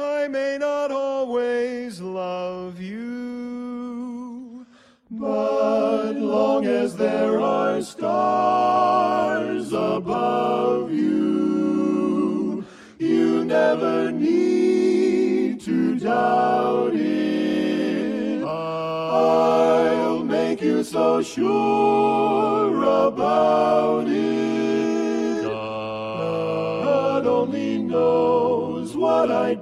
I may not always love you, but long as there are stars above you, you never need to doubt it. I'll make you so sure about it. God only knows what I'd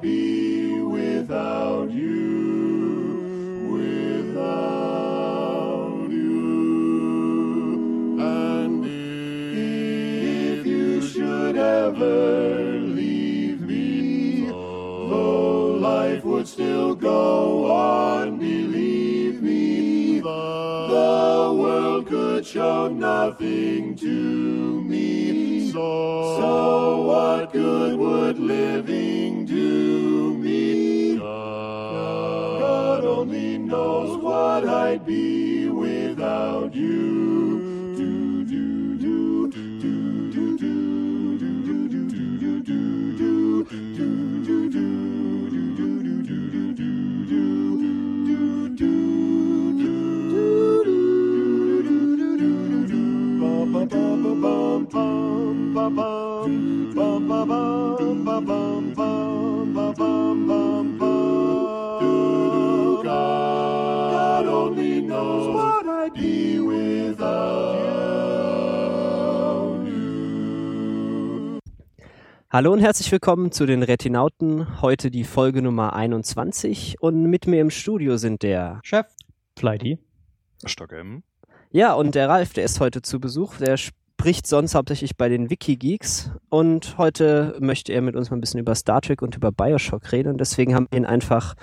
go on, believe me, the world could show nothing to me. So, so what good would living do me? God only knows what I'd be without you. God only knows what I'd be without you. Hallo und herzlich willkommen zu den Retinauten. Heute die Folge Nummer 21 und mit mir im Studio sind der Chef. Flighty. Stockem. Ja und der Ralf, der ist heute zu Besuch. Der spricht sonst hauptsächlich bei den Wikigeeks und heute möchte er mit uns mal ein bisschen über Star Trek und über Bioshock reden und deswegen haben wir ihn einfach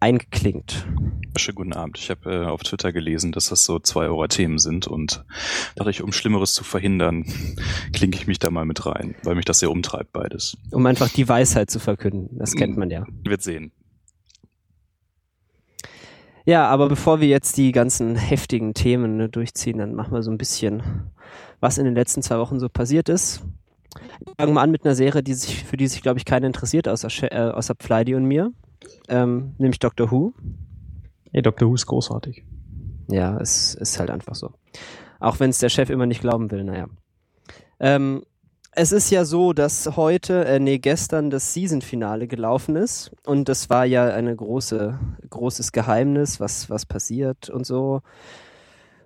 eingeklinkt. Schönen guten Abend. Ich habe äh, auf Twitter gelesen, dass das so zwei eurer Themen sind und dachte ich, um Schlimmeres zu verhindern, klinke ich mich da mal mit rein, weil mich das sehr umtreibt beides. Um einfach die Weisheit zu verkünden. Das kennt man ja. Wird sehen. Ja, aber bevor wir jetzt die ganzen heftigen Themen ne, durchziehen, dann machen wir so ein bisschen, was in den letzten zwei Wochen so passiert ist. Fangen wir an mit einer Serie, die sich, für die sich, glaube ich, keiner interessiert, außer, äh, außer Flighty und mir. Ähm, nämlich Doctor Who. Ey, Dr. Who ist großartig. Ja, es ist halt einfach so. Auch wenn es der Chef immer nicht glauben will, naja. Ähm, es ist ja so, dass heute, äh, nee, gestern das Season-Finale gelaufen ist und das war ja eine große, großes Geheimnis, was, was passiert und so.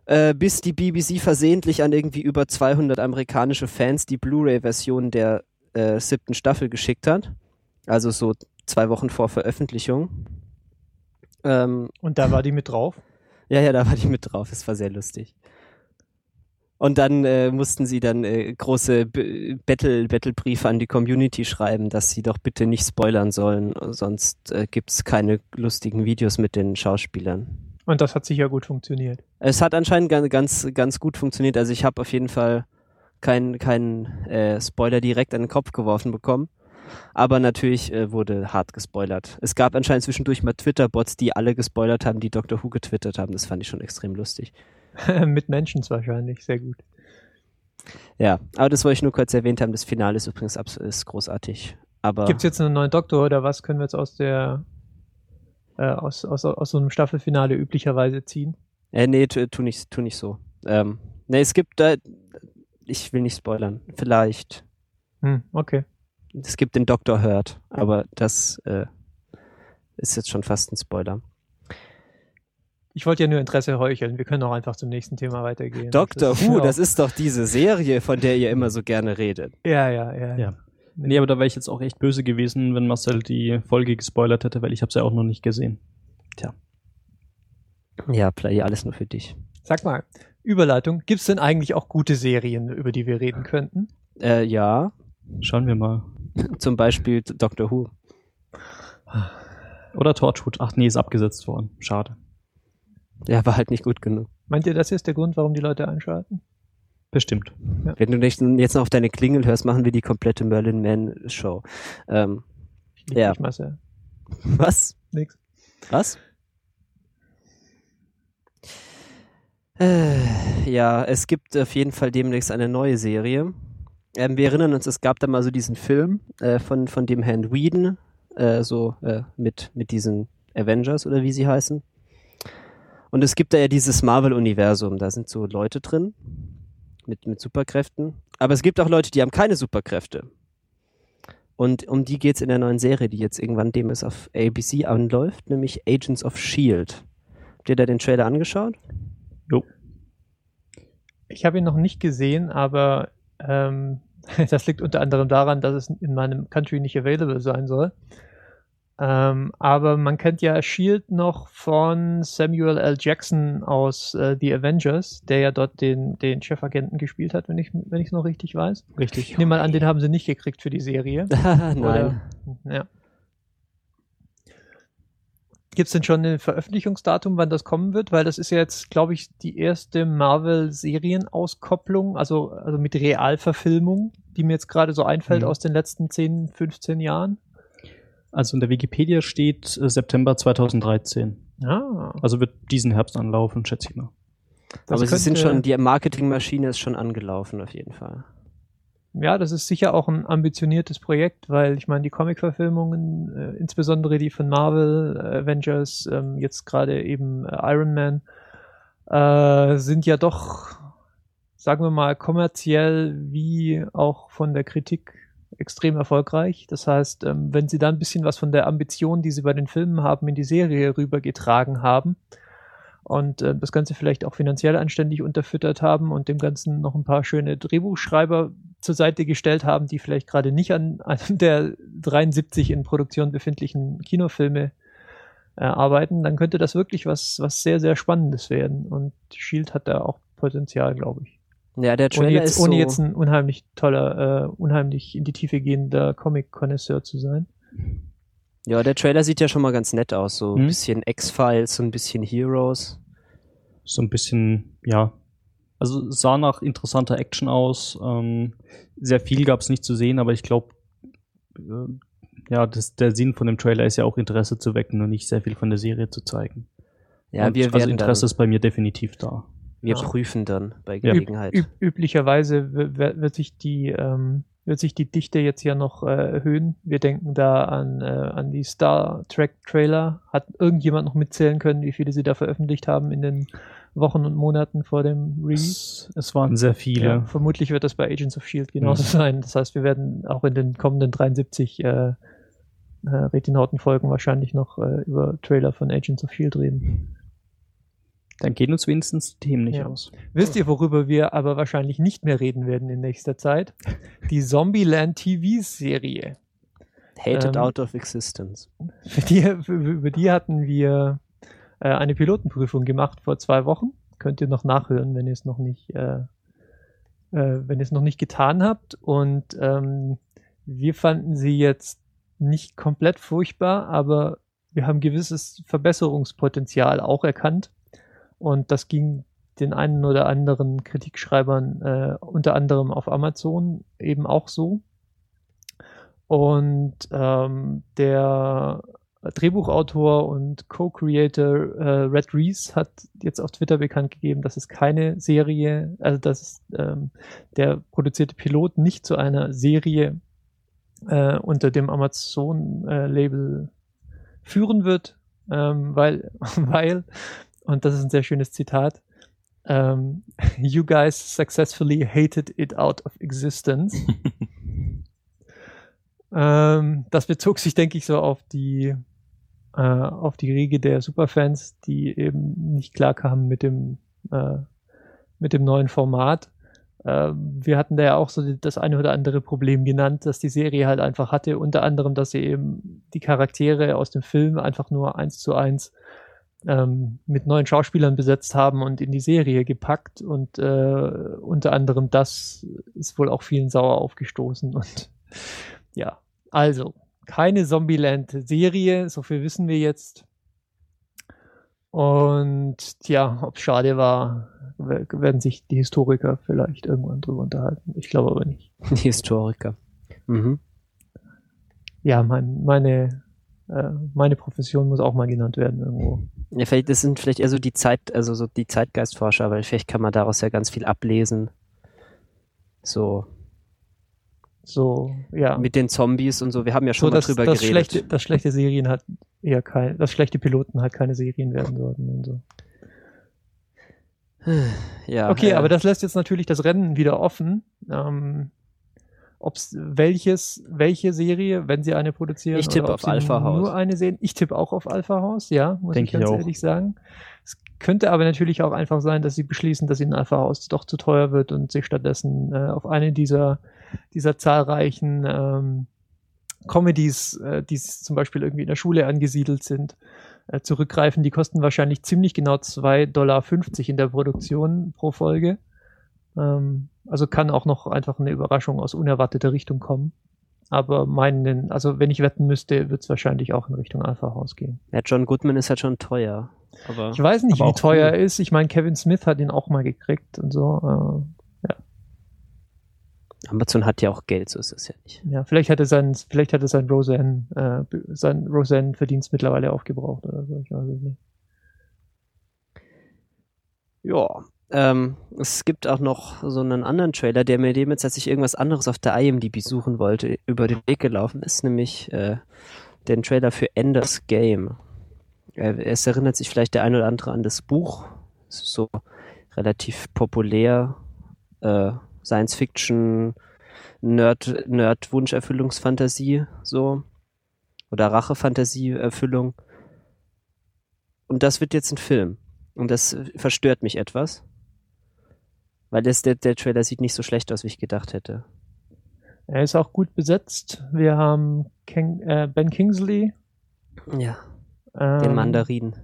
Äh, bis die BBC versehentlich an irgendwie über 200 amerikanische Fans die Blu-ray-Version der äh, siebten Staffel geschickt hat. Also so zwei Wochen vor Veröffentlichung. Ähm, Und da war die mit drauf. ja, ja, da war die mit drauf. Es war sehr lustig. Und dann äh, mussten sie dann äh, große B Battle Battlebriefe an die Community schreiben, dass sie doch bitte nicht spoilern sollen, sonst äh, gibt's keine lustigen Videos mit den Schauspielern. Und das hat sicher gut funktioniert. Es hat anscheinend ganz, ganz, ganz gut funktioniert. Also ich habe auf jeden Fall keinen keinen äh, Spoiler direkt an den Kopf geworfen bekommen. Aber natürlich äh, wurde hart gespoilert. Es gab anscheinend zwischendurch mal Twitter-Bots, die alle gespoilert haben, die Doctor Who getwittert haben. Das fand ich schon extrem lustig. mit Menschen wahrscheinlich. Sehr gut. Ja, aber das wollte ich nur kurz erwähnt haben. Das Finale ist übrigens ist großartig. Aber Gibt's jetzt einen neuen Doktor oder was können wir jetzt aus der äh, aus, aus, aus so einem Staffelfinale üblicherweise ziehen? äh, nee, tu, nicht, tu nicht so. Ähm, nee, es gibt da, ich will nicht spoilern. Vielleicht. Hm, okay. Es gibt den Doktor Hurt, aber das äh, ist jetzt schon fast ein Spoiler. Ich wollte ja nur Interesse heucheln. Wir können auch einfach zum nächsten Thema weitergehen. Doctor Das Who, das ist doch diese Serie, von der ihr immer so gerne redet. Ja, ja, ja. Ja. Nee, aber da wäre ich jetzt auch echt böse gewesen, wenn Marcel die Folge gespoilert hätte, weil ich habe sie ja auch noch nicht gesehen. Ja, Play, alles nur für dich. Sag mal, Überleitung. Gibt's denn eigentlich auch gute Serien, über die wir reden könnten? Äh, ja, Schauen wir mal. zum Beispiel Doctor Who. Oder Torchwood. Ach nee, ist abgesetzt worden. Schade. Der war halt nicht gut genug. Meint ihr, das ist der Grund, warum die Leute einschalten? Bestimmt. Wenn du nicht, jetzt noch auf deine Klingel hörst, machen wir die komplette Merlin Man Show. Ähm, Ja. Marcel. was? Nix. Was? Äh, ja, es gibt auf jeden Fall demnächst eine neue Serie. Ähm, wir erinnern uns, es gab da mal so diesen Film äh, von, von dem Herrn Whedon, äh, so äh, mit, mit diesen Avengers oder wie sie heißen. Und es gibt da ja dieses Marvel-Universum, da sind so Leute drin mit, mit Superkräften. Aber es gibt auch Leute, die haben keine Superkräfte. Und um die geht's in der neuen Serie, die jetzt irgendwann dem es auf ABC anläuft, nämlich Agents of Shield. Habt ihr da den Trailer angeschaut? Jo. Ich habe ihn noch nicht gesehen, aber ähm, das liegt unter anderem daran, dass es in meinem Country nicht available sein soll. Ähm, aber man kennt ja Shield noch von Samuel L. Jackson aus äh, The Avengers, der ja dort den, den Chefagenten gespielt hat, wenn ich wenn ich es noch richtig weiß. Richtig. Ich nehme mal an, den haben sie nicht gekriegt für die Serie. Nein. Oder, ja. Gibt es denn schon ein Veröffentlichungsdatum, wann das kommen wird? Weil das ist ja jetzt, glaube ich, die erste Marvel-Serienauskopplung, also, also mit Realverfilmung, die mir jetzt gerade so einfällt Mhm. aus den letzten 10, 15 Jahren. Also in der Wikipedia steht äh, September 2013. Ah, Also wird diesen Herbst anlaufen, schätze ich mal. das Aber sie sind schon, die Marketingmaschine ist schon angelaufen auf jeden Fall. Ja, das ist sicher auch ein ambitioniertes Projekt, weil ich meine, die Comic-Verfilmungen, äh, insbesondere die von Marvel, äh, Avengers, ähm, jetzt gerade eben äh, Iron Man, äh, sind ja doch, sagen wir mal, kommerziell wie auch von der Kritik extrem erfolgreich. Das heißt, ähm, wenn sie da ein bisschen was von der Ambition, die sie bei den Filmen haben, in die Serie rübergetragen haben und äh, das Ganze vielleicht auch finanziell anständig unterfüttert haben und dem Ganzen noch ein paar schöne Drehbuchschreiber zur Seite gestellt haben, die vielleicht gerade nicht an einem der 73 in Produktion befindlichen Kinofilme äh, arbeiten, dann könnte das wirklich was, was sehr, sehr Spannendes werden. Und Shield hat da auch Potenzial, glaube ich. Ja, der Ohne Trailer jetzt, ist ohne so, jetzt ein unheimlich toller, äh, unheimlich in die Tiefe gehender Comic-Konnoisseur zu sein. ja, der Trailer sieht ja schon mal ganz nett aus, so ein Hm? bisschen X-Files, so ein bisschen Heroes. So ein bisschen, ja. Also es sah nach interessanter Action aus. Ähm, sehr viel gab es nicht zu sehen, aber ich glaube, äh, ja, das, der Sinn von dem Trailer ist ja auch Interesse zu wecken und nicht sehr viel von der Serie zu zeigen. Ja, Und wir also werden Interesse dann, ist bei mir definitiv da. Wir Ja. prüfen dann bei Ja. Gelegenheit. Üb üblicherweise wird sich die ähm, wird sich die Dichte jetzt ja noch äh, erhöhen. Wir denken da an, äh, an die Star Trek Trailer. Hat irgendjemand noch mitzählen können, wie viele sie da veröffentlicht haben in den Wochen und Monaten vor dem Release? Es, es waren sehr viele. Ja, vermutlich wird das bei Agents of Shield E genauso sein. Das heißt, wir werden auch in den kommenden 73 äh, äh, Retinauten-Folgen wahrscheinlich noch äh, über Trailer von Agents of Shield reden. Dann gehen uns wenigstens die Themen nicht Ja. aus. Wisst ihr, worüber wir aber wahrscheinlich nicht mehr reden werden in nächster Zeit? Die Zombieland TV-Serie. Hated ähm, out of existence. Für die, für, über die hatten wir äh, eine Pilotenprüfung gemacht vor zwei Wochen. Könnt ihr noch nachhören, wenn ihr es noch nicht, äh, äh, wenn ihr es noch nicht getan habt. Und ähm, wir fanden sie jetzt nicht komplett furchtbar, aber wir haben gewisses Verbesserungspotenzial auch erkannt. Und das ging den einen oder anderen Kritikschreibern äh, unter anderem auf Amazon eben auch so. Und ähm, der Drehbuchautor und Co-Creator äh, Red Reese hat jetzt auf Twitter bekannt gegeben, dass es keine Serie, also dass ähm, der produzierte Pilot nicht zu einer Serie äh, unter dem Amazon-Label führen wird, ähm, weil, weil, und das ist ein sehr schönes Zitat, ähm, you guys successfully hated it out of existence. Ähm, das bezog sich, denke ich, so auf die äh, auf die Riege der Superfans, die eben nicht klarkamen mit dem äh, mit dem neuen Format. Ähm, wir hatten da ja auch so das eine oder andere Problem genannt, dass die Serie halt einfach hatte, unter anderem, dass sie eben die Charaktere aus dem Film einfach nur eins zu eins ähm, mit neuen Schauspielern besetzt haben und in die Serie gepackt und äh, unter anderem das ist wohl auch vielen sauer aufgestoßen und ja, also keine Zombieland-Serie, so viel wissen wir jetzt. Und ja, ob es schade war, we- werden sich die Historiker vielleicht irgendwann drüber unterhalten. Ich glaube aber nicht. Die Historiker. Mhm. Ja, mein, meine, äh, meine Profession muss auch mal genannt werden irgendwo. Ja, vielleicht, das sind vielleicht eher so die Zeit, also so die Zeitgeistforscher, weil vielleicht kann man daraus ja ganz viel ablesen. So, So, ja. Mit den Zombies und so. Wir haben ja schon so, mal dass, drüber dass geredet. Schlechte, dass schlechte Serien halt eher kein, dass schlechte Piloten halt keine Serien werden sollten und so. ja, Okay, äh, aber das lässt jetzt natürlich das Rennen wieder offen. Ähm, ob's welches, welche Serie, wenn sie eine produzieren, Ich tippe ob auf Alpha House. Nur eine sehen. Ich tippe auch auf Alpha House, ja, muss Denk ich ganz ich ehrlich sagen. Es könnte aber natürlich auch einfach sein, dass sie beschließen, dass ihnen Alpha House doch zu teuer wird und sich stattdessen äh, auf eine dieser, dieser zahlreichen ähm, Comedies, äh, die zum Beispiel irgendwie in der Schule angesiedelt sind, äh, zurückgreifen. Die kosten wahrscheinlich ziemlich genau 2,50 Dollar in der Produktion pro Folge. Ähm, also kann auch noch einfach eine Überraschung aus unerwarteter Richtung kommen. Aber meinen, also wenn ich wetten müsste, wird es wahrscheinlich auch in Richtung Alpha House gehen. ja, John Goodman ist halt schon teuer. Aber Ich weiß nicht, Aber wie teuer cool. er ist. Ich meine, Kevin Smith hat ihn auch mal gekriegt und so. Amazon hat ja auch Geld, so ist es ja nicht. Äh, ja, vielleicht hat er sein, vielleicht hat er sein Roseanne, äh, sein Roseanne-Verdienst mittlerweile aufgebraucht oder so. Ich weiß es nicht. Ja. Ähm, es gibt auch noch so einen anderen Trailer, der mir dem jetzt, als ich irgendwas anderes auf der IMDb suchen wollte, über den Weg gelaufen ist, nämlich äh, den Trailer für Ender's Game. Äh, es erinnert sich vielleicht der ein oder andere an das Buch. Es ist so relativ populär. Äh, Science Fiction, Nerd, Nerd Wunscherfüllungsfantasie, so. Oder Rachefantasie-Erfüllung. Und das wird jetzt ein Film. Und das verstört mich etwas. Weil das, der, der Trailer sieht nicht so schlecht aus, wie ich gedacht hätte. Er ist auch gut besetzt. Wir haben Ken, äh, Ben Kingsley. Ja, Ähm, den Mandarin.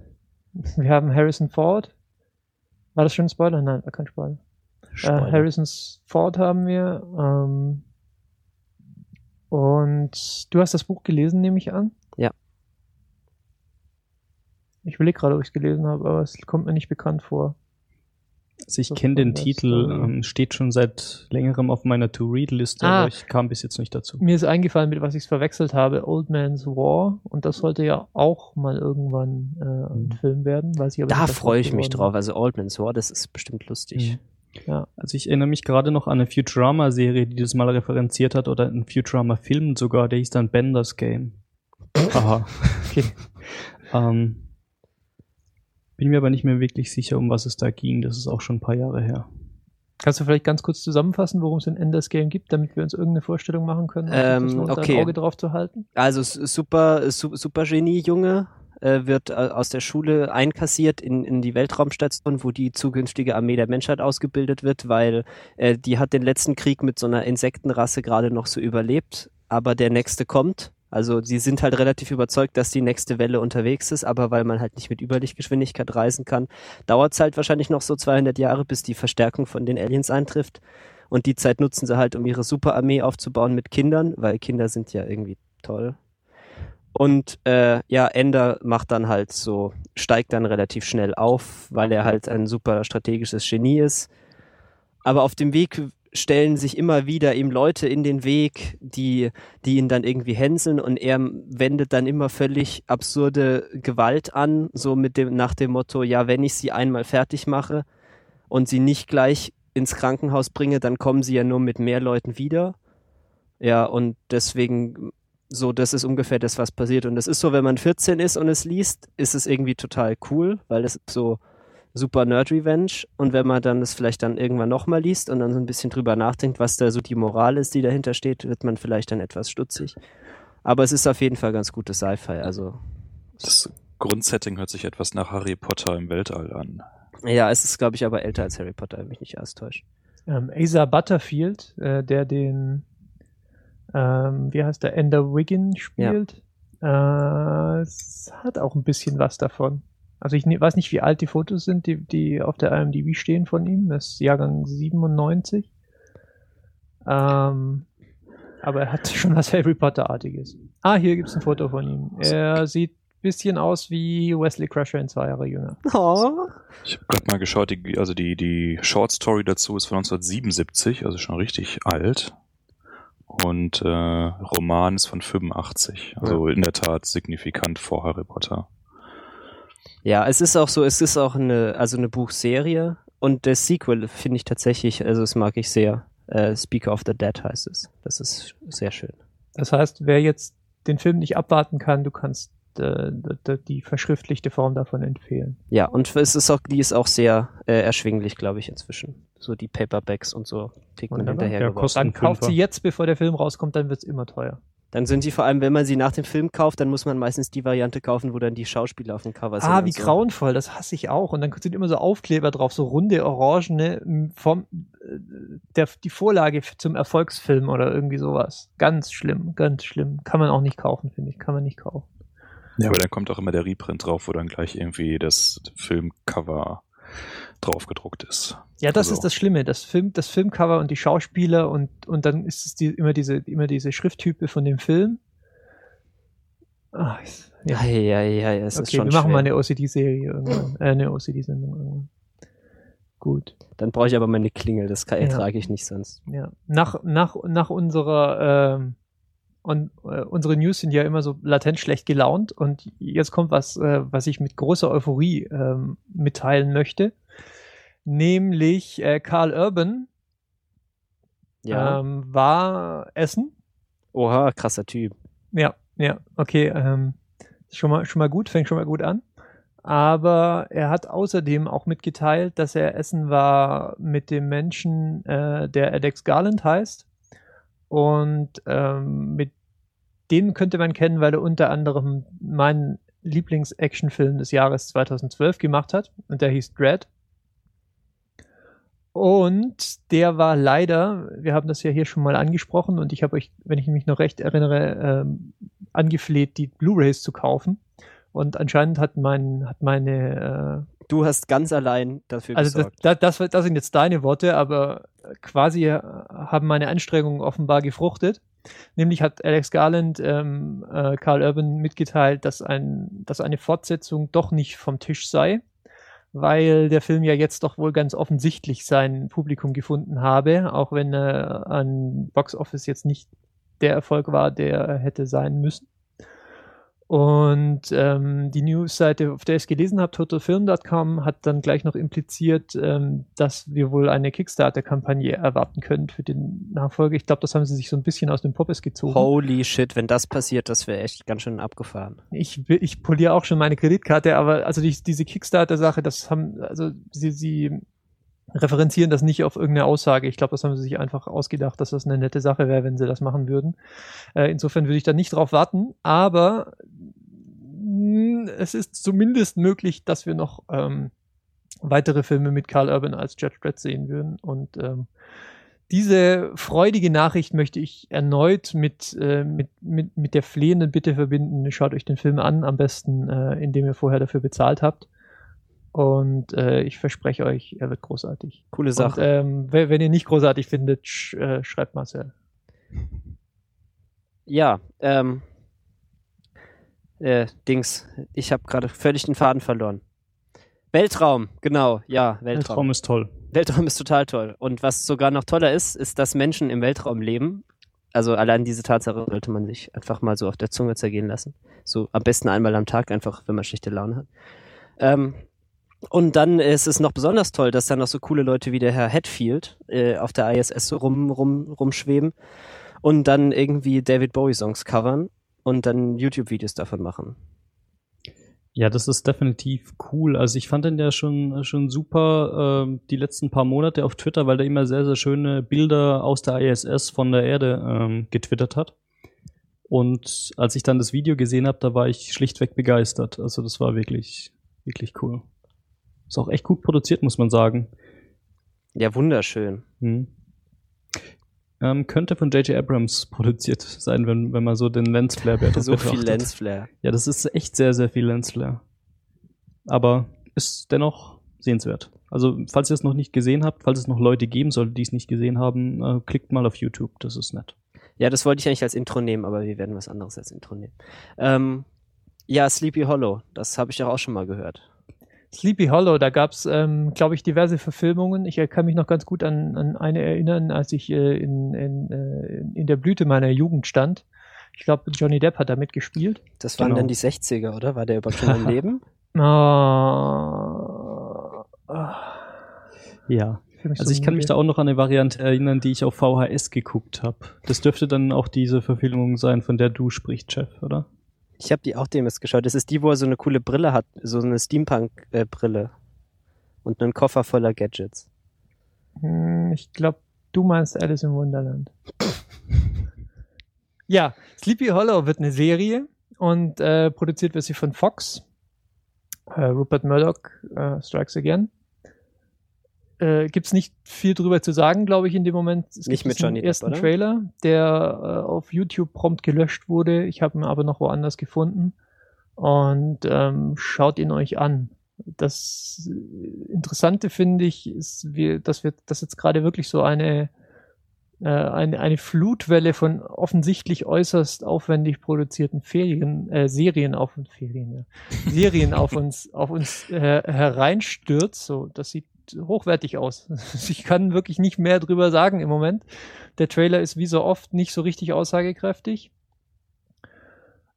Wir haben Harrison Ford. War das schon ein Spoiler? Nein, war kein Spoiler. Äh, Spoiler. Harrison Ford haben wir. Ähm, und du hast das Buch gelesen, nehme ich an? Ja. Ich überlege gerade, ob ich es gelesen habe, aber es kommt mir nicht bekannt vor. Also ich kenne den Titel, ähm, steht schon seit längerem auf meiner To-Read-Liste, Ah. aber ich kam bis jetzt nicht dazu. Mir ist eingefallen, mit was ich es verwechselt habe, Old Man's War. Und das sollte ja auch mal irgendwann äh, ein Mhm. Film werden. Weiß ich aber Da freue ich mich drauf. Also Old Man's War, das ist bestimmt lustig. Ja. Also ich erinnere mich gerade noch an eine Futurama-Serie, die das mal referenziert hat, oder einen Futurama-Film sogar, der hieß dann Bender's Game. Aha. Okay. ähm, bin mir aber nicht mehr wirklich sicher, um was es da ging. Das ist auch schon ein paar Jahre her. Kannst du vielleicht ganz kurz zusammenfassen, worum es in Enders Game gibt, damit wir uns irgendeine Vorstellung machen können? Ähm, da okay. ein Auge drauf zu halten. Also super, su super Genie-Junge äh, wird äh, aus der Schule einkassiert in, in die Weltraumstation, wo die zukünftige Armee der Menschheit ausgebildet wird, weil äh, die hat den letzten Krieg mit so einer Insektenrasse gerade noch so überlebt, aber der nächste kommt. Also sie sind halt relativ überzeugt, dass die nächste Welle unterwegs ist, aber weil man halt nicht mit Überlichtgeschwindigkeit reisen kann, dauert es halt wahrscheinlich noch so 200 Jahre, bis die Verstärkung von den Aliens eintrifft. Und die Zeit nutzen sie halt, um ihre Superarmee aufzubauen mit Kindern, weil Kinder sind ja irgendwie toll. Und äh, ja, Ender macht dann halt so, steigt dann relativ schnell auf, weil er halt ein super strategisches Genie ist. Aber auf dem Weg stellen sich immer wieder ihm Leute in den Weg, die, die ihn dann irgendwie hänseln und er wendet dann immer völlig absurde Gewalt an, so mit dem, nach dem Motto, ja, wenn ich sie einmal fertig mache und sie nicht gleich ins Krankenhaus bringe, dann kommen sie ja nur mit mehr Leuten wieder. Ja, und deswegen so, das ist ungefähr das, was passiert. Und es ist so, wenn man 14 ist und es liest, ist es irgendwie total cool, weil es so super Nerd Revenge. Und wenn man dann das vielleicht dann irgendwann nochmal liest und dann so ein bisschen drüber nachdenkt, was da so die Moral ist, die dahinter steht, wird man vielleicht dann etwas stutzig. Aber es ist auf jeden Fall ganz gutes Sci-Fi. Also, Das Grundsetting hört sich etwas nach Harry Potter im Weltall an. ja, es ist, glaube ich, aber älter als Harry Potter, wenn mich nicht alles täuscht. Ähm, Asa Butterfield, äh, der den, ähm, wie heißt der, Ender Wiggin spielt, äh, es hat auch ein bisschen was davon. Also ich ne, weiß nicht, wie alt die Fotos sind, die, die auf der IMDb stehen von ihm. Das ist Jahrgang 97. Ähm, aber er hat schon was Harry Potter-artiges. Ah, hier gibt's ein Foto von ihm. Er sieht ein bisschen aus wie Wesley Crusher in zwei Jahre jünger. Oh. Ich habe gerade mal geschaut, die, also die, die Short Story dazu ist von 1977, also schon richtig alt. Und äh, Roman ist von 85, also in der Tat signifikant vor Harry Potter. Ja, es ist auch so, es ist auch eine, also eine Buchserie und das Sequel finde ich tatsächlich, also das mag ich sehr. Äh, Speaker of the Dead heißt es. Das ist sehr schön. Das heißt, wer jetzt den Film nicht abwarten kann, du kannst äh, die verschriftlichte Form davon empfehlen. Ja, und es ist auch, die ist auch sehr äh, erschwinglich, glaube ich, inzwischen. So die Paperbacks und so kriegt man Wunderbar. hinterher Ja, Dann kauft sie jetzt, bevor der Film rauskommt, dann wird's immer teuer. Dann sind die vor allem, wenn man sie nach dem Film kauft, dann muss man meistens die Variante kaufen, wo dann die Schauspieler auf dem Cover sind. Ah, wie so. grauenvoll, das hasse ich auch. Und dann sind immer so Aufkleber drauf, so runde, orangene, vom, äh, der, die Vorlage zum Erfolgsfilm oder irgendwie sowas. Ganz schlimm, ganz schlimm. Kann man auch nicht kaufen, finde ich. Kann man nicht kaufen. Ja, aber dann kommt auch immer der Reprint drauf, wo dann gleich irgendwie das Filmcover drauf gedruckt ist. Ja, das Also- ist das Schlimme. Das Film, das Filmcover und die Schauspieler und, und dann ist es die, immer diese, immer diese Schrifttype von dem Film. Ist- ja. Ja, ja, ja, ja, es ist Okay, schon wir machen schwer. mal eine OCD-Serie irgendwann. Äh, eine OCD-Sendung irgendwann. Gut. Dann brauche ich aber meine Klingel, das kann, Ja. ertrage ich nicht sonst. Ja. Nach, nach, nach unserer ähm, und, äh, unsere News sind ja immer so latent schlecht gelaunt und jetzt kommt was, äh, was ich mit großer Euphorie ähm, mitteilen möchte. Nämlich äh, Karl Urban Ja. ähm, war Essen. Oha, krasser Typ. Ja, ja, okay. Ähm, schon mal, schon mal gut, fängt schon mal gut an. Aber er hat außerdem auch mitgeteilt, dass er Essen war mit dem Menschen, äh, der Alex Garland heißt. Und ähm, mit den könnte man kennen, weil er unter anderem meinen Lieblings-Actionfilm des Jahres 2012 gemacht hat. Und der hieß Dread. Und der war leider, wir haben das ja hier schon mal angesprochen und ich habe euch, wenn ich mich noch recht erinnere, ähm, angefleht, die Blu-rays zu kaufen. Und anscheinend hat mein, hat meine, Du hast ganz allein dafür äh, also das, gesorgt. das, das, das sind jetzt deine Worte, aber quasi äh, haben meine Anstrengungen offenbar gefruchtet. Nämlich hat Alex Garland ähm, äh, Carl Urban mitgeteilt, dass, ein, dass eine Fortsetzung doch nicht vom Tisch sei, weil der Film ja jetzt doch wohl ganz offensichtlich sein Publikum gefunden habe, auch wenn er an Box Office jetzt nicht der Erfolg war, der er hätte sein müssen. Und ähm, die Newsseite, auf der ich es gelesen habe, totalfilm.com, hat dann gleich noch impliziert, ähm, dass wir wohl eine Kickstarter-Kampagne erwarten können für den Nachfolger. Ich glaube, das haben sie sich so ein bisschen aus dem Poppes gezogen. Holy shit, wenn das passiert, das wäre echt ganz schön abgefahren. Ich, ich poliere auch schon meine Kreditkarte, aber also die, diese Kickstarter-Sache, das haben, also sie, sie referenzieren das nicht auf irgendeine Aussage. Ich glaube, das haben sie sich einfach ausgedacht, dass das eine nette Sache wäre, wenn sie das machen würden. Äh, insofern würde ich da nicht drauf warten, aber mh, es ist zumindest möglich, dass wir noch ähm, weitere Filme mit Carl Urban als Judge Dredd sehen würden und ähm, diese freudige Nachricht möchte ich erneut mit, äh, mit, mit, mit der flehenden Bitte verbinden. Schaut euch den Film an, am besten, äh, indem ihr vorher dafür bezahlt habt. Und äh, ich verspreche euch, er wird großartig. Coole Und, Sache. ähm, wenn, wenn ihr nicht großartig findet, sch, äh, schreibt Marcel. ja, ähm. Äh, Dings, ich habe gerade völlig den Faden verloren. Weltraum, genau, ja, Weltraum. Weltraum ist toll. Weltraum ist total toll. Und was sogar noch toller ist, ist, dass Menschen im Weltraum leben. Also allein diese Tatsache sollte man sich einfach mal so auf der Zunge zergehen lassen. So am besten einmal am Tag, einfach wenn man schlechte Laune hat. Ähm, und dann ist es noch besonders toll, dass da noch so coole Leute wie der Herr Hatfield äh, auf der ISS rum, rum, rumschweben und dann irgendwie David Bowie-Songs covern und dann YouTube-Videos davon machen. Ja, das ist definitiv cool. Also ich fand den ja schon, schon super ähm, die letzten paar Monate auf Twitter, weil der immer sehr, sehr schöne Bilder aus der ISS von der Erde ähm, getwittert hat. Und als ich dann das Video gesehen habe, da war ich schlichtweg begeistert. Also das war wirklich, wirklich cool. Ist auch echt gut produziert, muss man sagen. Ja, wunderschön. Hm. Ähm, könnte von J.J. Abrams produziert sein, wenn, wenn man so den Lensflare So viel Lensflare. Ja, das ist echt sehr, sehr viel Lensflare. Aber ist dennoch sehenswert. Also, falls ihr es noch nicht gesehen habt, falls es noch Leute geben sollte, die es nicht gesehen haben, äh, klickt mal auf YouTube, das ist nett. Ja, das wollte ich eigentlich als Intro nehmen, aber wir werden was anderes als Intro nehmen. Ähm, ja, Sleepy Hollow, das habe ich doch auch schon mal gehört. Sleepy Hollow, da gab es, ähm, glaube ich, diverse Verfilmungen. Ich äh, kann mich noch ganz gut an, an eine erinnern, als ich äh, in, in, äh, in der Blüte meiner Jugend stand. Ich glaube, Johnny Depp hat da mitgespielt. Das waren Genau. dann die 60er, oder? War der überhaupt schon am Leben? Ah, ah. Ja. Also so ich kann mich da auch noch an eine Variante erinnern, die ich auf VHS geguckt habe. Das dürfte dann auch diese Verfilmung sein, von der du sprichst, Chef, oder? Ich habe die auch demnächst geschaut. Das ist die, wo er so eine coole Brille hat, so eine Steampunk-Brille. Und einen Koffer voller Gadgets. Hm, Ich glaube, du meinst Alice im Wunderland. ja, Sleepy Hollow wird eine Serie und äh, produziert wird sie von Fox. Äh, Rupert Murdoch äh, strikes again. Äh, Gibt es nicht viel drüber zu sagen, glaube ich, in dem Moment. Es Nicht gibt mit Johnny Depp, ersten oder? Trailer, der äh, auf YouTube prompt gelöscht wurde. Ich habe ihn aber noch woanders gefunden. Und ähm, schaut ihn euch an. Das Interessante finde ich, ist, wir, dass wir, dass jetzt gerade wirklich so eine, äh, eine, eine Flutwelle von offensichtlich äußerst aufwendig produzierten Ferien, äh, Serien auf uns, Ferien, ja, Serien auf uns, auf uns äh, hereinstürzt. So, das sieht hochwertig aus. Ich kann wirklich nicht mehr drüber sagen im Moment. Der Trailer ist wie so oft nicht so richtig aussagekräftig.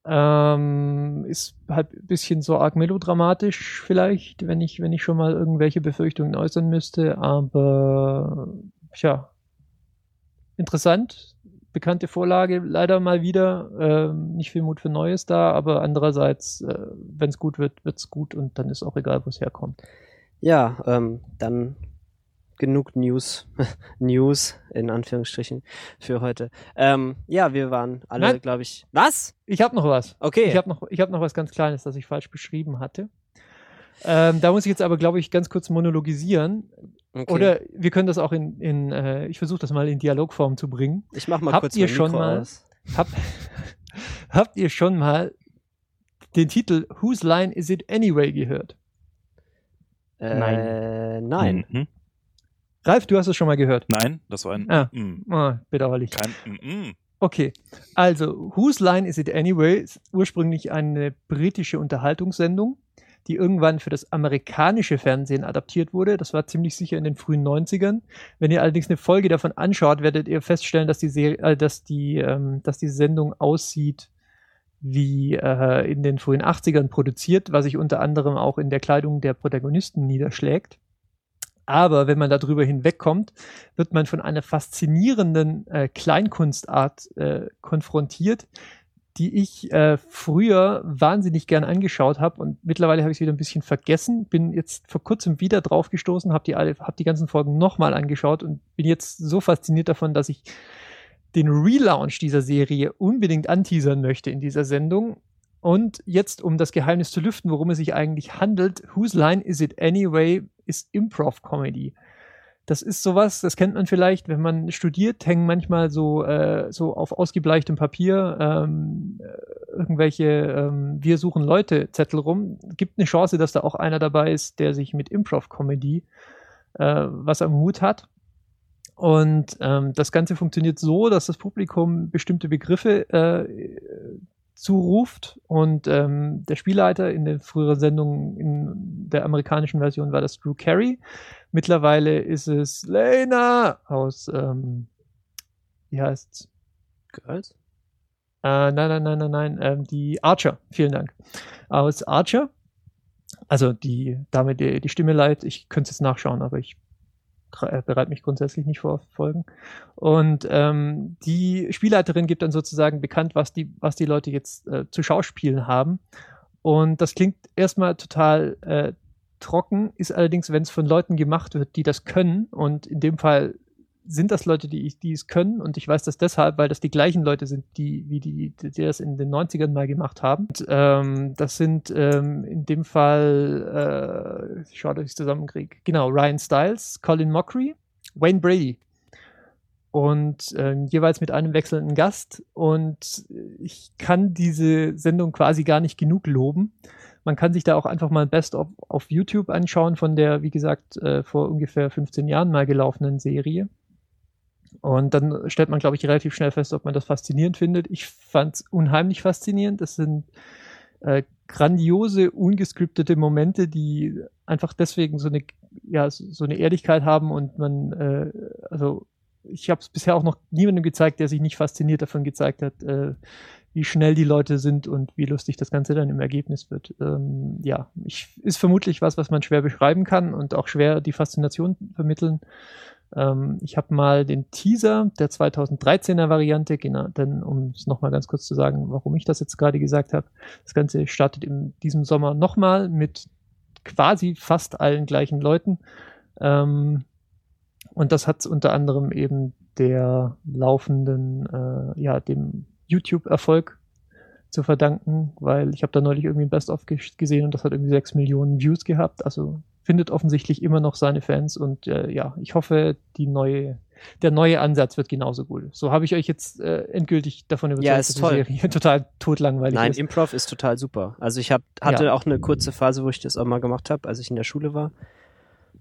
Ähm, ist halt ein bisschen so arg melodramatisch vielleicht, wenn ich, wenn ich schon mal irgendwelche Befürchtungen äußern müsste, aber tja, interessant. Bekannte Vorlage, leider mal wieder. Ähm, nicht viel Mut für Neues da, aber andererseits, äh, wenn es gut wird, wird's gut und dann ist auch egal, wo es herkommt. Ja, ähm, dann genug News, News in Anführungsstrichen für heute. Ähm, ja, wir waren alle, glaube ich. Was? Ich habe noch was. Okay. Ich habe noch, ich hab noch was ganz Kleines, das ich falsch beschrieben hatte. Ähm, da muss ich jetzt aber, glaube ich, ganz kurz monologisieren. okay. Oder wir können das auch in, in äh, ich versuche das mal in Dialogform zu bringen. ich mach mal habt kurz ihr schon Mikro mal- aus. Hab, habt ihr schon mal den Titel Whose Line Is It Anyway gehört? Äh, nein. Mhm. Ralf, du hast es schon mal gehört. Nein, das war ein Ah. Mm. Ah, bedauerlich. Kein Mm. Okay, also Whose Line Is It Anyway ist ursprünglich eine britische Unterhaltungssendung, die irgendwann für das amerikanische Fernsehen adaptiert wurde. Das war ziemlich sicher in den frühen 90ern. Wenn ihr allerdings eine Folge davon anschaut, werdet ihr feststellen, dass die, Serie, äh, dass die, ähm, dass die Sendung aussieht wie äh, in den frühen 80ern produziert, was sich unter anderem auch in der Kleidung der Protagonisten niederschlägt. Aber wenn man darüber hinwegkommt, wird man von einer faszinierenden äh, Kleinkunstart äh, konfrontiert, die ich äh, früher wahnsinnig gern angeschaut habe und mittlerweile habe ich es wieder ein bisschen vergessen. Bin jetzt vor kurzem wieder drauf gestoßen, habe die alle, habe die ganzen Folgen nochmal angeschaut und bin jetzt so fasziniert davon, dass ich den Relaunch dieser Serie unbedingt anteasern möchte in dieser Sendung. Und jetzt, um das Geheimnis zu lüften, worum es sich eigentlich handelt, Whose Line Is It Anyway ist Improv-Comedy. Das ist sowas, das kennt man vielleicht, wenn man studiert, hängen manchmal so, äh, so auf ausgebleichtem Papier ähm, äh, irgendwelche ähm, Wir suchen Leute Zettel rum. Gibt eine Chance, dass da auch einer dabei ist, der sich mit Improv-Comedy äh, was am Hut hat. Und ähm, das Ganze funktioniert so, dass das Publikum bestimmte Begriffe äh, zuruft und ähm, der Spielleiter in den früheren Sendungen in der amerikanischen Version war das Drew Carey. Mittlerweile ist es Lena aus, ähm, wie heißt's? Girls? Äh, nein, nein, nein, nein, nein, ähm, die Archer, vielen Dank. Aus Archer. Also die Dame, die die Stimme leiht, ich könnte es jetzt nachschauen, aber ich bereite mich grundsätzlich nicht vor Folgen. Und ähm, die Spielleiterin gibt dann sozusagen bekannt, was die, was die Leute jetzt äh, zu Schauspielen haben. Und das klingt erstmal total äh, trocken, ist allerdings, wenn es von Leuten gemacht wird, die das können, und in dem Fall sind das Leute, die, ich- die es können, und ich weiß das deshalb, weil das die gleichen Leute sind, die, wie die, die das in den 90ern mal gemacht haben. Und, ähm, das sind ähm, in dem Fall, äh, schaut euch zusammenkrieg. Genau, Ryan Stiles, Colin Mockery, Wayne Brady. Und ähm, jeweils mit einem wechselnden Gast. Und ich kann diese Sendung quasi gar nicht genug loben. Man kann sich da auch einfach mal Best of auf YouTube anschauen von der, wie gesagt, äh, vor ungefähr 15 Jahren mal gelaufenen Serie. Und dann stellt man, glaube ich, relativ schnell fest, ob man das faszinierend findet. Ich fand es unheimlich faszinierend. Das sind äh, grandiose, ungescriptete Momente, die einfach deswegen so eine, ja, so eine Ehrlichkeit haben und man, äh, also ich habe es bisher auch noch niemandem gezeigt, der sich nicht fasziniert davon gezeigt hat, äh, wie schnell die Leute sind und wie lustig das Ganze dann im Ergebnis wird. Ähm, ja, ich, ist vermutlich was, was man schwer beschreiben kann und auch schwer die Faszination vermitteln. Ähm, ich habe mal den Teaser der 2013er Variante, genau, denn um es nochmal ganz kurz zu sagen, warum ich das jetzt gerade gesagt habe, das Ganze startet in diesem Sommer nochmal mit quasi fast allen gleichen Leuten. Ähm, und das hat unter anderem eben der laufenden, äh, ja, dem YouTube-Erfolg zu verdanken, weil ich habe da neulich irgendwie ein Best-of gesehen und das hat irgendwie sechs Millionen Views gehabt. Also findet offensichtlich immer noch seine Fans und äh, ja, ich hoffe, die neue, der neue Ansatz wird genauso gut. So habe ich euch jetzt äh, endgültig davon überzeugt, Ja, ist dass toll. die Serie total totlangweilig Nein, ist. Improv ist total super. Also ich hab, hatte Ja. auch eine kurze Phase, wo ich das auch mal gemacht habe, als ich in der Schule war.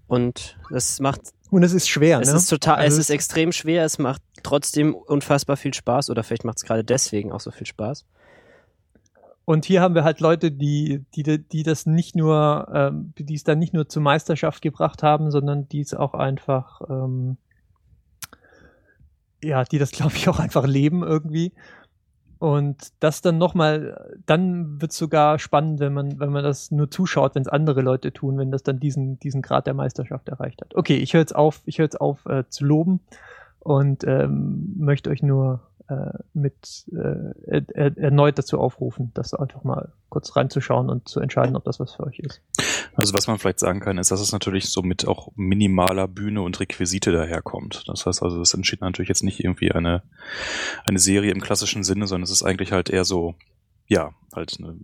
Und das macht, Und es ist schwer, es ne? ist total, Also es ist extrem schwer, es macht trotzdem unfassbar viel Spaß oder vielleicht macht es gerade deswegen auch so viel Spaß. Und hier haben wir halt Leute, die, die, die das nicht nur, ähm, die es dann nicht nur zur Meisterschaft gebracht haben, sondern die es auch einfach, ähm, ja, die das, glaube ich, auch einfach leben irgendwie. Und das dann nochmal, dann wird es sogar spannend, wenn man, wenn man das nur zuschaut, wenn es andere Leute tun, wenn das dann diesen, diesen Grad der Meisterschaft erreicht hat. Okay, ich höre jetzt auf, ich höre jetzt auf äh, zu loben und ähm, möchte euch nur äh, mit äh, er, er, erneut dazu aufrufen, das einfach mal kurz reinzuschauen und zu entscheiden, ob das was für euch ist. Also was man vielleicht sagen kann, ist, dass es natürlich so mit auch minimaler Bühne und Requisite daherkommt. Das heißt also, es entsteht natürlich jetzt nicht irgendwie eine, eine Serie im klassischen Sinne, sondern es ist eigentlich halt eher so, ja, halt eine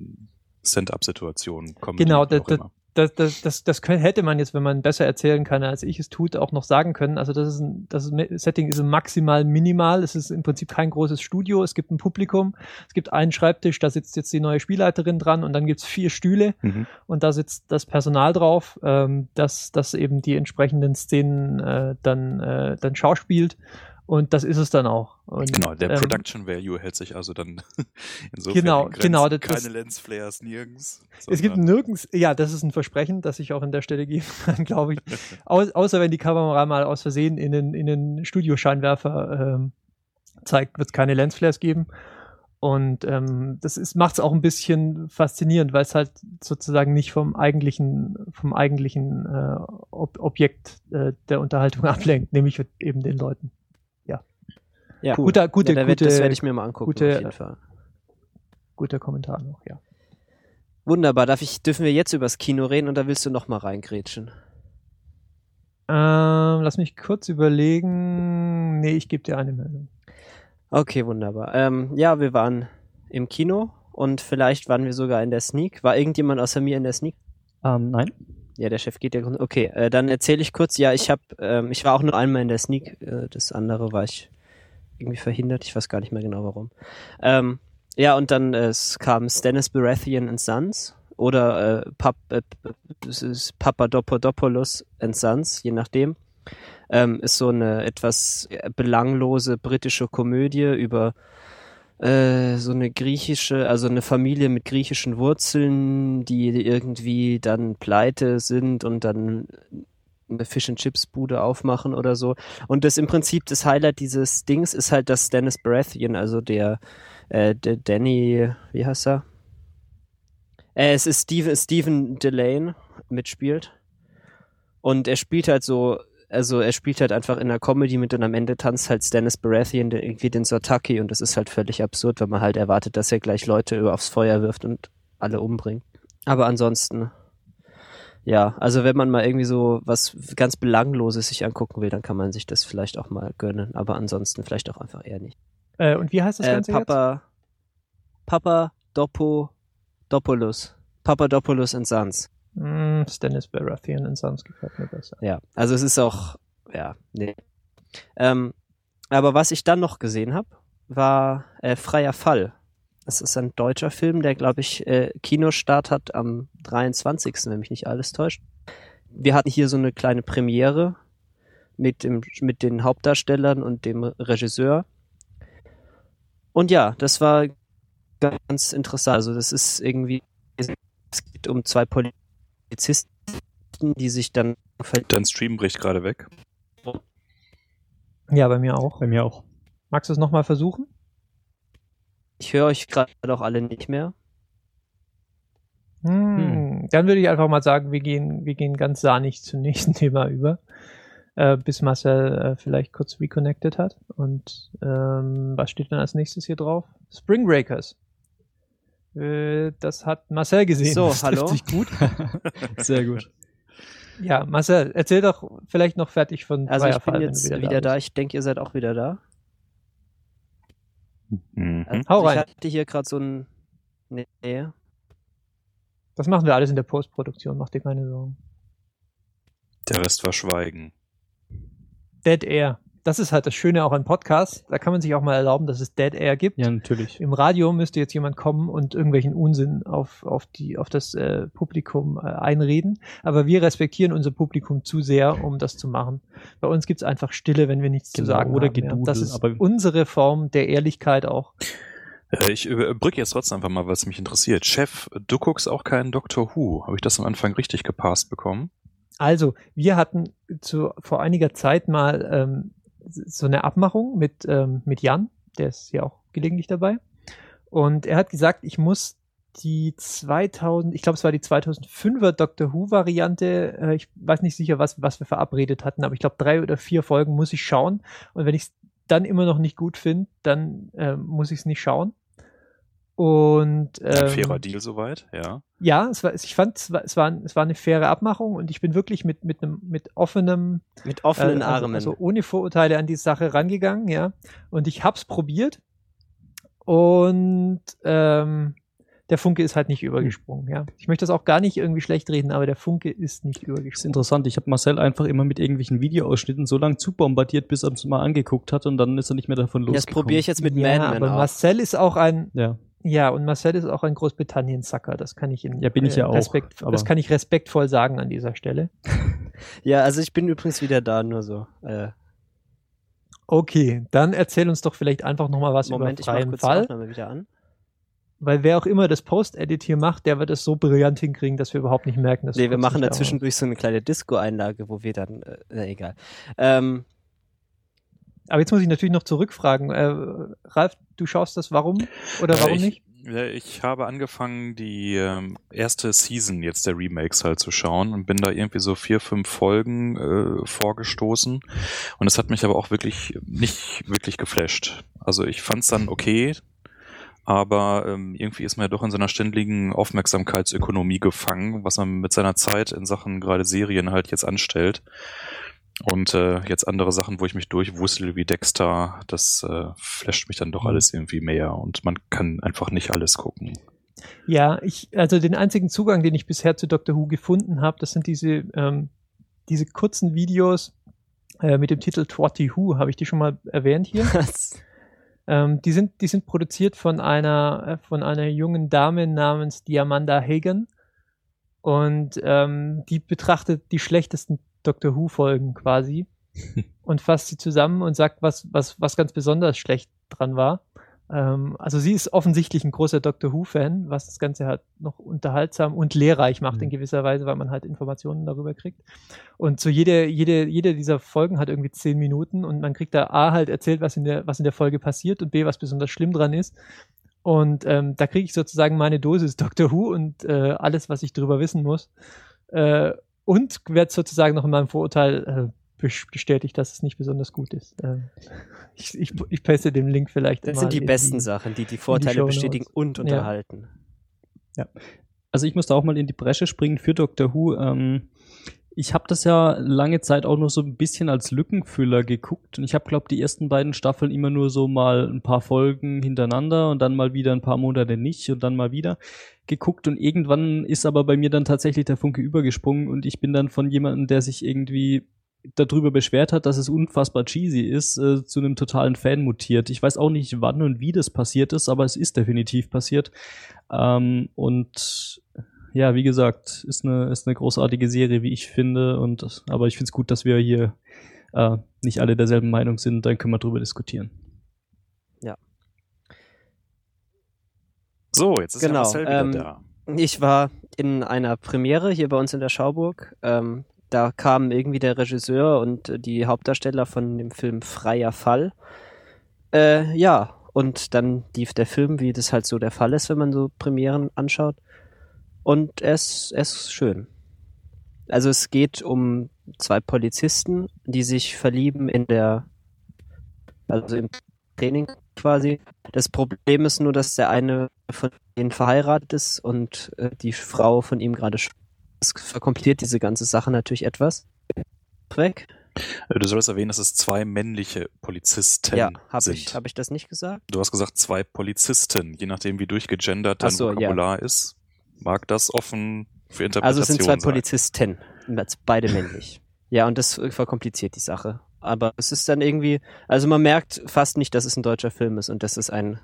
Stand-up-Situation. Genau, auch immer. Das, das, das, das könnt, hätte man jetzt, wenn man besser erzählen kann, als ich es tut, auch noch sagen können. Also das ist ein, das Setting ist maximal minimal. Es ist im Prinzip kein großes Studio. Es gibt ein Publikum. Es gibt einen Schreibtisch, da sitzt jetzt die neue Spielleiterin dran und dann gibt's vier Stühle Mhm. und da sitzt das Personal drauf, ähm, das, das eben die entsprechenden Szenen äh, dann, äh, dann schauspielt. Und das ist es dann auch. Und, Genau, der ähm, Production Value hält sich also dann insofern Genau, Grenzen. genau, das- keine das- Lensflares nirgends. Es gibt nirgends, ja, das ist ein Versprechen, das ich auch an der Stelle geben kann, glaube ich. Au, außer wenn die Kamera mal aus Versehen in den, in den Studioscheinwerfer ähm, zeigt, wird es keine Lensflares geben. Und ähm, das macht es auch ein bisschen faszinierend, weil es halt sozusagen nicht vom eigentlichen, vom eigentlichen äh, Ob Objekt äh, der Unterhaltung ablenkt, nämlich eben den Leuten. Ja, Guter, gute, ja, gute, das werde ich mir mal angucken, gute- auf jeden Fall. guter Kommentar noch, ja. Wunderbar, darf ich, dürfen wir jetzt übers Kino reden und da willst du noch mal reingrätschen? Ähm, lass mich kurz überlegen. Nee, ich gebe dir eine Meldung. Okay, wunderbar. Ähm, ja, wir waren im Kino und vielleicht waren wir sogar in der Sneak. War irgendjemand außer mir in der Sneak? Ähm, nein. Ja, der Chef geht ja. Okay, äh, dann erzähle ich kurz. Ja, ich habe, ähm, ich war auch nur einmal in der Sneak. Äh, das andere war ich irgendwie verhindert. Ich weiß gar nicht mehr genau warum. Ähm, ja, und dann äh, es kam Stannis Baratheon and Sons oder äh, Pap äh, Papadopoulos and Sons, je nachdem. Ähm, ist so eine etwas äh, belanglose britische Komödie über äh, so eine griechische, also eine Familie mit griechischen Wurzeln, die irgendwie dann pleite sind und dann eine Fish and Chips Bude aufmachen oder so. Und das im Prinzip das Highlight dieses Dings ist halt, dass Dennis Baratheon, also der, äh, der Danny, wie heißt er? Äh, es ist Steven, Steven Delane mitspielt. Und er spielt halt so, also er spielt halt einfach in einer Comedy mit und am Ende tanzt halt Stannis Baratheon irgendwie den Sotaki und das ist halt völlig absurd, weil man halt erwartet, dass er gleich Leute aufs Feuer wirft und alle umbringt. Aber ansonsten, ja, also wenn man mal irgendwie so was ganz Belangloses sich angucken will, dann kann man sich das vielleicht auch mal gönnen, aber ansonsten vielleicht auch einfach eher nicht. Äh, und wie heißt das Äh, Ganze jetzt? Papa, Papa Doppo, Dopoulos, Papadopoulos and Sons. Mm, Stannis Baratheon und Sons gefällt mir besser. Ja, also es ist auch, ja, nee. Ähm, aber was ich dann noch gesehen habe, war äh, Freier Fall. Das ist ein deutscher Film, der, glaube ich, äh, Kinostart hat am 23., wenn mich nicht alles täuscht. Wir hatten hier so eine kleine Premiere mit, dem, mit den Hauptdarstellern und dem Regisseur. Und ja, das war ganz interessant. Also das ist irgendwie, es geht um zwei Polizisten, die sich dann Dein Stream bricht gerade weg. Ja, bei mir auch. Bei mir auch. Magst du es nochmal versuchen? Ich höre euch gerade auch alle nicht mehr. Hm. Dann würde ich einfach mal sagen, wir gehen, wir gehen ganz sahnig zum nächsten Thema über, äh, bis Marcel äh, vielleicht kurz reconnected hat. Und ähm, was steht dann als nächstes hier drauf? Spring Breakers. Äh, das hat Marcel gesehen. So, das hallo. Sich gut. Sehr gut. Ja, Marcel, erzähl doch vielleicht noch fertig von Also ich bin jetzt du wieder, da. bist. Ich denke, ihr seid auch wieder da. Mhm. Also Hau rein. Ich hatte hier gerade so ein. Nee. Das machen wir alles in der Postproduktion, mach dir keine Sorgen. Der Rest war Schweigen. Dead Air. Das ist halt das Schöne auch an Podcasts. Da kann man sich auch mal erlauben, dass es Dead Air gibt. Ja, natürlich. Im Radio müsste jetzt jemand kommen und irgendwelchen Unsinn auf, auf, die, auf das äh, Publikum äh, einreden. Aber wir respektieren unser Publikum zu sehr, um das zu machen. Bei uns gibt's einfach Stille, wenn wir nichts zu Genau, sagen oder haben. Ja. Gedudel, Das ist aber- unsere Form der Ehrlichkeit auch. Äh, Ich überbrücke jetzt trotzdem einfach mal, was mich interessiert. Chef, du guckst auch keinen Doctor Who. Habe ich das am Anfang richtig gepasst bekommen? Also, wir hatten zu, vor einiger Zeit mal ähm, so eine Abmachung mit, ähm, mit Jan, der ist ja auch gelegentlich dabei. Und er hat gesagt, ich muss die 2000, ich glaube, es war die 2005er Doctor Who Variante. Äh, ich weiß nicht sicher, was, was wir verabredet hatten, aber ich glaube, drei oder vier Folgen muss ich schauen. Und wenn ich es dann immer noch nicht gut finde, dann ähm, muss ich es nicht schauen. Und Ein ähm, fairer Deal soweit, ja. ja, es war, ich fand, es war, es war, es war eine faire Abmachung und ich bin wirklich mit, mit einem, mit offenem, Mit offenen äh, also, Armen. also ohne Vorurteile an die Sache rangegangen, ja. Und ich hab's probiert und ähm, der Funke ist halt nicht übergesprungen, ja. Ich möchte das auch gar nicht irgendwie schlecht reden, aber der Funke ist nicht Das ist übergesprungen. interessant. Ich habe Marcel einfach immer mit irgendwelchen Videoausschnitten so lange zubombardiert, bis er es mal angeguckt hat und dann ist er nicht mehr davon das losgekommen. probiere ich jetzt mit ja, Madman aber auch. Marcel ist auch ein, Ja, ja, und Marcel ist auch ein Großbritannien-Sacker, das kann ich in Ja, bin ich ja auch, Respekt, aber- das kann ich respektvoll sagen an dieser Stelle. Ja, also ich bin übrigens wieder da, nur so. Äh, Okay, dann erzähl uns doch vielleicht einfach nochmal was Moment, ich über mach freien kurz Fall. die Aufnahme wieder an. Weil wer auch immer das Post-Edit hier macht, der wird es so brillant hinkriegen, dass wir überhaupt nicht merken, dass Nee, wir machen nicht da da war. zwischendurch so eine kleine Disco-Einlage, wo wir dann, äh, na, egal. Ähm, Aber jetzt muss ich natürlich noch zurückfragen. Äh, Ralf, du schaust das warum oder warum Äh, ich, nicht? Ja, ich habe angefangen, die ähm, erste Season jetzt der Remakes halt zu schauen und bin da irgendwie so vier, fünf Folgen äh, vorgestoßen. Und es hat mich aber auch wirklich nicht wirklich geflasht. Also ich fand es dann okay, aber ähm, irgendwie ist man ja doch in so einer ständigen Aufmerksamkeitsökonomie gefangen, was man mit seiner Zeit in Sachen gerade Serien halt jetzt anstellt. Und äh, jetzt andere Sachen, wo ich mich durchwussel wie Dexter, das äh, flasht mich dann doch alles irgendwie mehr und man kann einfach nicht alles gucken. Ja, ich, also den einzigen Zugang, den ich bisher zu Doctor Who gefunden habe, das sind diese, ähm, diese kurzen Videos äh, mit dem Titel Twatty Who. Habe ich die schon mal erwähnt hier? Ähm, die sind, die sind produziert von einer, äh, von einer jungen Dame namens Diamanda Hagen. Und ähm, die betrachtet die schlechtesten Doctor Who-Folgen quasi und fasst sie zusammen und sagt, was, was, was ganz besonders schlecht dran war. Ähm, also sie ist offensichtlich ein großer Doctor Who-Fan, was das Ganze halt noch unterhaltsam und lehrreich macht Mhm. in gewisser Weise, weil man halt Informationen darüber kriegt. Und so jede, jede, jede dieser Folgen hat irgendwie zehn Minuten und man kriegt da A halt erzählt, was in der, was in der Folge passiert und B, was besonders schlimm dran ist. Und ähm, da kriege ich sozusagen meine Dosis Doctor Who und äh, alles, was ich darüber wissen muss. Äh, und werde sozusagen noch in meinem Vorurteil äh, bes- bestätigt, dass es nicht besonders gut ist. Äh, ich, ich, ich paste den Link vielleicht. Das mal sind die besten Sachen, die die Vorteile Shownotes. bestätigen und Ja. unterhalten. Also ich musste auch mal in die Bresche springen für Doctor Who. Ähm, ich habe das ja lange Zeit auch nur so ein bisschen als Lückenfüller geguckt. Und ich habe, glaube die ersten beiden Staffeln immer nur so mal ein paar Folgen hintereinander und dann mal wieder ein paar Monate nicht und dann mal wieder geguckt. Und irgendwann ist aber bei mir dann tatsächlich der Funke übergesprungen und ich bin dann von jemandem, der sich irgendwie darüber beschwert hat, dass es unfassbar cheesy ist, äh, zu einem totalen Fan mutiert. Ich weiß auch nicht, wann und wie das passiert ist, aber es ist definitiv passiert. Ähm, und ja, wie gesagt, ist eine, ist eine großartige Serie, wie ich finde. Und aber ich finde es gut, dass wir hier äh, nicht alle derselben Meinung sind. Dann können wir drüber diskutieren. So, jetzt ist Genau, ja Marcel wieder ähm, da. Ich war in einer Premiere hier bei uns in der Schauburg. Ähm, da kam irgendwie der Regisseur und die Hauptdarsteller von dem Film Freier Fall. Äh, ja, und dann lief der Film, wie das halt so der Fall ist, wenn man so Premieren anschaut. Und ist, er ist schön. Also es geht um zwei Polizisten, die sich verlieben in der, also im Training quasi. Das Problem ist nur, dass der eine von denen verheiratet ist und äh, die Frau von ihm gerade Das verkompliziert diese ganze Sache natürlich etwas. Weg. Äh, Du solltest erwähnen, dass es zwei männliche Polizisten Ja, habe sind. ich, hab ich das nicht gesagt? Du hast gesagt zwei Polizisten. Je nachdem, wie durchgegendert dein so, ja. Vokabular ist, mag das offen für Interpretation Also es sind zwei sein. Polizisten, beide männlich. Ja, und das verkompliziert die Sache. Aber es ist dann irgendwie, also man merkt fast nicht, dass es ein deutscher Film ist und das ist ein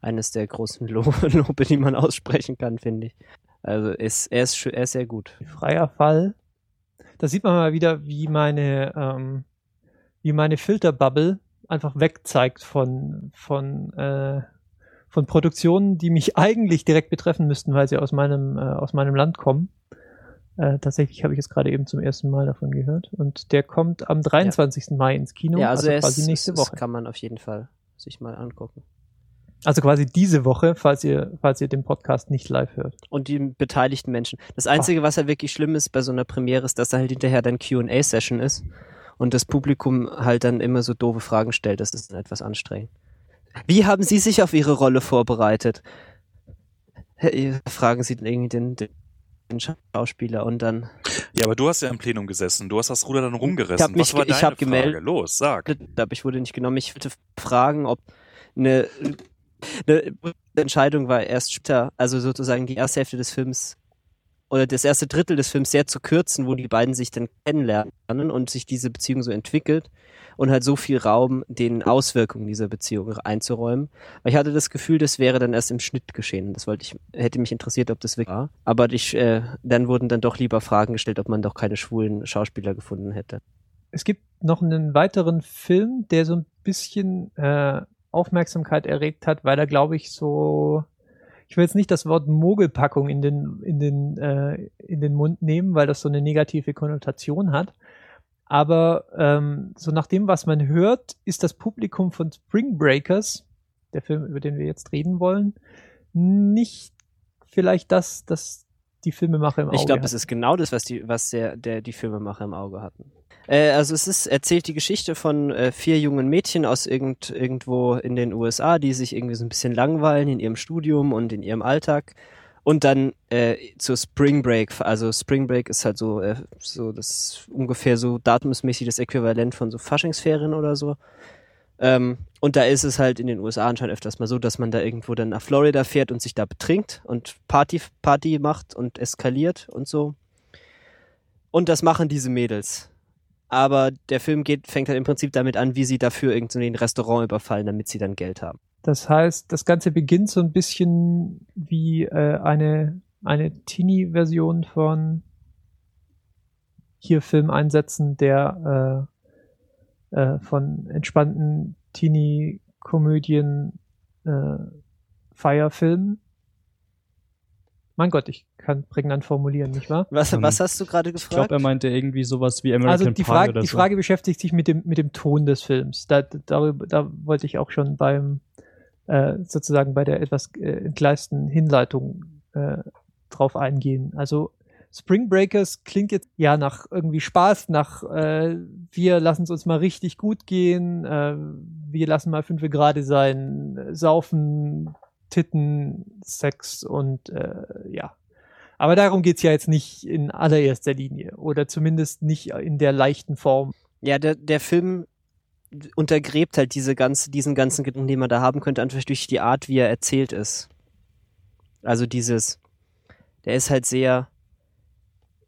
eines der großen Lo Lobe, die man aussprechen kann, finde ich. Also ist, er, ist, er ist sehr gut. Freier Fall. Da sieht man mal wieder, wie meine, ähm, wie meine Filterbubble einfach wegzeigt von, von, äh, von Produktionen, die mich eigentlich direkt betreffen müssten, weil sie aus meinem, äh, aus meinem Land kommen. Äh, tatsächlich habe ich jetzt gerade eben zum ersten Mal davon gehört. Und der kommt am 23. Mai ins Kino, ja, also, also quasi ist, nächste es- Woche. Das kann man auf jeden Fall sich mal angucken. Also quasi diese Woche, falls ihr, falls ihr den Podcast nicht live hört. Und die beteiligten Menschen. Das Einzige, was halt wirklich schlimm ist bei so einer Premiere, ist, dass da halt hinterher dann Q&A-Session ist und das Publikum halt dann immer so doofe Fragen stellt. Das ist dann etwas anstrengend. Wie haben Sie sich auf Ihre Rolle vorbereitet? Äh, Fragen Sie irgendwie den, den Schauspieler und dann Ja, aber du hast ja im Plenum gesessen. Du hast das Ruder dann rumgerissen. Ich hab mich Was ich hab gemeldet. Frage? Los, sag. ich wurde nicht genommen. Ich wollte fragen, ob eine, eine Entscheidung war erst später, also sozusagen die erste Hälfte des Films oder das erste Drittel des Films sehr zu kürzen, wo die beiden sich dann kennenlernen und sich diese Beziehung so entwickelt und halt so viel Raum den Auswirkungen dieser Beziehung einzuräumen. Weil ich hatte das Gefühl, das wäre dann erst im Schnitt geschehen. Das wollte ich, hätte mich interessiert, ob das wirklich war. Aber ich, äh, dann wurden dann doch lieber Fragen gestellt, ob man doch keine schwulen Schauspieler gefunden hätte. Es gibt noch einen weiteren Film, der so ein bisschen äh, Aufmerksamkeit erregt hat, weil er, glaube ich, so. Ich will jetzt nicht das Wort Mogelpackung in den, in, den, äh, in den Mund nehmen, weil das so eine negative Konnotation hat. Aber ähm, so nach dem, was man hört, ist das Publikum von Spring Breakers, der Film, über den wir jetzt reden wollen, nicht vielleicht das, das die Filmemacher im Auge Ich glaube, es ist genau das, was die, was der, der die Filmemacher im Auge hatten. Äh, also es ist erzählt die Geschichte von äh, vier jungen Mädchen aus irgend, irgendwo in den USA, die sich irgendwie so ein bisschen langweilen in ihrem Studium und in ihrem Alltag und dann äh, zur Spring Break. Also Spring Break ist halt so äh, so das ungefähr so datumsmäßig das Äquivalent von so Faschingsferien oder so. Ähm, und da ist es halt in den USA anscheinend öfters mal so, dass man da irgendwo dann nach Florida fährt und sich da betrinkt und Party, Party macht und eskaliert und so. Und das machen diese Mädels. Aber der Film geht, fängt halt im Prinzip damit an, wie sie dafür irgendwie ein Restaurant überfallen, damit sie dann Geld haben. Das heißt, das Ganze beginnt so ein bisschen wie äh, eine, eine Teenie-Version von hier Filmeinsätzen der äh, äh, von entspannten Teenie-Komödien äh, Feierfilmen. Mein Gott, ich kann prägnant formulieren, nicht wahr? Was, Ähm, was hast du gerade Ich gefragt? glaube, er meinte irgendwie sowas wie American Also die Pie Frage, oder die so. Frage beschäftigt sich mit dem, mit dem Ton des Films. Da, darüber, da wollte ich auch schon beim äh, sozusagen bei der etwas äh, entgleisten Hinleitung äh, drauf eingehen. Also Spring Breakers klingt jetzt ja nach irgendwie Spaß, nach äh, wir lassen es uns mal richtig gut gehen, äh, wir lassen mal fünf gerade sein, äh, saufen, Titten, Sex und äh, ja. Aber darum geht's ja jetzt nicht in allererster Linie oder zumindest nicht in der leichten Form. Ja, der, der Film untergräbt halt diese ganze, diesen ganzen Gedanken, den man da haben könnte, einfach durch die Art, wie er erzählt ist. Also dieses, der ist halt sehr,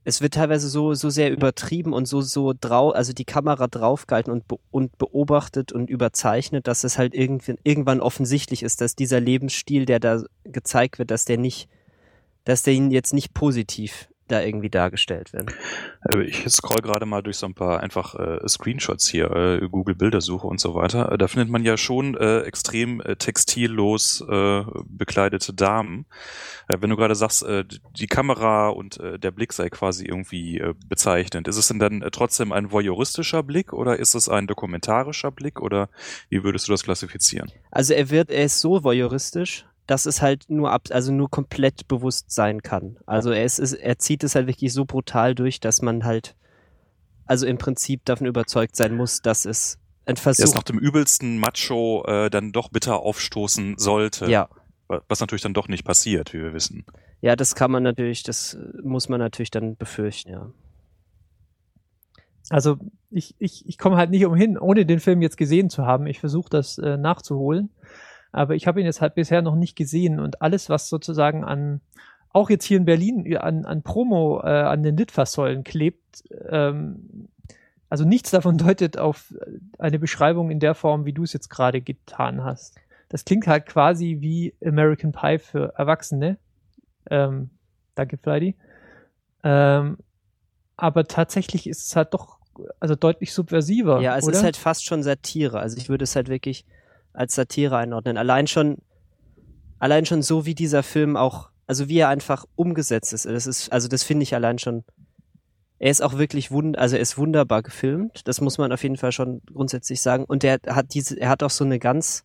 es wird teilweise so, so sehr übertrieben und so, so drau, also die Kamera draufgehalten und, be und beobachtet und überzeichnet, dass es halt irgendwann, irgendwann offensichtlich ist, dass dieser Lebensstil, der da gezeigt wird, dass der nicht, dass der ihn jetzt nicht positiv da irgendwie dargestellt werden. Äh, Ich scroll gerade mal durch so ein paar einfach äh, Screenshots hier, äh, Google Bildersuche und so weiter. Äh, Da findet man ja schon äh, extrem äh, textillos äh, bekleidete Damen. Wenn du gerade sagst, die Kamera und der Blick sei quasi irgendwie bezeichnend, ist es denn dann trotzdem ein voyeuristischer Blick oder ist es ein dokumentarischer Blick oder wie würdest du das klassifizieren? Also er wird, er ist so voyeuristisch, dass es halt nur ab, also nur komplett bewusst sein kann. Also er ist, ist, er zieht es halt wirklich so brutal durch, dass man halt, also im Prinzip davon überzeugt sein muss, dass es ein Versuch. es nach dem übelsten Macho äh, dann doch bitter aufstoßen sollte. ja, Wa- Was natürlich dann doch nicht passiert, wie wir wissen. ja, das kann man natürlich, das äh, muss man natürlich dann befürchten, ja. Also ich, ich, ich komme halt nicht umhin, ohne den Film jetzt gesehen zu haben. Ich versuche das äh, nachzuholen. Aber ich habe ihn jetzt halt bisher noch nicht gesehen und alles, was sozusagen an, auch jetzt hier in Berlin, äh, an, an Promo, äh, an den Litfaßsäulen klebt, ähm, also nichts davon deutet auf eine Beschreibung in der Form, wie du es jetzt gerade getan hast. Das klingt halt quasi wie American Pie für Erwachsene. Ähm, danke, Freddy. Ähm, aber tatsächlich ist es halt doch also deutlich subversiver. Ja, es oder? ist halt fast schon Satire. Also ich würde es halt wirklich als Satire einordnen. Allein schon, allein schon so wie dieser Film auch, also wie er einfach umgesetzt ist. Das ist, also das finde ich allein schon. Er ist auch wirklich wund, also er ist wunderbar gefilmt. Das muss man auf jeden Fall schon grundsätzlich sagen. Und er hat diese, er hat auch so eine ganz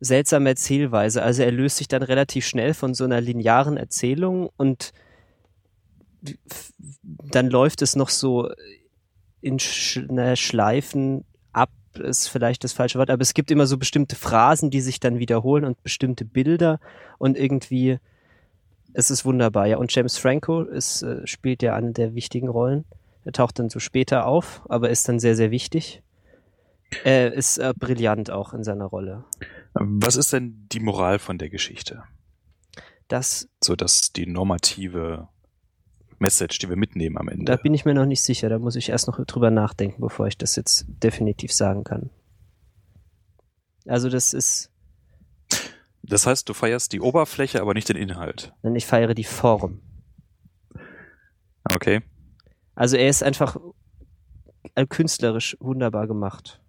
seltsame Erzählweise. Also er löst sich dann relativ schnell von so einer linearen Erzählung und dann läuft es noch so in na, Schleifen ist vielleicht das falsche Wort, aber es gibt immer so bestimmte Phrasen, die sich dann wiederholen und bestimmte Bilder und irgendwie, es ist wunderbar, ja. Und James Franco ist, äh, spielt ja eine der wichtigen Rollen. Er taucht dann so später auf, aber ist dann sehr, sehr wichtig. Er ist äh, brillant auch in seiner Rolle. Was ist denn die Moral von der Geschichte? Das, So dass die normative Message, die wir mitnehmen am Ende. da bin ich mir noch nicht sicher. Da muss ich erst noch drüber nachdenken, bevor ich das jetzt definitiv sagen kann. Also das ist, Das heißt, du feierst die Oberfläche, aber nicht den Inhalt. denn ich feiere die Form. Okay. Also er ist einfach äh, künstlerisch wunderbar gemacht.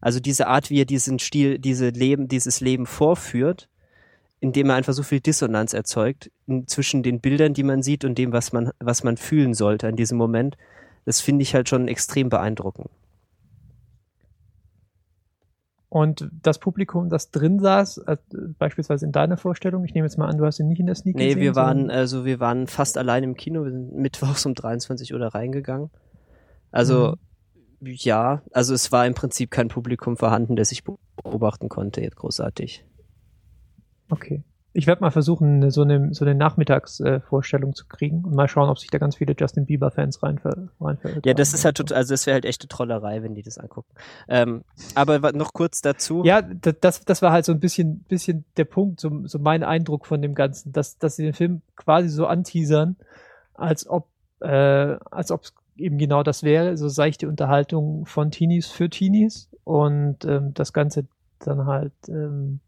Also diese Art, wie er diesen Stil, diese Leben, dieses Leben vorführt, indem er einfach so viel Dissonanz erzeugt zwischen den Bildern, die man sieht und dem, was man, was man fühlen sollte in diesem Moment, das finde ich halt schon extrem beeindruckend. Und das Publikum, das drin saß, äh, beispielsweise in deiner Vorstellung, ich nehme jetzt mal an, du hast ihn nicht in der Sneak Nee, gesehen. wir waren, also wir waren fast allein im Kino, wir sind mittwochs um 23 Uhr da reingegangen. Also, ja, also es war im Prinzip kein Publikum vorhanden, das ich beobachten konnte, jetzt großartig. Okay. Ich werde mal versuchen, so eine, so eine Nachmittagsvorstellung zu kriegen und mal schauen, ob sich da ganz viele Justin Bieber-Fans reinver reinverirrt Ja, das ist halt total, also das wäre halt echte Trollerei, wenn die das angucken. Ähm, aber noch kurz dazu. Ja, da- das, das war halt so ein bisschen, bisschen der Punkt, so, so mein Eindruck von dem Ganzen, dass, dass sie den Film quasi so anteasern, als ob, äh, als ob es eben genau das wäre, so seichte Unterhaltung von Teenies für Teenies und ähm, das Ganze dann halt ähm,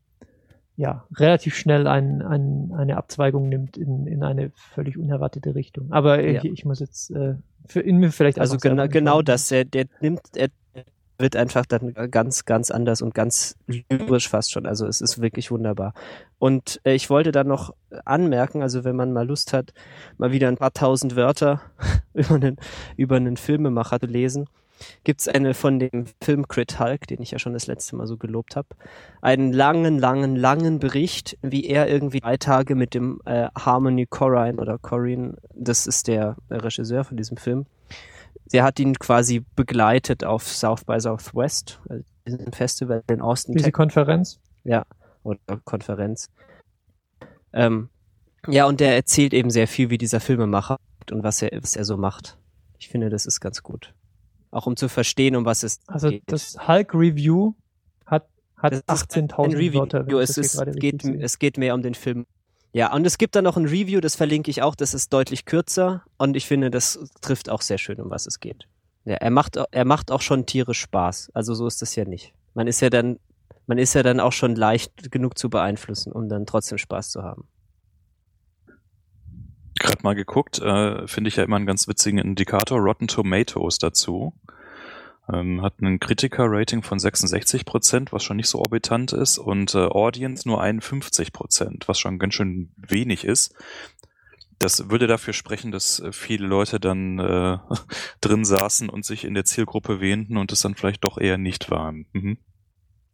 ja relativ schnell ein, ein, eine Abzweigung nimmt in, in eine völlig unerwartete Richtung. Aber Ja. ich muss jetzt äh, für in mir vielleicht also genau, genau das. Der, der nimmt, er wird einfach dann ganz, ganz anders und ganz lyrisch fast schon. Also es ist wirklich wunderbar. Und äh, ich wollte dann noch anmerken, also wenn man mal Lust hat, mal wieder ein paar tausend Wörter über einen, über einen Filmemacher zu lesen, gibt's eine von dem Film Crit Hulk, den ich ja schon das letzte Mal so gelobt habe, einen langen, langen, langen Bericht, wie er irgendwie drei Tage mit dem äh, Harmony Corrine oder Corinne, das ist der Regisseur von diesem Film, der hat ihn quasi begleitet auf South by Southwest, also diesem Festival in Austin, diese Konferenz. oder Konferenz. Ähm, ja, und der erzählt eben sehr viel, wie dieser Filmemacher und was er, was er so macht. Ich finde, das ist ganz gut. Auch um zu verstehen, um was es Also geht. das Hulk Review hat, hat Das ist ein 18.000 Review. Wörter. Es, ist, geht, es geht mehr um den Film. Ja, und es gibt dann noch ein Review, das verlinke ich auch, das ist deutlich kürzer und ich finde, das trifft auch sehr schön, um was es geht. Ja, er macht, er macht auch schon tierisch Spaß. Also so ist das ja nicht. Man ist ja dann, man ist ja dann auch schon leicht genug zu beeinflussen, um dann trotzdem Spaß zu haben. Gerade mal geguckt, äh, finde ich ja immer einen ganz witzigen Indikator, Rotten Tomatoes dazu. Ähm, hat einen Kritiker-Rating von 66 Prozent, was schon nicht so orbitant ist, und äh, Audience nur 51 Prozent, was schon ganz schön wenig ist. Das würde dafür sprechen, dass äh, viele Leute dann äh, drin saßen und sich in der Zielgruppe wähnten und es dann vielleicht doch eher nicht waren. Mhm.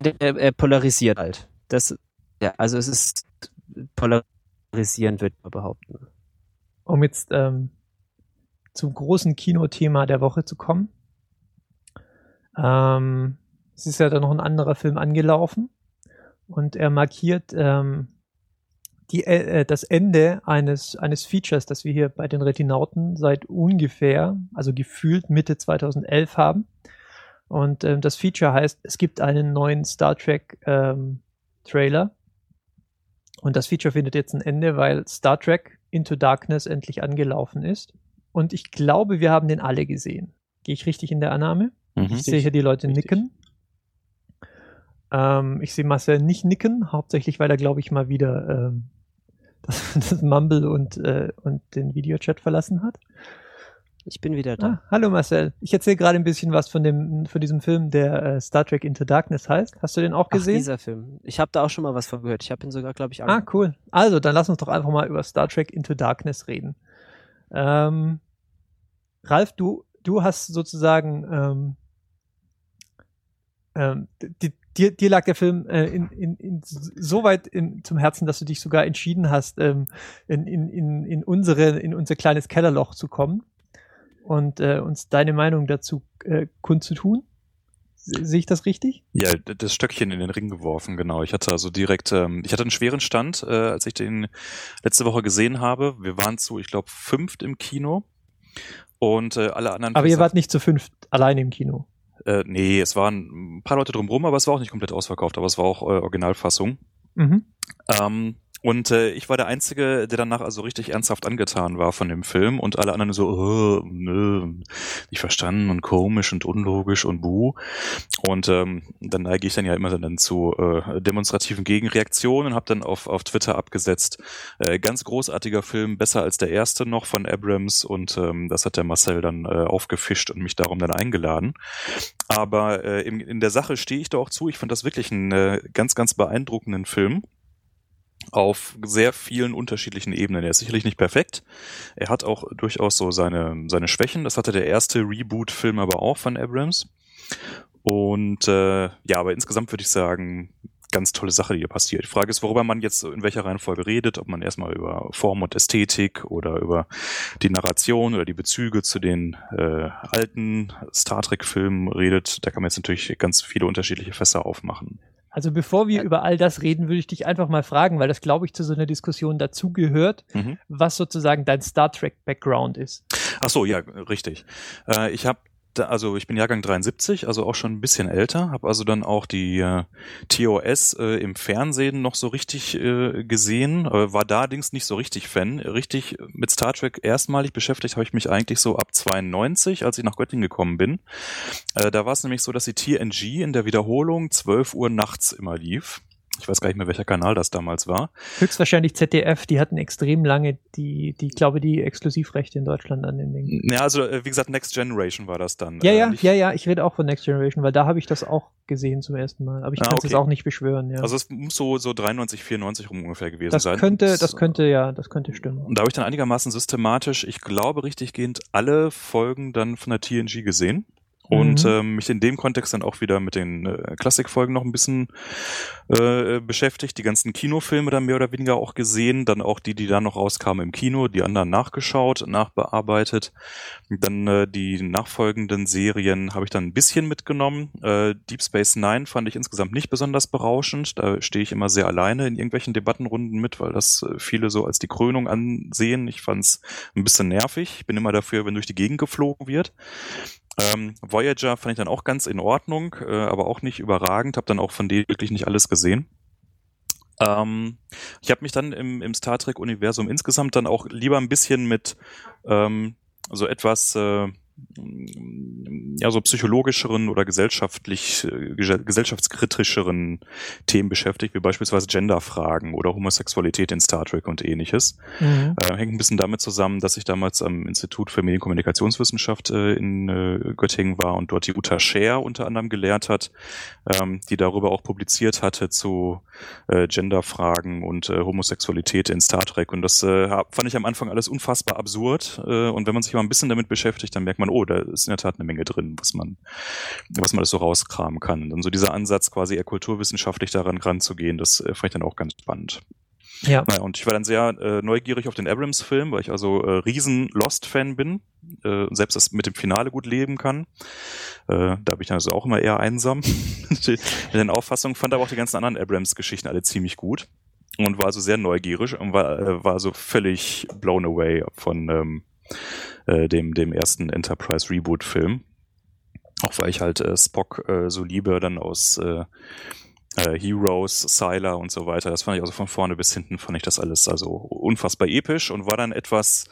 Er, er polarisiert halt. Das, ja, also es ist polarisierend, würde man behaupten. Um jetzt ähm, zum großen Kinothema der Woche zu kommen. Ähm, es ist ja dann noch ein anderer Film angelaufen und er markiert ähm, die, äh, das Ende eines, eines Features, das wir hier bei den Retinauten seit ungefähr, also gefühlt Mitte 2011 haben. Und ähm, das Feature heißt, es gibt einen neuen Star Trek ähm, Trailer. Und das Feature findet jetzt ein Ende, weil Star Trek Into Darkness endlich angelaufen ist. Und ich glaube, wir haben den alle gesehen. Gehe ich richtig in der Annahme? Mhm. Ich sehe hier die Leute Richtig. nicken. Ähm, ich sehe Marcel nicht nicken, hauptsächlich weil er, glaube ich, mal wieder ähm, das, das Mumble und, äh, und den Videochat verlassen hat. Ich bin wieder da. Ah, hallo Marcel. Ich erzähle gerade ein bisschen was von dem von diesem Film, der äh, Star Trek Into Darkness heißt. Hast du den auch Ach, gesehen? dieser Film. Ich habe da auch schon mal was von gehört. Ich habe ihn sogar, glaube ich, Ah, cool. Also, dann lass uns doch einfach mal über Star Trek Into Darkness reden. Ähm, Ralf, du, du hast sozusagen ähm, ähm, di- dir, dir lag der Film äh, in, in, in so weit in, zum Herzen, dass du dich sogar entschieden hast, ähm, in, in, in, unsere, in unser kleines Kellerloch zu kommen und äh, uns deine Meinung dazu äh, kundzutun. Se- Sehe ich das richtig? Ja, das Stöckchen in den Ring geworfen, genau. Ich hatte also direkt, ähm, ich hatte einen schweren Stand, äh, als ich den letzte Woche gesehen habe. Wir waren zu, ich glaube, fünft im Kino. Und äh, alle anderen. Aber ihr wart nicht zu fünft alleine im Kino. Äh, nee, es waren ein paar Leute drumrum, aber es war auch nicht komplett ausverkauft, aber es war auch äh, Originalfassung. Mhm. Ähm, und äh, ich war der Einzige, der danach also richtig ernsthaft angetan war von dem Film und alle anderen so, oh, nö, nicht verstanden und komisch und unlogisch und buh. Und ähm, dann neige ich dann ja immer dann zu äh, demonstrativen Gegenreaktionen und habe dann auf, auf Twitter abgesetzt, äh, ganz großartiger Film, besser als der erste noch von Abrams und ähm, das hat der Marcel dann äh, aufgefischt und mich darum dann eingeladen. Aber äh, in, in der Sache stehe ich da auch zu. Ich fand das wirklich einen äh, ganz, ganz beeindruckenden Film auf sehr vielen unterschiedlichen Ebenen. Er ist sicherlich nicht perfekt. Er hat auch durchaus so seine, seine Schwächen. Das hatte der erste Reboot-Film aber auch von Abrams. Und äh, ja, aber insgesamt würde ich sagen, ganz tolle Sache, die hier passiert. Die Frage ist, worüber man jetzt in welcher Reihenfolge redet, ob man erstmal über Form und Ästhetik oder über die Narration oder die Bezüge zu den äh, alten Star Trek-Filmen redet. Da kann man jetzt natürlich ganz viele unterschiedliche Fässer aufmachen. Also bevor wir über all das reden, würde ich dich einfach mal fragen, weil das, glaube ich, zu so einer Diskussion dazugehört, Mhm. was sozusagen dein Star Trek-Background ist. Ach so, ja, richtig. Äh, ich habe also ich bin Jahrgang 73, also auch schon ein bisschen älter, habe also dann auch die äh, TOS äh, im Fernsehen noch so richtig äh, gesehen, äh, war da allerdings nicht so richtig Fan. Richtig mit Star Trek erstmalig beschäftigt habe ich mich eigentlich so ab 92, als ich nach Göttingen gekommen bin. Äh, da war es nämlich so, dass die TNG in der Wiederholung 12 Uhr nachts immer lief. Ich weiß gar nicht mehr, welcher Kanal das damals war. Höchstwahrscheinlich ZDF, die hatten extrem lange die, die, glaube die Exklusivrechte in Deutschland an den Dingen. Ja, also äh, wie gesagt, Next Generation war das dann. Ja, ja, nicht- ja, ja, ich rede auch von Next Generation, weil da habe ich das auch gesehen zum ersten Mal. Aber ich Ah, kann es okay. jetzt auch nicht beschwören, ja. Also es muss so, so 93, 94 rum ungefähr gewesen das sein. könnte, das könnte, ja, das könnte stimmen. Und da habe ich dann einigermaßen systematisch, ich glaube richtiggehend, alle Folgen dann von der TNG gesehen. Und Mhm. ähm, mich in dem Kontext dann auch wieder mit den äh, Klassikfolgen noch ein bisschen äh, beschäftigt, die ganzen Kinofilme dann mehr oder weniger auch gesehen, dann auch die, die dann noch rauskamen im Kino, die anderen nachgeschaut, nachbearbeitet. Dann äh, die nachfolgenden Serien habe ich dann ein bisschen mitgenommen. Äh, Deep Space Nine fand ich insgesamt nicht besonders berauschend. Da stehe ich immer sehr alleine in irgendwelchen Debattenrunden mit, weil das äh, viele so als die Krönung ansehen. Ich fand es ein bisschen nervig. Ich bin immer dafür, wenn durch die Gegend geflogen wird. Ähm, Voyager fand ich dann auch ganz in Ordnung, äh, aber auch nicht überragend. Habe dann auch von denen wirklich nicht alles gesehen. Ähm, ich habe mich dann im, im Star Trek-Universum insgesamt dann auch lieber ein bisschen mit ähm, so etwas äh, ja, so psychologischeren oder gesellschaftlich, äh, gesellschaftskritischeren Themen beschäftigt, wie beispielsweise Genderfragen oder Homosexualität in Star Trek und ähnliches. Mhm. Äh, hängt ein bisschen damit zusammen, dass ich damals am Institut für Medienkommunikationswissenschaft äh, in äh, Göttingen war und dort die Uta Scher unter anderem gelehrt hat, ähm, die darüber auch publiziert hatte zu äh, Genderfragen und äh, Homosexualität in Star Trek. Und das fand ich am Anfang alles unfassbar absurd. und wenn man sich mal ein bisschen damit beschäftigt, dann merkt man, oh, da ist in der Tat eine Menge drin, was man, was man das so rauskramen kann. Und so dieser Ansatz, quasi eher kulturwissenschaftlich daran ranzugehen, das äh, fand ich dann auch ganz spannend. Ja. Naja, und ich war dann sehr äh, neugierig auf den Abrams-Film, weil ich also äh, riesen Lost-Fan bin, äh, selbst das mit dem Finale gut leben kann. Äh, da bin ich dann also auch immer eher einsam mit den Auffassungen, fand aber auch die ganzen anderen Abrams-Geschichten alle ziemlich gut und war also sehr neugierig und war, äh, war so völlig blown away von ähm, äh, dem, dem ersten Enterprise Reboot Film. Auch weil ich halt äh, Spock äh, so liebe, dann aus äh, äh, Heroes, Sylar und so weiter. Das fand ich also von vorne bis hinten, fand ich das alles also unfassbar episch und war dann etwas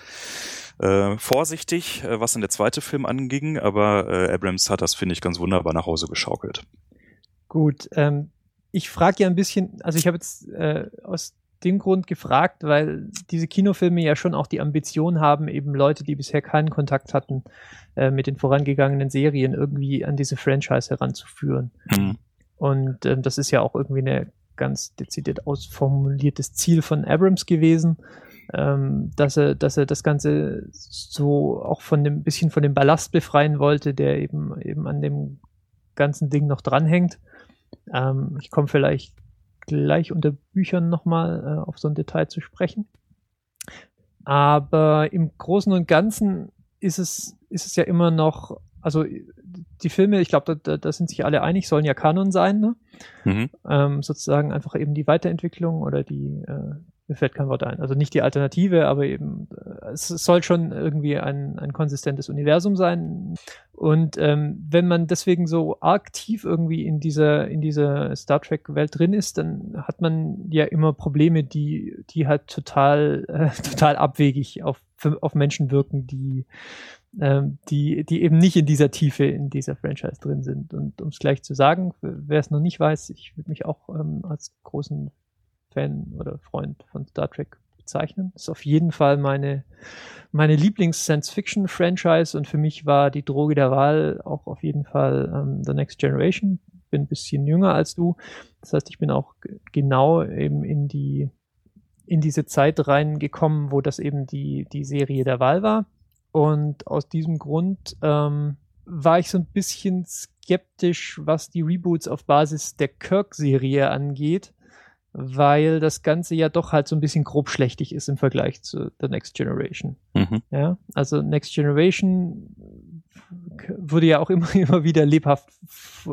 äh, vorsichtig, äh, was dann der zweite Film anging, aber äh, Abrams hat das, finde ich, ganz wunderbar nach Hause geschaukelt. Gut, ähm, ich frage ja ein bisschen, also ich habe jetzt äh, aus dem Grund gefragt, weil diese Kinofilme ja schon auch die Ambition haben, eben Leute, die bisher keinen Kontakt hatten äh, mit den vorangegangenen Serien, irgendwie an diese Franchise heranzuführen. Mhm. Und ähm, das ist ja auch irgendwie eine ganz dezidiert ausformuliertes Ziel von Abrams gewesen, ähm, dass er, dass er das Ganze so auch von dem bisschen von dem Ballast befreien wollte, der eben eben an dem ganzen Ding noch dranhängt. Ähm, ich komme vielleicht gleich unter Büchern nochmal äh, auf so ein Detail zu sprechen. Aber im Großen und Ganzen ist es, ist es ja immer noch, also die Filme, ich glaube, da, da sind sich alle einig, sollen ja Kanon sein, ne? Mhm. Ähm, sozusagen einfach eben die Weiterentwicklung oder die, äh, mir fällt kein Wort ein. Also nicht die Alternative, aber eben, äh, es soll schon irgendwie ein, ein konsistentes Universum sein. Und ähm, wenn man deswegen so tief irgendwie in dieser, in dieser Star Trek-Welt drin ist, dann hat man ja immer Probleme, die, die halt total, äh, total abwegig auf, auf Menschen wirken, die, ähm, die, die eben nicht in dieser Tiefe in dieser Franchise drin sind. Und um es gleich zu sagen, wer es noch nicht weiß, ich würde mich auch ähm, als großen Fan oder Freund von Star Trek bezeichnen. Ist auf jeden Fall meine, meine Lieblings-Science-Fiction-Franchise und für mich war die Droge der Wahl auch auf jeden Fall ähm, The Next Generation. Bin ein bisschen jünger als du. Das heißt, ich bin auch genau eben in die, in diese Zeit reingekommen, wo das eben die, die Serie der Wahl war. Und aus diesem Grund ähm, war ich so ein bisschen skeptisch, was die Reboots auf Basis der Kirk-Serie angeht weil das Ganze ja doch halt so ein bisschen grobschlächtig ist im Vergleich zu The Next Generation. Mhm. Ja, also Next Generation wurde ja auch immer, immer wieder lebhaft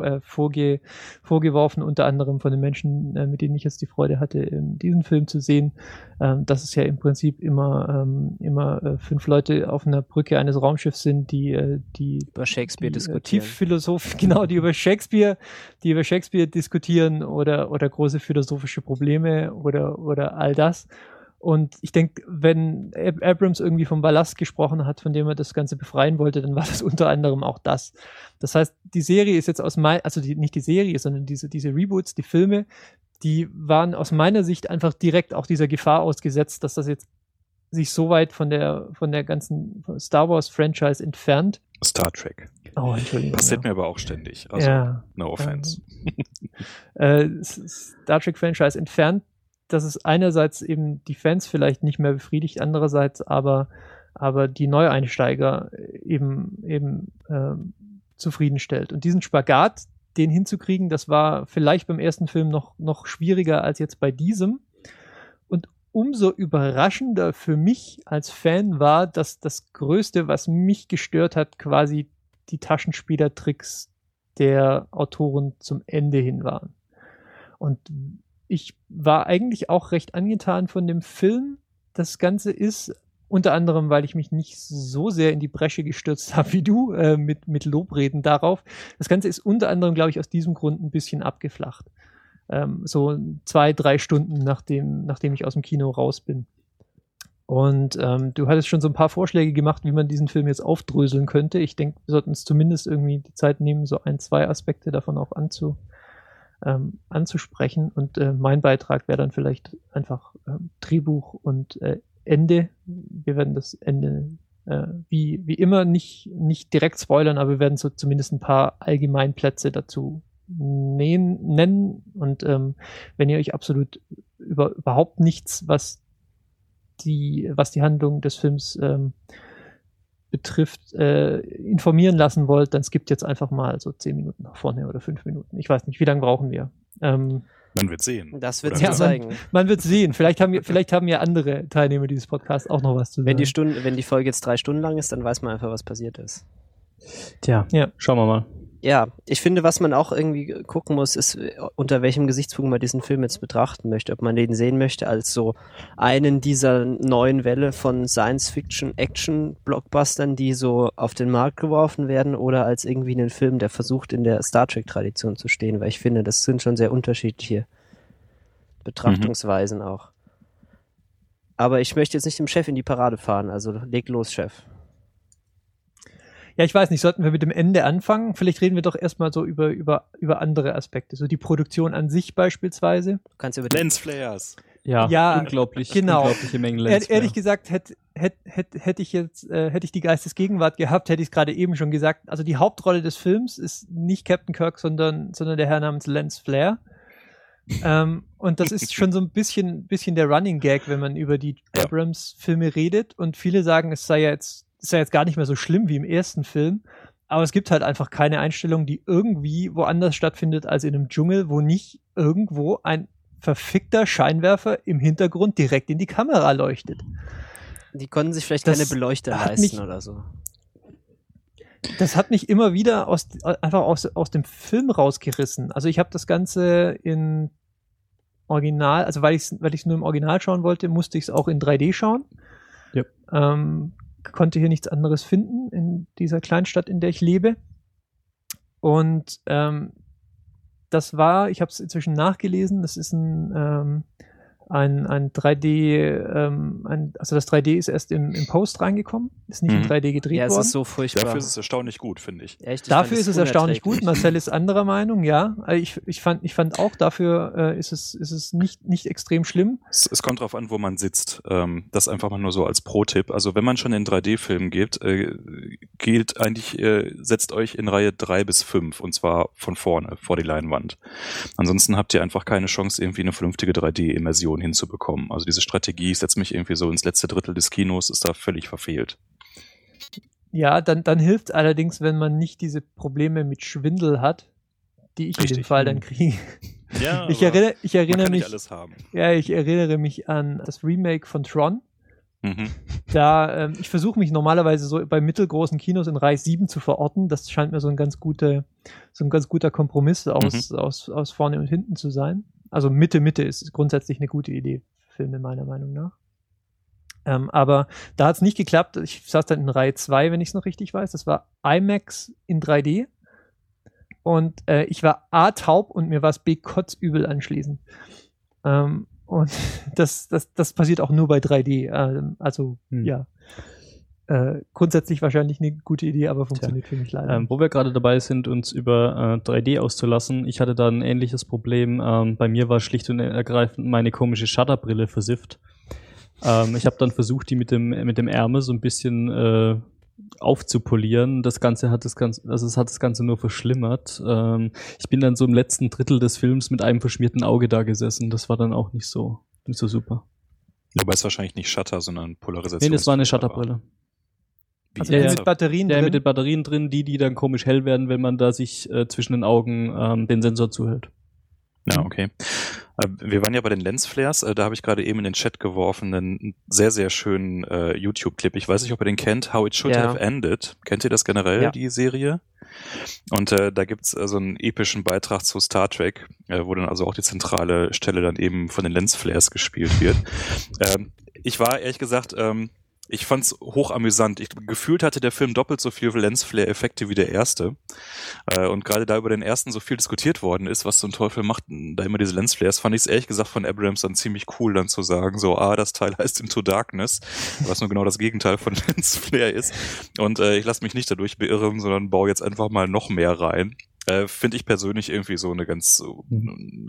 äh, vorge vorgeworfen, unter anderem von den Menschen, äh, mit denen ich jetzt die Freude hatte, diesen Film zu sehen, ähm, dass es ja im Prinzip immer, ähm, immer äh, fünf Leute auf einer Brücke eines Raumschiffs sind, die, die über Shakespeare die, diskutieren. Tiefphilosoph, genau, die über Shakespeare, die über Shakespeare diskutieren oder, oder große philosophische Probleme oder, oder all das. Und ich denke, wenn Abrams irgendwie vom Ballast gesprochen hat, von dem er das Ganze befreien wollte, dann war das unter anderem auch das. Das heißt, die Serie ist jetzt aus mein, also die, nicht die Serie, sondern diese, diese Reboots, die Filme, die waren aus meiner Sicht einfach direkt auch dieser Gefahr ausgesetzt, dass das jetzt sich so weit von der, von der ganzen Star Wars Franchise entfernt. Star Trek. Oh, Entschuldigung. Passiert ja. mir aber auch ständig. Also, ja. no offense. Ähm, äh, Star Trek Franchise entfernt dass es einerseits eben die Fans vielleicht nicht mehr befriedigt, andererseits aber, aber die Neueinsteiger eben, eben äh, zufriedenstellt. Und diesen Spagat, den hinzukriegen, das war vielleicht beim ersten Film noch, noch schwieriger als jetzt bei diesem. Und umso überraschender für mich als Fan war, dass das Größte, was mich gestört hat, quasi die Taschenspielertricks der Autoren zum Ende hin waren. Und ich war eigentlich auch recht angetan von dem Film. Das Ganze ist unter anderem, weil ich mich nicht so sehr in die Bresche gestürzt habe wie du äh, mit, mit Lobreden darauf. Das Ganze ist unter anderem, glaube ich, aus diesem Grund ein bisschen abgeflacht. Ähm, so zwei, drei Stunden nachdem, nachdem ich aus dem Kino raus bin. Und ähm, du hattest schon so ein paar Vorschläge gemacht, wie man diesen Film jetzt aufdröseln könnte. Ich denke, wir sollten uns zumindest irgendwie die Zeit nehmen, so ein, zwei Aspekte davon auch anzu, ähm, anzusprechen. Und äh, mein Beitrag wäre dann vielleicht einfach ähm, Drehbuch und äh, Ende. Wir werden das Ende äh, wie, wie immer nicht, nicht direkt spoilern, aber wir werden so zumindest ein paar Allgemeinplätze dazu nähen, nennen. Und ähm, wenn ihr euch absolut über überhaupt nichts, was die, was die Handlung des Films ähm, betrifft, äh, informieren lassen wollt, dann skippt jetzt einfach mal so zehn Minuten nach vorne oder fünf Minuten. Ich weiß nicht, wie lange brauchen wir. Ähm, Man wird sehen. Das wird Ja, zeigen. man wird sehen. Vielleicht haben, wir, vielleicht haben ja andere Teilnehmer dieses Podcasts auch noch was zu sagen. Wenn die, Stunde, wenn die Folge jetzt drei Stunden lang ist, dann weiß man einfach, was passiert ist. Tja, Ja. schauen wir mal. Ja, ich finde, was man auch irgendwie gucken muss, ist, äh, unter welchem Gesichtspunkt man diesen Film jetzt betrachten möchte. Ob man den sehen möchte als so einen dieser neuen Welle von Science-Fiction-Action-Blockbustern, die so auf den Markt geworfen werden, oder als irgendwie einen Film, der versucht, in der Star Trek-Tradition zu stehen, weil ich finde, das sind schon sehr unterschiedliche Betrachtungsweisen auch. Aber ich möchte jetzt nicht dem Chef in die Parade fahren, also leg los, Chef. Ja, ich weiß nicht, sollten wir mit dem Ende anfangen? Vielleicht reden wir doch erstmal so über, über, über andere Aspekte. So die Produktion an sich beispielsweise. Du kannst über Lensflares. Ja, Ja, unglaublich, genau. unglaubliche Mengen Ehr, Lensflare. ehrlich gesagt, hätte hätt, hätt, hätt ich jetzt, äh, hätte ich die Geistesgegenwart gehabt, hätte ich es gerade eben schon gesagt. Also die Hauptrolle des Films ist nicht Captain Kirk, sondern, sondern der Herr namens Lance Flair. ähm, und das ist schon so ein bisschen, bisschen der Running Gag, wenn man über die. Abrams-Filme redet. Und viele sagen, es sei ja jetzt, es sei jetzt gar nicht mehr so schlimm wie im ersten Film. Aber es gibt halt einfach keine Einstellung, die irgendwie woanders stattfindet als in einem Dschungel, wo nicht irgendwo ein verfickter Scheinwerfer im Hintergrund direkt in die Kamera leuchtet. Die konnten sich vielleicht Das keine Beleuchter leisten mich- oder so. Das hat mich immer wieder aus, einfach aus, aus dem Film rausgerissen. Also ich habe das Ganze in Original, also weil ich es weil ich's nur im Original schauen wollte, musste ich es auch in 3D schauen. Ja. Ähm, konnte hier nichts anderes finden in dieser Kleinstadt, in der ich lebe. Und ähm, das war, ich habe es inzwischen nachgelesen, das ist ein, ähm, ein, ein 3D, ähm, ein, also das 3D ist erst im, im Post reingekommen, ist nicht in Mhm. 3D gedreht Ja, es worden. ist so furchtbar. Dafür ist es erstaunlich gut, finde ich. Echt, ich Dafür ist es erstaunlich gut. Marcel ist anderer Meinung, ja. Also Ich, ich, fand, ich fand auch, dafür äh, ist es, ist es nicht, nicht extrem schlimm. Es, es kommt darauf an, wo man sitzt. Ähm, das einfach mal nur so als Pro-Tipp. Also wenn man schon in 3D-Filmen geht, äh, gilt eigentlich, äh, setzt euch in Reihe drei bis fünf und zwar von vorne, vor die Leinwand. Ansonsten habt ihr einfach keine Chance, irgendwie eine vernünftige 3D-Immersion hinzubekommen. Also diese Strategie, ich setze mich irgendwie so ins letzte Drittel des Kinos, ist da völlig verfehlt. Ja, dann, dann hilft allerdings, wenn man nicht diese Probleme mit Schwindel hat, die ich in dem Richtig. Fall dann kriege. Ja, Ich erinnere, ich erinnere mich, alles haben. ja, ich erinnere mich an das Remake von Tron. Mhm. Da, ähm, ich versuche mich normalerweise so bei mittelgroßen Kinos in Reihe 7 zu verorten. Das scheint mir so ein ganz guter, so ein ganz guter Kompromiss aus, aus, aus vorne und hinten zu sein. Also Mitte, Mitte ist grundsätzlich eine gute Idee, für Filme meiner Meinung nach. Ähm, aber da hat es nicht geklappt. Ich saß dann in Reihe 2, wenn ich es noch richtig weiß. Das war IMAX in 3D. Und äh, ich war A taub und mir war es B kotzübel anschließend. Ähm, und das, das, das passiert auch nur bei 3D. Ähm, also, Hm. ja. Äh, grundsätzlich wahrscheinlich eine gute Idee, aber funktioniert für mich leider. Ähm, wo wir gerade dabei sind, uns über äh, 3D auszulassen, ich hatte da ein ähnliches Problem. Ähm, bei mir war schlicht und ergreifend meine komische Shutterbrille versifft. Ähm, ich habe dann versucht, die mit dem, mit dem Ärmel so ein bisschen äh, aufzupolieren. Das Ganze hat das Ganze, also es hat das Ganze nur verschlimmert. Ähm, ich bin dann so im letzten Drittel des Films mit einem verschmierten Auge da gesessen. Das war dann auch nicht so, nicht so super. Wobei es wahrscheinlich nicht Shutter, sondern Polarisation. Nee, das war eine Shutterbrille. Also ja. mit Batterien Ja, drin. mit den Batterien drin, die, die dann komisch hell werden, wenn man da sich äh, zwischen den Augen ähm, den Sensor zuhält. Ja, okay. Äh, Wir waren ja bei den Lensflares, äh, da habe ich gerade eben in den Chat geworfen einen sehr, sehr schönen äh, YouTube-Clip. Ich weiß nicht, ob ihr den kennt, How It Should Ja. Have Ended. Kennt ihr das generell, Ja. die Serie? Und äh, da gibt's äh, so einen epischen Beitrag zu Star Trek, äh, wo dann also auch die zentrale Stelle dann eben von den Lensflares gespielt wird. ähm, ich war ehrlich gesagt ähm, ich fand's hoch amüsant. Ich, gefühlt hatte der Film doppelt so viel Lensflare-Effekte wie der erste. Äh, und gerade da über den ersten so viel diskutiert worden ist, was ein Teufel macht, da immer diese Lensflares, fand ich es ehrlich gesagt von Abrams dann ziemlich cool, dann zu sagen, so, ah, das Teil heißt Into Darkness, was nur genau das Gegenteil von Lensflare ist. Und äh, ich lasse mich nicht dadurch beirren, sondern baue jetzt einfach mal noch mehr rein. Äh, Finde ich persönlich irgendwie so eine ganz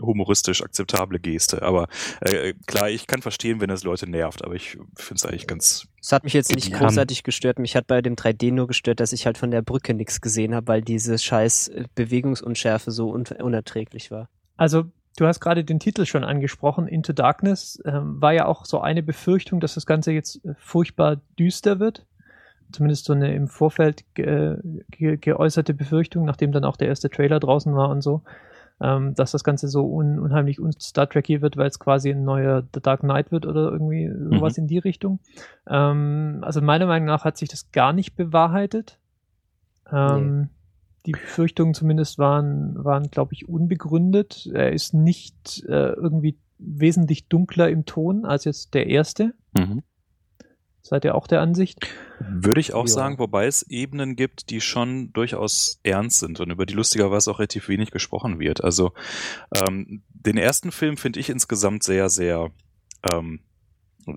humoristisch akzeptable Geste. Aber äh, klar, ich kann verstehen, wenn es Leute nervt, aber ich finde es eigentlich ganz. Es hat mich jetzt nicht Ja. großartig gestört. Mich hat bei dem 3D nur gestört, dass ich halt von der Brücke nichts gesehen habe, weil diese scheiß äh, Bewegungsunschärfe so un unerträglich war. Also, du hast gerade den Titel schon angesprochen, Into Darkness. Ähm, war ja auch so eine Befürchtung, dass das Ganze jetzt äh, furchtbar düster wird. Zumindest so eine im Vorfeld ge ge geäußerte Befürchtung, nachdem dann auch der erste Trailer draußen war und so, ähm, dass das Ganze so un unheimlich un-Star Trekky wird, weil es quasi ein neuer The Dark Knight wird oder irgendwie sowas in die Richtung. Ähm, also meiner Meinung nach hat sich das gar nicht bewahrheitet. Ähm, Die Befürchtungen zumindest waren, waren glaube ich, unbegründet. Er ist nicht äh, irgendwie wesentlich dunkler im Ton als jetzt der erste. Mhm. Seid ihr auch der Ansicht? Würde ich auch Ja. sagen, wobei es Ebenen gibt, die schon durchaus ernst sind und über die lustigerweise auch relativ wenig gesprochen wird. Also ähm, den ersten Film finde ich insgesamt sehr, sehr ähm,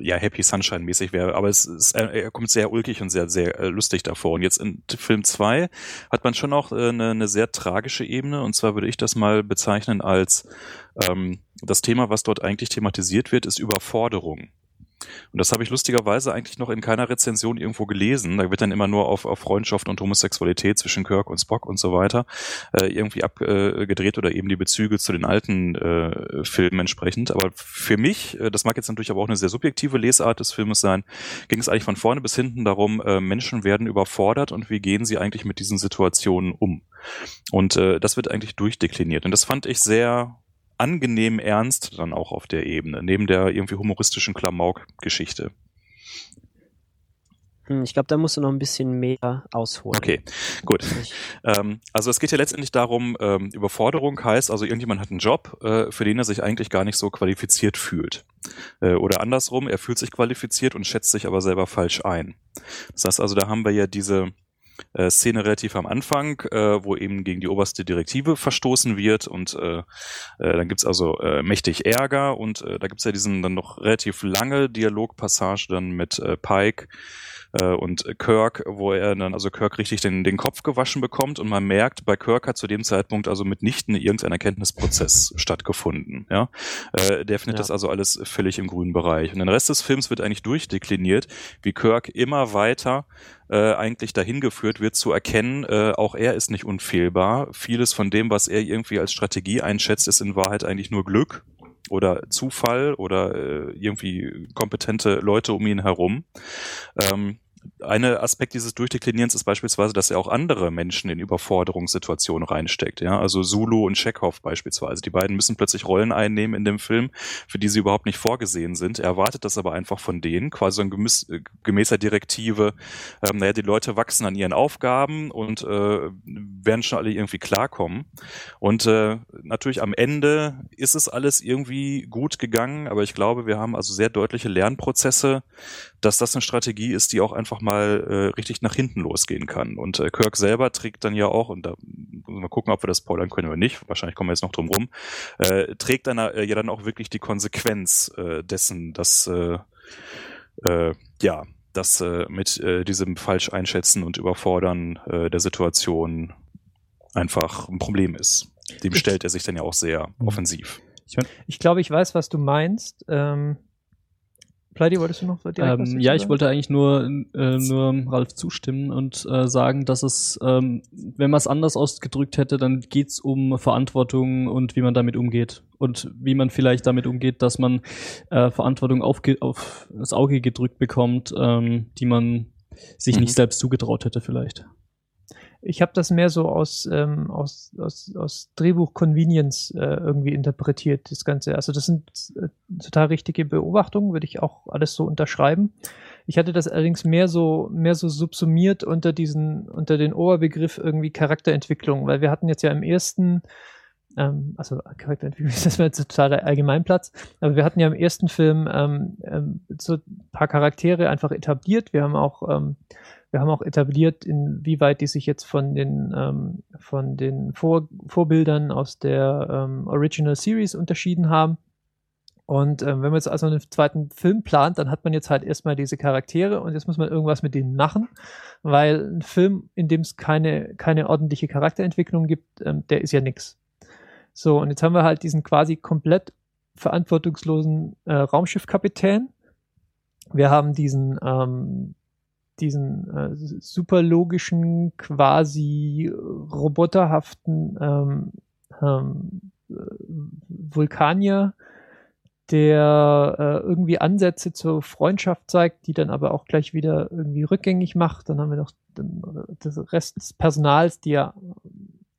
ja, Happy Sunshine mäßig wäre, aber es ist, er, er kommt sehr ulkig und sehr, sehr äh, lustig davor. Und jetzt in Film 2 hat man schon auch äh, eine, eine sehr tragische Ebene und zwar würde ich das mal bezeichnen als ähm, das Thema, was dort eigentlich thematisiert wird, ist Überforderung. Und das habe ich lustigerweise eigentlich noch in keiner Rezension irgendwo gelesen. Da wird dann immer nur auf, auf Freundschaft und Homosexualität zwischen Kirk und Spock und so weiter äh, irgendwie abgedreht oder eben die Bezüge zu den alten äh, Filmen entsprechend. Aber für mich, äh, das mag jetzt natürlich aber auch eine sehr subjektive Lesart des Filmes sein, ging es eigentlich von vorne bis hinten darum, äh, Menschen werden überfordert und wie gehen sie eigentlich mit diesen Situationen um. Und äh, das wird eigentlich durchdekliniert. Und das fand ich sehr angenehm ernst dann auch auf der Ebene, neben der irgendwie humoristischen Klamauk-Geschichte. Hm, ich glaube, da musst du noch ein bisschen mehr ausholen. Okay, gut. Ähm, also es geht ja letztendlich darum, ähm, Überforderung heißt, also irgendjemand hat einen Job, äh, für den er sich eigentlich gar nicht so qualifiziert fühlt. Äh, oder andersrum, er fühlt sich qualifiziert und schätzt sich aber selber falsch ein. Das heißt also, da haben wir ja diese äh, Szene relativ am Anfang, äh, wo eben gegen die oberste Direktive verstoßen wird und äh, äh, dann gibt's also äh, mächtig Ärger und äh, da gibt's ja diesen dann noch relativ lange Dialogpassage dann mit äh, Pike äh, und Kirk, wo er dann also Kirk richtig den, den Kopf gewaschen bekommt und man merkt, bei Kirk hat zu dem Zeitpunkt also mitnichten irgendein Erkenntnisprozess stattgefunden. Ja? Äh, der findet Ja. das also alles völlig im grünen Bereich. Und den Rest des Films wird eigentlich durchdekliniert, wie Kirk immer weiter äh, eigentlich dahin geführt wird zu erkennen, äh, auch er ist nicht unfehlbar. Vieles von dem, was er irgendwie als Strategie einschätzt, ist in Wahrheit eigentlich nur Glück oder Zufall oder äh, irgendwie kompetente Leute um ihn herum. Ähm, eine Aspekt dieses Durchdeklinierens ist beispielsweise, dass er auch andere Menschen in Überforderungssituationen reinsteckt. Ja, also Zulu und Chekhov beispielsweise. Die beiden müssen plötzlich Rollen einnehmen in dem Film, für die sie überhaupt nicht vorgesehen sind. Er erwartet das aber einfach von denen, quasi so ein gemäß, äh, gemäßer Direktive. Ähm, naja, die Leute wachsen an ihren Aufgaben und äh, werden schon alle irgendwie klarkommen. Und äh, natürlich am Ende ist es alles irgendwie gut gegangen, aber ich glaube, wir haben also sehr deutliche Lernprozesse, dass das eine Strategie ist, die auch einfach mal äh, richtig nach hinten losgehen kann. Und äh, Kirk selber trägt dann ja auch, und da müssen wir mal gucken, ob wir das spoilern können oder nicht, wahrscheinlich kommen wir jetzt noch drum rum, äh, trägt dann äh, ja dann auch wirklich die Konsequenz äh, dessen, dass äh, äh, ja, dass äh, mit äh, diesem falsch einschätzen und überfordern äh, der Situation einfach ein Problem ist. Dem Ich- stellt er sich dann ja auch sehr Mhm. offensiv. Ich glaube, ich weiß, was du meinst. Ähm, Pleidi, wolltest du noch direkt Ähm, ja, ich sagen? wollte eigentlich nur, äh, nur Ralf zustimmen und äh, sagen, dass es, ähm, wenn man es anders ausgedrückt hätte, dann geht's um Verantwortung und wie man damit umgeht. Und wie man vielleicht damit umgeht, dass man äh, Verantwortung aufge auf das Auge gedrückt bekommt, ähm, die man sich Mhm. nicht selbst zugetraut hätte vielleicht. Ich habe das mehr so aus, ähm, aus, aus, aus Drehbuch-Convenience äh, irgendwie interpretiert, das Ganze. Also das sind äh, total richtige Beobachtungen, würde ich auch alles so unterschreiben. Ich hatte das allerdings mehr so, mehr so subsumiert unter diesen, unter den Oberbegriff irgendwie Charakterentwicklung, weil wir hatten jetzt ja im ersten ähm, also Charakterentwicklung ist mal totaler Allgemeinplatz. Aber wir hatten ja im ersten Film ähm, ähm, so ein paar Charaktere einfach etabliert. Wir haben auch ähm, wir haben auch etabliert, inwieweit die sich jetzt von den, ähm, von den Vor Vorbildern aus der ähm, Original Series unterschieden haben. Und ähm, wenn man jetzt also einen zweiten Film plant, dann hat man jetzt halt erstmal diese Charaktere und jetzt muss man irgendwas mit denen machen, weil ein Film, in dem es keine, keine ordentliche Charakterentwicklung gibt, ähm, der ist ja nix. So, und jetzt haben wir halt diesen quasi komplett verantwortungslosen äh, Raumschiffkapitän. Wir haben diesen, ähm, diesen äh, super logischen, quasi roboterhaften ähm, ähm, äh, Vulkanier, der äh, irgendwie Ansätze zur Freundschaft zeigt, die dann aber auch gleich wieder irgendwie rückgängig macht. Dann haben wir noch den, das Rest des Personals, die ja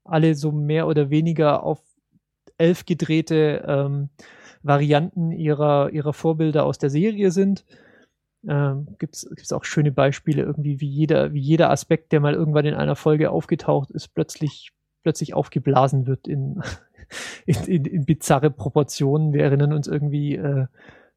alle so mehr oder weniger auf elf gedrehte ähm, Varianten ihrer, ihrer Vorbilder aus der Serie sind. Ähm, Gibt es auch schöne Beispiele, irgendwie wie jeder, wie jeder Aspekt, der mal irgendwann in einer Folge aufgetaucht ist, plötzlich, plötzlich aufgeblasen wird in, in, in, in bizarre Proportionen. Wir erinnern uns irgendwie, äh,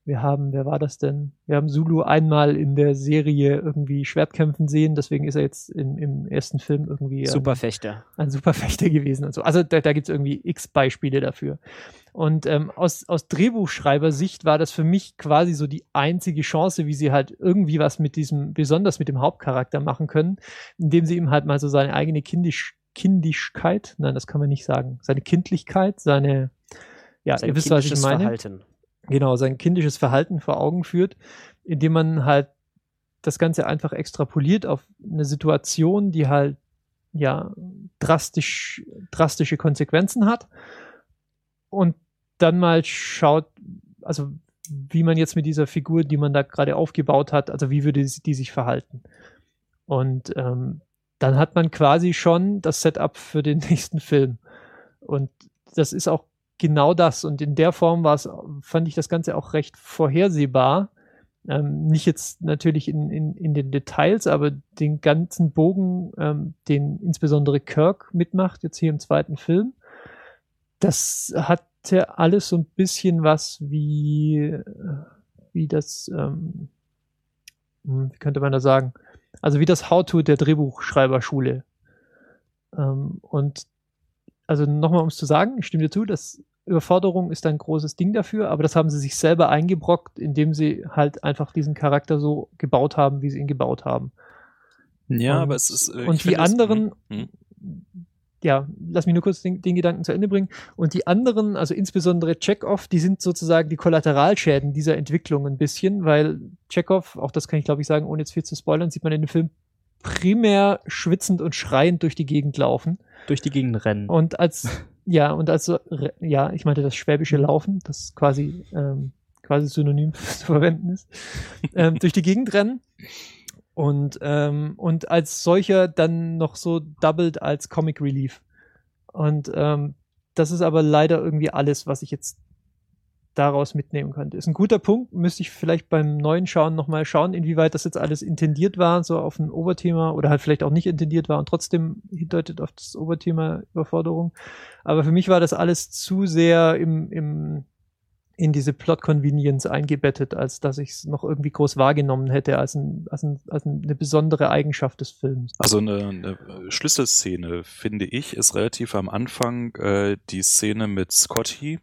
wir haben, wer war das denn? Wir haben Zulu einmal in der Serie irgendwie Schwertkämpfen sehen, deswegen ist er jetzt im, im ersten Film irgendwie Superfechter. Ein, ein Superfechter gewesen und so. Also da, da gibt es irgendwie x Beispiele dafür. Und ähm, aus, aus Drehbuchschreibersicht war das für mich quasi so die einzige Chance, wie sie halt irgendwie was mit diesem, besonders mit dem Hauptcharakter machen können, indem sie ihm halt mal so seine eigene Kindisch, Kindischkeit, nein, das kann man nicht sagen, seine Kindlichkeit, seine, ja, Sein ihr wisst, was ich kindisches meine. Verhalten. Genau, sein kindisches Verhalten vor Augen führt, indem man halt das Ganze einfach extrapoliert auf eine Situation, die halt ja drastisch, drastische Konsequenzen hat und dann mal schaut, also wie man jetzt mit dieser Figur, die man da gerade aufgebaut hat, also wie würde die sich verhalten. Und ähm, dann hat man quasi schon das Setup für den nächsten Film. Und das ist auch genau das. Und in der Form war es, fand ich das Ganze auch recht vorhersehbar. Ähm, nicht jetzt natürlich in, in, in den Details, aber den ganzen Bogen, ähm, den insbesondere Kirk mitmacht, jetzt hier im zweiten Film, das hatte alles so ein bisschen was wie, wie das, ähm, hm, wie könnte man da sagen? Also wie das How-To der Drehbuchschreiberschule. Ähm, und also nochmal, um es zu sagen, ich stimme dir zu, dass Überforderung ist ein großes Ding dafür, aber das haben sie sich selber eingebrockt, indem sie halt einfach diesen Charakter so gebaut haben, wie sie ihn gebaut haben. Ja, und, aber es ist. Äh, und die anderen, es, hm, ja, lass mich nur kurz den, den, Gedanken zu Ende bringen. Und die anderen, also insbesondere Chekhov, die sind sozusagen die Kollateralschäden dieser Entwicklung ein bisschen, weil Chekhov, auch das kann ich glaube ich sagen, ohne jetzt viel zu spoilern, sieht man in dem Film primär schwitzend und schreiend durch die Gegend laufen. Durch die Gegend rennen. Und als, ja, und als, ja, ich meinte das schwäbische Laufen, das quasi, ähm, quasi synonym zu verwenden ist, ähm, durch die Gegend rennen. Und, ähm, und als solcher dann noch so doubled als Comic Relief. Und ähm, das ist aber leider irgendwie alles, was ich jetzt daraus mitnehmen könnte. Ist ein guter Punkt. Müsste ich vielleicht beim neuen Schauen nochmal schauen, inwieweit das jetzt alles intendiert war, so auf ein Oberthema oder halt vielleicht auch nicht intendiert war und trotzdem hindeutet auf das Oberthema Überforderung. Aber für mich war das alles zu sehr im, im in diese Plot-Convenience eingebettet, als dass ich es noch irgendwie groß wahrgenommen hätte als, ein, als, ein, als eine besondere Eigenschaft des Films. Also eine, eine Schlüsselszene, finde ich, ist relativ am Anfang äh, die Szene mit Scotty,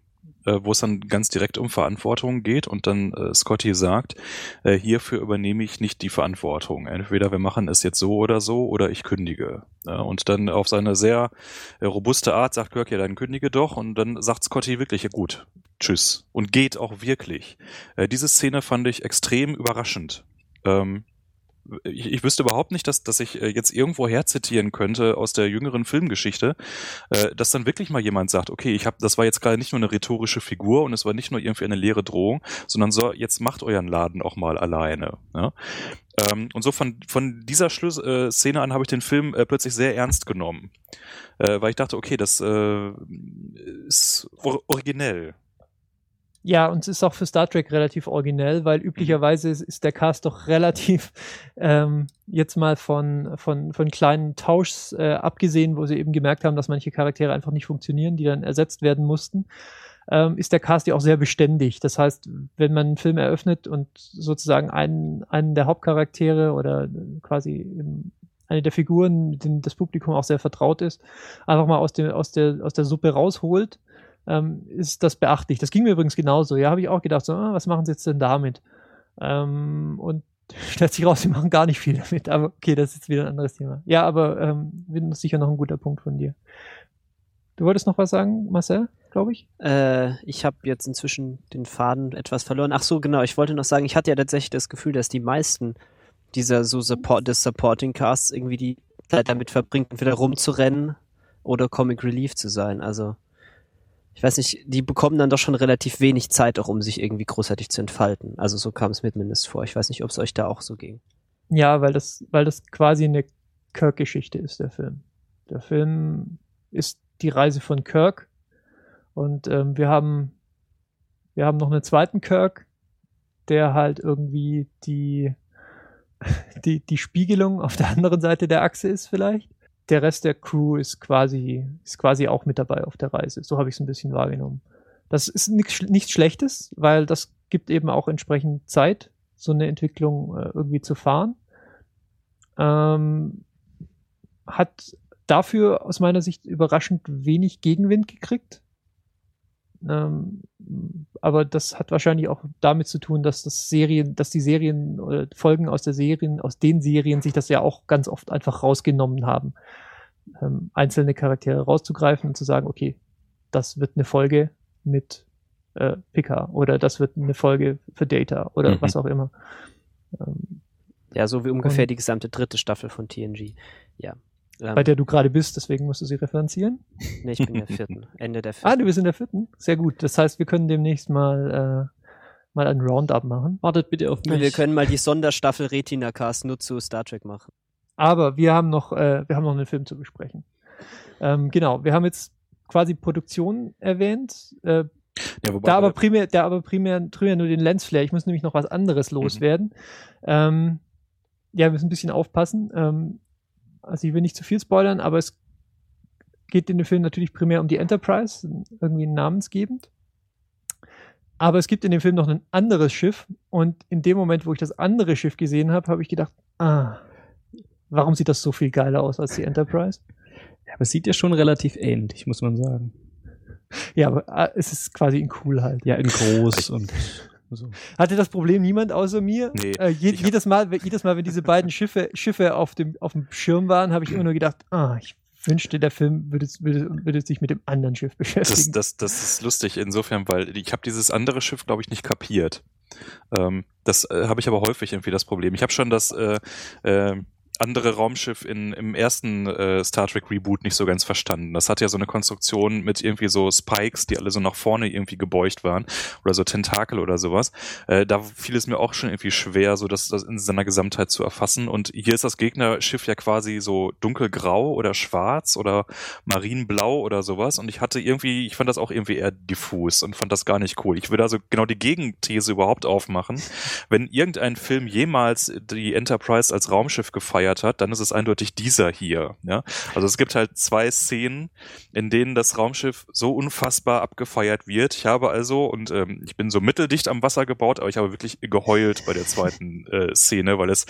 äh, wo es dann ganz direkt um Verantwortung geht und dann äh, Scotty sagt, äh, hierfür übernehme ich nicht die Verantwortung. Entweder wir machen es jetzt so oder so oder ich kündige. Ja, und dann auf seine sehr äh, robuste Art sagt Kirk, ja, dann kündige doch und dann sagt Scotty wirklich, ja gut, tschüss. Und geht auch wirklich. Äh, diese Szene fand ich extrem überraschend. Ähm, ich, ich wüsste überhaupt nicht, dass, dass ich äh, jetzt irgendwo herzitieren könnte aus der jüngeren Filmgeschichte, äh, dass dann wirklich mal jemand sagt, okay, ich habe, das war jetzt gerade nicht nur eine rhetorische Figur und es war nicht nur irgendwie eine leere Drohung, sondern so, jetzt macht euren Laden auch mal alleine. Ja? Ähm, und so von, von dieser Schluss, äh, Szene an habe ich den Film äh, plötzlich sehr ernst genommen, äh, weil ich dachte, okay, das äh, ist or originell. Ja, und es ist auch für Star Trek relativ originell, weil üblicherweise ist, ist der Cast doch relativ ähm, jetzt mal von, von, von kleinen Tauschs äh, abgesehen, wo sie eben gemerkt haben, dass manche Charaktere einfach nicht funktionieren, die dann ersetzt werden mussten, ähm, ist der Cast ja auch sehr beständig. Das heißt, wenn man einen Film eröffnet und sozusagen einen, einen der Hauptcharaktere oder quasi im, eine der Figuren, mit denen das Publikum auch sehr vertraut ist, einfach mal aus, dem, aus, der, aus der Suppe rausholt, ähm, ist das beachtlich. Das ging mir übrigens genauso. Ja, habe ich auch gedacht, so, ah, was machen sie jetzt denn damit? Ähm, und stellt sich raus, sie machen gar nicht viel damit. Aber okay, das ist jetzt wieder ein anderes Thema. Ja, aber ähm, ist sicher noch ein guter Punkt von dir. Du wolltest noch was sagen, Marcel, glaube ich? Äh, ich habe jetzt inzwischen den Faden etwas verloren. Ach so, genau. Ich wollte noch sagen, ich hatte ja tatsächlich das Gefühl, dass die meisten dieser so Support des Supporting Casts irgendwie die Zeit damit verbringt, entweder rumzurennen oder Comic Relief zu sein. Also ich weiß nicht, die bekommen dann doch schon relativ wenig Zeit auch, um sich irgendwie großartig zu entfalten. Also so kam es mir mindestens vor. Ich weiß nicht, ob es euch da auch so ging. Ja, weil das, weil das quasi eine Kirk-Geschichte ist, der Film. Der Film ist die Reise von Kirk und ähm, wir haben wir haben noch einen zweiten Kirk, der halt irgendwie die die, die Spiegelung auf der anderen Seite der Achse ist vielleicht. Der Rest der Crew ist quasi, ist quasi auch mit dabei auf der Reise. So habe ich es ein bisschen wahrgenommen. Das ist nichts, nichts Schlechtes, weil das gibt eben auch entsprechend Zeit, so eine Entwicklung äh, irgendwie zu fahren. Ähm, hat dafür aus meiner Sicht überraschend wenig Gegenwind gekriegt. Ähm, aber das hat wahrscheinlich auch damit zu tun, dass das Serien, dass die Serien oder Folgen aus der Serien, aus den Serien sich das ja auch ganz oft einfach rausgenommen haben, ähm, einzelne Charaktere rauszugreifen und zu sagen, okay, das wird eine Folge mit äh, Picard oder das wird eine Folge für Data oder mhm. was auch immer. Ähm, ja, so wie ungefähr die gesamte dritte Staffel von TNG. Ja. Ähm, Bei der du gerade bist, deswegen musst du sie referenzieren. Nee, ich bin in der vierten. Ende der vierten. Ah, du bist in der vierten? Sehr gut. Das heißt, wir können demnächst mal, äh, mal ein Roundup machen. Wartet bitte auf mich. Wir können mal die Sonderstaffel Retina Cast nur zu Star Trek machen. Aber wir haben noch, äh, wir haben noch einen Film zu besprechen. Ähm, genau, wir haben jetzt quasi Produktion erwähnt. Äh, ja, da aber primär, da aber primär, primär nur den Lensflare. Ich muss nämlich noch was anderes mhm. loswerden. Mhm. Ähm, ja, wir müssen ein bisschen aufpassen. Ähm, also ich will nicht zu viel spoilern, aber es geht in dem Film natürlich primär um die Enterprise, irgendwie namensgebend. Aber es gibt in dem Film noch ein anderes Schiff und in dem Moment, wo ich das andere Schiff gesehen habe, habe ich gedacht, ah, warum sieht das so viel geiler aus als die Enterprise? Ja, aber es sieht ja schon relativ ähnlich, muss man sagen. Ja, aber ah, es ist quasi in cool halt. Ja, in groß und so. Hatte das Problem niemand außer mir? Nee, äh, je, jedes, Mal, jedes Mal, wenn diese beiden Schiffe, Schiffe auf, dem, auf dem Schirm waren, habe ich immer nur gedacht, ah, ich wünschte, der Film würde, würde, würde sich mit dem anderen Schiff beschäftigen. Das, das, das ist lustig insofern, weil ich habe dieses andere Schiff, glaube ich, nicht kapiert. Ähm, das äh, habe ich aber häufig irgendwie das Problem. Ich habe schon das äh, äh, andere Raumschiff in, im ersten äh, Star Trek Reboot nicht so ganz verstanden. Das hat ja so eine Konstruktion mit irgendwie so Spikes, die alle so nach vorne irgendwie gebeugt waren oder so Tentakel oder sowas. Äh, da fiel es mir auch schon irgendwie schwer, so das, das in seiner Gesamtheit zu erfassen. Und hier ist das Gegnerschiff ja quasi so dunkelgrau oder schwarz oder marinblau oder sowas. Und ich hatte irgendwie, ich fand das auch irgendwie eher diffus und fand das gar nicht cool. Ich würde also genau die Gegenthese überhaupt aufmachen. Wenn irgendein Film jemals die Enterprise als Raumschiff gefeiert gefeiert hat, dann ist es eindeutig dieser hier. Ja? Also es gibt halt zwei Szenen, in denen das Raumschiff so unfassbar abgefeiert wird. Ich habe also, und ähm, ich bin so mitteldicht am Wasser gebaut, aber ich habe wirklich geheult bei der zweiten äh, Szene, weil es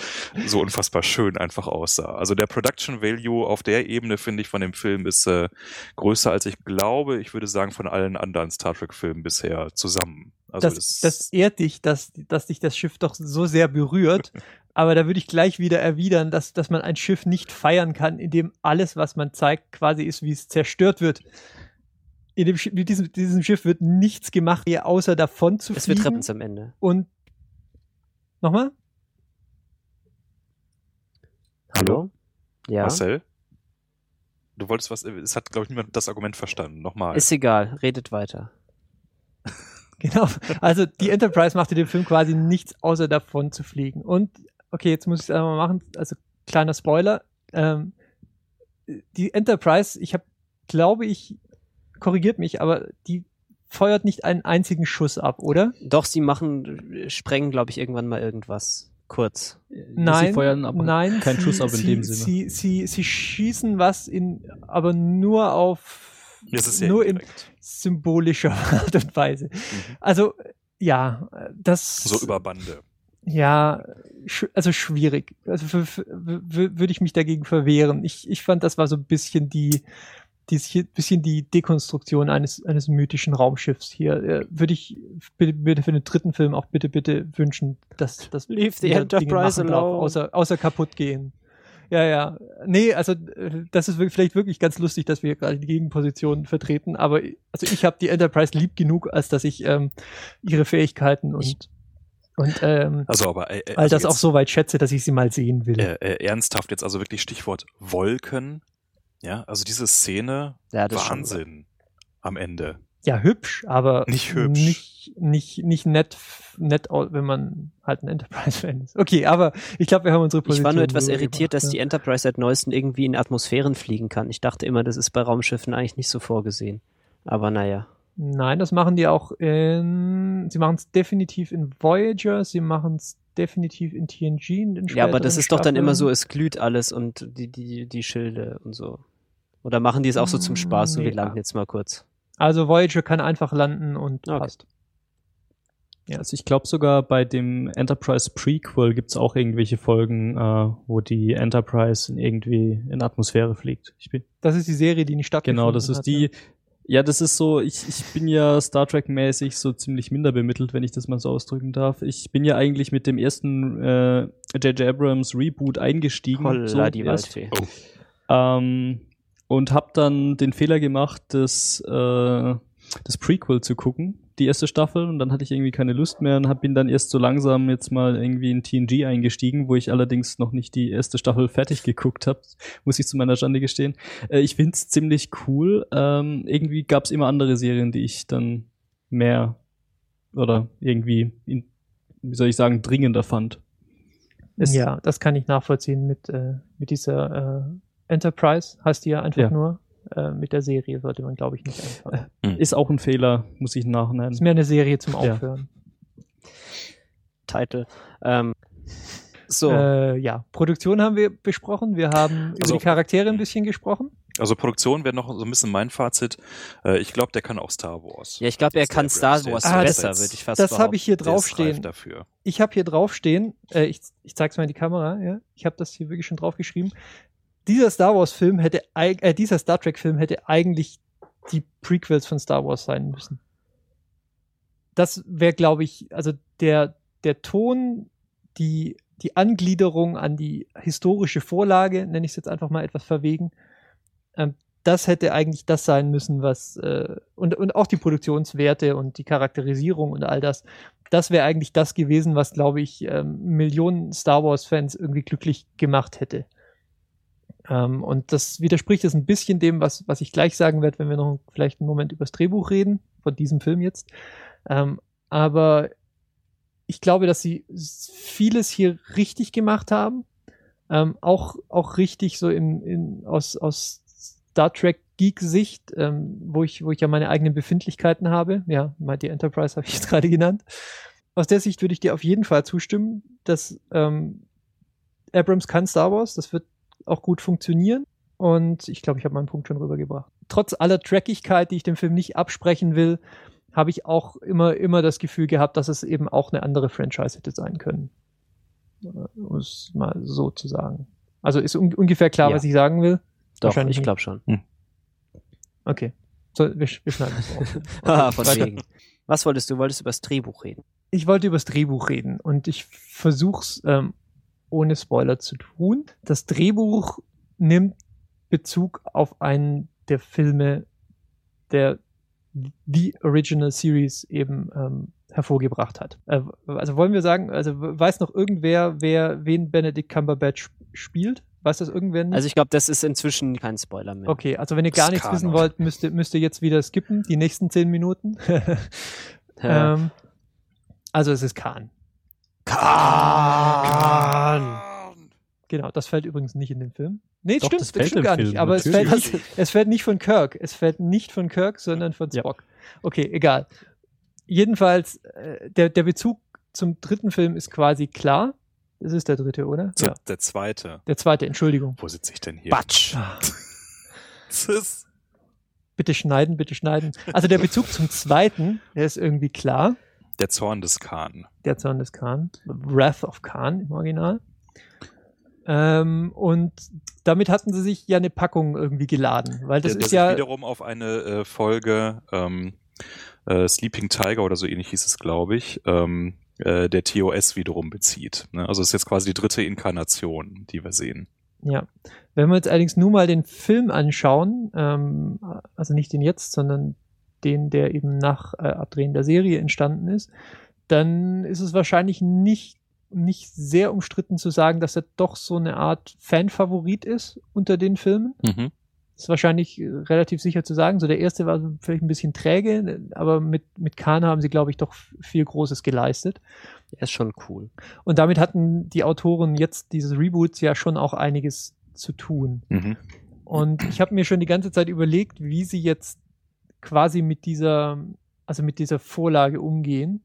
so unfassbar schön einfach aussah. Also der Production Value auf der Ebene, finde ich, von dem Film ist äh, größer als ich glaube, ich würde sagen, von allen anderen Star Trek-Filmen bisher zusammen. Also das, das, das ehrt dich, dass, dass dich das Schiff doch so sehr berührt, Aber da würde ich gleich wieder erwidern, dass, dass man ein Schiff nicht feiern kann, indem alles, was man zeigt, quasi ist, wie es zerstört wird. In dem, mit diesem, diesem Schiff wird nichts gemacht, außer davon zu es fliegen. Es wird Rippens am Ende. Und nochmal? Hallo? Ja. Marcel? Du wolltest was, es hat, glaube ich, niemand das Argument verstanden. Nochmal. Ist egal, redet weiter. Genau. Also die Enterprise machte dem Film quasi nichts außer davon zu fliegen. Und okay, jetzt muss ich es einmal machen, also kleiner Spoiler. Ähm, die Enterprise, ich habe, glaube ich, korrigiert mich, aber die feuert nicht einen einzigen Schuss ab, oder? Doch, sie machen, sprengen, glaube ich, irgendwann mal irgendwas. Kurz. Nein, sie feuern aber nein, keinen sie, Schuss ab in sie, dem Sinne. Sie, sie, sie schießen was in, aber nur auf, Das ist sehr nur in symbolischer Art und Weise. Also, ja, das. So über Bande. Ja, sch also schwierig. Also würde ich mich dagegen verwehren. Ich, ich fand, das war so ein bisschen die, die bisschen die Dekonstruktion eines, eines mythischen Raumschiffs hier. Äh, Würde ich bitte, bitte für den dritten Film auch bitte, bitte wünschen, dass das Leave the Enterprise machen darf, alone. außer, außer kaputt gehen. Ja, ja. Nee, also das ist vielleicht wirklich ganz lustig, dass wir gerade die Gegenposition vertreten, aber also ich habe die Enterprise lieb genug, als dass ich ähm, ihre Fähigkeiten und, und ähm, Also aber äh, äh, all also das auch so weit schätze, dass ich sie mal sehen will. äh, äh, ernsthaft jetzt also wirklich Stichwort Wolken. Ja, also diese Szene, Ja, Wahnsinn am Ende. Ja, hübsch, aber Nicht hübsch. Nicht, nicht, nicht nett, nett, wenn man halt ein Enterprise-Fan ist. Okay, aber ich glaube, wir haben unsere Ich Position. war nur etwas irritiert, dass ja. die Enterprise seit neuestem irgendwie in Atmosphären fliegen kann. Ich dachte immer, das ist bei Raumschiffen eigentlich nicht so vorgesehen. Aber naja. Nein, das machen die auch in. Sie machen es definitiv in Voyager, sie machen es definitiv in TNG. In den Ja, aber das ist doch dann immer so, es glüht alles und die, die, die Schilde und so. Oder machen die es auch so zum Spaß, so Nee, wir landen ah. jetzt mal kurz. Also Voyager kann einfach landen und Okay. passt. Ja. Also ich glaube sogar bei dem Enterprise Prequel gibt's auch irgendwelche Folgen, äh, wo die Enterprise in irgendwie in Atmosphäre fliegt. Ich bin Das ist die Serie, die nicht stattgefunden genau, das ist hat, die. Ja, das ist so, ich, ich bin ja Star Trek-mäßig so ziemlich minder bemittelt, wenn ich das mal so ausdrücken darf. Ich bin ja eigentlich mit dem ersten äh, J.J. Abrams Reboot eingestiegen. Holla so die erst. Waldfee. Ähm, und habe dann den Fehler gemacht, das, äh, das Prequel zu gucken, die erste Staffel. Und dann hatte ich irgendwie keine Lust mehr und hab, bin dann erst so langsam jetzt mal irgendwie in TNG eingestiegen, wo ich allerdings noch nicht die erste Staffel fertig geguckt habe, muss ich zu meiner Schande gestehen. Äh, ich find's ziemlich cool. Ähm, irgendwie gab's immer andere Serien, die ich dann mehr oder irgendwie, in, wie soll ich sagen, dringender fand. Es- ja, das kann ich nachvollziehen mit, äh, mit dieser äh, Enterprise. Heißt die ja einfach Ja. nur. Äh, mit der Serie sollte man, glaube ich, nicht anfangen. Ist auch ein Fehler, muss ich nachnennen. Ist mehr eine Serie zum Ja. Aufhören. Title. Ähm, so. Äh, ja, Produktion haben wir besprochen. Wir haben Also- über die Charaktere ein bisschen gesprochen. Also Produktion wäre noch so ein bisschen mein Fazit. Äh, ich glaube, der kann auch Star Wars. ja, ich glaube, er kann Star Wars Ah, besser, würde ich fast Das habe ich hier draufstehen. dafür. Ich habe hier draufstehen, äh, ich, ich zeig's mal in die Kamera, ja. Ich habe das hier wirklich schon draufgeschrieben. Dieser Star Wars Film hätte, äh, dieser Star Trek Film hätte eigentlich die Prequels von Star Wars sein müssen. Das wäre, glaube ich, also der, der Ton, die, die Angliederung an die historische Vorlage, nenne ich es jetzt einfach mal etwas verwegen, ähm, das hätte eigentlich das sein müssen, was äh, und, und auch die Produktionswerte und die Charakterisierung und all das, das wäre eigentlich das gewesen, was, glaube ich, ähm, Millionen Star Wars-Fans irgendwie glücklich gemacht hätte. Ähm, und das widerspricht jetzt ein bisschen dem, was, was ich gleich sagen werde, wenn wir noch vielleicht einen Moment über das Drehbuch reden, von diesem Film jetzt. Ähm, aber ich glaube, dass sie vieles hier richtig gemacht haben. Ähm, auch, auch richtig so in, in, aus, aus Star Trek Geek-Sicht, ähm, wo, ich, wo ich ja meine eigenen Befindlichkeiten habe. Ja, Mighty Enterprise habe ich jetzt gerade genannt. Aus der Sicht würde ich dir auf jeden Fall zustimmen, dass ähm, Abrams kann Star Wars, das wird auch gut funktionieren. Und ich glaube, ich habe meinen Punkt schon rübergebracht. Trotz aller Trackigkeit, die ich dem Film nicht absprechen will, habe ich auch immer, immer das Gefühl gehabt, dass es eben auch eine andere Franchise hätte sein können. Äh, Um es mal so zu sagen. Also ist un ungefähr klar, Ja. was ich sagen will. Doch, wahrscheinlich ich glaube schon. Okay. So, wir, wir schneiden das raus. Haha, von wegen. Was wolltest du? Du wolltest über das Drehbuch reden. Ich wollte über das Drehbuch reden und ich versuch's ähm, ohne Spoiler zu tun. Das Drehbuch nimmt Bezug auf einen der Filme, der die Original Series eben ähm, hervorgebracht hat. Äh, also wollen wir sagen, also weiß noch irgendwer, wer wen Benedict Cumberbatch spielt? Weiß das irgendwer nicht? Also ich glaube, das ist inzwischen kein Spoiler mehr. Okay, also wenn ihr gar Das nichts wissen wollt, müsst ihr, müsst ihr jetzt wieder skippen, die nächsten zehn Minuten. Äh, ähm, also es ist Khan. Khan! Genau, das fällt übrigens nicht in den Film. Nee, Doch, stimmt, das fällt stimmt im gar Film, nicht. Aber es fällt, es fällt nicht von Kirk. Es fällt nicht von Kirk, sondern von Ja. Spock. Okay, egal. Jedenfalls, äh, der, der Bezug zum dritten Film ist quasi klar. Das ist der dritte, oder? So, Der zweite. Der zweite, Entschuldigung. Wo sitze ich denn hier? Batsch. Das ist bitte schneiden, bitte schneiden. Also der Bezug zum zweiten, der ist irgendwie klar. Der Zorn des Khan. Der Zorn des Khan. Wrath of Khan im Original. Ähm, und damit hatten sie sich ja eine Packung irgendwie geladen, weil das der, der ist sich ja wiederum auf eine äh, Folge ähm, äh, Sleeping Tiger oder so ähnlich hieß es, glaube ich, ähm, äh, der TOS wiederum bezieht. Ne? Also es ist jetzt quasi die dritte Inkarnation, die wir sehen. Ja. Wenn wir uns allerdings nur mal den Film anschauen, ähm, also nicht den jetzt, sondern den, der eben nach äh, Abdrehen der Serie entstanden ist, dann ist es wahrscheinlich nicht, nicht sehr umstritten zu sagen, dass er doch so eine Art Fanfavorit ist unter den Filmen. Mhm. ist wahrscheinlich äh, relativ sicher zu sagen. So der erste war vielleicht ein bisschen träge, aber mit, mit Khan haben sie, glaube ich, doch viel Großes geleistet. Er ist schon cool. Und damit hatten die Autoren jetzt dieses Reboots ja schon auch einiges zu tun. Mhm. Und ich habe mir schon die ganze Zeit überlegt, wie sie jetzt quasi mit dieser, also mit dieser Vorlage umgehen,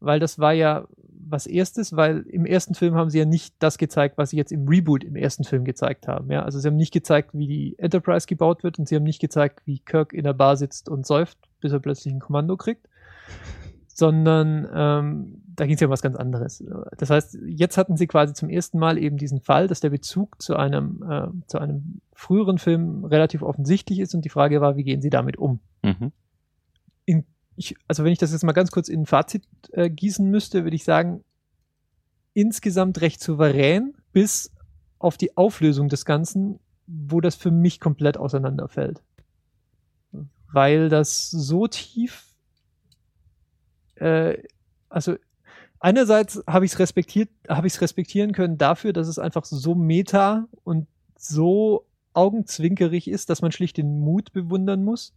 weil das war ja was erstes, weil im ersten Film haben sie ja nicht das gezeigt, was sie jetzt im Reboot im ersten Film gezeigt haben. Ja, also sie haben nicht gezeigt, wie die Enterprise gebaut wird und sie haben nicht gezeigt, wie Kirk in der Bar sitzt und säuft, bis er plötzlich ein Kommando kriegt, sondern ähm, da ging es ja um was ganz anderes. Das heißt, jetzt hatten sie quasi zum ersten Mal eben diesen Fall, dass der Bezug zu einem, äh, zu einem früheren Film relativ offensichtlich ist und die Frage war, wie gehen sie damit um? Mhm. in, ich, also wenn ich das jetzt mal ganz kurz in ein Fazit äh, gießen müsste, würde ich sagen, insgesamt recht souverän bis auf die Auflösung des Ganzen, wo das für mich komplett auseinanderfällt. Weil das so tief, äh, also einerseits habe ich es respektiert, habe ich es respektieren können dafür, dass es einfach so meta und so augenzwinkerig ist, dass man schlicht den Mut bewundern muss.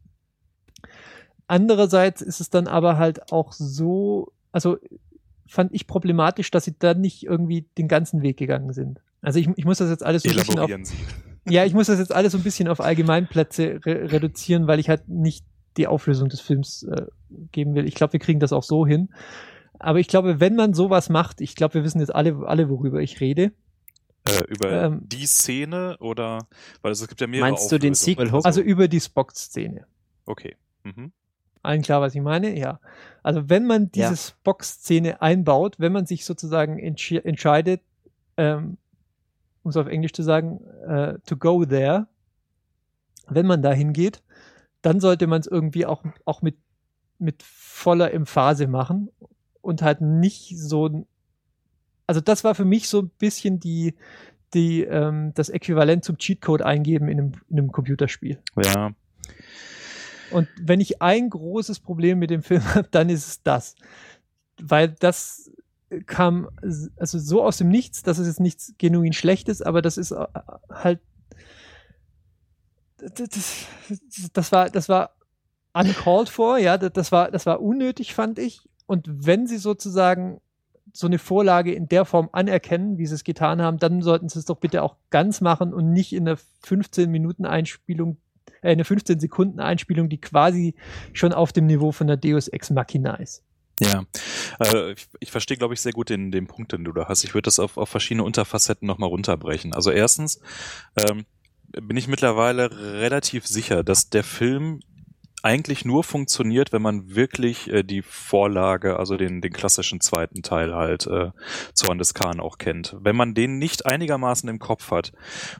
Andererseits ist es dann aber halt auch so, also fand ich problematisch, dass sie da nicht irgendwie den ganzen Weg gegangen sind. Also ich, ich muss das jetzt alles so ein bisschen auf, ja, ich muss das jetzt alles so ein bisschen auf Allgemeinplätze re reduzieren, weil ich halt nicht die Auflösung des Films äh, geben will. Ich glaube, wir kriegen das auch so hin. Aber ich glaube, wenn man sowas macht, ich glaube, wir wissen jetzt alle, alle, worüber ich rede. Äh, über Ähm. die Szene oder weil es gibt ja mehrere Meinst du den. Sequel Hook? Also über die Spock-Szene. okay. Mhm. Allen klar, was ich meine? Ja. Also wenn man diese Ja. Spock-Szene einbaut, wenn man sich sozusagen entschi- entscheidet, ähm, um es auf Englisch zu sagen, äh, to go there, wenn man da hingeht, dann sollte man es irgendwie auch, auch mit, mit voller Emphase machen und halt nicht so, also das war für mich so ein bisschen die, die, ähm, das Äquivalent zum Cheatcode eingeben in einem, in einem Computerspiel. Ja, Und wenn ich ein großes Problem mit dem Film habe, dann ist es das. Weil das kam also so aus dem Nichts, dass es jetzt nichts genuin Schlechtes, aber das ist äh, halt das, das, war das war uncalled for, ja, das, das war das war unnötig, fand ich. Und wenn sie sozusagen so eine Vorlage in der Form anerkennen, wie sie es getan haben, dann sollten sie es doch bitte auch ganz machen und nicht in einer 15 Minuten Einspielung äh, eine 15 Sekunden Einspielung, die quasi schon auf dem Niveau von der Deus Ex Machina ist. Ja, äh, ich, ich verstehe, glaube ich, sehr gut den, den Punkt, den du da hast. Ich würde das auf, auf verschiedene Unterfacetten nochmal runterbrechen. Also erstens ähm, bin ich mittlerweile relativ sicher, dass der Film eigentlich nur funktioniert, wenn man wirklich äh, die Vorlage, also den, den klassischen zweiten Teil halt, äh, Zorn des Khan auch kennt. Wenn man den nicht einigermaßen im Kopf hat,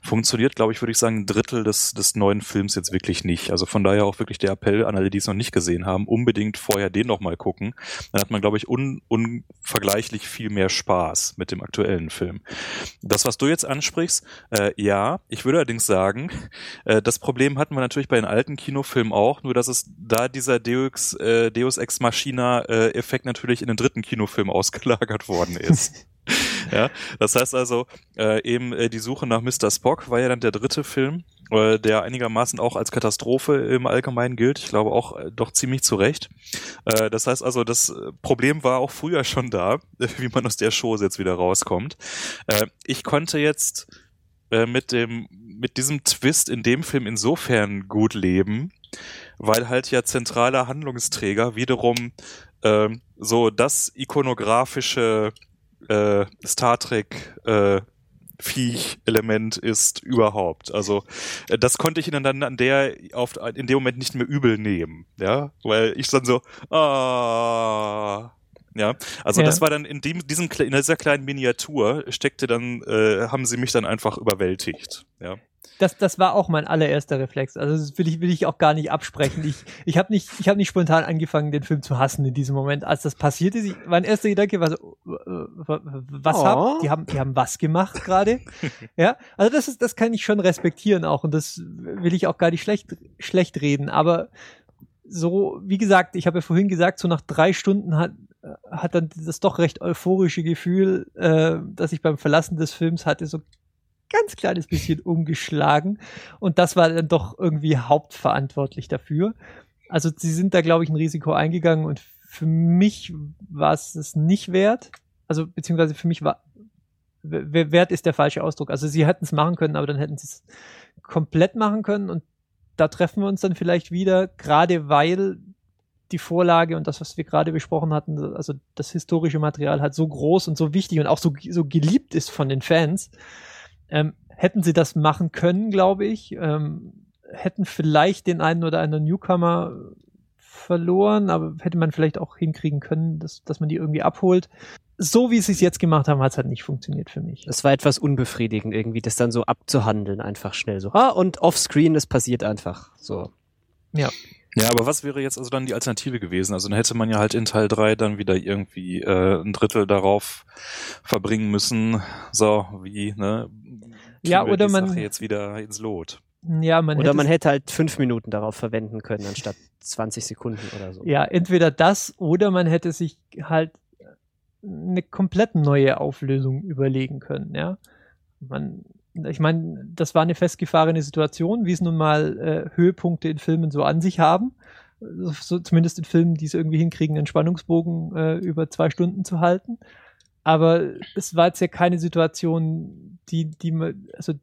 funktioniert, glaube ich, würde ich sagen, ein Drittel des, des neuen Films jetzt wirklich nicht. Also von daher auch wirklich der Appell an alle, die es noch nicht gesehen haben, unbedingt vorher den nochmal gucken. Dann hat man, glaube ich, un, unvergleichlich viel mehr Spaß mit dem aktuellen Film. Das, was du jetzt ansprichst, äh, ja, ich würde allerdings sagen, äh, das Problem hatten wir natürlich bei den alten Kinofilmen auch, nur dass es da dieser Deus, äh, Deus Ex Machina äh, Effekt natürlich in den dritten Kinofilm ausgelagert worden ist. ja, das heißt also, äh, eben äh, die Suche nach Mr. Spock war ja dann der dritte Film, äh, der einigermaßen auch als Katastrophe im Allgemeinen gilt. Ich glaube auch äh, doch ziemlich zu Recht. Äh, das heißt also, das äh, Problem war auch früher schon da, wie man aus der Show jetzt wieder rauskommt. Äh, ich konnte jetzt äh, mit dem mit diesem Twist in dem Film insofern gut leben, weil halt ja zentraler Handlungsträger wiederum ähm, so das ikonografische äh, Star Trek äh, Viech-Element ist überhaupt. Also äh, das konnte ich ihnen dann an der auf in dem Moment nicht mehr übel nehmen, ja, weil ich dann so ah ja, also Ja. das war dann in dem diesem in dieser kleinen Miniatur steckte dann äh, haben sie mich dann einfach überwältigt, ja. Das, das war auch mein allererster Reflex. Also das will ich, will ich auch gar nicht absprechen. Ich, ich habe nicht, ich hab nicht spontan angefangen, den Film zu hassen in diesem Moment. Als das passierte, ich, mein erster Gedanke war so, äh, äh, was Oh. haben, die haben, die haben was gemacht gerade? ja, also das ist, das kann ich schon respektieren auch und das will ich auch gar nicht schlecht, schlecht reden. Aber so, wie gesagt, ich habe ja vorhin gesagt, so nach drei Stunden hat, hat dann das doch recht euphorische Gefühl, äh, das ich beim Verlassen des Films hatte, so ganz kleines bisschen umgeschlagen. Und das war dann doch irgendwie hauptverantwortlich dafür. Also sie sind da, glaube ich, ein Risiko eingegangen und für mich war es es nicht wert. Also beziehungsweise für mich war wert ist der falsche Ausdruck. Also sie hätten es machen können, aber dann hätten sie es komplett machen können und da treffen wir uns dann vielleicht wieder, gerade weil die Vorlage und das, was wir gerade besprochen hatten, also das historische Material halt so groß und so wichtig und auch so, so geliebt ist von den Fans. Ähm, hätten sie das machen können, glaube ich, ähm, hätten vielleicht den einen oder anderen Newcomer verloren, aber hätte man vielleicht auch hinkriegen können, dass, dass man die irgendwie abholt. So wie sie es jetzt gemacht haben, hat es halt nicht funktioniert für mich. Es war etwas unbefriedigend irgendwie, das dann so abzuhandeln, einfach schnell so. Ah, und offscreen, es passiert einfach. So. Ja, aber was wäre jetzt also dann die Alternative gewesen? Also dann hätte man ja halt in Teil 3 dann wieder irgendwie äh, ein Drittel darauf verbringen müssen. So, wie, ne? Ja, oder man- Sache jetzt wieder ins Lot. Ja, man Oder hätte man hätte halt fünf Minuten darauf verwenden können, anstatt 20 Sekunden oder so. Ja, entweder das oder man hätte sich halt eine komplett neue Auflösung überlegen können, ja. Man, ich meine, das war eine festgefahrene Situation, wie es nun mal äh, Höhepunkte in Filmen so an sich haben. So, zumindest in Filmen, die es irgendwie hinkriegen, einen Spannungsbogen äh, über zwei Stunden zu halten. Aber es war jetzt ja keine Situation, die, die, also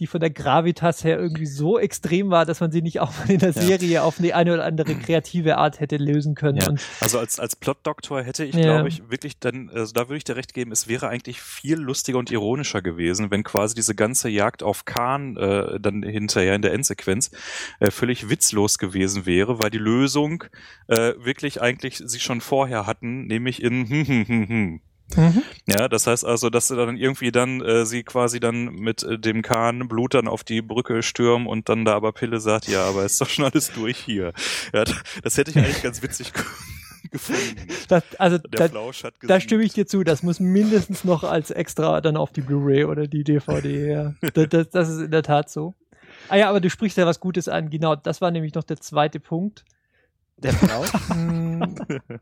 die von der Gravitas her irgendwie so extrem war, dass man sie nicht auch mal in der Ja. Serie auf eine, eine oder andere kreative Art hätte lösen können. Ja. Also als, als Plot-Doktor hätte ich, Ja. glaube ich, wirklich dann, also da würde ich dir recht geben, es wäre eigentlich viel lustiger und ironischer gewesen, wenn quasi diese ganze Jagd auf Khan äh, dann hinterher in der Endsequenz äh, völlig witzlos gewesen wäre, weil die Lösung äh, wirklich eigentlich sie schon vorher hatten, nämlich in hm, hm, hm, hm. Mhm. Ja, das heißt also, dass sie dann irgendwie dann äh, sie quasi dann mit äh, dem Kahn Blut dann auf die Brücke stürmen und dann da aber Pille sagt, ja, aber ist doch schon alles durch hier. Ja, das hätte ich eigentlich ganz witzig gefunden. das, also Der da, Flausch hat da stimme ich dir zu. Das muss mindestens noch als extra dann auf die Blu-ray oder die DVD. Ja. Das, das, das ist in der Tat so. Ah ja, aber du sprichst ja was Gutes an. Genau, das war nämlich noch der zweite Punkt. Der Frau?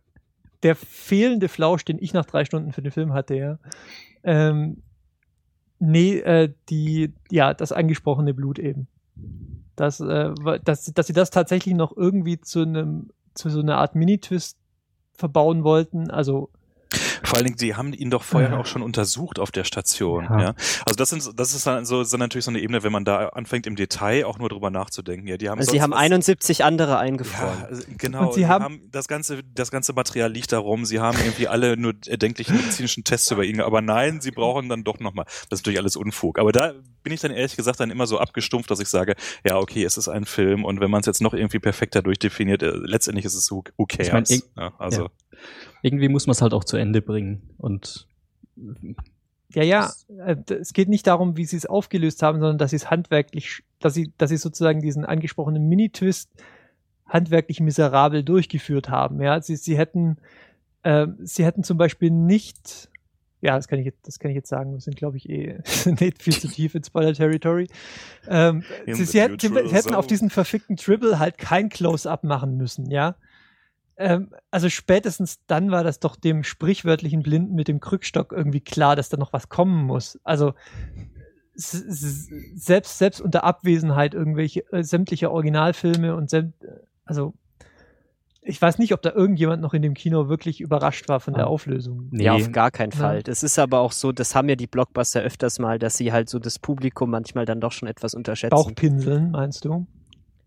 Der fehlende Flausch, den ich nach drei Stunden für den Film hatte, ja. Ähm, nee, äh, die, ja, das angesprochene Blut eben. Das, äh, dass, dass sie das tatsächlich noch irgendwie zu einem, zu so einer Art Mini-Twist verbauen wollten. Also, Vor allen Dingen, sie haben ihn doch vorher Ja. auch schon untersucht auf der Station. Ja. Ja. Also das sind, das ist dann so, so natürlich so eine Ebene, wenn man da anfängt im Detail auch nur drüber nachzudenken. Ja, die haben Also sie haben was- 71 andere Ja, eingefroren. also genau. Und sie haben- haben, das ganze, das ganze Material liegt darum. Sie haben irgendwie alle nur erdenklichen medizinischen Tests über ihn, aber nein, sie brauchen dann doch nochmal. Das ist natürlich alles Unfug. Aber da bin ich dann ehrlich gesagt dann immer so abgestumpft, dass ich sage, ja, okay, es ist ein Film und wenn man es jetzt noch irgendwie perfekter durchdefiniert, äh, letztendlich ist es cares. Ich mein, ja, also ja. Irgendwie muss man es halt auch zu Ende bringen. Und ja, ja, äh, es geht nicht darum, wie sie es aufgelöst haben, sondern dass sie es handwerklich, dass sie, dass sie sozusagen diesen angesprochenen Mini-Twist handwerklich miserabel durchgeführt haben. Ja, sie, sie hätten, äh, sie hätten zum Beispiel nicht, ja, das kann ich jetzt, das kann ich jetzt sagen, wir sind, glaube ich, eh nicht viel zu tief in Spoiler-Territory. Ähm, In sie, sie, hätten, sie hätten auf diesen verfickten Tribble halt kein Close-Up machen müssen, ja. Ähm, also spätestens dann war das doch dem sprichwörtlichen Blinden mit dem Krückstock irgendwie klar, dass da noch was kommen muss. Also selbst, selbst unter Abwesenheit irgendwelche äh, sämtliche Originalfilme und sämt, also ich weiß nicht, ob da irgendjemand noch in dem Kino wirklich überrascht war von der. Auflösung. nee, Ja, auf gar keinen Ja. Fall. Das ist aber auch so, das haben ja die Blockbuster öfters mal, dass sie halt so das Publikum manchmal dann doch schon etwas unterschätzen. Bauchpinseln, meinst du?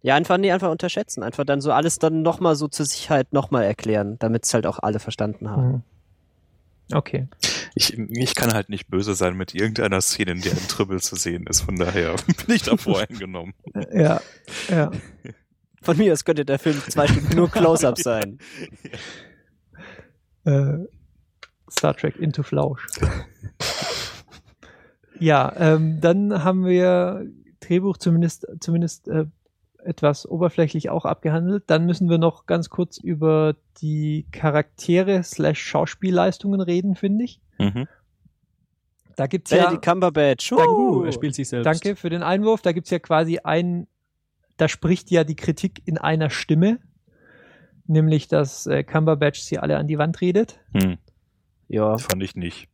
Ja, einfach, nee, einfach unterschätzen. Einfach dann so alles dann nochmal so zur Sicherheit nochmal erklären, damit es halt auch alle verstanden haben. Mhm. Okay. Ich, ich kann halt nicht böse sein mit irgendeiner Szene, in der ein Tribble zu sehen ist. Von daher bin ich da voreingenommen. Ja, ja. Von mir aus könnte der Film zwei Stunden nur Close-Up sein. Äh, Star Trek Into Flausch. ja, ähm, dann haben wir Drehbuch zumindest, zumindest äh, etwas oberflächlich auch abgehandelt. Dann müssen wir noch ganz kurz über die Charaktere slash Schauspielleistungen reden, finde ich. Mhm. Da gibt's ja. Benedict Cumberbatch. Danke, Uh, er spielt sich selbst. Danke für den Einwurf. Da gibt's ja quasi ein, da spricht ja die Kritik in einer Stimme, nämlich dass äh, Cumberbatch sie alle an die Wand redet. Hm, Ja. fand ich nicht.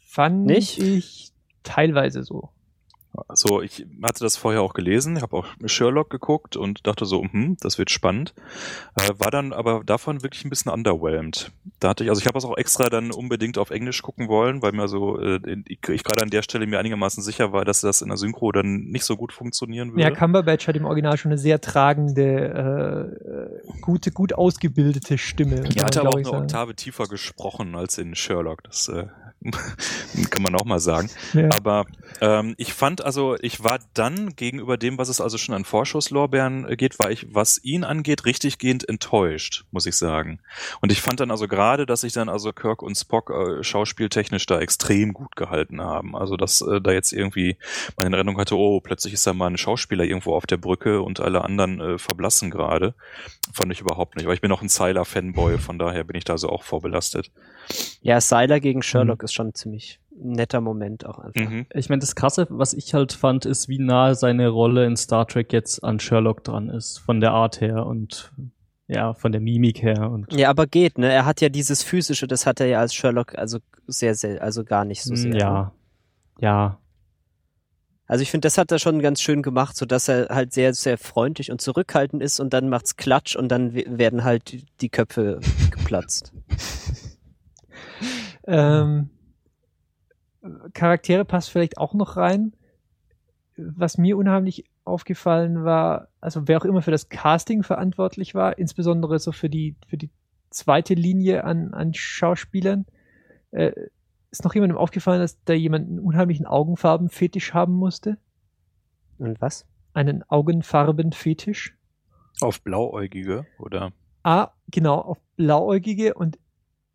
Fand Nicht? ich teilweise so. So, ich hatte das vorher auch gelesen, habe auch Sherlock geguckt und dachte so, hm, das wird spannend. Äh, war dann aber davon wirklich ein bisschen underwhelmed. Da hatte ich, also ich habe es auch extra dann unbedingt auf Englisch gucken wollen, weil mir so, äh, ich, ich gerade an der Stelle mir einigermaßen sicher war, dass das in der Synchro dann nicht so gut funktionieren würde. Ja, Cumberbatch hat im Original schon eine sehr tragende, äh, gute, gut ausgebildete Stimme. Er hatte kann aber auch eine sagen. Oktave tiefer gesprochen als in Sherlock. Das äh, kann man auch mal sagen. Ja. Aber ähm, ich fand also, ich war dann gegenüber dem, was es also schon an Vorschusslorbeeren äh, geht, war ich, was ihn angeht, richtiggehend enttäuscht, muss ich sagen. Und ich fand dann also gerade, dass sich dann also Kirk und Spock äh, schauspieltechnisch da extrem gut gehalten haben. Also dass äh, da jetzt irgendwie man in Erinnerung hatte, oh, plötzlich ist da mal ein Schauspieler irgendwo auf der Brücke und alle anderen äh, verblassen gerade. Fand ich überhaupt nicht. Aber ich bin auch ein Sylar-Fanboy, von daher bin ich da so auch vorbelastet. Ja, Sylar gegen Sherlock ist schon ziemlich netter Moment auch einfach. Mhm. Ich meine, das Krasse, was ich halt fand, ist, wie nah seine Rolle in Star Trek jetzt an Sherlock dran ist, von der Art her und ja, von der Mimik her und Ja, aber geht, ne? Er hat ja dieses physische, das hat er ja als Sherlock also sehr, sehr, also gar nicht so sehr. Mm, ja, ja, Also ich finde, das hat er schon ganz schön gemacht, so dass er halt sehr, sehr freundlich und zurückhaltend ist und dann macht's Klatsch und dann we- werden halt die- die Köpfe geplatzt. Ähm, Charaktere passt vielleicht auch noch rein. Was mir unheimlich aufgefallen war, also wer auch immer für das Casting verantwortlich war, insbesondere so für die, für die zweite Linie an, an Schauspielern, äh, ist noch jemandem aufgefallen, dass da jemand einen unheimlichen Augenfarbenfetisch haben musste? Und was? Einen Augenfarbenfetisch? Auf Blauäugige oder? Ah, genau, auf Blauäugige und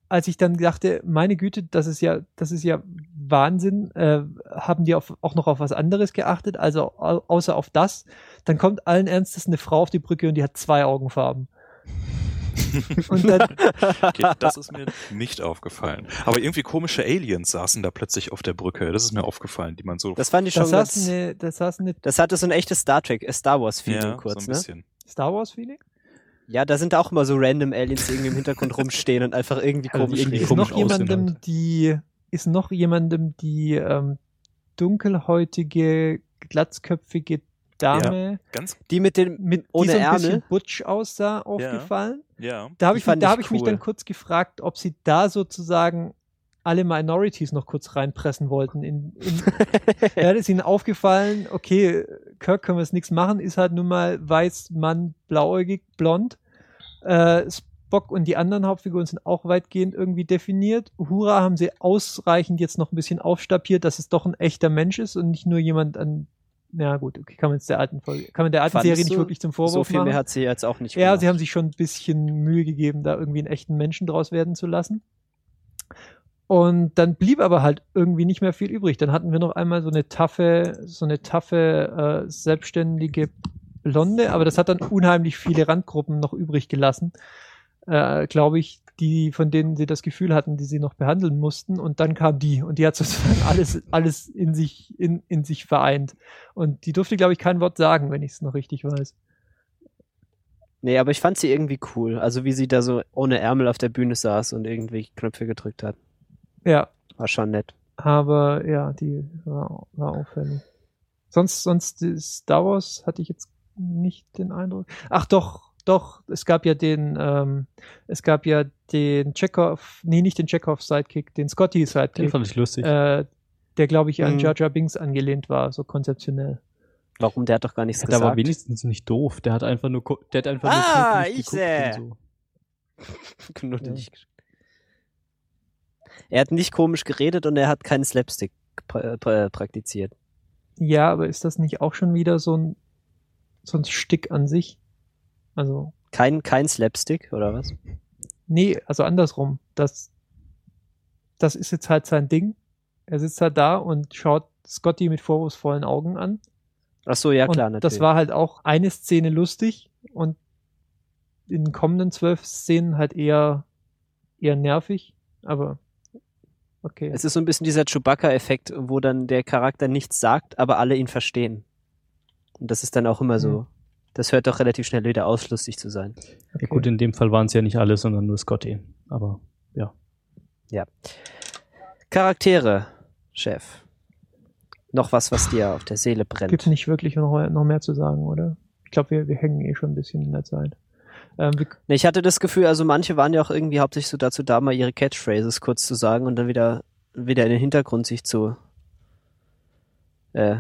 als ich dann dachte, meine Güte, das ist ja, das ist ja Wahnsinn, äh, haben die auf, auch noch auf was anderes geachtet, also au außer auf das, dann kommt allen Ernstes eine Frau auf die Brücke und die hat zwei Augenfarben. Und dann, Okay, das ist mir nicht aufgefallen. Aber irgendwie komische Aliens saßen da plötzlich auf der Brücke. Das ist mir aufgefallen, die man so. Das fand ich schon saß ganz, eine, da saß eine das hatte so ein echtes Star Trek, äh, Star Wars Feeling ja, kurz, so ein ne? bisschen. Star Wars Feeling? Ja, da sind auch immer so random Aliens, die irgendwie im Hintergrund rumstehen und einfach irgendwie Also komisch irgendwie reden. Ist komisch noch jemandem aussehen die, ist noch jemandem die ähm, dunkelhäutige, glatzköpfige Dame, Ganz, Die mit den mit, ohne die so ein Ärmel? bisschen butsch aussah, aufgefallen? ja. Da habe ich, da ich hab ich mich dann kurz gefragt, ob sie da sozusagen alle Minorities noch kurz reinpressen wollten. In, in, ja, ist ihnen aufgefallen, okay, Kirk können wir jetzt nichts machen, ist halt nun mal weiß, Mann, blauäugig, blond. Äh, Spock und die anderen Hauptfiguren sind auch weitgehend irgendwie definiert. Hura haben sie ausreichend jetzt noch ein bisschen aufstapiert, dass es doch ein echter Mensch ist und nicht nur jemand an ja gut, okay, kann man jetzt der alten Folge, kann man der alten Fandest Serie nicht wirklich zum Vorwurf So viel machen. mehr hat sie jetzt auch nicht Ja, gemacht. sie haben sich schon ein bisschen Mühe gegeben, da irgendwie einen echten Menschen draus werden zu lassen. Und dann blieb aber halt irgendwie nicht mehr viel übrig. Dann hatten wir noch einmal so eine taffe, so eine taffe, äh, selbstständige Blonde, aber das hat dann unheimlich viele Randgruppen noch übrig gelassen, äh, glaube ich, die, von denen sie das Gefühl hatten, die sie noch behandeln mussten. Und dann kam die und die hat sozusagen alles, alles in sich, in, in sich vereint. Und die durfte, glaube ich, kein Wort sagen, wenn ich es noch richtig weiß. Nee, aber ich fand sie irgendwie cool. Also wie sie da so ohne Ärmel auf der Bühne saß und irgendwie Knöpfe gedrückt hat. Ja, War schon nett. Aber ja, die war, war auffällig. Sonst, sonst die Star Wars hatte ich jetzt nicht den Eindruck. Ach doch, doch, es gab ja den, ähm, es gab ja den Chekhov, nee, nicht den Chekhov-Sidekick, den Den Scotty-Sidekick, fand ich lustig. äh, der, glaube ich, an Mhm. Jar Jar Binks angelehnt war, so konzeptionell. Warum? Der hat doch gar nichts Der gesagt. war wenigstens nicht doof. Der hat einfach nur, der hat einfach Ah, nur ich geguckt seh. und so. Knuddelig. Er hat nicht komisch geredet und er hat keinen Slapstick pra pra praktiziert. Ja, aber ist das nicht auch schon wieder so ein, so ein Stick an sich? Also, Kein, kein Slapstick, oder was? nee, also andersrum. Das, das ist jetzt halt sein Ding. Er sitzt halt da und schaut Scotty mit vorwurfsvollen Augen an. Ach so, ja klar, und natürlich. das war halt auch eine Szene lustig und in den kommenden zwölf Szenen halt eher, eher nervig, aber okay. es ist so ein bisschen dieser Chewbacca-Effekt, wo dann der Charakter nichts sagt, aber alle ihn verstehen. Und das ist dann auch immer so. Das hört doch relativ schnell wieder aus, lustig zu sein. Ja gut, in dem Fall waren es ja nicht alle, sondern nur Scotty. Aber ja. Charaktere, Chef. Noch was, was dir auf der Seele brennt. gibt nicht wirklich noch, noch mehr zu sagen, oder? Ich glaube, wir, wir hängen eh schon ein bisschen in der Zeit. Ähm, Nee, ich hatte das Gefühl, also manche waren ja auch irgendwie hauptsächlich so dazu da, mal ihre Catchphrases kurz zu sagen und dann wieder, wieder in den Hintergrund sich zu, äh,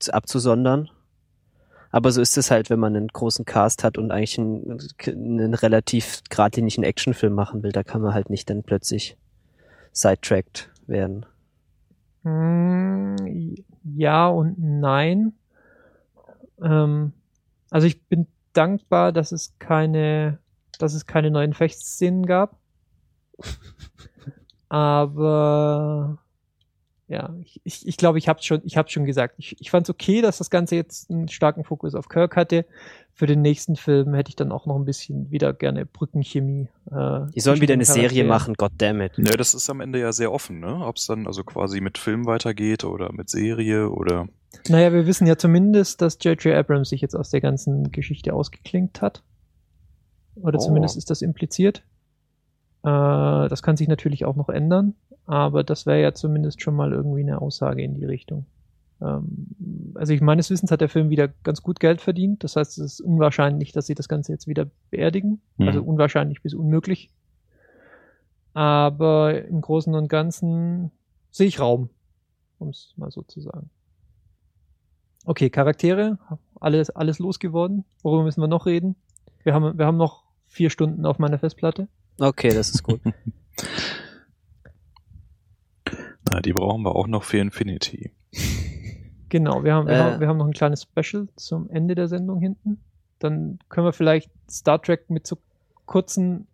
zu- abzusondern. Aber so ist es halt, wenn man einen großen Cast hat und eigentlich einen, einen relativ geradlinigen Actionfilm machen will, da kann man halt nicht dann plötzlich sidetracked werden. Mm, Ja und nein. Ähm, also ich bin dankbar, dass es keine, dass es keine neuen Fechtszenen gab. Aber ja, ich, ich, ich glaube, ich habe schon, ich habe schon gesagt. Ich, ich fand es okay, dass das Ganze jetzt einen starken Fokus auf Kirk hatte. Für den nächsten Film hätte ich dann auch noch ein bisschen wieder gerne Brückenchemie. Äh, Die sollen wieder eine Serie Charakteren. machen, goddammit. Ja, das ist am Ende ja sehr offen, ne? Ob es dann also quasi mit Film weitergeht oder mit Serie oder. Naja, wir wissen ja zumindest, dass J.J. Abrams sich jetzt aus der ganzen Geschichte ausgeklinkt hat. Oder Oh. zumindest ist das impliziert. Äh, das kann sich natürlich auch noch ändern, aber das wäre ja zumindest schon mal irgendwie eine Aussage in die Richtung. Ähm, also ich meines Wissens hat der Film wieder ganz gut Geld verdient. Das heißt, es ist unwahrscheinlich, dass sie das Ganze jetzt wieder beerdigen. Mhm. Also unwahrscheinlich bis unmöglich. Aber im Großen und Ganzen sehe ich Raum, um es mal so zu sagen. Okay, Charaktere, alles, alles losgeworden. Worüber müssen wir noch reden? Wir haben, wir haben noch vier Stunden auf meiner Festplatte. Okay, das ist gut. Na, die brauchen wir auch noch für Infinity. Genau, wir haben, wir, Äh. haben, wir haben noch ein kleines Special zum Ende der Sendung hinten. Dann können wir vielleicht Star Trek mit so kurzen,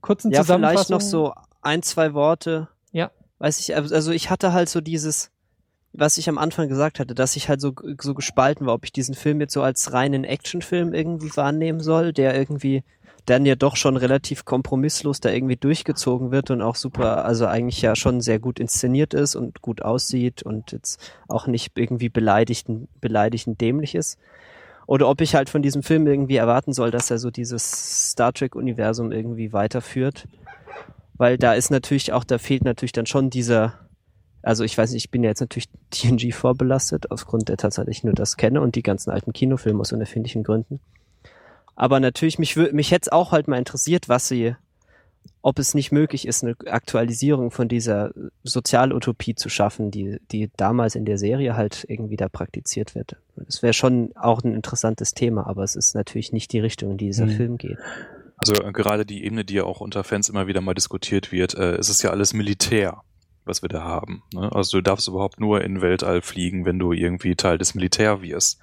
kurzen Ja, vielleicht Zusammenfassungen. noch so ein, zwei Worte. Ja. Weiß ich, also ich hatte halt so dieses, was ich am Anfang gesagt hatte, dass ich halt so, so gespalten war, ob ich diesen Film jetzt so als reinen Actionfilm irgendwie wahrnehmen soll, der irgendwie dann ja doch schon relativ kompromisslos da irgendwie durchgezogen wird und auch super, also eigentlich ja schon sehr gut inszeniert ist und gut aussieht und jetzt auch nicht irgendwie beleidigend, beleidigend dämlich ist. Oder ob ich halt von diesem Film irgendwie erwarten soll, dass er so dieses Star Trek-Universum irgendwie weiterführt. Weil da ist natürlich auch, da fehlt natürlich dann schon dieser, also ich weiß nicht, ich bin ja jetzt natürlich TNG vorbelastet, aufgrund der Tatsache, dass ich nur das kenne und die ganzen alten Kinofilme aus unerfindlichen Gründen. Aber natürlich, mich, mich hätte es auch halt mal interessiert, was sie, ob es nicht möglich ist, eine Aktualisierung von dieser Sozialutopie zu schaffen, die, die damals in der Serie halt irgendwie da praktiziert wird. Das wäre schon auch ein interessantes Thema, aber es ist natürlich nicht die Richtung, in die dieser Hm. Film geht. Also äh, gerade die Ebene, die ja auch unter Fans immer wieder mal diskutiert wird, äh, es ist ja alles Militär, was wir da haben. Ne? Also du darfst überhaupt nur in Weltall fliegen, wenn du irgendwie Teil des Militär wirst.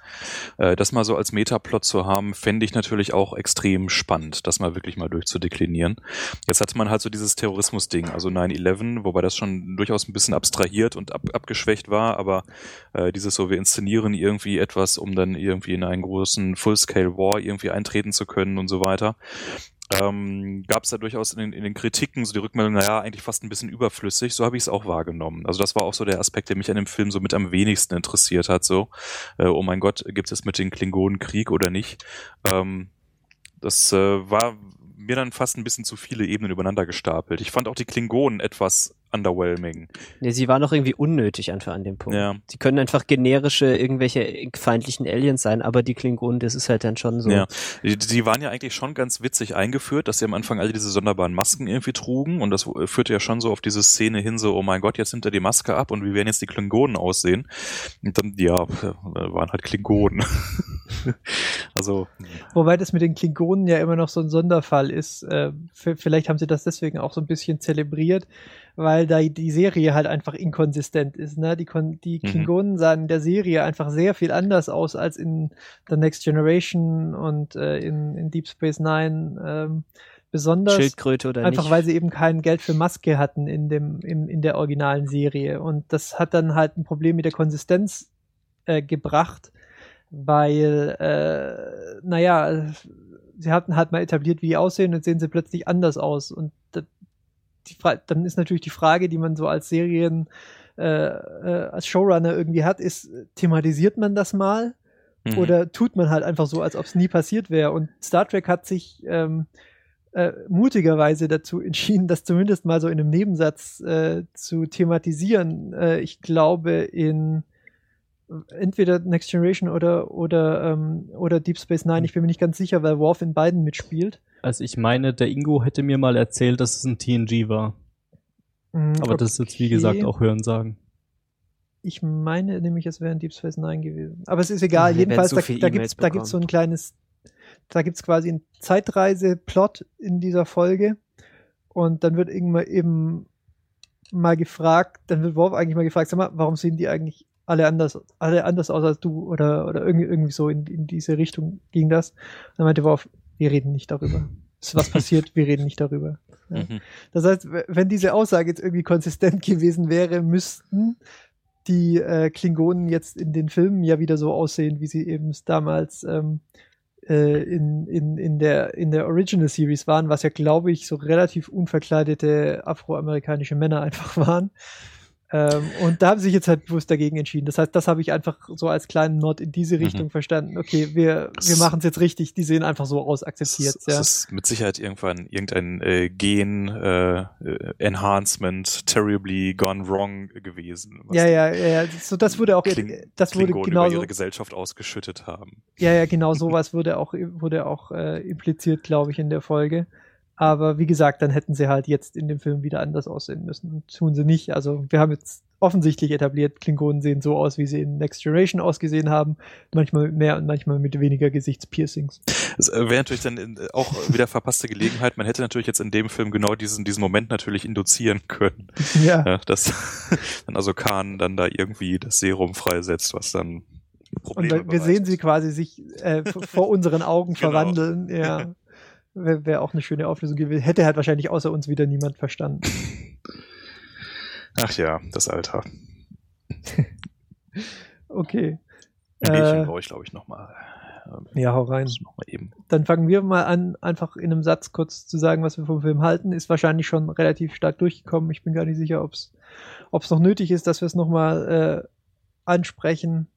Äh, das mal so als Metaplot zu haben, fände ich natürlich auch extrem spannend, das mal wirklich mal durchzudeklinieren. Jetzt hatte man halt so dieses Terrorismus-Ding, also 9-11, wobei das schon durchaus ein bisschen abstrahiert und ab, abgeschwächt war, aber äh, dieses so, wir inszenieren irgendwie etwas, um dann irgendwie in einen großen Full-Scale-War irgendwie eintreten zu können und so weiter ähm, gab es da durchaus in den, in den Kritiken so die Rückmeldung, naja, eigentlich fast ein bisschen überflüssig. So habe ich es auch wahrgenommen. Also das war auch so der Aspekt, der mich an dem Film so mit am wenigsten interessiert hat. So, äh, oh mein Gott, gibt es mit den Klingonen Krieg oder nicht? Ähm, das äh, war mir dann fast ein bisschen zu viele Ebenen übereinander gestapelt. Ich fand auch die Klingonen etwas underwhelming. Nee, sie waren auch irgendwie unnötig einfach an dem Punkt. Ja. Sie können einfach generische, irgendwelche feindlichen Aliens sein, aber die Klingonen, das ist halt dann schon so. Ja, die, die waren ja eigentlich schon ganz witzig eingeführt, dass sie am Anfang alle diese sonderbaren Masken irgendwie trugen und das führte ja schon so auf diese Szene hin, so, oh mein Gott, jetzt nimmt er die Maske ab und wie werden jetzt die Klingonen aussehen? Und dann, ja, waren halt Klingonen. also. Wobei das mit den Klingonen ja immer noch so ein Sonderfall ist. Äh, vielleicht haben sie das deswegen auch so ein bisschen zelebriert, weil da die Serie halt einfach inkonsistent ist. Ne? Die, Kon die Mhm. Klingonen sahen in der Serie einfach sehr viel anders aus als in The Next Generation und äh, in, in Deep Space Nine. Ähm, besonders Schildkröte oder einfach nicht. weil sie eben kein Geld für Maske hatten in dem im, in der originalen Serie und das hat dann halt ein Problem mit der Konsistenz äh, gebracht, weil äh, naja sie hatten halt mal etabliert, wie die aussehen und sehen sie plötzlich anders aus und da, die Fra dann ist natürlich die Frage, die man so als Serien äh, äh, als Showrunner irgendwie hat, ist thematisiert man das mal Mhm. oder tut man halt einfach so, als ob es nie passiert wäre. Und Star Trek hat sich ähm, äh, mutigerweise dazu entschieden, das zumindest mal so in einem Nebensatz äh, zu thematisieren. Äh, ich glaube in entweder Next Generation oder oder ähm, oder Deep Space Nine. Ich bin mir nicht ganz sicher, weil Worf in beiden mitspielt. Also ich meine, der Ingo hätte mir mal erzählt, dass es ein TNG war. Mm, Aber das ist jetzt, wie okay. gesagt, auch Hörensagen. Ich meine nämlich, es wäre in Deep Space Nine gewesen. Aber es ist egal. Wir Jedenfalls, so da, da da gibt's so ein kleines, da gibt's quasi einen Zeitreise-Plot in dieser Folge. Und dann wird irgendwann eben mal gefragt, dann wird Worf eigentlich mal gefragt, sag mal, warum sehen die eigentlich alle anders, alle anders aus als du? Oder, oder irgendwie, irgendwie so in, in diese Richtung ging das. Und dann meinte Worf, wir reden nicht darüber. Ist was passiert, wir reden nicht darüber. Ja. Mhm. Das heißt, wenn diese Aussage jetzt irgendwie konsistent gewesen wäre, müssten die äh, Klingonen jetzt in den Filmen ja wieder so aussehen, wie sie eben damals ähm, äh, in, in, in, der, in der Original Series waren, was ja, glaube ich, so relativ unverkleidete afroamerikanische Männer einfach waren. Ähm, und da haben sie sich jetzt halt bewusst dagegen entschieden. Das heißt, das habe ich einfach so als kleinen Nod in diese Richtung verstanden. Okay, wir, wir machen es jetzt richtig. Die sehen einfach so aus, akzeptiert. Es, Ja. es ist mit Sicherheit irgendwann irgendein äh, Gen äh, Enhancement terribly gone wrong gewesen. Ja, ja, ja, ja. So, das wurde auch, Kling- das wurde Klingonen über ihre Gesellschaft ausgeschüttet haben. ja, ja, genau sowas wurde auch, wurde auch äh, impliziert, glaube ich, in der Folge. Aber wie gesagt, dann hätten sie halt jetzt in dem Film wieder anders aussehen müssen. Und tun sie nicht. Also wir haben jetzt offensichtlich etabliert, Klingonen sehen so aus, wie sie in Next Generation ausgesehen haben. Manchmal mit mehr und manchmal mit weniger Gesichtspiercings. Das äh, wäre natürlich dann äh, auch wieder verpasste Gelegenheit. Man hätte natürlich jetzt in dem Film genau diesen, diesen Moment natürlich induzieren können. Ja. Ja, dass dann also Khan dann da irgendwie das Serum freisetzt, was dann Und Probleme wir, wir sehen bereitet. sie quasi sich äh, vor unseren Augen Genau. verwandeln. Ja. Wäre wär auch eine schöne Auflösung gewesen. Hätte halt wahrscheinlich außer uns wieder niemand verstanden. Ach ja, das Alter. Okay. Ein Bierchen Äh, brauche ich, glaube ich, nochmal. Ja, hau rein. Dann fangen wir mal an, einfach in einem Satz kurz zu sagen, was wir vom Film halten. Ist wahrscheinlich schon relativ stark durchgekommen. Ich bin gar nicht sicher, ob es noch nötig ist, dass wir es nochmal äh, ansprechen.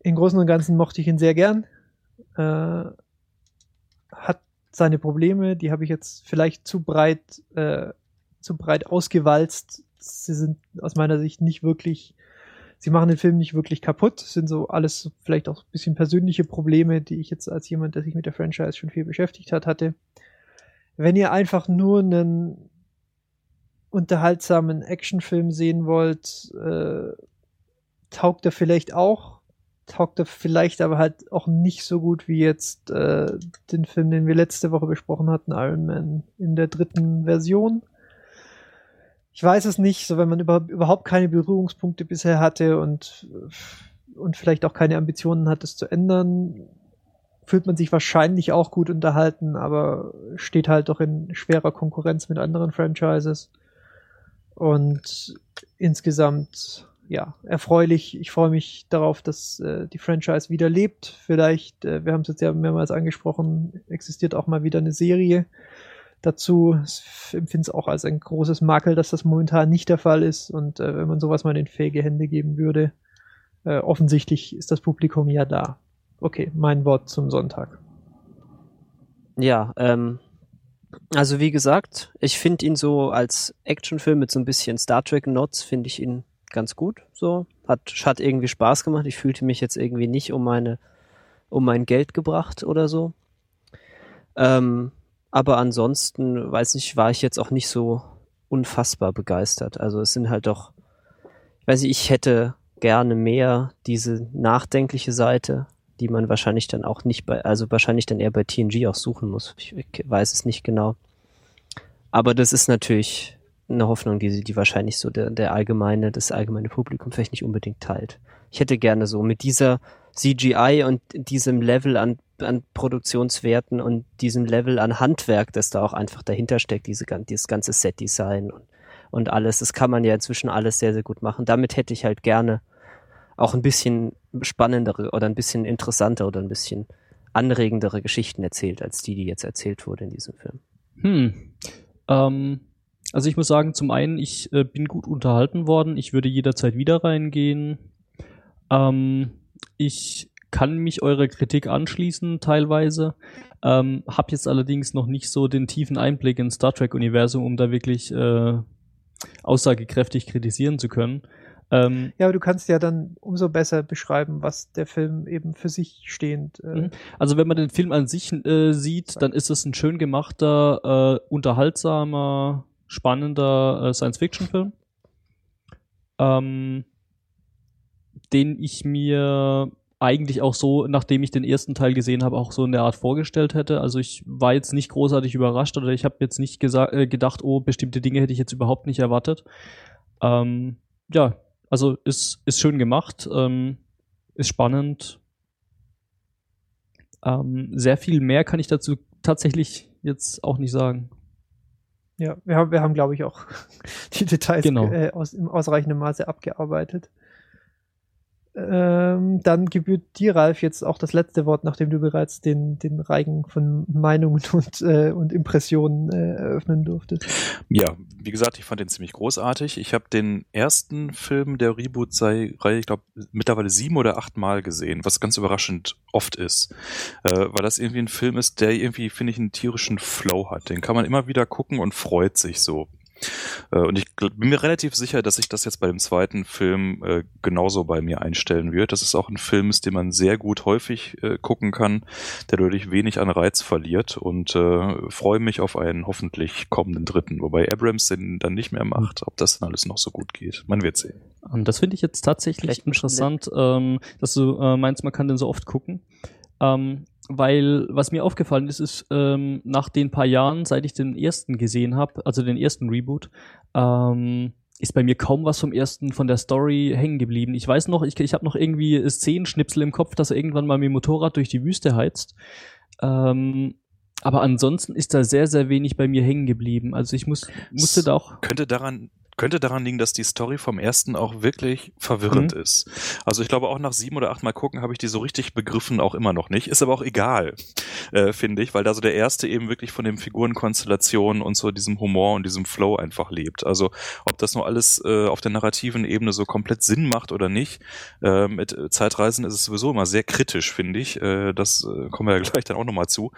Im Großen und Ganzen mochte ich ihn sehr gern. Äh, hat seine Probleme, die habe ich jetzt vielleicht zu breit, äh, zu breit ausgewalzt. Sie sind aus meiner Sicht nicht wirklich sie machen den Film nicht wirklich kaputt. Es sind so alles vielleicht auch ein bisschen persönliche Probleme, die ich jetzt als jemand, der sich mit der Franchise schon viel beschäftigt hat, hatte. Wenn ihr einfach nur einen unterhaltsamen Actionfilm sehen wollt, äh, taugt er vielleicht auch, taugt er vielleicht aber halt auch nicht so gut wie jetzt äh, den Film, den wir letzte Woche besprochen hatten, Iron Man in der dritten Version. Ich weiß es nicht, so wenn man über, überhaupt keine Berührungspunkte bisher hatte und, und vielleicht auch keine Ambitionen hat, es zu ändern, fühlt man sich wahrscheinlich auch gut unterhalten, aber steht halt doch in schwerer Konkurrenz mit anderen Franchises. Und insgesamt, ja, erfreulich. Ich freue mich darauf, dass äh, die Franchise wieder lebt. Vielleicht, äh, wir haben es jetzt ja mehrmals angesprochen, existiert auch mal wieder eine Serie dazu. Ich empfinde es auch als ein großes Makel, dass das momentan nicht der Fall ist. Und äh, wenn man sowas mal in fähige Hände geben würde, äh, offensichtlich ist das Publikum ja da. Okay, mein Wort zum Sonntag. Ja, ähm, also wie gesagt, ich finde ihn so als Actionfilm mit so ein bisschen Star Trek Nots finde ich ihn ganz gut. So hat hat irgendwie Spaß gemacht. Ich fühlte mich jetzt irgendwie nicht um meine um mein Geld gebracht oder so. Ähm, aber ansonsten weiß nicht, war ich jetzt auch nicht so unfassbar begeistert. Also es sind halt doch, ich weiß nicht, ich hätte gerne mehr diese nachdenkliche Seite, die man wahrscheinlich dann auch nicht bei, also wahrscheinlich dann eher bei TNG auch suchen muss. Ich, ich weiß es nicht genau. Aber das ist natürlich eine Hoffnung, die, die wahrscheinlich so der, der allgemeine, das allgemeine Publikum vielleicht nicht unbedingt teilt. Ich hätte gerne so mit dieser CGI und diesem Level an, an Produktionswerten und diesem Level an Handwerk, das da auch einfach dahinter steckt, diese, dieses ganze Set-Design und, und alles. Das kann man ja inzwischen alles sehr, sehr gut machen. Damit hätte ich halt gerne auch ein bisschen spannendere oder ein bisschen interessanter oder ein bisschen anregendere Geschichten erzählt, als die, die jetzt erzählt wurde in diesem Film. Hm. Ähm, also ich muss sagen, zum einen, ich äh, bin gut unterhalten worden. Ich würde jederzeit wieder reingehen. Ähm, ich kann mich eurer Kritik anschließen, teilweise. Ähm, hab jetzt allerdings noch nicht so den tiefen Einblick ins Star Trek-Universum, um da wirklich äh, aussagekräftig kritisieren zu können. Ähm, Ja, aber du kannst ja dann umso besser beschreiben, was der Film eben für sich stehend. Äh, Mhm. Also wenn man den Film an sich äh, sieht, dann ist es ein schön gemachter, äh, unterhaltsamer, spannender äh, Science-Fiction-Film, ähm, den ich mir eigentlich auch so, nachdem ich den ersten Teil gesehen habe, auch so in der Art vorgestellt hätte. Also ich war jetzt nicht großartig überrascht oder ich habe jetzt nicht äh, gedacht, oh, bestimmte Dinge hätte ich jetzt überhaupt nicht erwartet. Ähm, ja, also ist, ist schön gemacht, ähm, ist spannend. Ähm, sehr viel mehr kann ich dazu tatsächlich jetzt auch nicht sagen. Ja, wir haben, wir haben glaube ich, auch die Details Genau. äh, aus, im ausreichenden Maße abgearbeitet. Ähm, dann gebührt dir, Ralf, jetzt auch das letzte Wort, nachdem du bereits den, den Reigen von Meinungen und, äh, und Impressionen äh, eröffnen durftest. Ja, wie gesagt, ich fand den ziemlich großartig. Ich habe den ersten Film der Reboot-Reihe, ich glaube, mittlerweile sieben oder acht Mal gesehen, was ganz überraschend oft ist. Äh, weil das irgendwie ein Film ist, der irgendwie, finde ich, einen tierischen Flow hat. Den kann man immer wieder gucken und freut sich so. Äh, Und ich bin mir relativ sicher, dass sich das jetzt bei dem zweiten Film äh, genauso bei mir einstellen wird. Das ist auch ein Film, ist, den man sehr gut häufig äh, gucken kann, der dadurch wenig an Reiz verliert und äh, freue mich auf einen hoffentlich kommenden dritten, wobei Abrams den dann nicht mehr macht, ob das dann alles noch so gut geht. Man wird sehen. Ähm, das finde ich jetzt tatsächlich Vielleicht interessant, ähm, dass du äh, meinst, man kann den so oft gucken. Ähm, weil was mir aufgefallen ist, ist ähm, nach den paar Jahren, seit ich den ersten gesehen habe, also den ersten Reboot, ähm, ist bei mir kaum was vom ersten von der Story hängen geblieben. Ich weiß noch, ich, ich habe noch irgendwie Szenenschnipsel im Kopf, dass er irgendwann mal mit dem Motorrad durch die Wüste heizt. Ähm, aber ansonsten ist da sehr, sehr wenig bei mir hängen geblieben. Also ich muss, musste da auch. Könnte daran könnte daran liegen, dass die Story vom ersten auch wirklich verwirrend Mhm. ist. Also ich glaube auch nach sieben oder acht Mal gucken habe ich die so richtig begriffen auch immer noch nicht. Ist aber auch egal, äh, finde ich, weil da so der erste eben wirklich von den Figurenkonstellationen und so diesem Humor und diesem Flow einfach lebt. Also ob das nur alles äh, auf der narrativen Ebene so komplett Sinn macht oder nicht, äh, mit Zeitreisen ist es sowieso immer sehr kritisch, finde ich. Äh, das äh, kommen wir ja gleich dann auch nochmal zu.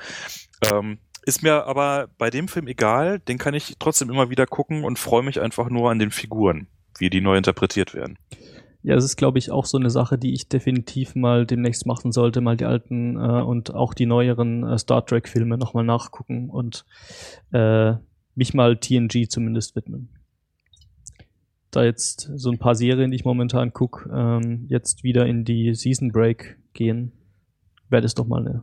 Ähm, ist mir aber bei dem Film egal, den kann ich trotzdem immer wieder gucken und freue mich einfach nur an den Figuren, wie die neu interpretiert werden. Ja, es ist, glaube ich, auch so eine Sache, die ich definitiv mal demnächst machen sollte, mal die alten äh, und auch die neueren äh, Star Trek-Filme nochmal nachgucken und äh, mich mal TNG zumindest widmen. Da jetzt so ein paar Serien, die ich momentan gucke, ähm, jetzt wieder in die Season Break gehen, wäre das doch mal eine.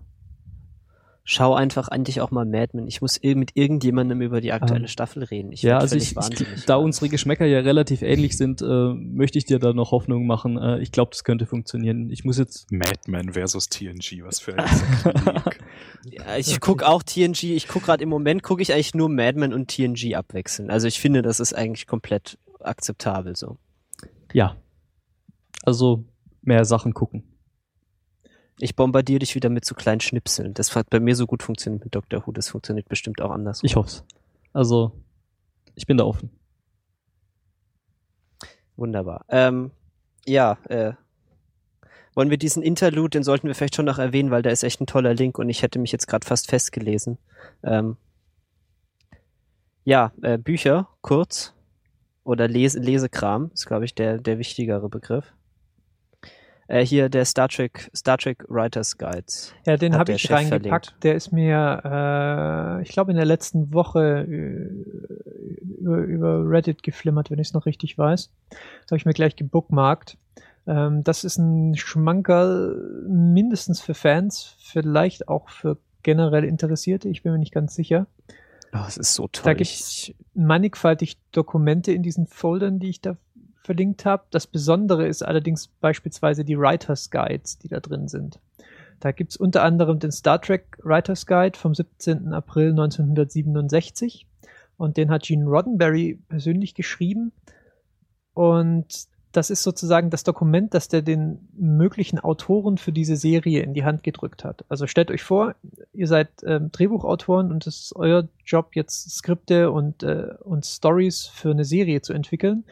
Schau einfach eigentlich auch mal Mad Men. Ich muss mit irgendjemandem über die aktuelle Ähm, Staffel reden. Ich ja, also ich, ich, wahnsinnig. da unsere Geschmäcker ja relativ ähnlich sind, äh, möchte ich dir da noch Hoffnung machen. Äh, ich glaube, das könnte funktionieren. Ich muss jetzt Madman versus TNG, was für ein. Ja, ich guck auch TNG, ich guck gerade im Moment, gucke ich eigentlich nur Mad Men und TNG abwechseln. Also ich finde, das ist eigentlich komplett akzeptabel so. Ja. Also mehr Sachen gucken. Ich bombardiere dich wieder mit so kleinen Schnipseln. Das hat bei mir so gut funktioniert mit Doctor Who, das funktioniert bestimmt auch anders. Ich hoff's. Also, ich bin da offen. Wunderbar. Ähm, ja, äh, Wollen wir diesen Interlude, den sollten wir vielleicht schon noch erwähnen, weil der ist echt ein toller Link und ich hätte mich jetzt gerade fast festgelesen. Ähm, ja, äh, Bücher, kurz. Oder Lese Lesekram ist, glaube ich, der, der wichtigere Begriff. Äh, hier der Star Trek, Star Trek Writers Guides. Ja, den habe ich Chef reingepackt. verlinkt. Der ist mir, äh, ich glaube, in der letzten Woche äh, über, über Reddit geflimmert, wenn ich es noch richtig weiß. Das habe ich mir gleich gebookmarkt. Ähm, das ist ein Schmankerl mindestens für Fans, vielleicht auch für generell Interessierte. Ich bin mir nicht ganz sicher. Oh, es ist so toll. Da gibt's mannigfaltig Dokumente in diesen Foldern, die ich da verlinkt habe. Das Besondere ist allerdings beispielsweise die Writers Guides, die da drin sind. Da gibt's unter anderem den Star Trek Writers Guide vom 17. April 1967 und den hat Gene Roddenberry persönlich geschrieben und das ist sozusagen das Dokument, das der den möglichen Autoren für diese Serie in die Hand gedrückt hat. Also stellt euch vor, ihr seid ähm, Drehbuchautoren und es ist euer Job, jetzt Skripte und, äh, und Stories für eine Serie zu entwickeln.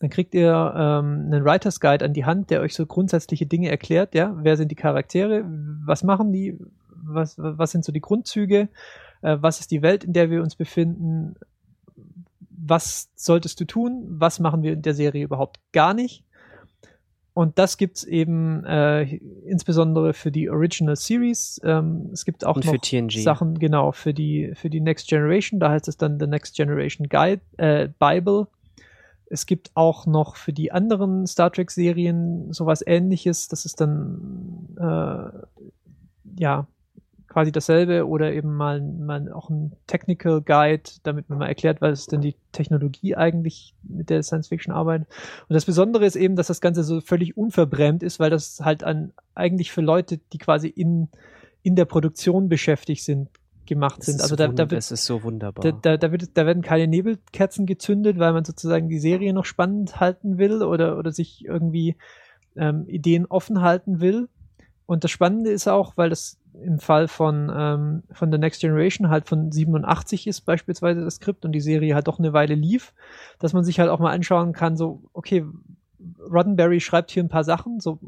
Dann kriegt ihr ähm, einen Writers Guide an die Hand, der euch so grundsätzliche Dinge erklärt. Ja, wer sind die Charaktere? Was machen die? Was, was sind so die Grundzüge? Äh, was ist die Welt, in der wir uns befinden? Was solltest du tun? Was machen wir in der Serie überhaupt gar nicht? Und das gibt's eben äh, insbesondere für die Original Series. Ähm, es gibt auch Und noch. Sachen, genau, für die, für die Next Generation. Da heißt es dann The Next Generation Guide, äh, Bible. Es gibt auch noch für die anderen Star Trek-Serien sowas ähnliches. Das ist dann äh, ja quasi dasselbe oder eben mal, mal auch ein Technical Guide, damit man mal erklärt, was ist denn die Technologie eigentlich, mit der Science Fiction arbeitet. Und das Besondere ist eben, dass das Ganze so völlig unverbrämt ist, weil das halt an eigentlich für Leute, die quasi in, in der Produktion beschäftigt sind, gemacht sind. Also da, da wird es ist so wunderbar. da, da, da, wird, da werden keine Nebelkerzen gezündet, weil man sozusagen die Serie noch spannend halten will oder, oder sich irgendwie ähm, Ideen offen halten will. Und das Spannende ist auch, weil das im Fall von, ähm, von The Next Generation halt von 87 ist beispielsweise das Skript und die Serie halt doch eine Weile lief, dass man sich halt auch mal anschauen kann, so, okay, Roddenberry schreibt hier ein paar Sachen, so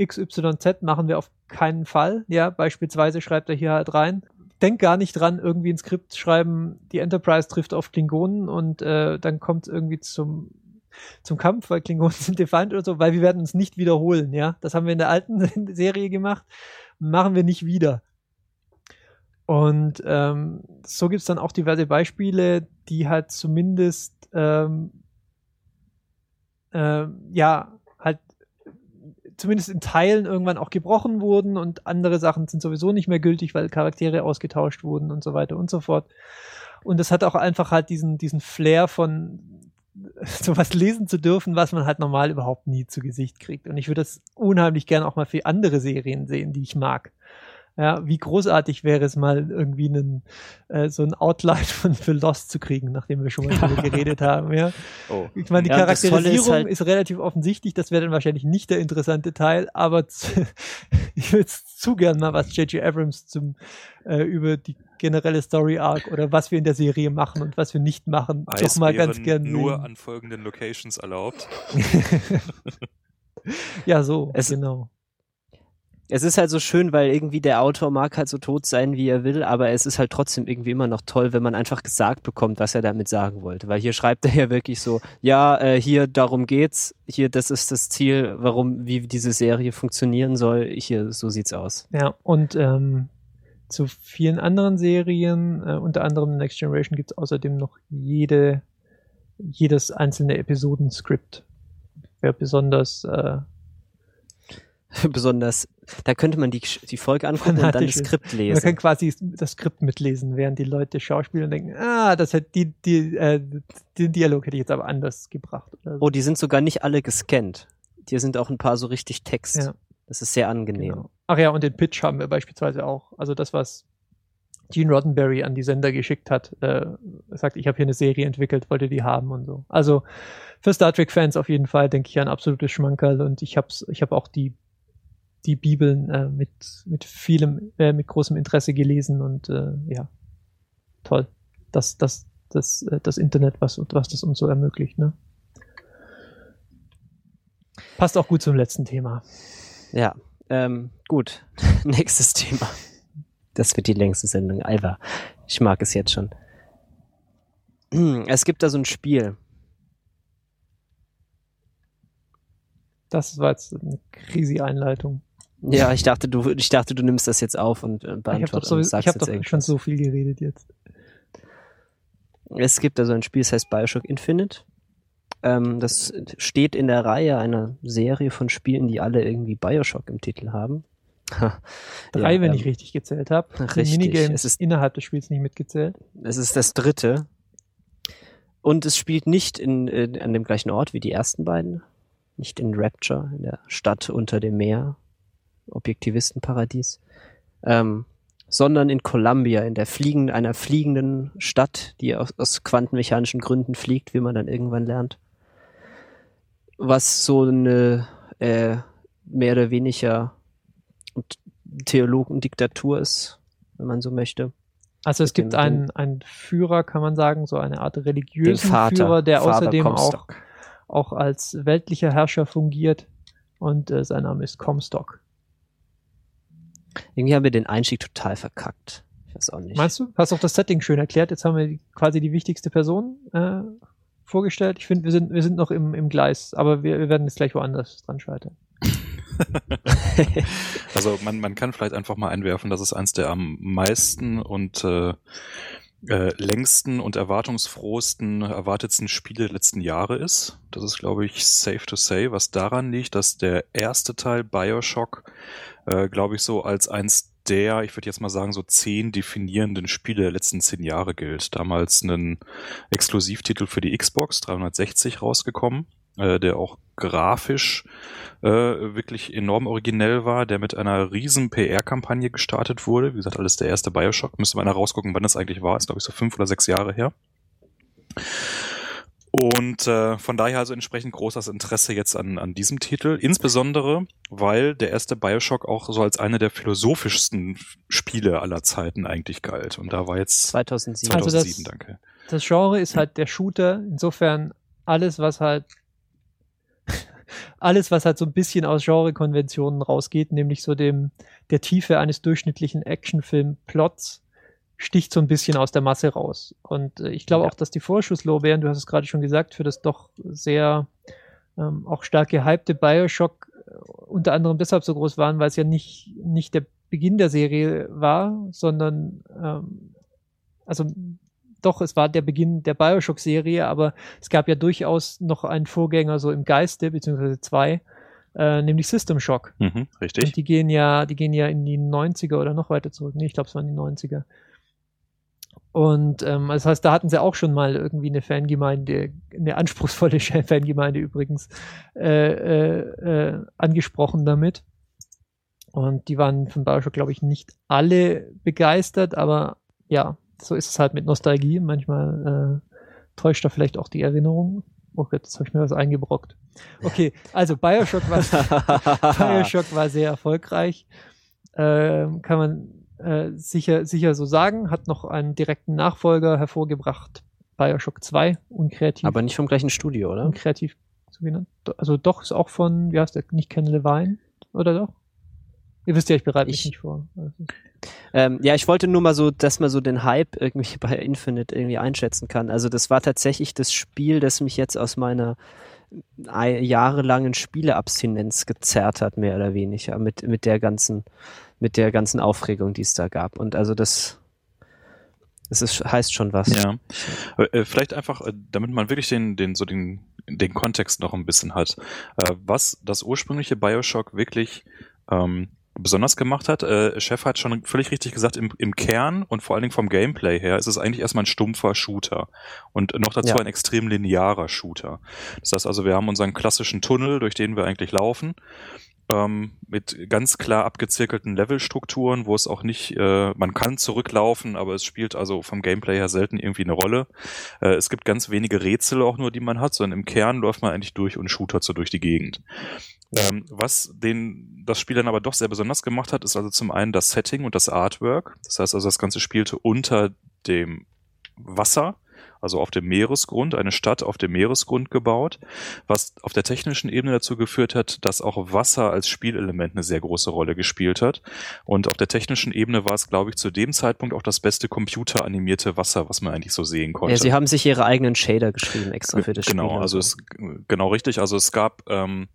XYZ machen wir auf keinen Fall. Ja, beispielsweise schreibt er hier halt rein. Denk gar nicht dran, irgendwie ein Skript schreiben, die Enterprise trifft auf Klingonen und äh, dann kommt irgendwie zum zum Kampf, weil Klingonen sind der oder so, weil wir werden uns nicht wiederholen, ja. Das haben wir in der alten Serie gemacht, machen wir nicht wieder. Und ähm, so gibt's dann auch diverse Beispiele, die halt zumindest ähm, ähm, ja zumindest in Teilen irgendwann auch gebrochen wurden und andere Sachen sind sowieso nicht mehr gültig, weil Charaktere ausgetauscht wurden und so weiter und so fort. Und das hat auch einfach halt diesen, diesen Flair von sowas lesen zu dürfen, was man halt normal überhaupt nie zu Gesicht kriegt. Und ich würde das unheimlich gerne auch mal für andere Serien sehen, die ich mag. Ja, wie großartig wäre es mal irgendwie einen, äh, so ein Outline von für Lost zu kriegen, nachdem wir schon mal darüber geredet haben. Ja. Oh. Ich meine, die Ja, ist Charakterisierung ist, halt- relativ offensichtlich, das wäre dann wahrscheinlich nicht der interessante Teil, aber ich würde zu gern mal was J.J. Abrams zum äh, über die generelle Story Arc oder was wir in der Serie machen und was wir nicht machen, doch mal ganz gern nur sehen. an folgenden Locations erlaubt. ja, so, Es- genau. Es ist halt so schön, weil irgendwie der Autor mag halt so tot sein, wie er will, aber es ist halt trotzdem irgendwie immer noch toll, wenn man einfach gesagt bekommt, was er damit sagen wollte. Weil hier schreibt er ja wirklich so, ja, äh, hier darum geht's, hier das ist das Ziel, warum, wie diese Serie funktionieren soll. Hier, so sieht's aus. Ja, und ähm, zu vielen anderen Serien, äh, unter anderem Next Generation, gibt es außerdem noch jede, jedes einzelne Episodenskript. Wer besonders äh, Besonders, da könnte man die, die Folge angucken und dann das. Skript Man kann lesen. quasi das Skript mitlesen, während die Leute schauspielen und denken, ah, das hat die, die, äh, den Dialog hätte ich jetzt aber anders gebracht. So. Oh, die sind sogar nicht alle gescannt. Hier sind auch ein paar so richtig Text. Ja. Das ist sehr angenehm. Genau. Ach ja, und den Pitch haben wir beispielsweise auch. Also das, was Gene Roddenberry an die Sender geschickt hat, äh, sagt, ich habe hier eine Serie entwickelt, wollte die haben und so. Also für Star Trek-Fans auf jeden Fall, denke ich, ein absolutes Schmankerl und ich habe ich hab auch die die Bibeln äh, mit mit vielem äh, mit großem Interesse gelesen und äh, ja toll das das das äh, das Internet was was das uns so ermöglicht ne passt auch gut zum letzten Thema Ja, ähm, gut. Nächstes Thema. Das wird die längste Sendung ever. Ich mag es jetzt schon. Es gibt da so ein Spiel. Das war jetzt eine riesige Einleitung. Ja, ich dachte, du, ich dachte, du nimmst das jetzt auf und äh, Ich habe doch, beantwortest so, ich hab jetzt doch schon irgendwas. so viel geredet jetzt. Es gibt da so ein Spiel, das heißt Bioshock Infinite. Ähm, das steht in der Reihe einer Serie von Spielen, die alle irgendwie Bioshock im Titel haben. Drei, Ja, wenn ähm, ich richtig gezählt habe. Richtig. Es ist- innerhalb des Spiels nicht mitgezählt. Es ist das dritte. Und es spielt nicht in, äh, an dem gleichen Ort wie die ersten beiden. Nicht in Rapture, in der Stadt unter dem Meer. Objektivistenparadies. Ähm, sondern in Columbia, in der fliegenden, einer fliegenden Stadt, die aus, aus quantenmechanischen Gründen fliegt, wie man dann irgendwann lernt. Was so eine äh, mehr oder weniger Theologendiktatur ist, wenn man so möchte. Also es gibt einen, einen Führer, kann man sagen, so eine Art religiösen Vater, Führer, der Father außerdem auch, auch als weltlicher Herrscher fungiert. Und äh, sein Name ist Comstock. Irgendwie haben wir den Einstieg total verkackt. Ich weiß auch nicht. Meinst du? Hast auch das Setting schön erklärt. Jetzt haben wir quasi die wichtigste Person äh, vorgestellt. Ich finde, wir sind, wir sind noch im, im Gleis, aber wir, wir werden jetzt gleich woanders dran scheitern. Also man, man kann vielleicht einfach mal einwerfen, dass es eins der am meisten und äh, äh, längsten und erwartungsfrohsten, erwartetsten Spiele der letzten Jahre ist. Das ist, glaube ich, safe to say, was daran liegt, dass der erste Teil Bioshock, äh, glaube ich, so als eins der, ich würde jetzt mal sagen, so zehn definierenden Spiele der letzten zehn Jahre gilt. Damals einen Exklusivtitel für die Xbox 360 rausgekommen, der auch grafisch äh, wirklich enorm originell war, der mit einer riesen PR-Kampagne gestartet wurde. Wie gesagt, alles der erste Bioshock. Müsste man rausgucken, wann das eigentlich war. Ist, glaube ich, so fünf oder sechs Jahre her. Und äh, von daher also entsprechend großes Interesse jetzt an, an diesem Titel. Insbesondere, weil der erste Bioshock auch so als eine der philosophischsten Spiele aller Zeiten eigentlich galt. Und da war jetzt 2007. Also das- 2007, danke. Das Genre ist halt der Shooter. Insofern alles, was halt alles, was halt so ein bisschen aus Genrekonventionen rausgeht, nämlich so dem der Tiefe eines durchschnittlichen Actionfilm-Plots, sticht so ein bisschen aus der Masse raus. Und äh, ich glaube Ja. auch, dass die Vorschusslorbeeren, du hast es gerade schon gesagt, für das doch sehr ähm, auch stark gehypte Bioshock äh, unter anderem deshalb so groß waren, weil es ja nicht, nicht der Beginn der Serie war, sondern ähm, also doch, es war der Beginn der Bioshock-Serie, aber es gab ja durchaus noch einen Vorgänger so im Geiste, beziehungsweise zwei, äh, nämlich System Shock. Mhm, richtig. Und die gehen ja, die gehen ja in die 90er oder noch weiter zurück. Nee, ich glaube, es waren die 90er. Und ähm, das heißt, da hatten sie auch schon mal irgendwie eine Fangemeinde, eine anspruchsvolle Fangemeinde übrigens, äh, äh, äh, angesprochen damit. Und die waren von Bioshock, glaube ich, nicht alle begeistert, aber ja, so ist es halt mit Nostalgie. Manchmal äh, täuscht da vielleicht auch die Erinnerung. Oh Gott, jetzt habe ich mir was eingebrockt. Okay, also Bioshock war, Bioshock war sehr erfolgreich. Ähm, kann man äh, sicher, sicher so sagen. Hat noch einen direkten Nachfolger hervorgebracht. Bioshock 2, unkreativ. Aber nicht vom gleichen Studio, oder? unkreativ so genannt. Do- Also doch, ist auch von, wie heißt der, nicht Ken Levine, oder doch? Ihr wisst ja, ich bereite mich Ich- nicht vor. Also, Ähm, ja, ich wollte nur mal so, dass man so den Hype irgendwie bei Infinite irgendwie einschätzen kann. Also das war tatsächlich das Spiel, das mich jetzt aus meiner ei- jahrelangen Spieleabstinenz gezerrt hat, mehr oder weniger, mit, mit der ganzen, mit der ganzen Aufregung, die es da gab. Und also das, das ist, heißt schon was. Ja. Äh, Vielleicht einfach, äh, damit man wirklich den, den, so den, den Kontext noch ein bisschen hat. Äh, Was das ursprüngliche Bioshock wirklich ähm, besonders gemacht hat, äh, Chef hat schon völlig richtig gesagt, im, im Kern und vor allen Dingen vom Gameplay her ist es eigentlich erstmal ein stumpfer Shooter. Und noch dazu Ja. ein extrem linearer Shooter. Das heißt also, wir haben unseren klassischen Tunnel, durch den wir eigentlich laufen ähm, mit ganz klar abgezirkelten Levelstrukturen, wo es auch nicht, äh, man kann zurücklaufen, aber es spielt also vom Gameplay her selten irgendwie eine Rolle. Äh, es gibt ganz wenige Rätsel auch nur, die man hat, sondern im Kern läuft man eigentlich durch und shootert so durch die Gegend. Ähm, was den, das Spiel dann aber doch sehr besonders gemacht hat, ist also zum einen das Setting und das Artwork. Das heißt also, das Ganze spielte unter dem Wasser also auf dem Meeresgrund, eine Stadt auf dem Meeresgrund gebaut, was auf der technischen Ebene dazu geführt hat, dass auch Wasser als Spielelement eine sehr große Rolle gespielt hat. Und auf der technischen Ebene war es, glaube ich, zu dem Zeitpunkt auch das beste computeranimierte Wasser, was man eigentlich so sehen konnte. Ja, sie haben sich ihre eigenen Shader geschrieben extra für das genau, Spiel. also es genau richtig. Also es gab ähm,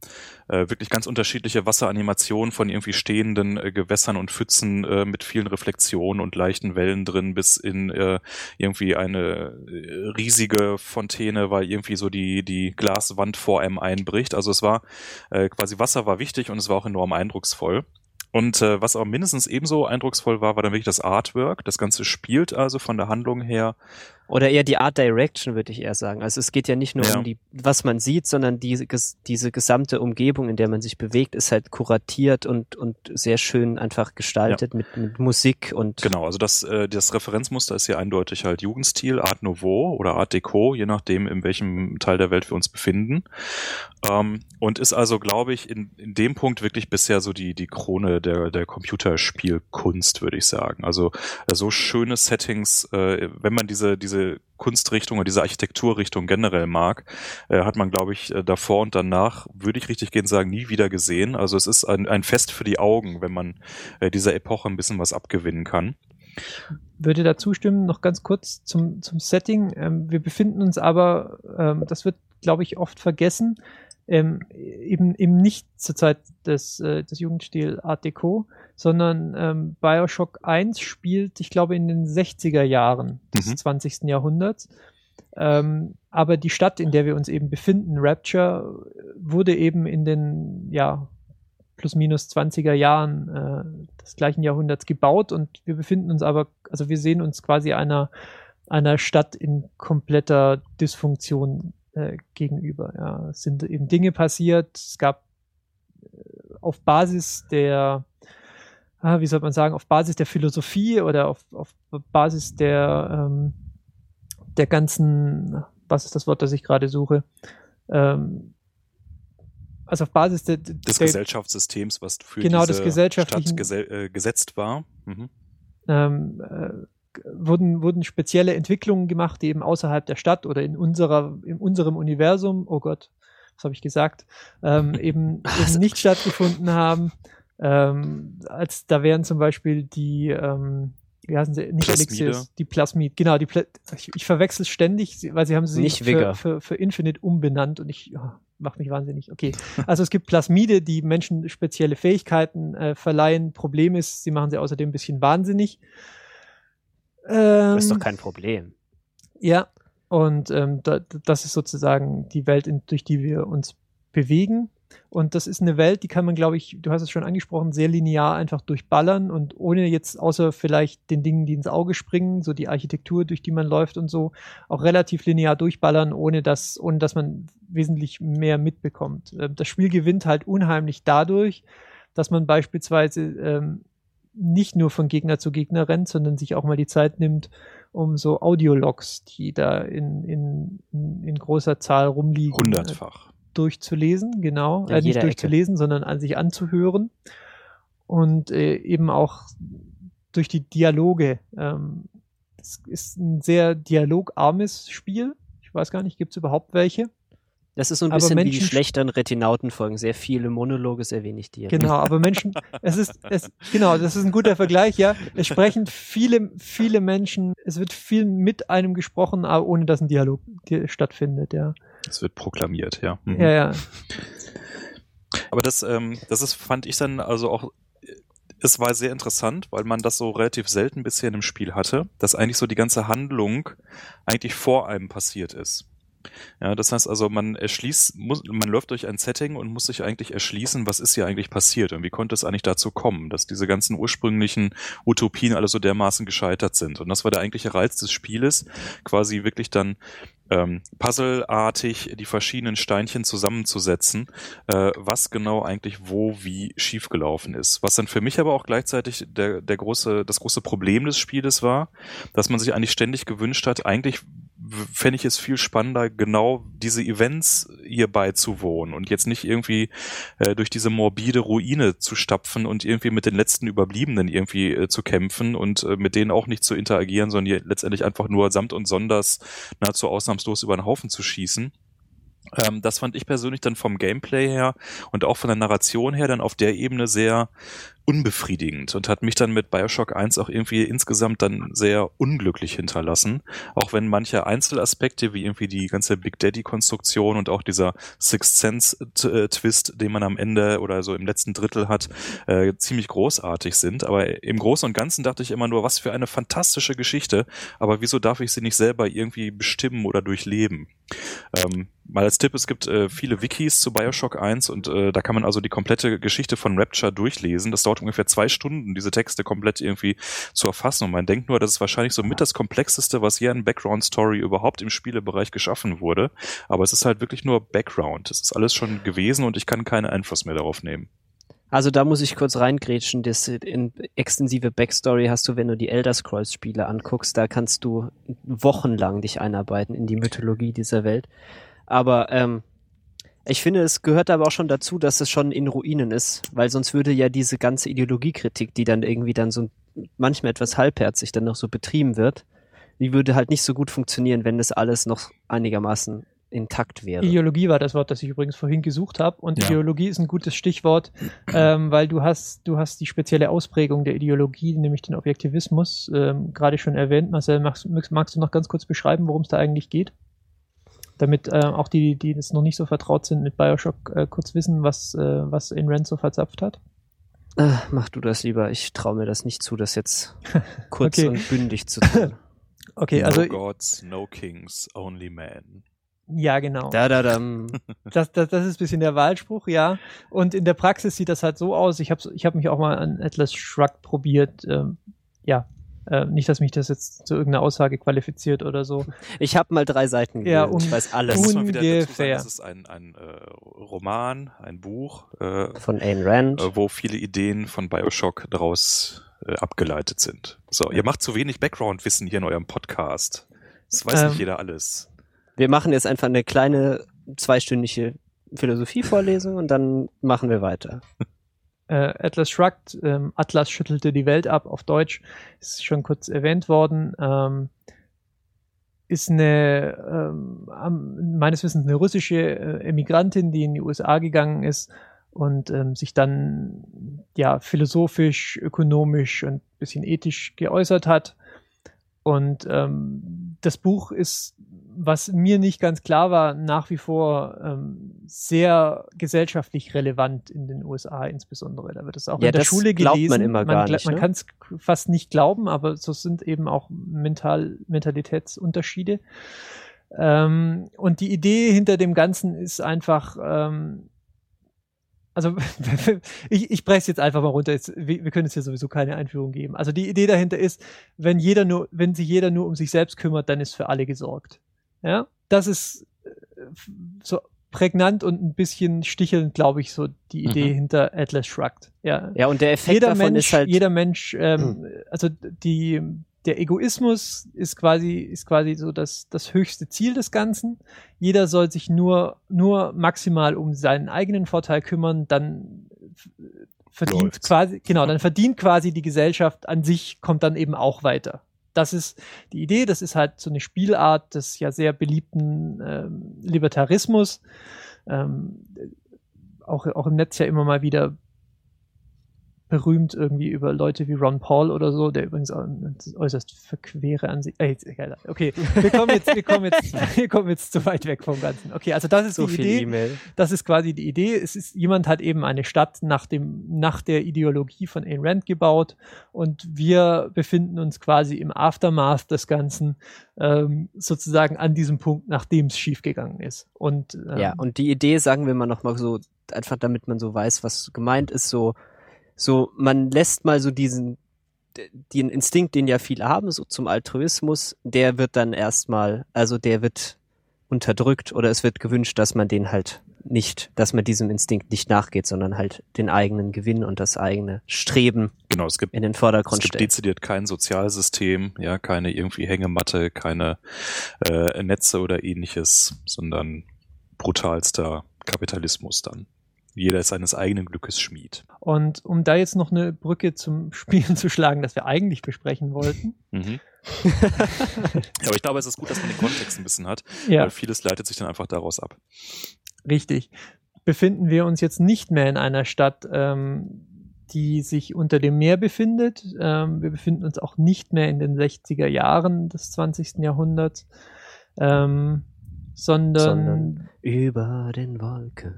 äh, wirklich ganz unterschiedliche Wasseranimationen von irgendwie stehenden äh, Gewässern und Pfützen äh, mit vielen Reflexionen und leichten Wellen drin bis in äh, irgendwie eine äh, riesige Fontäne, weil irgendwie so die die Glaswand vor einem einbricht. Also es war äh, quasi Wasser war wichtig und es war auch enorm eindrucksvoll. Und äh, was auch mindestens ebenso eindrucksvoll war, war dann wirklich das Artwork. Das Ganze spielt also von der Handlung her Oder eher die Art Direction, würde ich eher sagen. Also es geht ja nicht nur Ja. um die, was man sieht, sondern diese, ges- diese gesamte Umgebung, in der man sich bewegt, ist halt kuratiert und, und sehr schön einfach gestaltet mit, mit Musik und Genau, also das, äh, das Referenzmuster ist hier eindeutig halt Jugendstil, Art Nouveau oder Art Deco, je nachdem, in welchem Teil der Welt wir uns befinden. Ähm, und ist also, glaube ich, in, in dem Punkt wirklich bisher so die, die Krone der, der Computerspielkunst, würde ich sagen. Also äh, so schöne Settings, äh, wenn man diese, diese Kunstrichtung oder diese Architekturrichtung generell mag, äh, hat man, glaube ich, äh, davor und danach, würde ich richtig gehen sagen, nie wieder gesehen. Also es ist ein, ein Fest für die Augen, wenn man äh, dieser Epoche ein bisschen was abgewinnen kann. würde da zustimmen, noch ganz kurz zum, zum Setting. Ähm, wir befinden uns aber, ähm, das wird, glaube ich, oft vergessen, ähm, eben, eben nicht zur Zeit des, äh, des Jugendstil Art Deco, sondern ähm, Bioshock 1 spielt, ich glaube, in den 60er Jahren des Mhm. 20. Jahrhunderts. Ähm, aber die Stadt, in der wir uns eben befinden, Rapture, wurde eben in den, ja, plus minus 20er Jahren äh, des gleichen Jahrhunderts gebaut und wir befinden uns aber, also wir sehen uns quasi einer, einer Stadt in kompletter Dysfunktion äh, gegenüber. Ja. Es sind eben Dinge passiert, es gab äh, auf Basis der, ah, wie soll man sagen, auf Basis der Philosophie oder auf, auf Basis der, ähm, der ganzen, was ist das Wort, das ich gerade suche? Ähm, also auf Basis der, des der, Gesellschaftssystems, was für Genau, diese Stadt gesell, äh, gesetzt war. Mhm. ähm, äh, wurden, wurden spezielle Entwicklungen gemacht, die eben außerhalb der Stadt oder in unserer, in unserem Universum, oh Gott, was habe ich gesagt, ähm, eben, eben nicht stattgefunden haben. Ähm, als da wären zum Beispiel die, ähm, wie heißen sie, nicht Plasmide. Elixirs, die Plasmid, genau, die Pla ich, ich verwechsel ständig, weil sie haben sie Nicht für, für, für Infinite umbenannt und ich oh, macht mich wahnsinnig. Okay, also es gibt Plasmide, die Menschen spezielle Fähigkeiten äh, verleihen. Problem ist, sie machen sie außerdem ein bisschen wahnsinnig. Ähm, das ist doch kein Problem. ja, und ähm, da, das ist sozusagen die Welt, in, durch die wir uns bewegen. Und das ist eine Welt, die kann man, glaube ich, du hast es schon angesprochen, sehr linear einfach durchballern und ohne jetzt außer vielleicht den Dingen, die ins Auge springen, so die Architektur, durch die man läuft und so, auch relativ linear durchballern, ohne dass, ohne dass man wesentlich mehr mitbekommt. Ähm, Das Spiel gewinnt halt unheimlich dadurch, dass man beispielsweise ähm, nicht nur von Gegner zu Gegner rennt, sondern sich auch mal die Zeit nimmt, um so Audiologs, die da in, in, in, großer Zahl rumliegen, Hundertfach. durchzulesen, genau. Äh, nicht jeder Ecke. durchzulesen, sondern an sich anzuhören. Und äh, eben auch durch die Dialoge. Ähm, es ist ein sehr dialogarmes Spiel. Ich weiß gar nicht, gibt es überhaupt welche? Das ist so ein Aber bisschen wie die Menschen- schlechteren Retinautenfolgen. Sehr viele Monologe, sehr wenig Dialog. Genau, aber Menschen, es ist, es, genau, das ist ein guter Vergleich, ja. Es sprechen viele, viele Menschen, es wird viel mit einem gesprochen, aber ohne dass ein Dialog stattfindet, ja. Es wird proklamiert, ja. Mhm. Ja, ja. Aber das, ähm, das ist, fand ich dann also auch, es war sehr interessant, weil man das so relativ selten bisher in einem Spiel hatte, dass eigentlich so die ganze Handlung eigentlich vor einem passiert ist. Ja, das heißt also, man erschließt, muss, man läuft durch ein Setting und muss sich eigentlich erschließen, was ist hier eigentlich passiert und wie konnte es eigentlich dazu kommen, dass diese ganzen ursprünglichen Utopien alle so dermaßen gescheitert sind. Und das war der eigentliche Reiz des Spieles, quasi wirklich dann ähm, puzzleartig die verschiedenen Steinchen zusammenzusetzen, äh, was genau eigentlich wo wie schiefgelaufen ist. Was dann für mich aber auch gleichzeitig der, der große, das große Problem des Spieles war, dass man sich eigentlich ständig gewünscht hat, eigentlich fände ich es viel spannender, genau diese Events hier beizuwohnen und jetzt nicht irgendwie äh, durch diese morbide Ruine zu stapfen und irgendwie mit den letzten Überbliebenen irgendwie äh, zu kämpfen und äh, mit denen auch nicht zu interagieren, sondern letztendlich einfach nur samt und sonders nahezu ausnahmslos über den Haufen zu schießen. Ähm, das fand ich persönlich dann vom Gameplay her und auch von der Narration her dann auf der Ebene sehr unbefriedigend und hat mich dann mit Bioshock 1 auch irgendwie insgesamt dann sehr unglücklich hinterlassen. Auch wenn manche Einzelaspekte, wie irgendwie die ganze Big Daddy-Konstruktion und auch dieser Sixth Sense-Twist, den man am Ende oder so im letzten Drittel hat, äh, ziemlich großartig sind. Aber im Großen und Ganzen dachte ich immer nur, was für eine fantastische Geschichte. Aber wieso darf ich sie nicht selber irgendwie bestimmen oder durchleben? Ähm, mal als Tipp, es gibt äh, viele Wikis zu Bioshock 1 und äh, da kann man also die komplette Geschichte von Rapture durchlesen. Das dauert ungefähr zwei Stunden, diese Texte komplett irgendwie zu erfassen. Und man denkt nur, das ist wahrscheinlich so mit das Komplexeste, was hier an Background-Story überhaupt im Spielebereich geschaffen wurde. Aber es ist halt wirklich nur Background. Es ist alles schon gewesen und ich kann keinen Einfluss mehr darauf nehmen. Also da muss ich kurz reingrätschen. Das in extensive Backstory hast du, wenn du die Elder Scrolls Spiele anguckst, da kannst du wochenlang dich einarbeiten in die Mythologie dieser Welt. Aber ähm, ich finde, es gehört aber auch schon dazu, dass es schon in Ruinen ist, weil sonst würde ja diese ganze Ideologiekritik, die dann irgendwie dann so manchmal etwas halbherzig dann noch so betrieben wird, die würde halt nicht so gut funktionieren, wenn das alles noch einigermaßen intakt wäre. Ideologie war das Wort, das ich übrigens vorhin gesucht habe. Und Ja. Ideologie ist ein gutes Stichwort, ähm, weil du hast, du hast die spezielle Ausprägung der Ideologie, nämlich den Objektivismus, ähm, gerade schon erwähnt. Marcel, magst, magst du noch ganz kurz beschreiben, worum es da eigentlich geht? Damit äh, auch die, die jetzt noch nicht so vertraut sind mit Bioshock, äh, kurz wissen, was, äh, was Ayn Rand so verzapft hat. Äh, mach du das lieber. Ich traue mir das nicht zu, das jetzt kurz Okay. und bündig zu tun. Okay, also no gods, no kings, only man. ja, genau. da, da, dam. Das, das, das ist ein bisschen der Wahlspruch, ja. Und in der Praxis sieht das halt so aus. Ich habe ich hab mich auch mal an Atlas Shrugged probiert. Ähm, ja, äh, nicht, dass mich das jetzt zu irgendeiner Aussage qualifiziert oder so. Ich habe mal drei Seiten Ja, gelesen. ich weiß alles. muss man wieder dazu sagen, Ungefähr. das ist ein, ein äh, Roman, ein Buch, äh, Von Ayn Rand. äh, wo viele Ideen von Bioshock daraus äh, abgeleitet sind. So, ihr macht zu wenig Background-Wissen hier in eurem Podcast. Das weiß Ähm, nicht jeder alles. Wir machen jetzt einfach eine kleine zweistündige Philosophievorlesung und dann machen wir weiter. Äh, Atlas Shrugged, ähm, Atlas schüttelte die Welt ab auf Deutsch, ist schon kurz erwähnt worden. Ähm, ist eine, ähm, meines Wissens eine russische äh, Emigrantin, die in die USA gegangen ist und ähm, sich dann ja philosophisch, ökonomisch und ein bisschen ethisch geäußert hat. Und ähm, das Buch ist, was mir nicht ganz klar war, nach wie vor ähm, sehr gesellschaftlich relevant in den USA insbesondere. Da wird es auch Ja, in der Schule glaubt gelesen. man immer gar gla- nicht, Man ne? kann es fast nicht glauben, aber so sind eben auch mental, Mentalitätsunterschiede. Ähm, und die Idee hinter dem Ganzen ist einfach, ähm, also ich, ich breche es jetzt einfach mal runter. Jetzt, wir, wir können es ja sowieso keine Einführung geben. Also die Idee dahinter ist, wenn jeder nur, wenn sich jeder nur um sich selbst kümmert, dann ist für alle gesorgt. Ja, das ist äh, so prägnant und ein bisschen stichelnd, glaube ich, so die Idee Mhm. hinter Atlas Shrugged. Ja, Ja, und der Effekt jeder davon Mensch, ist halt. jeder Mensch, ähm, also die, der Egoismus ist quasi, ist quasi so das, das höchste Ziel des Ganzen. Jeder soll sich nur, nur maximal um seinen eigenen Vorteil kümmern, dann verdient Läuft's. quasi, genau, dann verdient quasi die Gesellschaft an sich, kommt dann eben auch weiter. Das ist die Idee, das ist halt so eine Spielart des ja sehr beliebten ähm, Libertarismus. Ähm, auch, auch im Netz ja immer mal wieder berühmt irgendwie über Leute wie Ron Paul oder so, der übrigens äußerst verquere Ansicht. Äh, jetzt, egal. Okay, wir kommen jetzt, wir kommen jetzt, wir kommen jetzt zu weit weg vom Ganzen. Okay, also das ist so die Idee. E-Mail. Das ist quasi die Idee. Es ist, jemand hat eben eine Stadt nach dem, nach der Ideologie von Ayn Rand gebaut und wir befinden uns quasi im Aftermath des Ganzen, ähm, sozusagen an diesem Punkt, nachdem es schiefgegangen ist. Und, ähm, Ja, und die Idee, sagen wir mal nochmal so, einfach damit man so weiß, was gemeint ist, so, so, man lässt mal so diesen, den Instinkt, den ja viele haben, so zum Altruismus, der wird dann erstmal, also der wird unterdrückt oder es wird gewünscht, dass man den halt nicht, dass man diesem Instinkt nicht nachgeht, sondern halt den eigenen Gewinn und das eigene Streben Genau, es gibt in den Es Vordergrund gibt stellt. dezidiert kein Sozialsystem, ja, keine irgendwie Hängematte, keine äh, Netze oder ähnliches, sondern brutalster Kapitalismus dann. Jeder ist seines eigenen Glückes Schmied. Und um da jetzt noch eine Brücke zum Spielen zu schlagen, das wir eigentlich besprechen wollten. Mhm. ja, aber ich glaube, es ist gut, dass man den Kontext ein bisschen hat, Ja, weil vieles leitet sich dann einfach daraus ab. richtig. Befinden wir uns jetzt nicht mehr in einer Stadt, ähm, die sich unter dem Meer befindet. Ähm, wir befinden uns auch nicht mehr in den 60er Jahren des 20. Jahrhunderts, ähm, sondern, Sondern- Über den Wolken.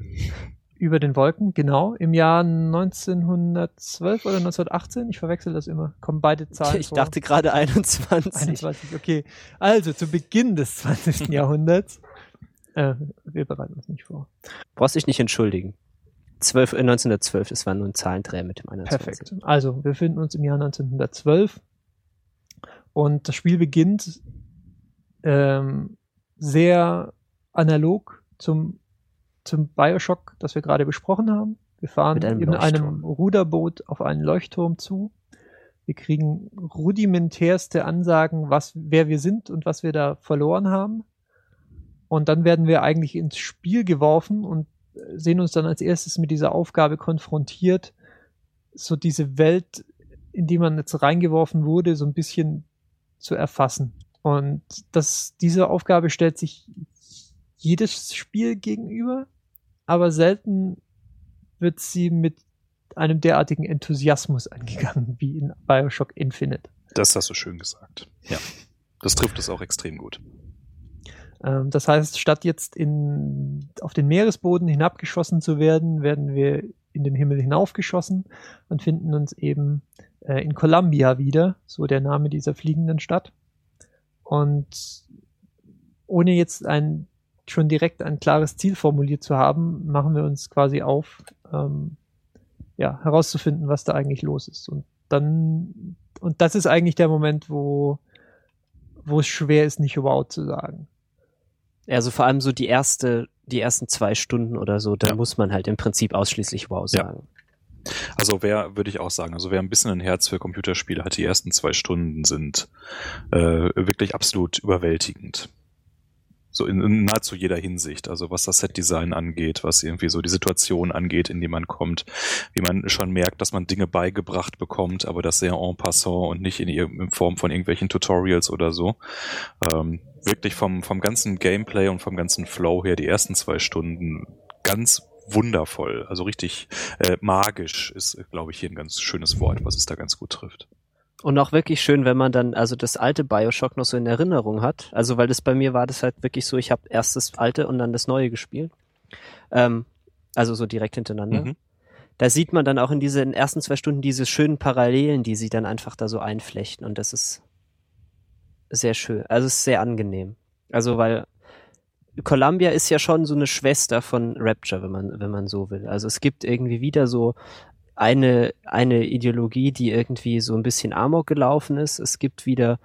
Über den Wolken, genau, im Jahr 1912 oder 1918. Ich verwechsel das immer. Kommen beide Zahlen Ich vor. dachte gerade 21. 21, okay. Also zu Beginn des 20. Jahrhunderts. Äh, wir bereiten uns nicht vor. Brauchst dich nicht entschuldigen. 12, äh, 1912, das war nur ein Zahlendreher mit dem 21. Perfekt. Also, wir befinden uns im Jahr 1912 und das Spiel beginnt ähm, sehr analog zum, zum Bioshock, das wir gerade besprochen haben. Wir fahren einem in einem. Ruderboot auf einen Leuchtturm zu. Wir kriegen rudimentärste Ansagen, was, wer wir sind und was wir da verloren haben. Und dann werden wir eigentlich ins Spiel geworfen und äh, sehen uns dann als erstes mit dieser Aufgabe konfrontiert, so diese Welt, in die man jetzt reingeworfen wurde, so ein bisschen zu erfassen. Und das, diese Aufgabe stellt sich jedes Spiel gegenüber, aber selten wird sie mit einem derartigen Enthusiasmus angegangen wie in Bioshock Infinite. Das hast du schön gesagt. Ja. Das trifft es auch extrem gut. Ähm, das heißt, statt jetzt in, auf den Meeresboden hinabgeschossen zu werden, werden wir in den Himmel hinaufgeschossen und finden uns eben äh, in Columbia wieder, so der Name dieser fliegenden Stadt. Und ohne jetzt ein schon direkt ein klares Ziel formuliert zu haben, machen wir uns quasi auf, ähm, ja, herauszufinden, was da eigentlich los ist. Und dann, und das ist eigentlich der Moment, wo, wo es schwer ist, nicht wow zu sagen. Also vor allem so die erste, die ersten zwei Stunden oder so, da Ja. muss man halt im Prinzip ausschließlich wow Ja. sagen. Also wer, würde ich auch sagen, also wer ein bisschen ein Herz für Computerspiele hat, die ersten zwei Stunden sind äh, wirklich absolut überwältigend. So in, in nahezu jeder Hinsicht. Also was das Setdesign angeht, was irgendwie so die Situation angeht, in die man kommt, wie man schon merkt, dass man Dinge beigebracht bekommt, aber das sehr en passant und nicht in, in Form von irgendwelchen Tutorials oder so. Ähm, wirklich vom, vom ganzen Gameplay und vom ganzen Flow her, die ersten zwei Stunden ganz wundervoll, also richtig äh, magisch ist, glaube ich, hier ein ganz schönes Wort, was es da ganz gut trifft. Und auch wirklich schön, wenn man dann also das alte Bioshock noch so in Erinnerung hat. Also weil das bei mir war das halt wirklich so, ich habe erst das alte und dann das neue gespielt. Ähm, also so direkt hintereinander. Mhm. Da sieht man dann auch in diesen ersten zwei Stunden diese schönen Parallelen, die sie dann einfach da so einflechten. Und das ist sehr schön. Also es ist sehr angenehm. Also weil Columbia ist ja schon so eine Schwester von Rapture, wenn man, wenn man so will. Also es gibt irgendwie wieder so eine, eine Ideologie, die irgendwie so ein bisschen amok gelaufen ist. Es gibt wieder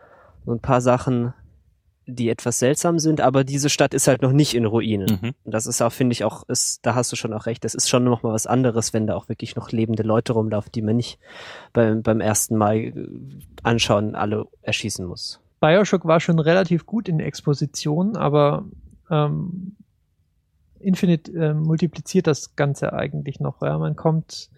so ein paar Sachen, die etwas seltsam sind, aber diese Stadt ist halt noch nicht in Ruinen. Mhm. Und das ist auch, finde ich, auch, ist, da hast du schon auch recht, das ist schon noch mal was anderes, wenn da auch wirklich noch lebende Leute rumlaufen, die man nicht beim, beim ersten Mal äh, anschauen alle erschießen muss. Bioshock war schon relativ gut in Exposition, aber ähm, Infinite äh, multipliziert das Ganze eigentlich noch. Ja? Man kommt,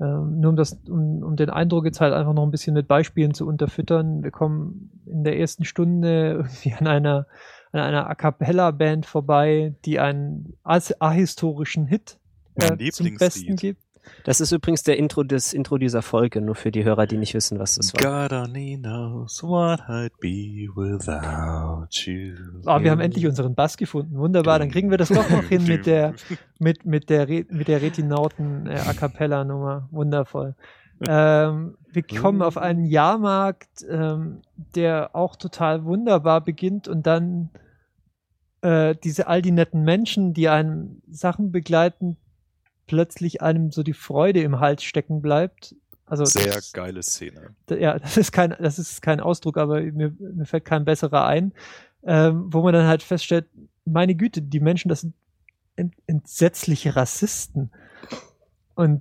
ähm, nur um, das, um, um den Eindruck jetzt halt einfach noch ein bisschen mit Beispielen zu unterfüttern. Wir kommen in der ersten Stunde irgendwie an einer, an einer A Cappella-Band vorbei, die einen ahistorischen Hit äh, zum. Besten gibt. Das ist übrigens der Intro des Intro dieser Folge, nur für die Hörer, die nicht wissen, was das war. God only knows what I'd be without you. Ah, wir haben endlich unseren Bass gefunden. Wunderbar, dann kriegen wir das doch noch hin mit der, mit, mit der, Re mit der Retinauten äh, A Cappella Nummer. Wundervoll. Ähm, wir kommen auf einen Jahrmarkt, ähm, der auch total wunderbar beginnt und dann äh, diese all die netten Menschen, die einem Sachen begleiten, plötzlich einem so die Freude im Hals stecken bleibt. Also Sehr das, geile Szene. ja, das ist kein, das ist kein Ausdruck, aber mir, mir fällt kein besserer ein, ähm, wo man dann halt feststellt, meine Güte, die Menschen, das sind ent entsetzliche Rassisten. Und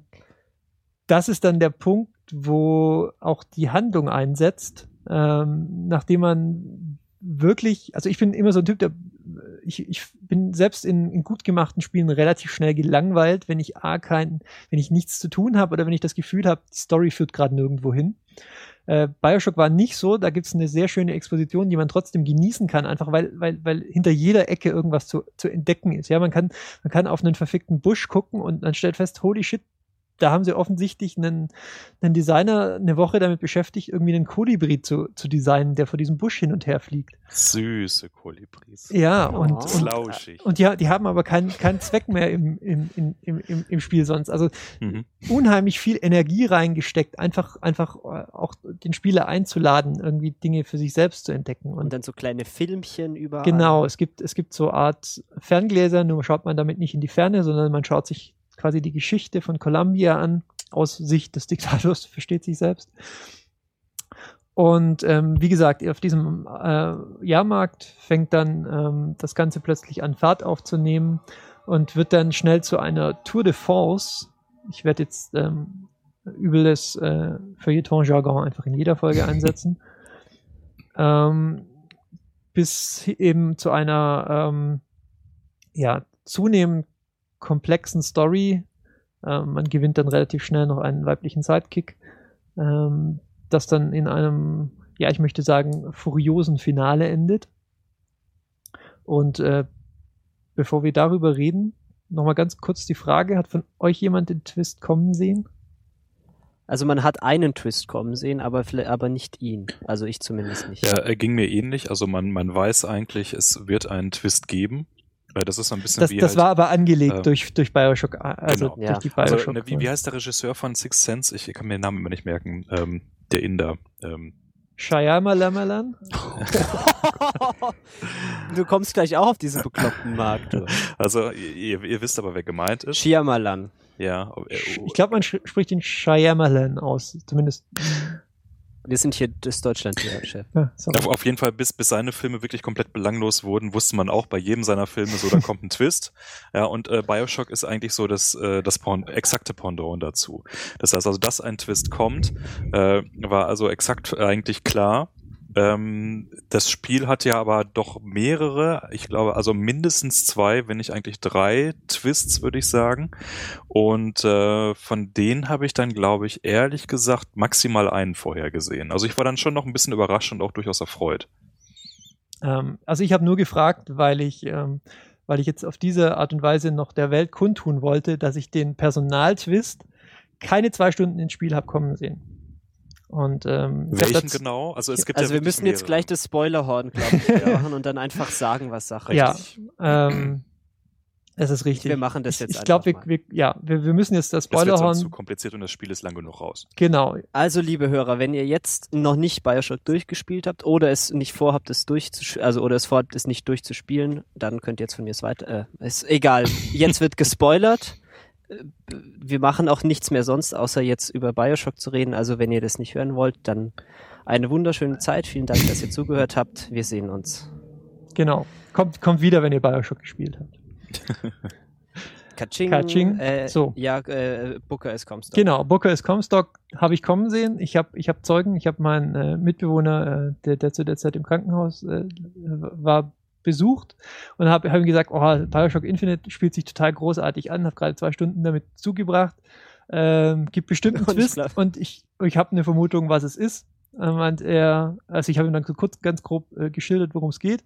das ist dann der Punkt, wo auch die Handlung einsetzt, ähm, nachdem man wirklich, also ich bin immer so ein Typ, der ich, ich bin selbst in, in gut gemachten Spielen relativ schnell gelangweilt, wenn ich A kein, wenn ich nichts zu tun habe oder wenn ich das Gefühl habe, die Story führt gerade nirgendwo hin. Äh, Bioshock war nicht so, da gibt's eine sehr schöne Exposition, die man trotzdem genießen kann, einfach weil, weil, weil hinter jeder Ecke irgendwas zu, zu entdecken ist. Ja, man kann, man kann auf einen verfickten Busch gucken und man stellt fest, holy shit, da haben sie offensichtlich einen, einen Designer eine Woche damit beschäftigt, irgendwie einen Kolibri zu, zu designen, der vor diesem Busch hin und her fliegt. Süße Kolibris. Ja, und, Oh. und, Flauschig. und die, die haben aber keinen keinen Zweck mehr im, im, im, im, im Spiel sonst. Also Mhm. unheimlich viel Energie reingesteckt, einfach, einfach äh, auch den Spieler einzuladen, irgendwie Dinge für sich selbst zu entdecken. Und Und dann so kleine Filmchen überall. genau, es gibt, es gibt so Art Ferngläser, nur schaut man damit nicht in die Ferne, sondern man schaut sich quasi die Geschichte von Columbia an, aus Sicht des Diktators, versteht sich selbst. Und ähm, wie gesagt, auf diesem äh, Jahrmarkt fängt dann ähm, das Ganze plötzlich an Fahrt aufzunehmen und wird dann schnell zu einer Tour de France. Ich werde jetzt ähm, übles äh, Feuilleton-Jargon einfach in jeder Folge einsetzen. ähm, bis eben zu einer ähm, ja, zunehmend komplexen Story. Ähm, man gewinnt dann relativ schnell noch einen weiblichen Sidekick, ähm, das dann in einem, ja, ich möchte sagen, furiosen Finale endet. Und äh, bevor wir darüber reden, nochmal ganz kurz die Frage, hat von euch jemand den Twist kommen sehen? Also man hat einen Twist kommen sehen, aber, vielleicht- aber nicht ihn. Also ich zumindest nicht. Ja, er ging mir ähnlich. Also man, man weiß eigentlich, es wird einen Twist geben. Das ist so ein bisschen Das, wie das halt, war aber angelegt äh, durch, durch Bioshock, äh, also Genau. durch Ja. die also, Bioshock. ne, wie, wie heißt der Regisseur von Six Sense? Ich kann mir den Namen immer nicht merken. Ähm, der Inder. Ähm, Shyamalan? du kommst gleich auch auf diesen bekloppten Markt. also ihr, ihr wisst aber, wer gemeint ist. Shyamalan. Ja. äh, Ich glaube, man spricht den Shyamalan aus, zumindest. Wir sind hier das Deutschland-Chef. Ja, sorry. Auf, auf jeden Fall, bis, bis seine Filme wirklich komplett belanglos wurden, wusste man auch bei jedem seiner Filme so, da kommt ein Twist. Ja, und äh, Bioshock ist eigentlich so das, äh, das Pond exakte Pendant dazu. Das heißt also, dass ein Twist kommt, äh, war also exakt eigentlich klar. Ähm, das Spiel hat ja aber doch mehrere, ich glaube also mindestens zwei, wenn nicht eigentlich drei Twists, würde ich sagen. Und äh, von denen habe ich dann, glaube ich, ehrlich gesagt maximal einen vorher gesehen. Also ich war dann schon noch ein bisschen überrascht und auch durchaus erfreut. Ähm, also ich habe nur gefragt, weil ich, ähm, weil ich jetzt auf diese Art und Weise noch der Welt kundtun wollte, dass ich den Personaltwist keine zwei Stunden ins Spiel habe kommen sehen. Und ähm, Welchen dazu- genau? Also es gibt Also ja wir müssen jetzt mehrere. gleich das Spoilerhorn, glaube ich, machen und dann einfach sagen, was Sache Ja, ist. ähm, es ist richtig. Wir machen das jetzt Ich, ich glaube, wir, wir, ja, wir, wir müssen jetzt das Das wird sonst Spoilerhorn. zu kompliziert und das Spiel ist lang genug raus. Genau. Also, liebe Hörer, wenn ihr jetzt noch nicht Bioshock durchgespielt habt oder es nicht vorhabt, es durchzuspielen, also oder es vorhabt, es nicht durchzuspielen, dann könnt ihr jetzt von mir es weiter. Äh, ist egal. Jetzt wird gespoilert. Wir machen auch nichts mehr sonst, außer jetzt über Bioshock zu reden. Also, wenn ihr das nicht hören wollt, dann eine wunderschöne Zeit. Vielen Dank, dass ihr zugehört habt. Wir sehen uns. Genau. Kommt, kommt wieder, wenn ihr Bioshock gespielt habt. Katsching. Katsching. Äh, So. Ja, äh, Booker ist kommst Genau, Booker ist Comstock habe ich kommen sehen. Ich habe ich hab Zeugen, ich habe meinen äh, Mitbewohner, äh, der, der zu der Zeit im Krankenhaus äh, war, besucht und habe hab ihm gesagt, oh, Bioshock Infinite spielt sich total großartig an, habe gerade zwei Stunden damit zugebracht, ähm, gibt bestimmt einen Und Twist glaub- und ich, ich habe eine Vermutung, was es ist. Äh, meint er, also ich habe ihm dann so kurz ganz grob äh, geschildert, worum es geht.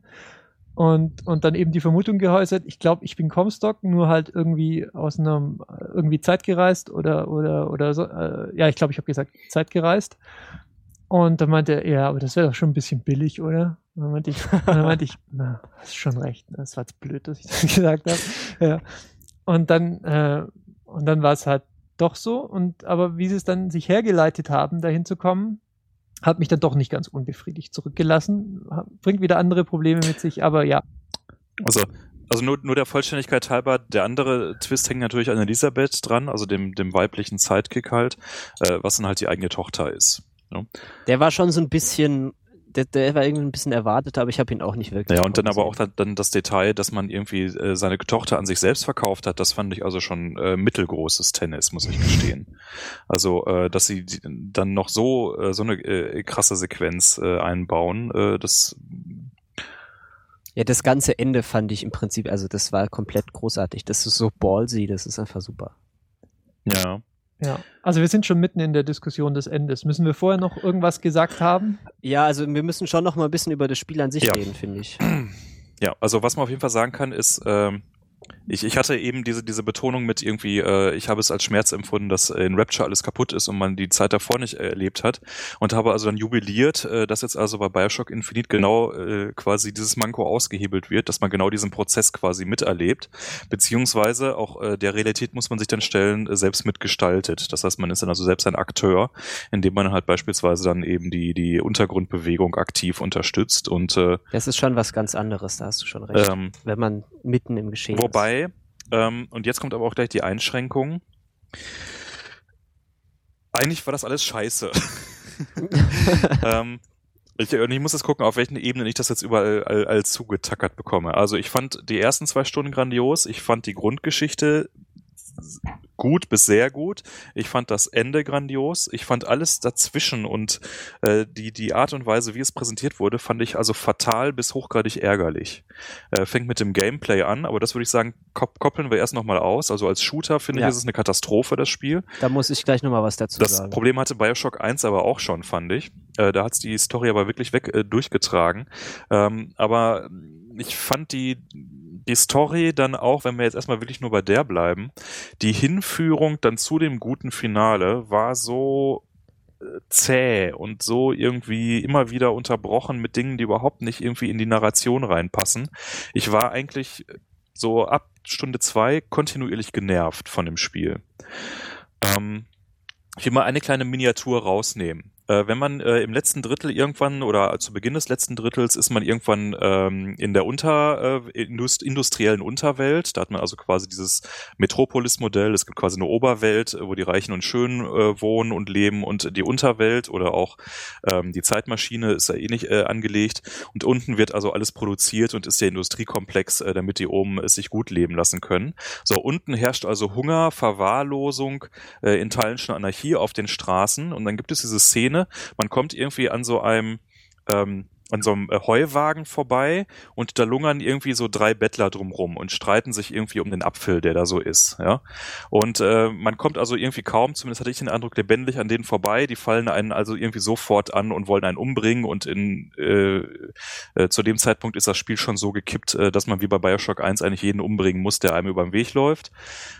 Und, und dann eben die Vermutung geäußert, ich glaube, ich bin Comstock, nur halt irgendwie aus einem, irgendwie zeitgereist oder, oder, oder so. Äh, ja, ich glaube, ich habe gesagt, zeitgereist. Und dann meinte er, ja, aber das wäre doch schon ein bisschen billig, oder? Und dann meinte ich, dann meinte ich na, hast schon recht, ne? das war jetzt blöd, dass ich das gesagt habe. Ja. Und dann, äh, und dann war es halt doch so. Und aber wie sie es dann sich hergeleitet haben, dahin zu kommen, hat mich dann doch nicht ganz unbefriedigt zurückgelassen. Bringt wieder andere Probleme mit sich, aber ja. Also, also nur, nur der Vollständigkeit halber, der andere Twist hängt natürlich an Elisabeth dran, also dem, dem weiblichen Sidekick halt, äh, was dann halt die eigene Tochter ist. Ne? Der war schon so ein bisschen der, der war irgendwie ein bisschen erwartet, aber ich habe ihn auch nicht wirklich. Ja, und dann aber auch dann, dann das Detail, dass man irgendwie äh, seine Tochter an sich selbst verkauft hat, das fand ich also schon äh, mittelgroßes Tennis, muss ich gestehen. Also, äh, dass sie die, dann noch so äh, so eine äh, krasse Sequenz äh, einbauen, äh, das Ja, das ganze Ende fand ich im Prinzip, also das war komplett großartig. Das ist so ballsy, das ist einfach super. ja. Ja. Also wir sind schon mitten in der Diskussion des Endes. Müssen wir vorher noch irgendwas gesagt haben? Ja, also wir müssen schon noch mal ein bisschen über das Spiel an sich Ja. reden, finde ich. Ja, also was man auf jeden Fall sagen kann, ist, ähm, ich, ich hatte eben diese, diese Betonung mit irgendwie, äh, ich habe es als Schmerz empfunden, dass in Rapture alles kaputt ist und man die Zeit davor nicht äh, erlebt hat und habe also dann jubiliert, äh, dass jetzt also bei Bioshock Infinite genau äh, quasi dieses Manko ausgehebelt wird, dass man genau diesen Prozess quasi miterlebt, beziehungsweise auch äh, der Realität muss man sich dann stellen, äh, selbst mitgestaltet. Das heißt, man ist dann also selbst ein Akteur, indem man halt beispielsweise dann eben die, die Untergrundbewegung aktiv unterstützt und äh, Das ist schon was ganz anderes, da hast du schon recht. ähm, wenn man mitten im Geschehen Wobei, ähm, und jetzt kommt aber auch gleich die Einschränkung. Eigentlich war das alles scheiße. ähm, ich, und ich muss jetzt gucken, auf welchen Ebenen ich das jetzt überall all, all zugetackert bekomme. Also ich fand die ersten zwei Stunden grandios. Ich fand die Grundgeschichte gut bis sehr gut. Ich fand das Ende grandios. Ich fand alles dazwischen und äh, die, die Art und Weise, wie es präsentiert wurde, fand ich also fatal bis hochgradig ärgerlich. Äh, fängt mit dem Gameplay an, aber das würde ich sagen, kop koppeln wir erst nochmal aus. Also als Shooter finde Ja. ich, ist es eine Katastrophe, das Spiel. Da muss ich gleich nochmal was dazu Das sagen. Problem hatte Bioshock 1 aber auch schon, fand ich. Äh, da hat's die Story aber wirklich weg äh, durchgetragen. Ähm, aber ich fand die, die Story dann auch, wenn wir jetzt erstmal wirklich nur bei der bleiben, die Hinführung dann zu dem guten Finale war so äh, zäh und so irgendwie immer wieder unterbrochen mit Dingen, die überhaupt nicht irgendwie in die Narration reinpassen. Ich war eigentlich so ab Stunde zwei kontinuierlich genervt von dem Spiel. Ähm, ich will mal eine kleine Miniatur rausnehmen. Äh, wenn man äh, im letzten Drittel irgendwann oder zu Beginn des letzten Drittels ist man irgendwann ähm, in der unter äh, indust industriellen Unterwelt. Da hat man also quasi dieses Metropolis-Modell. Es gibt quasi eine Oberwelt, wo die Reichen und Schönen äh, wohnen und leben und die Unterwelt oder auch ähm, die Zeitmaschine ist da ähnlich äh, angelegt. Und unten wird also alles produziert und ist der Industriekomplex, äh, damit die oben es sich gut leben lassen können. So, unten herrscht also Hunger, Verwahrlosung, äh, in Teilen schon Anarchie auf den Straßen. Und dann gibt es diese Szene, man kommt irgendwie an so einem ähm, an so einem äh, Heuwagen vorbei und da lungern irgendwie so drei Bettler drumrum und streiten sich irgendwie um den Apfel, der da so ist, ja. Und äh, man kommt also irgendwie kaum, zumindest hatte ich den Eindruck, lebendig an denen vorbei. Die fallen einen also irgendwie sofort an und wollen einen umbringen und in äh, äh, zu dem Zeitpunkt ist das Spiel schon so gekippt, äh, dass man wie bei Bioshock 1 eigentlich jeden umbringen muss, der einem über den Weg läuft.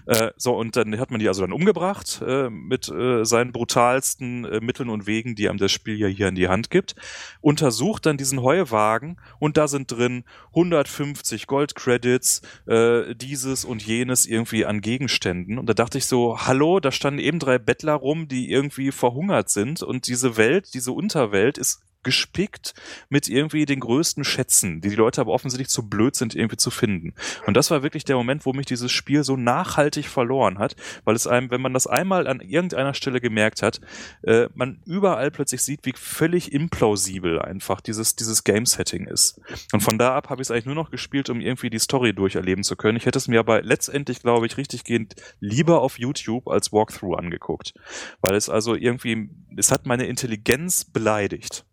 Äh, so, und dann hat man die also dann umgebracht äh, mit äh, seinen brutalsten äh, Mitteln und Wegen, die einem das Spiel ja hier in die Hand gibt. Untersucht dann diesen Heuwagen und da sind drin 150 Goldcredits, äh, dieses und jenes irgendwie an Gegenständen. Und da dachte ich so, hallo, da standen eben drei Bettler rum, die irgendwie verhungert sind und diese Welt, diese Unterwelt ist gespickt mit irgendwie den größten Schätzen, die die Leute aber offensichtlich zu blöd sind, irgendwie zu finden. Und das war wirklich der Moment, wo mich dieses Spiel so nachhaltig verloren hat, weil es einem, wenn man das einmal an irgendeiner Stelle gemerkt hat, äh, man überall plötzlich sieht, wie völlig implausibel einfach dieses, dieses Game-Setting ist. Und von da ab habe ich es eigentlich nur noch gespielt, um irgendwie die Story durcherleben zu können. Ich hätte es mir aber letztendlich, glaube ich, richtig gehend lieber auf YouTube als Walkthrough angeguckt. Weil es also irgendwie, es hat meine Intelligenz beleidigt.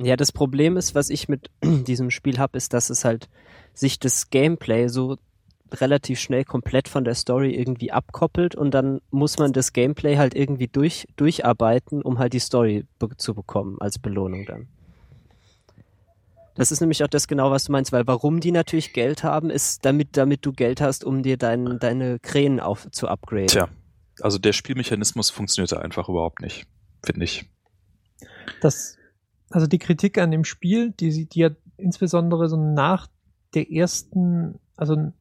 Ja, das Problem ist, was ich mit diesem Spiel habe, ist, dass es halt sich das Gameplay so relativ schnell komplett von der Story irgendwie abkoppelt und dann muss man das Gameplay halt irgendwie durch, durcharbeiten, um halt die Story be zu bekommen als Belohnung dann. Das ist nämlich auch das genau, was du meinst, weil warum die natürlich Geld haben, ist damit, damit du Geld hast, um dir dein, deine Krähen auf, zu upgraden. Tja, also der Spielmechanismus funktionierte einfach überhaupt nicht, finde ich. Das, also die Kritik an dem Spiel, die, sie- die ja insbesondere so nach der ersten, also,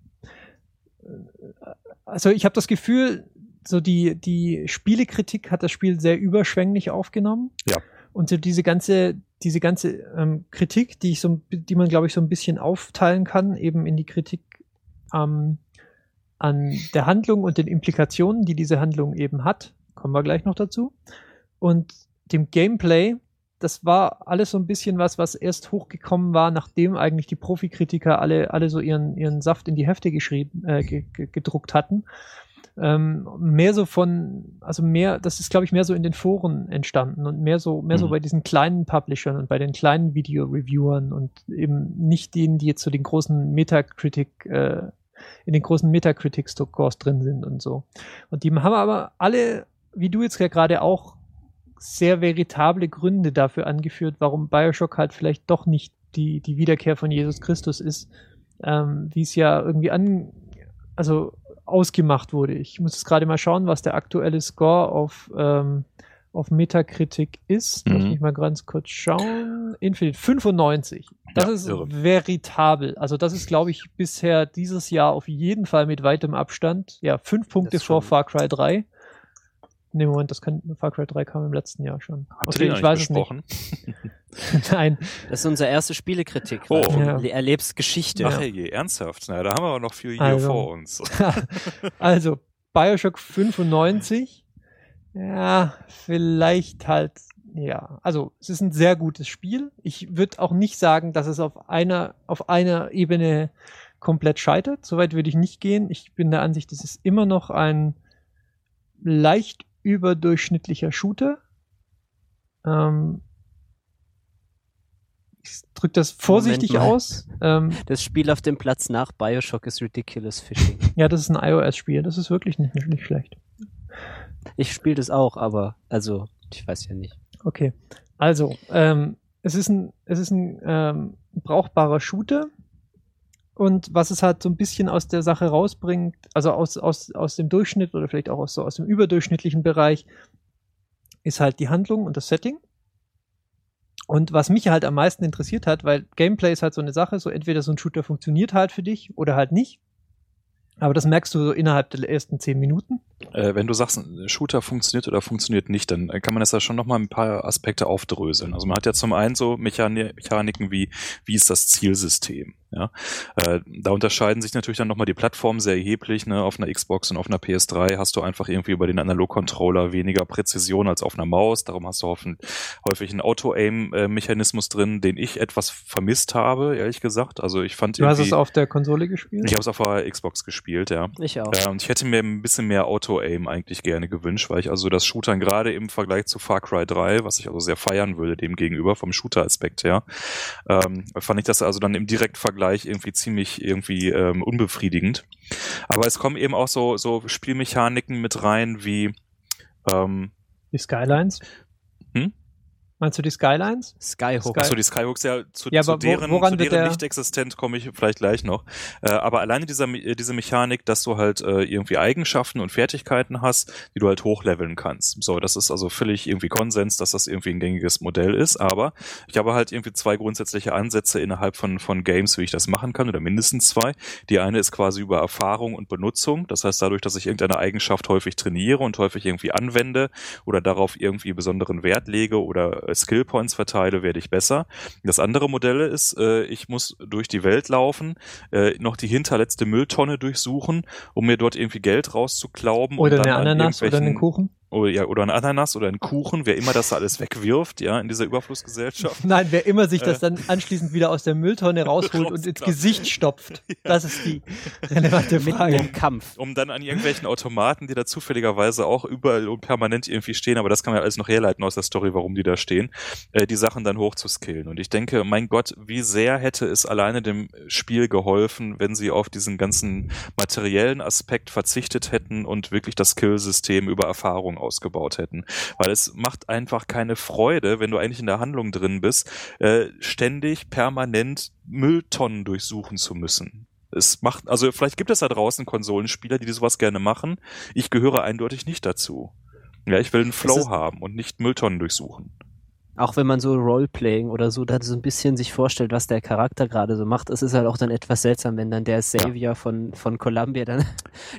also ich habe das Gefühl, so die, die Spielekritik hat das Spiel sehr überschwänglich aufgenommen. Ja. Und so diese ganze, diese ganze ähm, Kritik, die ich so, die man, glaube ich, so ein bisschen aufteilen kann, eben in die Kritik ähm, an der Handlung und den Implikationen, die diese Handlung eben hat, kommen wir gleich noch dazu. Und dem Gameplay, das war alles so ein bisschen was, was erst hochgekommen war, nachdem eigentlich die Profikritiker alle, alle so ihren, ihren Saft in die Hefte geschrieben, äh, gedruckt hatten. Ähm, mehr so von, also mehr, das ist, glaube ich, mehr so in den Foren entstanden und mehr so, mehr mhm. so bei diesen kleinen Publishern und bei den kleinen Video-Reviewern und eben nicht denen, die jetzt so den großen Metacritic, äh, in den großen Metacritic-Scores drin sind und so. Und die haben aber alle, wie du jetzt ja gerade auch, sehr veritable Gründe dafür angeführt, warum Bioshock halt vielleicht doch nicht die, die Wiederkehr von Jesus Christus ist, ähm, wie es ja irgendwie an, also ausgemacht wurde. Ich muss jetzt gerade mal schauen, was der aktuelle Score auf, ähm, auf Metacritic ist. Mhm. Lass mich mal ganz kurz schauen. Infinite 95. Das ja, ist irre. veritabel. Also das ist, glaube ich, bisher dieses Jahr auf jeden Fall mit weitem Abstand. Ja, fünf Punkte vor Far Cry 3. Nee, Moment, das kann, Far Cry 3 kam im letzten Jahr schon. Habt okay, ich weiß besprochen? es nicht. Nein. Das ist unsere erste Spielekritik. Oh. Ja. Du erlebst Geschichte. Ach je, ernsthaft. Na, da haben wir aber noch viel hier also. vor uns. also, Bioshock 95. Ja, vielleicht halt, ja. Also, es ist ein sehr gutes Spiel. Ich würde auch nicht sagen, dass es auf einer, auf einer Ebene komplett scheitert. Soweit würde ich nicht gehen. Ich bin der Ansicht, es ist immer noch ein leicht überdurchschnittlicher Shooter. Ähm, ich drücke das vorsichtig aus. Ähm, das Spiel auf dem Platz nach Bioshock ist Ridiculous Fishing. ja, das ist ein iOS-Spiel. Das ist wirklich nicht, nicht schlecht. Ich spiele das auch, aber also ich weiß ja nicht. Okay, also ähm, es ist ein es ist ein ähm, brauchbarer Shooter und was es halt so ein bisschen aus der Sache rausbringt, also aus, aus, aus dem Durchschnitt oder vielleicht auch aus, so aus dem überdurchschnittlichen Bereich, ist halt die Handlung und das Setting. Und was mich halt am meisten interessiert hat, weil Gameplay ist halt so eine Sache, so entweder so ein Shooter funktioniert halt für dich oder halt nicht. Aber das merkst du so innerhalb der ersten zehn Minuten. Äh, wenn du sagst, ein Shooter funktioniert oder funktioniert nicht, dann kann man das ja schon nochmal ein paar Aspekte aufdröseln. Also man hat ja zum einen so Mechaniken wie, wie ist das Zielsystem? Ja, äh, da unterscheiden sich natürlich dann nochmal die Plattformen sehr erheblich. Ne? Auf einer Xbox und auf einer PS3 hast du einfach irgendwie über den Analog-Controller weniger Präzision als auf einer Maus. Darum hast du häufig einen Auto-Aim-Mechanismus drin, den ich etwas vermisst habe, ehrlich gesagt. Also ich fand Du hast es auf der Konsole gespielt? Ich habe es auf der Xbox gespielt, ja. Ich auch. Äh, und ich hätte mir ein bisschen mehr Auto-Aim eigentlich gerne gewünscht, weil ich also das Shootern gerade im Vergleich zu Far Cry 3, was ich also sehr feiern würde dem gegenüber vom Shooter-Aspekt her, ähm, fand ich das also dann im Direktvergleich Vergleich irgendwie ziemlich irgendwie ähm, unbefriedigend. Aber es kommen eben auch so, so Spielmechaniken mit rein wie ähm, die Skylines. Hm? Meinst du die Skylines? Skyhook. Sky Achso, die Skyhooks, ja, zu, ja, zu deren, woran zu deren nicht existent komme ich vielleicht gleich noch. Äh, aber alleine dieser, äh, diese Mechanik, dass du halt äh, irgendwie Eigenschaften und Fertigkeiten hast, die du halt hochleveln kannst. So, das ist also völlig irgendwie Konsens, dass das irgendwie ein gängiges Modell ist. Aber ich habe halt irgendwie zwei grundsätzliche Ansätze innerhalb von, von Games, wie ich das machen kann, oder mindestens zwei. Die eine ist quasi über Erfahrung und Benutzung. Das heißt, dadurch, dass ich irgendeine Eigenschaft häufig trainiere und häufig irgendwie anwende oder darauf irgendwie besonderen Wert lege oder Skillpoints verteile, werde ich besser. Das andere Modell ist, äh, ich muss durch die Welt laufen, äh, noch die hinterletzte Mülltonne durchsuchen, um mir dort irgendwie Geld rauszuklauben. Oder eine Ananas oder einen Kuchen oder, ja, oder ein Ananas oder ein Kuchen, wer immer das alles wegwirft, ja, in dieser Überflussgesellschaft. Nein, wer immer sich das äh. dann anschließend wieder aus der Mülltonne rausholt und ins Gesicht stopft. Das ist die relevante Frage. Im Kampf. Um dann an irgendwelchen Automaten, die da zufälligerweise auch überall und permanent irgendwie stehen, aber das kann man ja alles noch herleiten aus der Story, warum die da stehen, äh, die Sachen dann hochzuskillen. Und ich denke, mein Gott, wie sehr hätte es alleine dem Spiel geholfen, wenn sie auf diesen ganzen materiellen Aspekt verzichtet hätten und wirklich das Skillsystem über Erfahrung ausgebaut hätten. Weil es macht einfach keine Freude, wenn du eigentlich in der Handlung drin bist, äh, ständig permanent Mülltonnen durchsuchen zu müssen. Es macht, also vielleicht gibt es da draußen Konsolenspieler, die sowas gerne machen. Ich gehöre eindeutig nicht dazu. Ja, ich will einen Flow haben und nicht Mülltonnen durchsuchen auch wenn man so Roleplaying oder so dann so ein bisschen sich vorstellt, was der Charakter gerade so macht, es ist halt auch dann etwas seltsam, wenn dann der Savior von, von Columbia dann,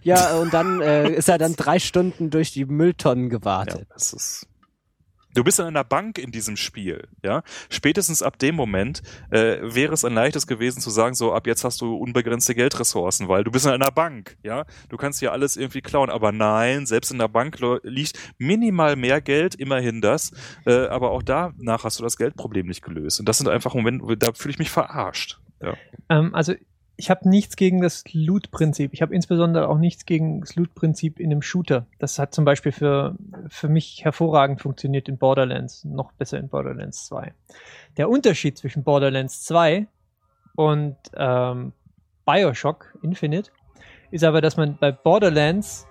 ja, und dann äh, ist er dann drei Stunden durch die Mülltonnen gewartet. Ja, das ist Du bist in einer Bank in diesem Spiel, ja. Spätestens ab dem Moment äh, wäre es ein leichtes gewesen zu sagen, so ab jetzt hast du unbegrenzte Geldressourcen, weil du bist in einer Bank, ja. Du kannst hier alles irgendwie klauen, aber nein, selbst in der Bank liegt minimal mehr Geld, immerhin das, äh, aber auch danach hast du das Geldproblem nicht gelöst. Und das sind einfach Momente, da fühle ich mich verarscht. Ja. Ähm, also ich habe nichts gegen das Loot-Prinzip. Ich habe insbesondere auch nichts gegen das Loot-Prinzip in einem Shooter. Das hat zum Beispiel für, für mich hervorragend funktioniert in Borderlands, noch besser in Borderlands 2. Der Unterschied zwischen Borderlands 2 und ähm, Bioshock Infinite ist aber, dass man bei Borderlands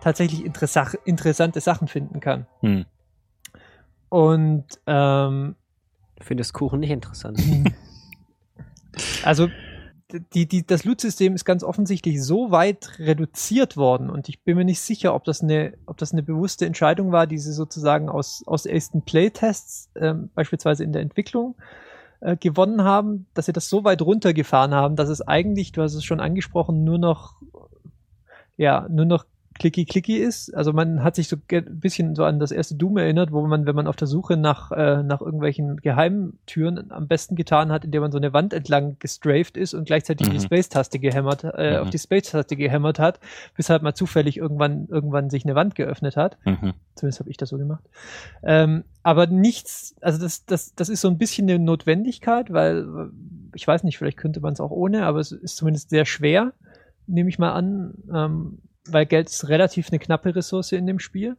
tatsächlich interessa interessante Sachen finden kann. Hm. Und ähm, du findest Kuchen nicht interessant. also die, die, das Loot-System ist ganz offensichtlich so weit reduziert worden und ich bin mir nicht sicher, ob das eine, ob das eine bewusste Entscheidung war, die sie sozusagen aus, aus ersten Playtests, ähm, beispielsweise in der Entwicklung, äh, gewonnen haben, dass sie das so weit runtergefahren haben, dass es eigentlich, du hast es schon angesprochen, nur noch, ja, nur noch clicky-clicky ist. Also man hat sich so ein bisschen so an das erste Doom erinnert, wo man, wenn man auf der Suche nach, äh, nach irgendwelchen Geheimtüren am besten getan hat, indem man so eine Wand entlang gestrafed ist und gleichzeitig mhm. die Space-Taste gehämmert, äh, mhm. auf die Space-Taste gehämmert hat, bis halt mal zufällig irgendwann, irgendwann sich eine Wand geöffnet hat. Mhm. Zumindest habe ich das so gemacht. Ähm, aber nichts, also das, das, das ist so ein bisschen eine Notwendigkeit, weil ich weiß nicht, vielleicht könnte man es auch ohne, aber es ist zumindest sehr schwer, nehme ich mal an. Ähm, weil Geld ist relativ eine knappe Ressource in dem Spiel.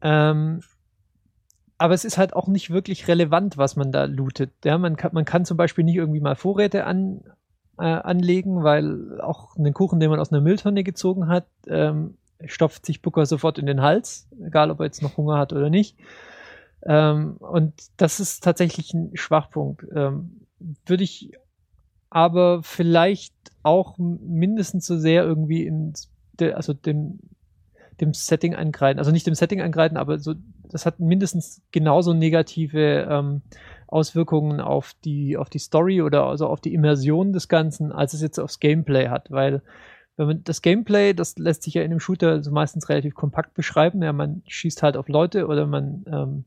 Ähm, aber es ist halt auch nicht wirklich relevant, was man da lootet. Ja, man kann, man kann zum Beispiel nicht irgendwie mal Vorräte an, äh, anlegen, weil auch einen Kuchen, den man aus einer Mülltonne gezogen hat, ähm, stopft sich Booker sofort in den Hals, egal ob er jetzt noch Hunger hat oder nicht. Ähm, und das ist tatsächlich ein Schwachpunkt. Ähm, würde ich aber vielleicht auch mindestens so sehr irgendwie in also dem, dem Setting angreifen. Also nicht dem Setting angreifen, aber so, das hat mindestens genauso negative ähm, Auswirkungen auf die, auf die Story oder also auf die Immersion des Ganzen, als es jetzt aufs Gameplay hat, weil wenn man das Gameplay, das lässt sich ja in dem Shooter so meistens relativ kompakt beschreiben. Ja, man schießt halt auf Leute oder man ähm,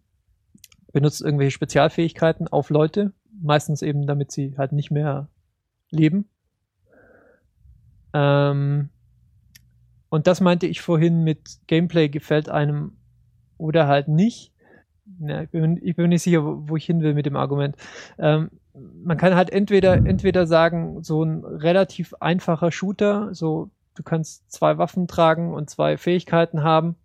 benutzt irgendwelche Spezialfähigkeiten auf Leute, meistens eben, damit sie halt nicht mehr leben. Ähm, und das meinte ich vorhin mit Gameplay gefällt einem oder halt nicht. Ja, ich, bin, ich bin nicht sicher, wo, ich hin will mit dem Argument. Ähm, man kann halt entweder, entweder sagen, so ein relativ einfacher Shooter, so du kannst zwei Waffen tragen und zwei Fähigkeiten haben.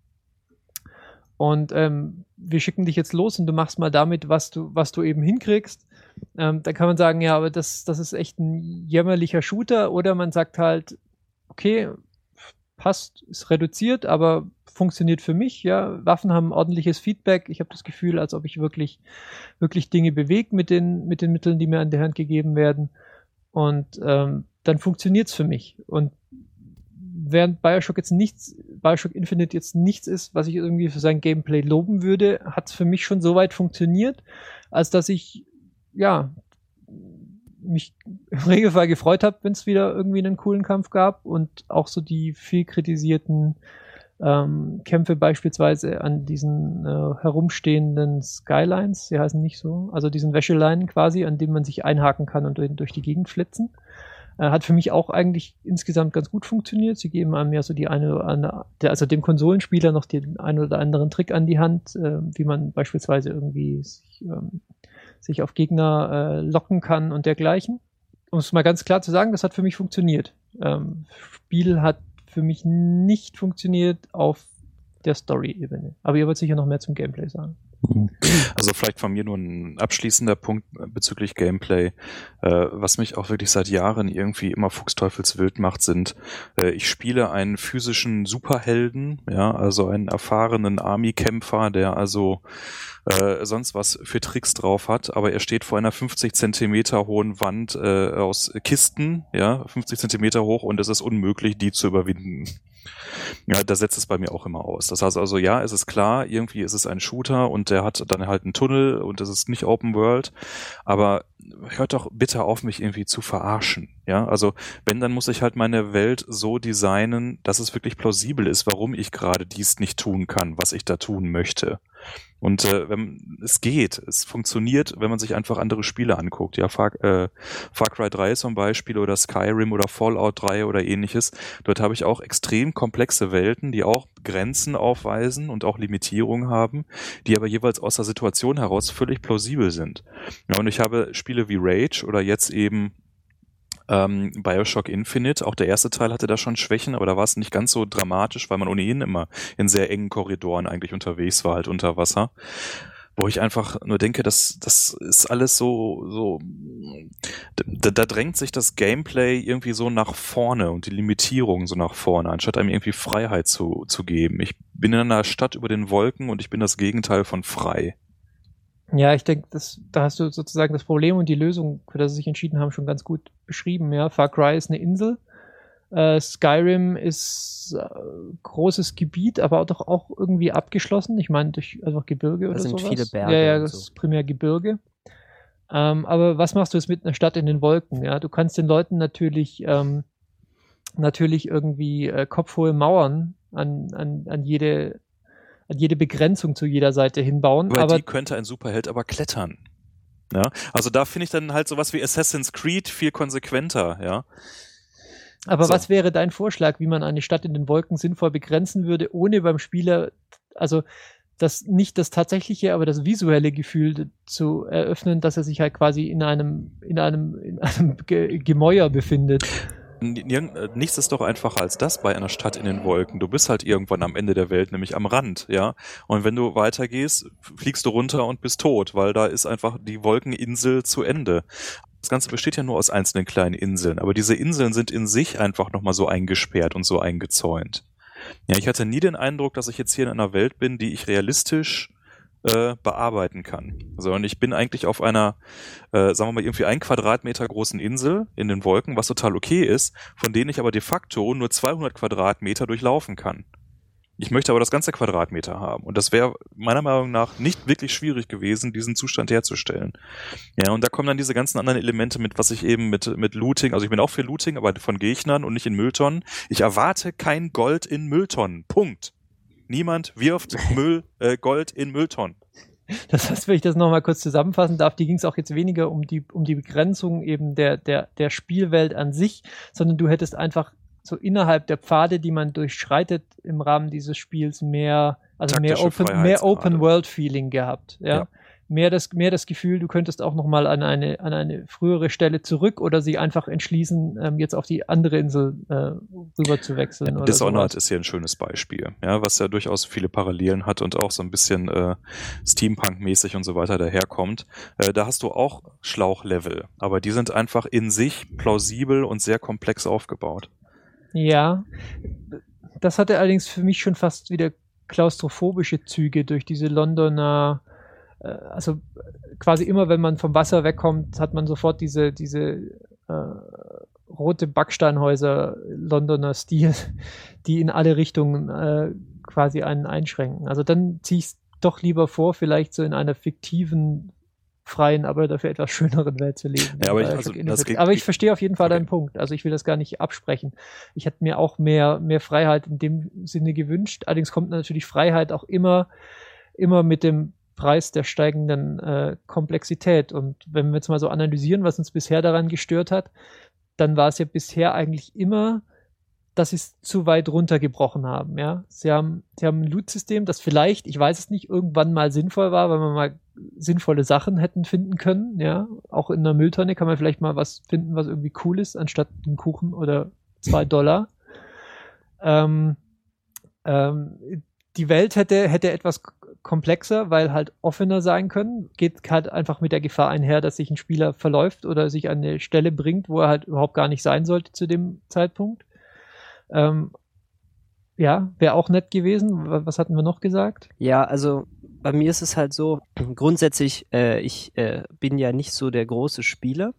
Und ähm, wir schicken dich jetzt los und du machst mal damit, was du, was du eben hinkriegst. Ähm, da kann man sagen, ja, aber das, das ist echt ein jämmerlicher Shooter. Oder man sagt halt, okay, passt, ist reduziert, aber funktioniert für mich. Ja, Waffen haben ordentliches Feedback. Ich habe das Gefühl, als ob ich wirklich, wirklich Dinge bewege mit den, mit den Mitteln, die mir an der Hand gegeben werden. Und ähm, dann funktioniert es für mich. Und während Bioshock jetzt nichts, Bioshock Infinite jetzt nichts ist, was ich irgendwie für sein Gameplay loben würde, hat es für mich schon so weit funktioniert, als dass ich ja, mich im Regelfall gefreut habe, wenn es wieder irgendwie einen coolen Kampf gab und auch so die viel kritisierten ähm, Kämpfe beispielsweise an diesen äh, herumstehenden Skylines, sie heißen nicht so, also diesen Wäscheleinen quasi, an denen man sich einhaken kann und durch die Gegend flitzen. Äh, hat für mich auch eigentlich insgesamt ganz gut funktioniert. Sie geben einem ja so die eine oder andere, also dem Konsolenspieler noch den einen oder anderen Trick an die Hand, äh, wie man beispielsweise irgendwie sich, ähm, sich auf Gegner äh, locken kann und dergleichen. Um es mal ganz klar zu sagen, das hat für mich funktioniert. Ähm, Spiel hat für mich nicht funktioniert auf der Story-Ebene. Aber ihr wollt sicher noch mehr zum Gameplay sagen. Also vielleicht von mir nur ein abschließender Punkt bezüglich Gameplay. Äh, was mich auch wirklich seit Jahren irgendwie immer fuchsteufelswild macht, sind, äh, ich spiele einen physischen Superhelden, ja, also einen erfahrenen Army-Kämpfer, der also äh, sonst was für Tricks drauf hat, aber er steht vor einer 50 Zentimeter hohen Wand äh, aus Kisten, ja, 50 Zentimeter hoch und es ist unmöglich, die zu überwinden. Ja, da setzt es bei mir auch immer aus. Das heißt also, ja, es ist klar, irgendwie ist es ein Shooter und der hat dann halt einen Tunnel und es ist nicht Open World, aber hört doch bitte auf, mich irgendwie zu verarschen. Ja, also wenn, dann muss ich halt meine Welt so designen, dass es wirklich plausibel ist, warum ich gerade dies nicht tun kann, was ich da tun möchte. Und äh, wenn, es geht, es funktioniert, wenn man sich einfach andere Spiele anguckt. Ja, Far, äh, Far Cry 3 zum Beispiel oder Skyrim oder Fallout 3 oder ähnliches. Dort habe ich auch extrem komplexe Welten, die auch Grenzen aufweisen und auch Limitierungen haben, die aber jeweils aus der Situation heraus völlig plausibel sind. Ja, und ich habe Spiele wie Rage oder jetzt eben ähm, Bioshock Infinite, auch der erste Teil hatte da schon Schwächen, aber da war es nicht ganz so dramatisch, weil man ohnehin immer in sehr engen Korridoren eigentlich unterwegs war, halt unter Wasser. Wo ich einfach nur denke, das, das ist alles so, so, da, da drängt sich das Gameplay irgendwie so nach vorne und die Limitierung so nach vorne, anstatt einem irgendwie Freiheit zu, zu geben. Ich bin in einer Stadt über den Wolken und ich bin das Gegenteil von frei. Ja, ich denke, da hast du sozusagen das Problem und die Lösung, für das sie sich entschieden haben, schon ganz gut beschrieben. Ja, Far Cry ist eine Insel. Äh, Skyrim ist äh, großes Gebiet, aber doch auch irgendwie abgeschlossen. Ich meine, durch einfach Gebirge Das oder sind sowas. viele Berge Ja, ja, das so. ist primär Gebirge. Ähm, aber was machst du jetzt mit einer Stadt in den Wolken? Ja, du kannst den Leuten natürlich ähm, natürlich irgendwie äh, kopfhohe Mauern an, an, an jede an jede Begrenzung zu jeder Seite hinbauen. Über aber die könnte ein Superheld aber klettern. Ja, also da finde ich dann halt sowas wie Assassin's Creed viel konsequenter, ja. Aber So. was wäre dein Vorschlag, wie man eine Stadt in den Wolken sinnvoll begrenzen würde, ohne beim Spieler, also das nicht das tatsächliche, aber das visuelle Gefühl zu eröffnen, dass er sich halt quasi in einem, in einem, in einem Ge Gemäuer befindet. Nichts ist doch einfacher als das bei einer Stadt in den Wolken. Du bist halt irgendwann am Ende der Welt, nämlich am Rand, ja. Und wenn du weitergehst, fliegst du runter und bist tot, weil da ist einfach die Wolkeninsel zu Ende. Das Ganze besteht ja nur aus einzelnen kleinen Inseln, aber diese Inseln sind in sich einfach nochmal so eingesperrt und so eingezäunt. Ja, ich hatte nie den Eindruck, dass ich jetzt hier in einer Welt bin, die ich realistisch äh, bearbeiten kann. Sondern ich bin eigentlich auf einer, äh, sagen wir mal, irgendwie ein Quadratmeter großen Insel in den Wolken, was total okay ist, von denen ich aber de facto nur 200 Quadratmeter durchlaufen kann. Ich möchte aber das ganze Quadratmeter haben. Und das wäre meiner Meinung nach nicht wirklich schwierig gewesen, diesen Zustand herzustellen. Ja, und da kommen dann diese ganzen anderen Elemente mit, was ich eben mit, mit Looting, also ich bin auch für Looting, aber von Gegnern und nicht in Mülltonnen. Ich erwarte kein Gold in Mülltonnen. Punkt. Niemand wirft Müll, äh, Gold in Mülltonnen. Das heißt, wenn ich das nochmal kurz zusammenfassen darf, die ging es auch jetzt weniger um die, um die Begrenzung eben der, der, der Spielwelt an sich, sondern du hättest einfach so innerhalb der Pfade, die man durchschreitet im Rahmen dieses Spiels, mehr, also mehr Open, mehr. Open World Feeling gehabt. Ja. Ja. Mehr das, mehr das Gefühl, du könntest auch nochmal an eine, an eine frühere Stelle zurück oder sie einfach entschließen, ähm, jetzt auf die andere Insel äh, rüber zu wechseln. oder Dishonored sowas. ist hier ein schönes Beispiel, ja, was ja durchaus viele Parallelen hat und auch so ein bisschen äh, Steampunk-mäßig und so weiter daherkommt. Äh, da hast du auch Schlauchlevel, aber die sind einfach in sich plausibel und sehr komplex aufgebaut. Ja, das hatte allerdings für mich schon fast wieder klaustrophobische Züge durch diese Londoner, äh, also quasi immer, wenn man vom Wasser wegkommt, hat man sofort diese, diese äh, rote Backsteinhäuser Londoner Stil, die in alle Richtungen äh, quasi einen einschränken. Also dann ziehe ich es doch lieber vor, vielleicht so in einer fiktiven, freien, aber dafür etwas schöneren Welt zu leben. Ja, aber ich- Äh, also, geht- aber ich verstehe auf jeden Fall Okay. deinen Punkt. Also ich will das gar nicht absprechen. Ich hätte mir auch mehr, mehr Freiheit in dem Sinne gewünscht. Allerdings kommt natürlich Freiheit auch immer, immer mit dem Preis der steigenden äh, Komplexität. Und wenn wir jetzt mal so analysieren, was uns bisher daran gestört hat, dann war es ja bisher eigentlich immer, dass sie es zu weit runtergebrochen haben. Ja, sie haben, sie haben ein Loot-System, das vielleicht, ich weiß es nicht, irgendwann mal sinnvoll war, weil man mal sinnvolle Sachen hätten finden können. Ja, auch in einer Mülltonne kann man vielleicht mal was finden, was irgendwie cool ist, anstatt einen Kuchen oder zwei Dollar. Ähm, ähm, die Welt hätte, hätte etwas komplexer, weil halt offener sein können. Geht halt einfach mit der Gefahr einher, dass sich ein Spieler verläuft oder sich an eine Stelle bringt, wo er halt überhaupt gar nicht sein sollte zu dem Zeitpunkt. Ähm, ja, wäre auch nett gewesen. Wa- Was hatten wir noch gesagt? Ja, also bei mir ist es halt so, grundsätzlich, äh, ich äh, bin ja nicht so der große Spieler.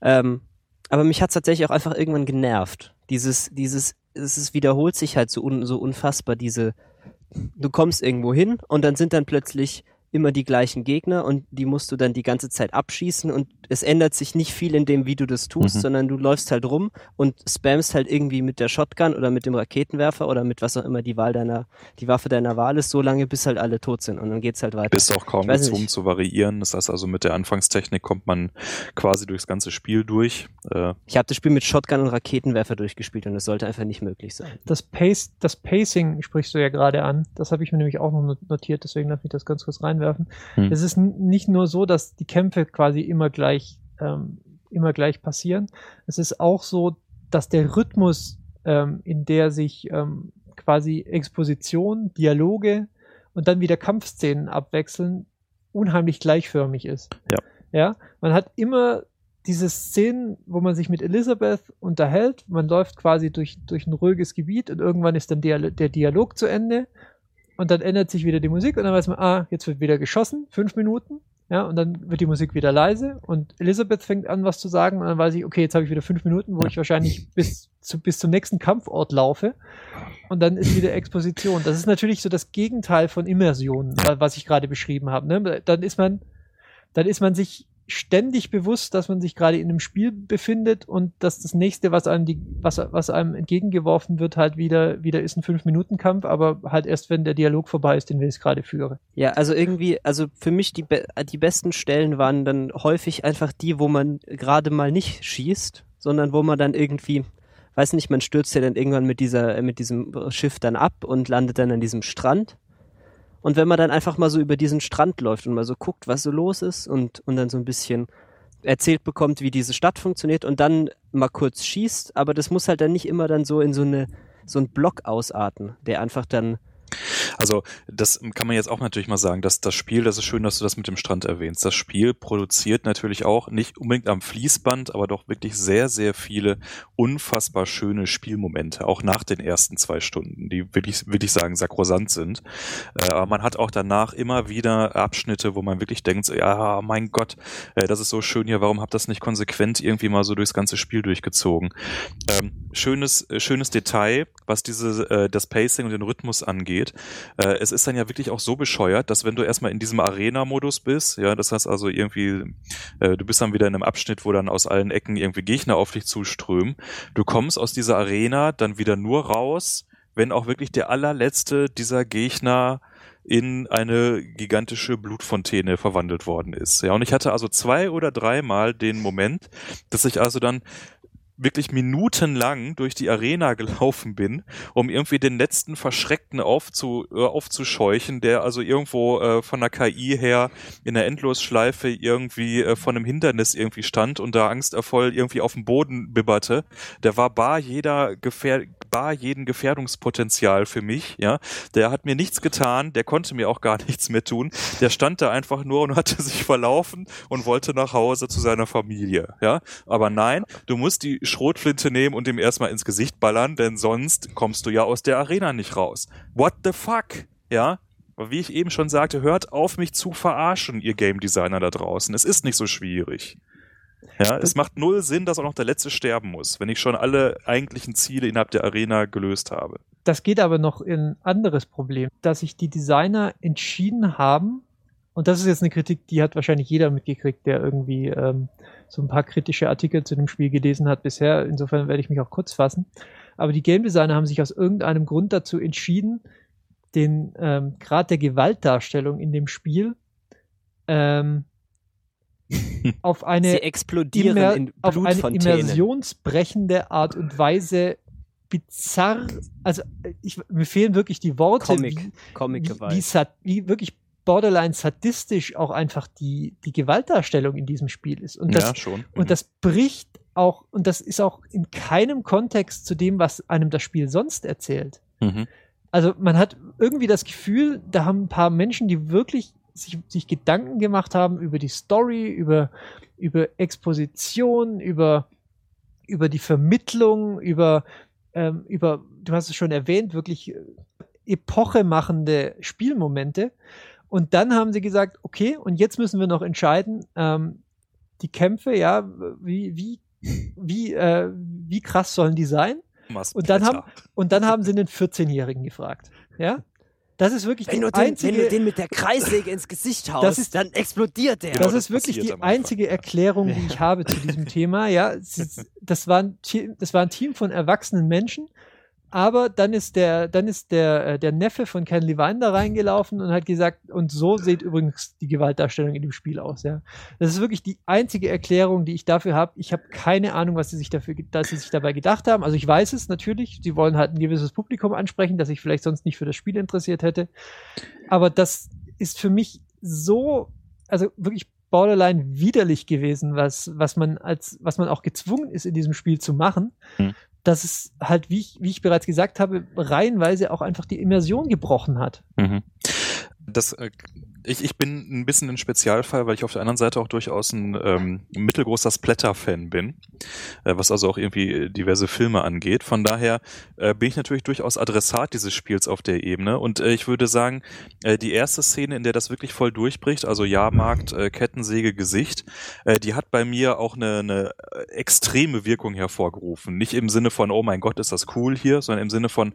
Ähm, aber mich hat tatsächlich auch einfach irgendwann genervt. Dieses, dieses, es wiederholt sich halt so, un, so unfassbar, diese, du kommst irgendwo hin und dann sind dann plötzlich immer die gleichen Gegner und die musst du dann die ganze Zeit abschießen und es ändert sich nicht viel in dem, wie du das tust, Mhm. sondern du läufst halt rum und spammst halt irgendwie mit der Shotgun oder mit dem Raketenwerfer oder mit was auch immer die Wahl deiner, die Waffe deiner Wahl ist, so lange bis halt alle tot sind und dann geht's halt weiter. Bist auch kaum Ich gezwungen nicht. zu variieren. Das heißt also, mit der Anfangstechnik kommt man quasi durchs ganze Spiel durch. Äh, Ich habe das Spiel mit Shotgun und Raketenwerfer durchgespielt und das sollte einfach nicht möglich sein. Das, Pace, das Pacing sprichst du ja gerade an. Das habe ich mir nämlich auch noch not- notiert, deswegen lass mich das ganz kurz reinwerfen. Hm. Es ist nicht nur so, dass die Kämpfe quasi immer gleich, ähm, immer gleich passieren. Es ist auch so, dass der Rhythmus, ähm, in der sich ähm, quasi Exposition, Dialoge und dann wieder Kampfszenen abwechseln, unheimlich gleichförmig ist. Ja. Ja, man hat immer diese Szenen, wo man sich mit Elizabeth unterhält, man läuft quasi durch, durch ein ruhiges Gebiet und irgendwann ist dann der, der Dialog zu Ende und dann ändert sich wieder die Musik und dann weiß man, ah, jetzt wird wieder geschossen, fünf Minuten, ja, und dann wird die Musik wieder leise und Elizabeth fängt an, was zu sagen und dann weiß ich, okay, jetzt habe ich wieder fünf Minuten, wo ich wahrscheinlich bis, zu, bis zum nächsten Kampfort laufe und dann ist wieder Exposition. Das ist natürlich so das Gegenteil von Immersion, wa- was ich gerade beschrieben habe. Ne? Dann ist man, dann ist man sich ständig bewusst, dass man sich gerade in einem Spiel befindet und dass das nächste, was einem die, was, was einem entgegengeworfen wird, halt wieder, wieder ist ein Fünf-Minuten-Kampf, aber halt erst, wenn der Dialog vorbei ist, den wir jetzt gerade führen. Ja, also irgendwie, also für mich die, die besten Stellen waren dann häufig einfach die, wo man gerade mal nicht schießt, sondern wo man dann irgendwie, weiß nicht, man stürzt ja dann irgendwann mit dieser, mit diesem Schiff dann ab und landet dann an diesem Strand. Und wenn man dann einfach mal so über diesen Strand läuft und mal so guckt, was so los ist und, und dann so ein bisschen erzählt bekommt, wie diese Stadt funktioniert und dann mal kurz schießt, aber das muss halt dann nicht immer dann so in so eine, so einen Block ausarten, der einfach dann Also, das kann man jetzt auch natürlich mal sagen, dass das Spiel, das ist schön, dass du das mit dem Strand erwähnst. Das Spiel produziert natürlich auch nicht unbedingt am Fließband, aber doch wirklich sehr, sehr viele unfassbar schöne Spielmomente, auch nach den ersten zwei Stunden, die wirklich, wirklich sagen, sakrosant sind. Äh, aber man hat auch danach immer wieder Abschnitte, wo man wirklich denkt, ja, mein Gott, äh, das ist so schön hier, warum habt das nicht konsequent irgendwie mal so durchs ganze Spiel durchgezogen? Ähm, schönes, äh, schönes Detail, was diese, das Pacing und den Rhythmus angeht. Äh, es ist dann ja wirklich auch so bescheuert, dass wenn du erstmal in diesem Arena-Modus bist, ja, das heißt also irgendwie, äh, du bist dann wieder in einem Abschnitt, wo dann aus allen Ecken irgendwie Gegner auf dich zuströmen. Du kommst aus dieser Arena dann wieder nur raus, wenn auch wirklich der allerletzte dieser Gegner in eine gigantische Blutfontäne verwandelt worden ist. Ja, und ich hatte also zwei oder dreimal den Moment, dass ich also dann wirklich minutenlang durch die Arena gelaufen bin, um irgendwie den letzten Verschreckten aufzu, äh, aufzuscheuchen, der also irgendwo äh, von der KI her in der Endlosschleife irgendwie äh, von einem Hindernis irgendwie stand und da angstervoll irgendwie auf dem Boden bibberte. Der war bar jeder Gefähr bar jeden Gefährdungspotenzial für mich, ja. Der hat mir nichts getan, der konnte mir auch gar nichts mehr tun. Der stand da einfach nur und hatte sich verlaufen und wollte nach Hause zu seiner Familie, ja. Aber nein, du musst die Schrotflinte nehmen und ihm erstmal ins Gesicht ballern, denn sonst kommst du ja aus der Arena nicht raus. What the fuck? Ja? Wie ich eben schon sagte, hört auf mich zu verarschen, ihr Game Designer da draußen. Es ist nicht so schwierig. Ja, es macht null Sinn, dass auch noch der Letzte sterben muss, wenn ich schon alle eigentlichen Ziele innerhalb der Arena gelöst habe. Das geht aber noch in ein anderes Problem, dass sich die Designer entschieden haben, und das ist jetzt eine Kritik, die hat wahrscheinlich jeder mitgekriegt, der irgendwie ähm, so ein paar kritische Artikel zu dem Spiel gelesen hat bisher. Insofern werde ich mich auch kurz fassen. Aber die Game Designer haben sich aus irgendeinem Grund dazu entschieden, den ähm, Grad der Gewaltdarstellung in dem Spiel ähm, auf sie eine explodieren immer, in auf eine immersionsbrechende Art und Weise bizarr, also ich, mir fehlen wirklich die Worte, Comic, wie, wie, Comic-Gewalt. wie, sad- wie wirklich borderline sadistisch auch einfach die, die Gewaltdarstellung in diesem Spiel ist. Und das, ja, schon. und das bricht auch, und das ist auch in keinem Kontext zu dem, was einem das Spiel sonst erzählt. Mhm. Also man hat irgendwie das Gefühl, da haben ein paar Menschen, die wirklich sich, sich Gedanken gemacht haben über die Story, über, über Exposition, über, über die Vermittlung, über, ähm, über, du hast es schon erwähnt, wirklich äh, epochemachende Spielmomente. Und dann haben sie gesagt, okay, und jetzt müssen wir noch entscheiden, ähm, die Kämpfe, ja, wie, wie, wie, äh, wie krass sollen die sein? Und dann haben, und dann haben sie einen 14-Jährigen gefragt. Ja? das ist wirklich Wenn die den, einzige. wenn du den mit der Kreissäge ins Gesicht haust, Das ist- dann explodiert der. Genau, das das ist wirklich die einzige. Erklärung, die ich habe zu diesem Thema. Ja, es ist, das war ein das war ein Team von erwachsenen Menschen. Aber dann ist der, dann ist der, äh, der Neffe von Ken Levine da reingelaufen und hat gesagt, und so sieht übrigens die Gewaltdarstellung in dem Spiel aus, ja. Das ist wirklich die einzige Erklärung, die ich dafür habe. Ich habe keine Ahnung, was sie sich dafür, dass sie sich dabei gedacht haben. Also ich weiß es natürlich. Sie wollen halt ein gewisses Publikum ansprechen, das sich vielleicht sonst nicht für das Spiel interessiert hätte. Aber das ist für mich so, also wirklich borderline widerlich gewesen, was, was man als, was man auch gezwungen ist, in diesem Spiel zu machen. Hm. Dass es halt, wie ich, wie ich bereits gesagt habe, reihenweise auch einfach die Immersion gebrochen hat. Mhm. Das, äh, ich, ich bin ein bisschen ein Spezialfall, weil ich auf der anderen Seite auch durchaus ein ähm, mittelgroßer Splatter-Fan bin, äh, was also auch irgendwie diverse Filme angeht. Von daher äh, bin ich natürlich durchaus Adressat dieses Spiels auf der Ebene. Und äh, ich würde sagen, äh, die erste Szene, in der das wirklich voll durchbricht, also Jahrmarkt, äh, Kettensäge, Gesicht, äh, die hat bei mir auch eine, eine äh, extreme Wirkung hervorgerufen. Nicht im Sinne von, oh mein Gott, ist das cool hier, sondern im Sinne von,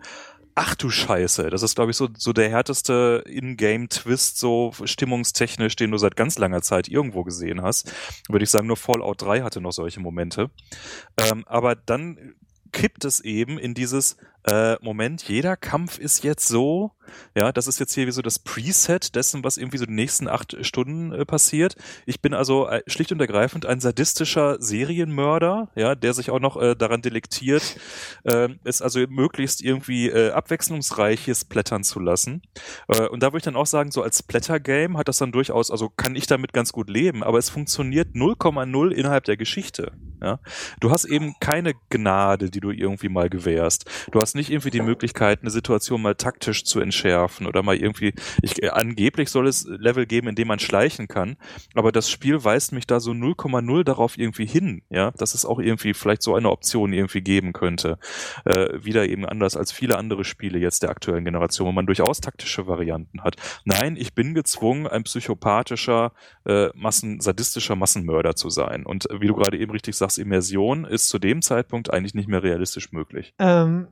Ach du Scheiße, das ist, glaube ich, so, so der härteste In-Game-Twist, so stimmungstechnisch, den du seit ganz langer Zeit irgendwo gesehen hast. Würde ich sagen, nur Fallout 3 hatte noch solche Momente. Ähm, aber dann kippt es eben in dieses äh, Moment, jeder Kampf ist jetzt so, ja, das ist jetzt hier wie so das Preset dessen, was irgendwie so die nächsten acht Stunden äh, passiert. Ich bin also äh, schlicht und ergreifend ein sadistischer Serienmörder, ja, der sich auch noch äh, daran delektiert, äh, es also möglichst irgendwie äh, abwechslungsreiches plättern zu lassen. Äh, und da würde ich dann auch sagen, so als Splatter-Game hat das dann durchaus, also kann ich damit ganz gut leben, aber es funktioniert 0,0 innerhalb der Geschichte. Ja? Du hast eben keine Gnade, die du irgendwie mal gewährst. Du hast nicht irgendwie die Möglichkeit, eine Situation mal taktisch zu entschärfen oder mal irgendwie, ich, äh, angeblich soll es Level geben, in dem man schleichen kann, aber das Spiel weist mich da so 0,0 darauf irgendwie hin, ja, dass es auch irgendwie vielleicht so eine Option irgendwie geben könnte. Äh, wieder eben anders als viele andere Spiele jetzt der aktuellen Generation, wo man durchaus taktische Varianten hat. Nein, ich bin gezwungen, ein psychopathischer, äh, Massen, sadistischer Massenmörder zu sein. Und äh, wie du gerade eben richtig sagst, Immersion ist zu dem Zeitpunkt eigentlich nicht mehr realistisch möglich. Ähm,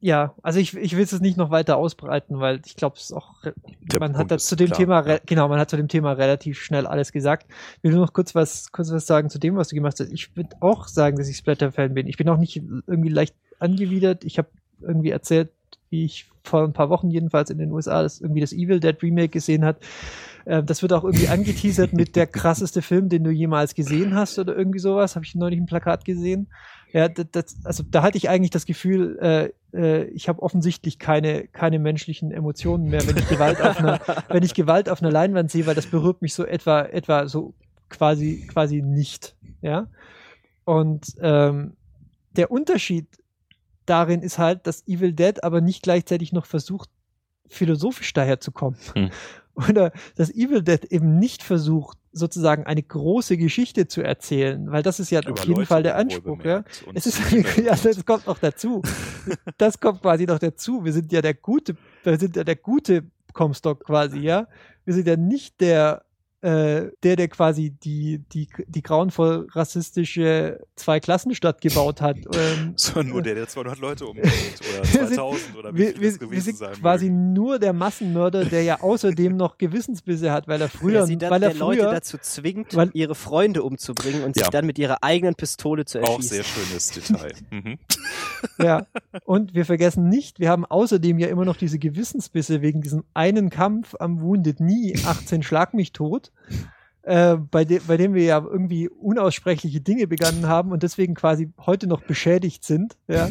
ja, also ich, ich will es jetzt nicht noch weiter ausbreiten, weil ich glaube, es auch, Der man Punkt hat zu dem klar, Thema, ja. genau, man hat zu dem Thema relativ schnell alles gesagt. Ich will nur noch kurz was, kurz was sagen zu dem, was du gemacht hast. Ich würde auch sagen, dass ich Splatter-Fan bin. Ich bin auch nicht irgendwie leicht angewidert. Ich habe irgendwie erzählt, wie ich vor ein paar Wochen jedenfalls in den USA das irgendwie das Evil Dead Remake gesehen hat. Äh, das wird auch irgendwie angeteasert mit der krasseste Film, den du jemals gesehen hast oder irgendwie sowas. Habe ich neulich ein Plakat gesehen. Ja, das, das, also da hatte ich eigentlich das Gefühl, äh, äh, ich habe offensichtlich keine, keine menschlichen Emotionen mehr, wenn ich Gewalt auf einer, wenn ich Gewalt auf einer Leinwand sehe, weil das berührt mich so etwa, etwa so quasi, quasi nicht. Ja. Und ähm, der Unterschied darin ist halt, dass Evil Dead aber nicht gleichzeitig noch versucht, philosophisch daherzukommen. Hm. Oder dass Evil Dead eben nicht versucht, sozusagen eine große Geschichte zu erzählen, weil das ist ja auf jeden Fall der Anspruch, ja. Es ist, ja, das kommt noch dazu. Das kommt quasi noch dazu. Wir sind ja der gute, wir sind ja der gute Comstock quasi, ja. Wir sind ja nicht der, äh, der, der quasi die, die, die grauenvoll rassistische Zweiklassenstadt gebaut hat. Ähm, Sondern nur der, der 200 Leute umbringt oder Wir sind- 2000 oder wie wir, viel wir, es wir gewesen sind sein quasi mögen. nur der Massenmörder, der ja außerdem noch Gewissensbisse hat, weil er früher, sie dann weil er der Leute früher, dazu zwingt, weil- ihre Freunde umzubringen und Ja. sich dann mit ihrer eigenen Pistole zu erschießen. Auch sehr schönes Detail. Mhm. Ja, und wir vergessen nicht, wir haben außerdem ja immer noch diese Gewissensbisse wegen diesem einen Kampf am Wounded Knee, 18 Schlag mich tot, äh, bei, de bei dem wir ja irgendwie unaussprechliche Dinge begangen haben und deswegen quasi heute noch beschädigt sind. Ja.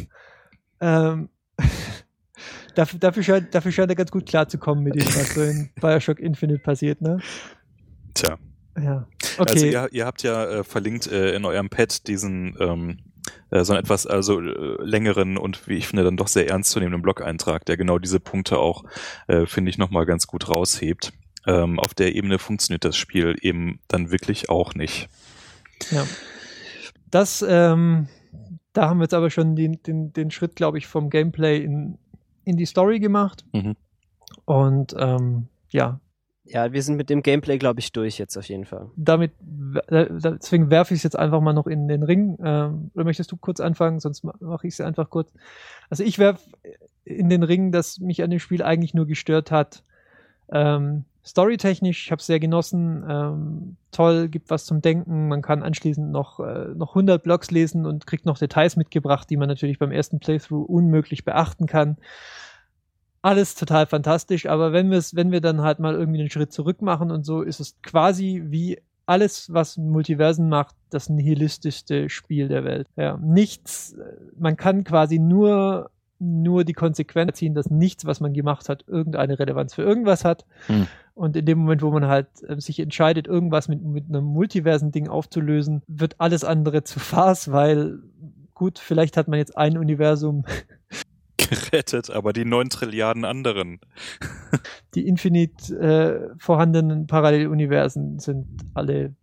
Ähm, dafür, dafür, scheint, dafür scheint er ganz gut klarzukommen mit dem, was so in Bioshock Infinite passiert, ne? Tja. Ja. Okay. Also ihr, ihr habt ja äh, verlinkt äh, in eurem Pad diesen ähm, äh, so einen etwas also äh, längeren und wie ich finde dann doch sehr ernstzunehmenden Blog-Eintrag, der genau diese Punkte auch äh, finde ich nochmal ganz gut raushebt. Ähm, auf der Ebene funktioniert das Spiel eben dann wirklich auch nicht. Ja. Das, ähm, da haben wir jetzt aber schon den, den, den Schritt, glaube ich, vom Gameplay in, in die Story gemacht. Mhm. Und ähm, ja, Ja, wir sind mit dem Gameplay, glaube ich, durch jetzt auf jeden Fall. damit, deswegen werfe ich es jetzt einfach mal noch in den Ring. Ähm, oder möchtest du kurz anfangen? Sonst ma- mache ich es einfach kurz. Also ich werfe in den Ring, das mich an dem Spiel eigentlich nur gestört hat. Ähm, Storytechnisch, ich habe es sehr genossen. Ähm, toll, gibt was zum Denken. Man kann anschließend noch, äh, noch 100 Blogs lesen und kriegt noch Details mitgebracht, die man natürlich beim ersten Playthrough unmöglich beachten kann. Alles total fantastisch, aber wenn, wenn wir dann halt mal irgendwie einen Schritt zurück machen und so, ist es quasi wie alles, was Multiversen macht, das nihilistischste Spiel der Welt. Ja, nichts, äh, man kann quasi nur nur die Konsequenz ziehen, dass nichts, was man gemacht hat, irgendeine Relevanz für irgendwas hat. Hm. Und in dem Moment, wo man halt äh, sich entscheidet, irgendwas mit, mit einem multiversen Ding aufzulösen, wird alles andere zu Farce, weil gut, vielleicht hat man jetzt ein Universum gerettet, aber die neun Trilliarden anderen. die infinit äh, vorhandenen Paralleluniversen sind alle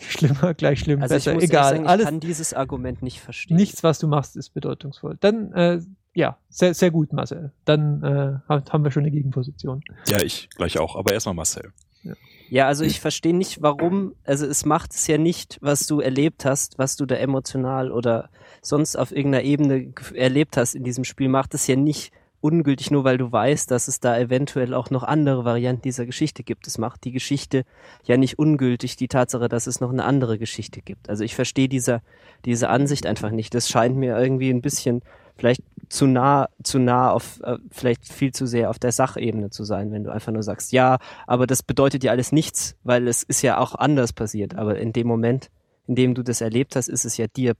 schlimmer, gleich schlimm, also besser, egal. Sagen, ich Alles, kann dieses Argument nicht verstehen. Nichts, was du machst, ist bedeutungsvoll. Dann äh, ja, sehr, sehr gut, Marcel. Dann äh, haben wir schon eine Gegenposition. Ja, ich gleich auch. Aber erstmal Marcel. Ja. ja, also ich verstehe nicht, warum. Also es macht es ja nicht, was du erlebt hast, was du da emotional oder sonst auf irgendeiner Ebene erlebt hast in diesem Spiel, macht es ja nicht ungültig, nur weil du weißt, dass es da eventuell auch noch andere Varianten dieser Geschichte gibt. Es macht die Geschichte ja nicht ungültig, die Tatsache, dass es noch eine andere Geschichte gibt. Also ich verstehe diese, diese Ansicht einfach nicht. Das scheint mir irgendwie ein bisschen vielleicht zu nah, zu nah auf, äh, vielleicht viel zu sehr auf der Sachebene zu sein, wenn du einfach nur sagst, ja, aber das bedeutet ja alles nichts, weil es ist ja auch anders passiert. Aber in dem Moment, in dem du das erlebt hast, ist es ja dir,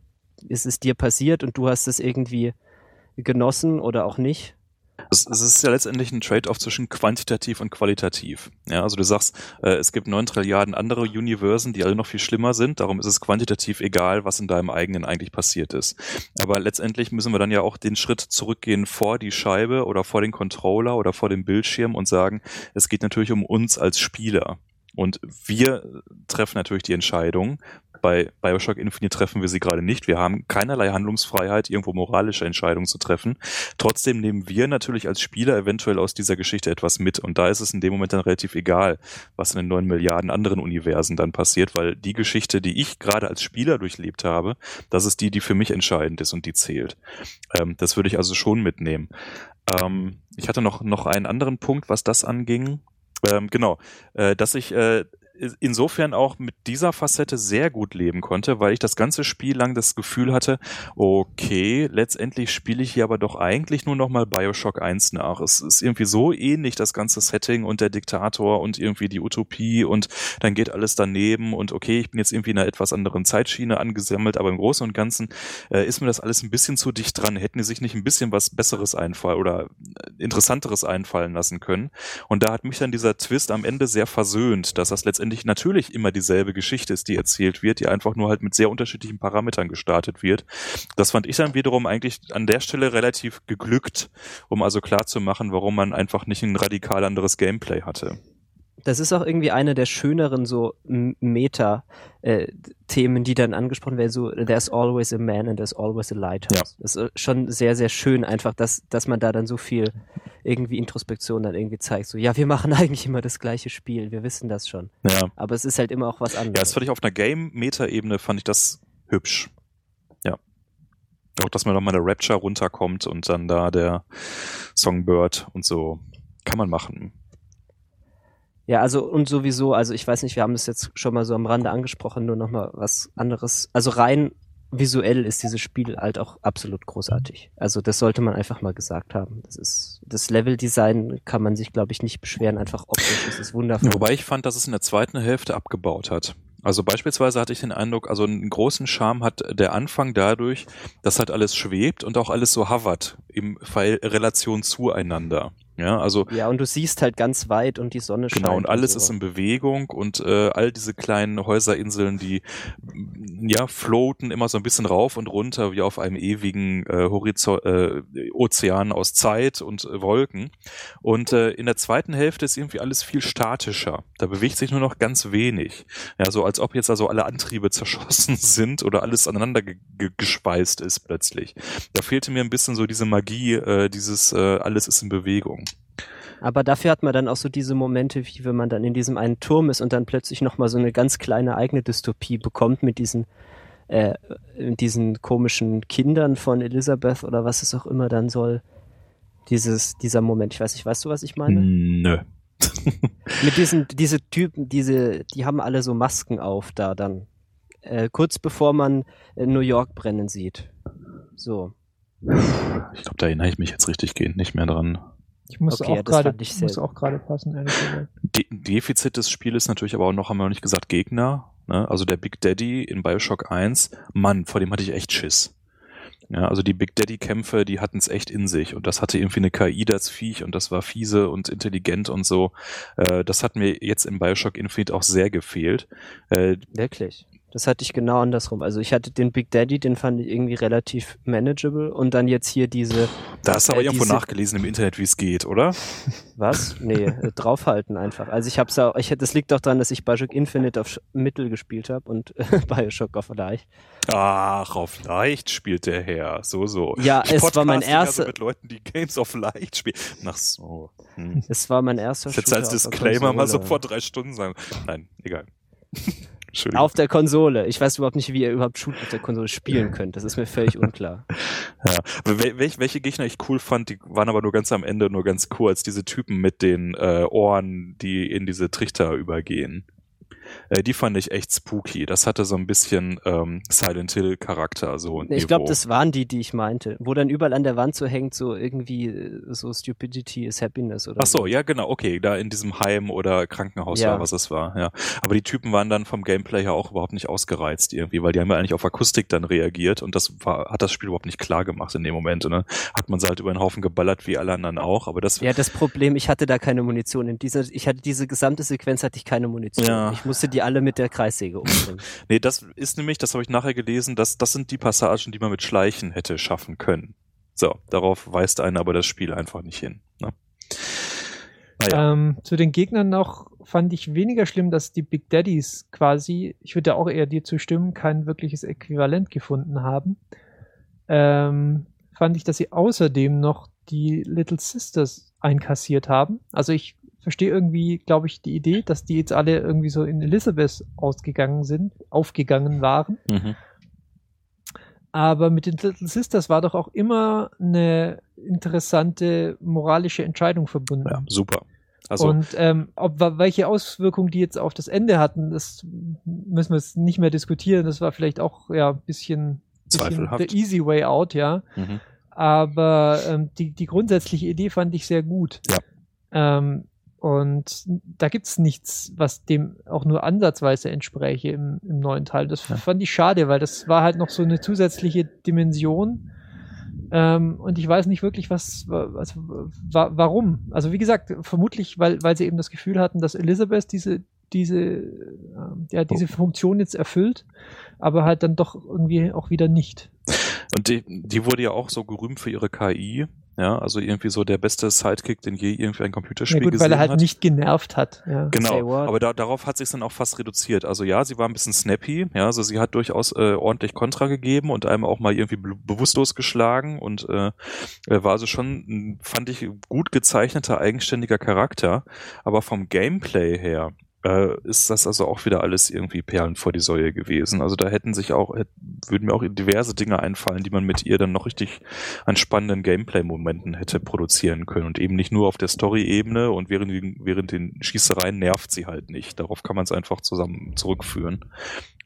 ist es dir passiert und du hast es irgendwie genossen oder auch nicht. Es, ist ja letztendlich ein Trade-off zwischen quantitativ und qualitativ. Ja, also du sagst, äh, es gibt neun Trilliarden andere Universen, die alle noch viel schlimmer sind. Darum ist es quantitativ egal, was in deinem eigenen eigentlich passiert ist. Aber letztendlich müssen wir dann ja auch den Schritt zurückgehen vor die Scheibe oder vor den Controller oder vor dem Bildschirm und sagen, es geht natürlich um uns als Spieler. Und wir treffen natürlich die Entscheidung, bei Bioshock Infinite treffen wir sie gerade nicht. Wir haben keinerlei Handlungsfreiheit, irgendwo moralische Entscheidungen zu treffen. Trotzdem nehmen wir natürlich als Spieler eventuell aus dieser Geschichte etwas mit. Und da ist es in dem Moment dann relativ egal, was in den neun Milliarden anderen Universen dann passiert, weil die Geschichte, die ich gerade als Spieler durchlebt habe, das ist die, die für mich entscheidend ist und die zählt. Ähm, das würde ich also schon mitnehmen. Ähm, ich hatte noch, noch einen anderen Punkt, was das anging. Ähm, genau, äh, dass ich äh, insofern auch mit dieser Facette sehr gut leben konnte, weil ich das ganze Spiel lang das Gefühl hatte, okay, letztendlich spiele ich hier aber doch eigentlich nur noch mal Bioshock 1 nach. Es ist irgendwie so ähnlich, das ganze Setting und der Diktator und irgendwie die Utopie und dann geht alles daneben und okay, ich bin jetzt irgendwie in einer etwas anderen Zeitschiene angesammelt, aber im Großen und Ganzen äh, ist mir das alles ein bisschen zu dicht dran. Hätten die sich nicht ein bisschen was Besseres einfallen oder äh, Interessanteres einfallen lassen können. Und da hat mich dann dieser Twist am Ende sehr versöhnt, dass das letztendlich letztendlich natürlich immer dieselbe Geschichte ist, die erzählt wird, die einfach nur halt mit sehr unterschiedlichen Parametern gestartet wird. Das fand ich dann wiederum eigentlich an der Stelle relativ geglückt, um also klar zu machen, warum man einfach nicht ein radikal anderes Gameplay hatte. Das ist auch irgendwie eine der schöneren so Meta-Themen, äh, die dann angesprochen werden, so there's always a man and there's always a lighthouse. Ja. Das ist schon sehr, sehr schön einfach, dass, dass man da dann so viel irgendwie Introspektion dann irgendwie zeigt. So, ja, wir machen eigentlich immer das gleiche Spiel, wir wissen das schon. Ja. Aber es ist halt immer auch was anderes. Ja, das fand ich auf einer Game-Meta-Ebene, fand ich das hübsch. Ja. Auch, dass man nochmal der Rapture runterkommt und dann da der Songbird und so. Kann man machen. Ja, also und sowieso, also ich weiß nicht, wir haben das jetzt schon mal so am Rande angesprochen, nur nochmal was anderes. Also rein visuell ist dieses Spiel halt auch absolut großartig. Also das sollte man einfach mal gesagt haben. Das ist das Leveldesign kann man sich glaube ich nicht beschweren. Einfach optisch ist es wundervoll. Wobei ich fand, dass es in der zweiten Hälfte abgebaut hat. Also beispielsweise hatte ich den Eindruck, also einen großen Charme hat der Anfang dadurch, dass halt alles schwebt und auch alles so hovert im Relation zueinander. Ja, also. Ja, und du siehst halt ganz weit und die Sonne scheint. Genau, und alles und so. ist in Bewegung und äh, all diese kleinen Häuserinseln, die ja floaten immer so ein bisschen rauf und runter wie auf einem ewigen äh, Horizont, äh, Ozean aus Zeit und äh, Wolken. Und äh, in der zweiten Hälfte ist irgendwie alles viel statischer. Da bewegt sich nur noch ganz wenig. Ja, so als ob jetzt also alle Antriebe zerschossen sind oder alles aneinander ge ge gespeist ist plötzlich. Da fehlte mir ein bisschen so diese Magie, äh, dieses äh, alles ist in Bewegung. Aber dafür hat man dann auch so diese Momente, wie wenn man dann in diesem einen Turm ist und dann plötzlich nochmal so eine ganz kleine eigene Dystopie bekommt mit diesen, äh, diesen komischen Kindern von Elisabeth oder was es auch immer dann soll. Dieses, dieser Moment. Ich weiß nicht, weißt du, was ich meine? Nö. Mit diesen, diese Typen, diese, die haben alle so Masken auf da dann. Äh, kurz bevor man äh, New York brennen sieht. So. Ich glaube, da erinnere ich mich jetzt richtig gehend nicht mehr dran. Ich muss Okay, ja, auch das gerade muss auch gerade passen. De Defizit des Spieles natürlich aber auch noch, haben wir noch nicht gesagt, Gegner. Ne? Also der Big Daddy in Bioshock 1, Mann, vor dem hatte ich echt Schiss. Ja, also die Big Daddy-Kämpfe, die hatten es echt in sich und das hatte irgendwie eine KI, das Viech und das war fiese und intelligent und so. Äh, das hat mir jetzt in Bioshock Infinite auch sehr gefehlt. Äh, Wirklich. Das hatte ich genau andersrum. Also ich hatte den Big Daddy, den fand ich irgendwie relativ manageable und dann jetzt hier diese, da hast du aber Äh, irgendwo nachgelesen im Internet, wie es geht, oder? was? Nee, äh, draufhalten einfach. Also ich hab's auch, ich, das liegt doch daran, dass ich Bioshock Infinite auf Mittel gespielt habe und äh, Bioshock auf leicht. Ach, auf leicht spielt der Herr. So, so. Ja, Ich es war mein erster- So mit Leuten, die Games auf leicht spielen. Ach so. Hm. Es war mein erster jetzt als Disclaimer mal so vor drei Stunden sagen. Nein, egal. Auf der Konsole. Ich weiß überhaupt nicht, wie ihr überhaupt Shoot auf der Konsole spielen könnt. Das ist mir völlig unklar. Ja. Wel- welch, welche Gegner ich cool fand, die waren aber nur ganz am Ende, nur ganz kurz. Diese Typen mit den äh, Ohren, die in diese Trichter übergehen. Äh, die fand ich echt spooky. Das hatte so ein bisschen ähm, Silent Hill Charakter. So Ich glaube, das waren die, die ich meinte. Wo dann überall an der Wand so hängt, so irgendwie äh, so Stupidity is Happiness oder Ach so, ja genau, okay, da in diesem Heim oder Krankenhaus Ja. war, was es war, ja. Aber die Typen waren dann vom Gameplay her auch überhaupt nicht ausgereizt irgendwie, weil die haben ja eigentlich auf Akustik dann reagiert und das war, hat das Spiel überhaupt nicht klar gemacht in dem Moment. Und dann hat man sie halt über den Haufen geballert wie alle anderen auch, aber das Ja, das Problem, ich hatte da keine Munition. In dieser, ich hatte diese gesamte Sequenz hatte ich keine Munition. Ja. Ich musste die alle mit der Kreissäge umbringen. Nee, das ist nämlich, das habe ich nachher gelesen, dass das sind die Passagen, die man mit Schleichen hätte schaffen können. So, darauf weist einen aber das Spiel einfach nicht hin. Ne? Naja, Ähm, zu den Gegnern noch fand ich weniger schlimm, dass die Big Daddies quasi, ich würde auch eher dir zustimmen, kein wirkliches Äquivalent gefunden haben. Ähm, fand ich, dass sie außerdem noch die Little Sisters einkassiert haben. Also ich verstehe irgendwie, glaube ich, die Idee, dass die jetzt alle irgendwie so in Elizabeth ausgegangen sind, aufgegangen waren. mhm. Aber mit den Little Sisters war doch auch immer eine interessante moralische Entscheidung verbunden. ja, super. Also, und ähm, ob welche Auswirkungen die jetzt auf das Ende hatten, das müssen wir jetzt nicht mehr diskutieren. Das war vielleicht auch ja ein bisschen, bisschen Zweifelhaft. the easy way out, ja. mhm. Aber ähm, die, die grundsätzliche Idee fand ich sehr gut. Ja. Ähm, und da gibt's nichts, was dem auch nur ansatzweise entspräche im, im neuen Teil. Das Ja. fand ich schade, weil das war halt noch so eine zusätzliche Dimension. Ähm, und ich weiß nicht wirklich, was, was wa warum. Also wie gesagt, vermutlich, weil, weil sie eben das Gefühl hatten, dass Elizabeth diese, diese, ähm, ja, diese Funktion jetzt erfüllt, aber halt dann doch irgendwie auch wieder nicht. Und die, die wurde ja auch so gerühmt für ihre KI. Ja, also irgendwie so der beste Sidekick, den je irgendwie ein Ja Computerspiel gut, gesehen weil er halt hat. nicht genervt hat. Ja. Genau, aber da, darauf hat sich dann auch fast reduziert. Also ja, sie war ein bisschen snappy, ja, also sie hat durchaus äh, ordentlich Kontra gegeben und einem auch mal irgendwie be bewusstlos geschlagen und äh, äh, war also schon, ein, fand ich, gut gezeichneter, eigenständiger Charakter. Aber vom Gameplay her äh, ist das also auch wieder alles irgendwie Perlen vor die Säue gewesen. Also da hätten sich auch, würden mir auch diverse Dinge einfallen, die man mit ihr dann noch richtig an spannenden Gameplay-Momenten hätte produzieren können und eben nicht nur auf der Story-Ebene und während, während den Schießereien nervt sie halt nicht. Darauf kann man es einfach zusammen zurückführen.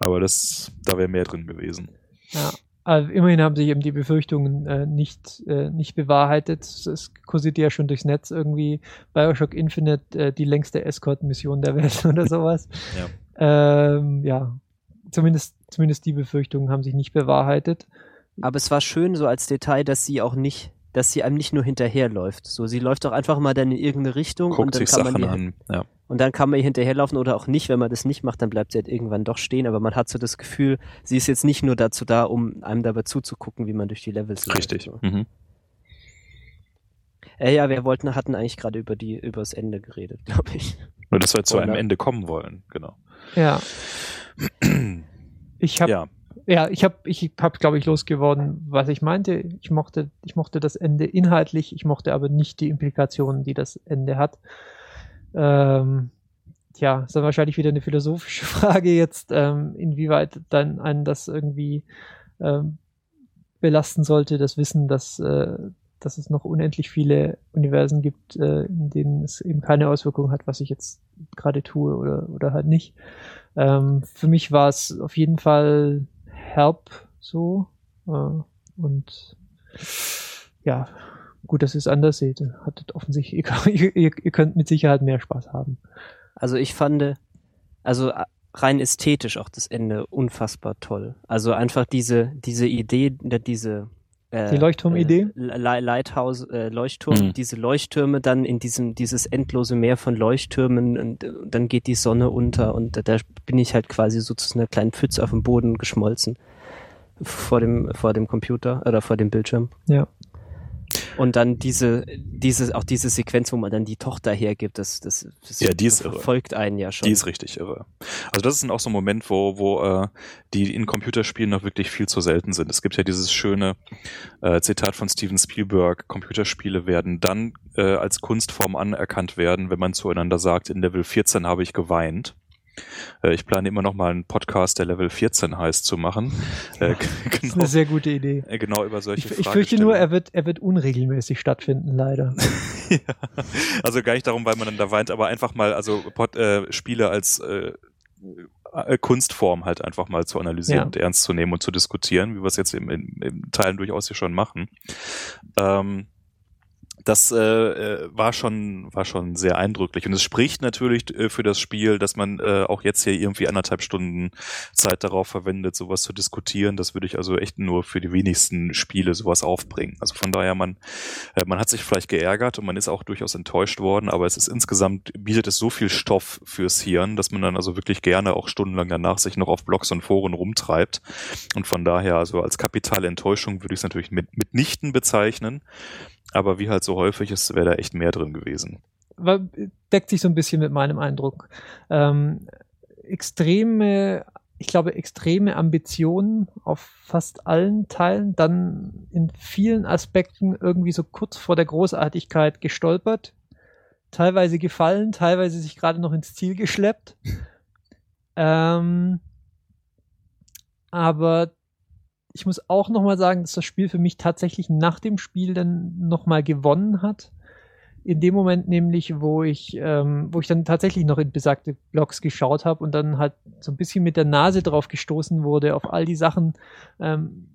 Aber das, da wäre mehr drin gewesen. Ja. Also immerhin haben sich eben die Befürchtungen äh, nicht, äh, nicht bewahrheitet. Es kursiert ja schon durchs Netz irgendwie Bioshock Infinite, äh, die längste Escort-Mission der Welt oder sowas. Ja. Ähm, ja, zumindest, zumindest die Befürchtungen haben sich nicht bewahrheitet. Aber es war schön so als Detail, dass sie auch nicht, dass sie einem nicht nur hinterherläuft. So, sie läuft doch einfach mal dann in irgendeine Richtung und Guckt dann sich kann man Sachen ihr, an. Ja. Und dann kann man ihr hinterherlaufen oder auch nicht. Wenn man das nicht macht, dann bleibt sie halt irgendwann doch stehen. Aber man hat so das Gefühl, sie ist jetzt nicht nur dazu da, um einem dabei zuzugucken, wie man durch die Levels läuft. Richtig. So. Mhm. Äh, ja, wir wollten, hatten eigentlich gerade über die, über das Ende geredet, glaube ich. Nur, dass wir zu einem Ende kommen wollen. Genau. Ja, ich habe ja. Ja, ich habe, ich hab, glaube ich, losgeworden, was ich meinte. Ich mochte, ich mochte das Ende inhaltlich, ich mochte aber nicht die Implikationen, die das Ende hat. Ähm, tja, ist dann wahrscheinlich wieder eine philosophische Frage jetzt, ähm, inwieweit dann einen das irgendwie ähm, belasten sollte, das Wissen, dass, äh, dass es noch unendlich viele Universen gibt, äh, in denen es eben keine Auswirkungen hat, was ich jetzt gerade tue oder, oder halt nicht. Ähm, für mich war es auf jeden Fall Help so. Äh, und ja, gut, dass ihr es anders seht. Hattet offensichtlich, ihr, ihr, ihr könnt mit Sicherheit mehr Spaß haben. Also ich fand, also rein ästhetisch auch das Ende unfassbar toll. Also einfach diese, diese Idee, diese äh, die Leuchtturmidee? Äh, Lighthouse, äh, Leuchtturm, mhm. diese Leuchttürme dann in diesem, dieses endlose Meer von Leuchttürmen und, und dann geht die Sonne unter und da, da bin ich halt quasi so zu einer kleinen Pfütze auf dem Boden geschmolzen vor dem, vor dem Computer oder vor dem Bildschirm. Ja. Und dann diese, diese, auch diese Sequenz, wo man dann die Tochter hergibt, das, das, das ja, die ist verfolgt irre. einen ja schon. Die ist richtig irre. Also das ist dann auch so ein Moment, wo, wo äh, die in Computerspielen noch wirklich viel zu selten sind. Es gibt ja dieses schöne äh, Zitat von Steven Spielberg, Computerspiele werden dann äh, als Kunstform anerkannt werden, wenn man zueinander sagt, in Level 14 habe ich geweint. Äh, ich plane immer noch mal einen Podcast, der Level 14 heißt, zu machen. Äh, genau, das ist eine sehr gute Idee. Äh, genau über solche Ich, ich fürchte nur, er wird, er wird unregelmäßig stattfinden, leider. ja, also gar nicht darum, weil man dann da weint, aber einfach mal, also Pod, äh, Spiele als äh, Kunstform halt einfach mal zu analysieren ja. und ernst zu nehmen und zu diskutieren, wie wir es jetzt im, im, im Teilen durchaus hier schon machen. Ähm, das äh, äh, war schon war schon sehr eindrücklich und es spricht natürlich äh, für das Spiel, dass man äh, auch jetzt hier irgendwie anderthalb Stunden Zeit darauf verwendet, sowas zu diskutieren. Das würde ich also echt nur für die wenigsten Spiele sowas aufbringen. Also von daher man äh, man hat sich vielleicht geärgert und man ist auch durchaus enttäuscht worden, aber es ist insgesamt bietet es so viel Stoff fürs Hirn, dass man dann also wirklich gerne auch stundenlang danach sich noch auf Blogs und Foren rumtreibt und von daher also als kapitale Enttäuschung würde ich es natürlich mit mitnichten bezeichnen. Aber wie halt so häufig ist, wäre da echt mehr drin gewesen. Deckt sich so ein bisschen mit meinem Eindruck. Ähm, extreme, ich glaube, extreme Ambitionen auf fast allen Teilen, dann in vielen Aspekten irgendwie so kurz vor der Großartigkeit gestolpert, teilweise gefallen, teilweise sich gerade noch ins Ziel geschleppt. Ähm, aber ich muss auch nochmal sagen, dass das Spiel für mich tatsächlich nach dem Spiel dann nochmal gewonnen hat. In dem Moment nämlich, wo ich, ähm, wo ich dann tatsächlich noch in besagte Blogs geschaut habe und dann halt so ein bisschen mit der Nase drauf gestoßen wurde auf all die Sachen, ähm,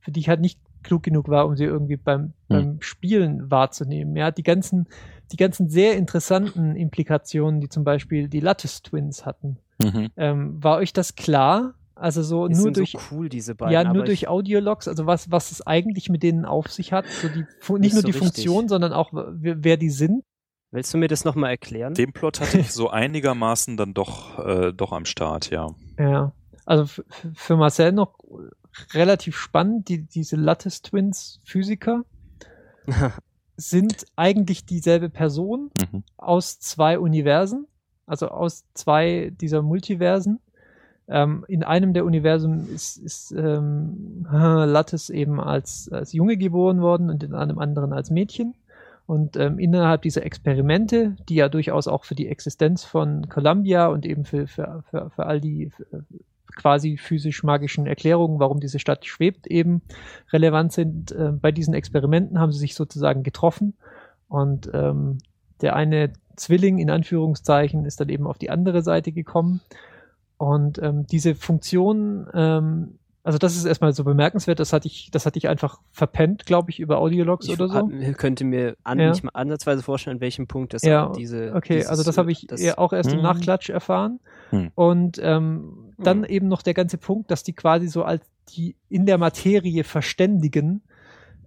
für die ich halt nicht klug genug war, um sie irgendwie beim, mhm. beim Spielen wahrzunehmen. Ja, die ganzen, die ganzen sehr interessanten Implikationen, die zum Beispiel die Lattice Twins hatten. Mhm. Ähm, war euch das klar? Also so die nur durch so cool, diese beiden, ja nur durch Audiologs, also was was es eigentlich mit denen auf sich hat, so die nicht nur so die Funktion, sondern auch wer, wer, die sind. Willst du mir das nochmal erklären? Den Plot hatte ich so einigermaßen dann doch äh, doch am Start, ja. Ja, also für Marcel noch relativ spannend, die diese Lattice Twins Physiker sind eigentlich dieselbe Person mhm. aus zwei Universen, also aus zwei dieser Multiversen ähm, in einem der Universen ist, ist ähm, Lattis eben als, als Junge geboren worden und in einem anderen als Mädchen. Und ähm, innerhalb dieser Experimente, die ja durchaus auch für die Existenz von Columbia und eben für, für, für, für all die quasi physisch-magischen Erklärungen, warum diese Stadt schwebt, eben relevant sind, äh, bei diesen Experimenten haben sie sich sozusagen getroffen. Und ähm, der eine Zwilling in Anführungszeichen ist dann eben auf die andere Seite gekommen. Und ähm, diese Funktion, ähm, also das ist erstmal so bemerkenswert, das hatte ich, das hatte ich einfach verpennt, glaube ich, über Audiologs oder so. Ich könnte mir an, ja. nicht mal ansatzweise vorstellen, an welchem Punkt das ja, diese. Okay, dieses, also das habe ich das, auch erst im hm. Nachklatsch erfahren. Hm. Und ähm, dann hm. eben noch der ganze Punkt, dass die quasi so als die in der Materie Verständigen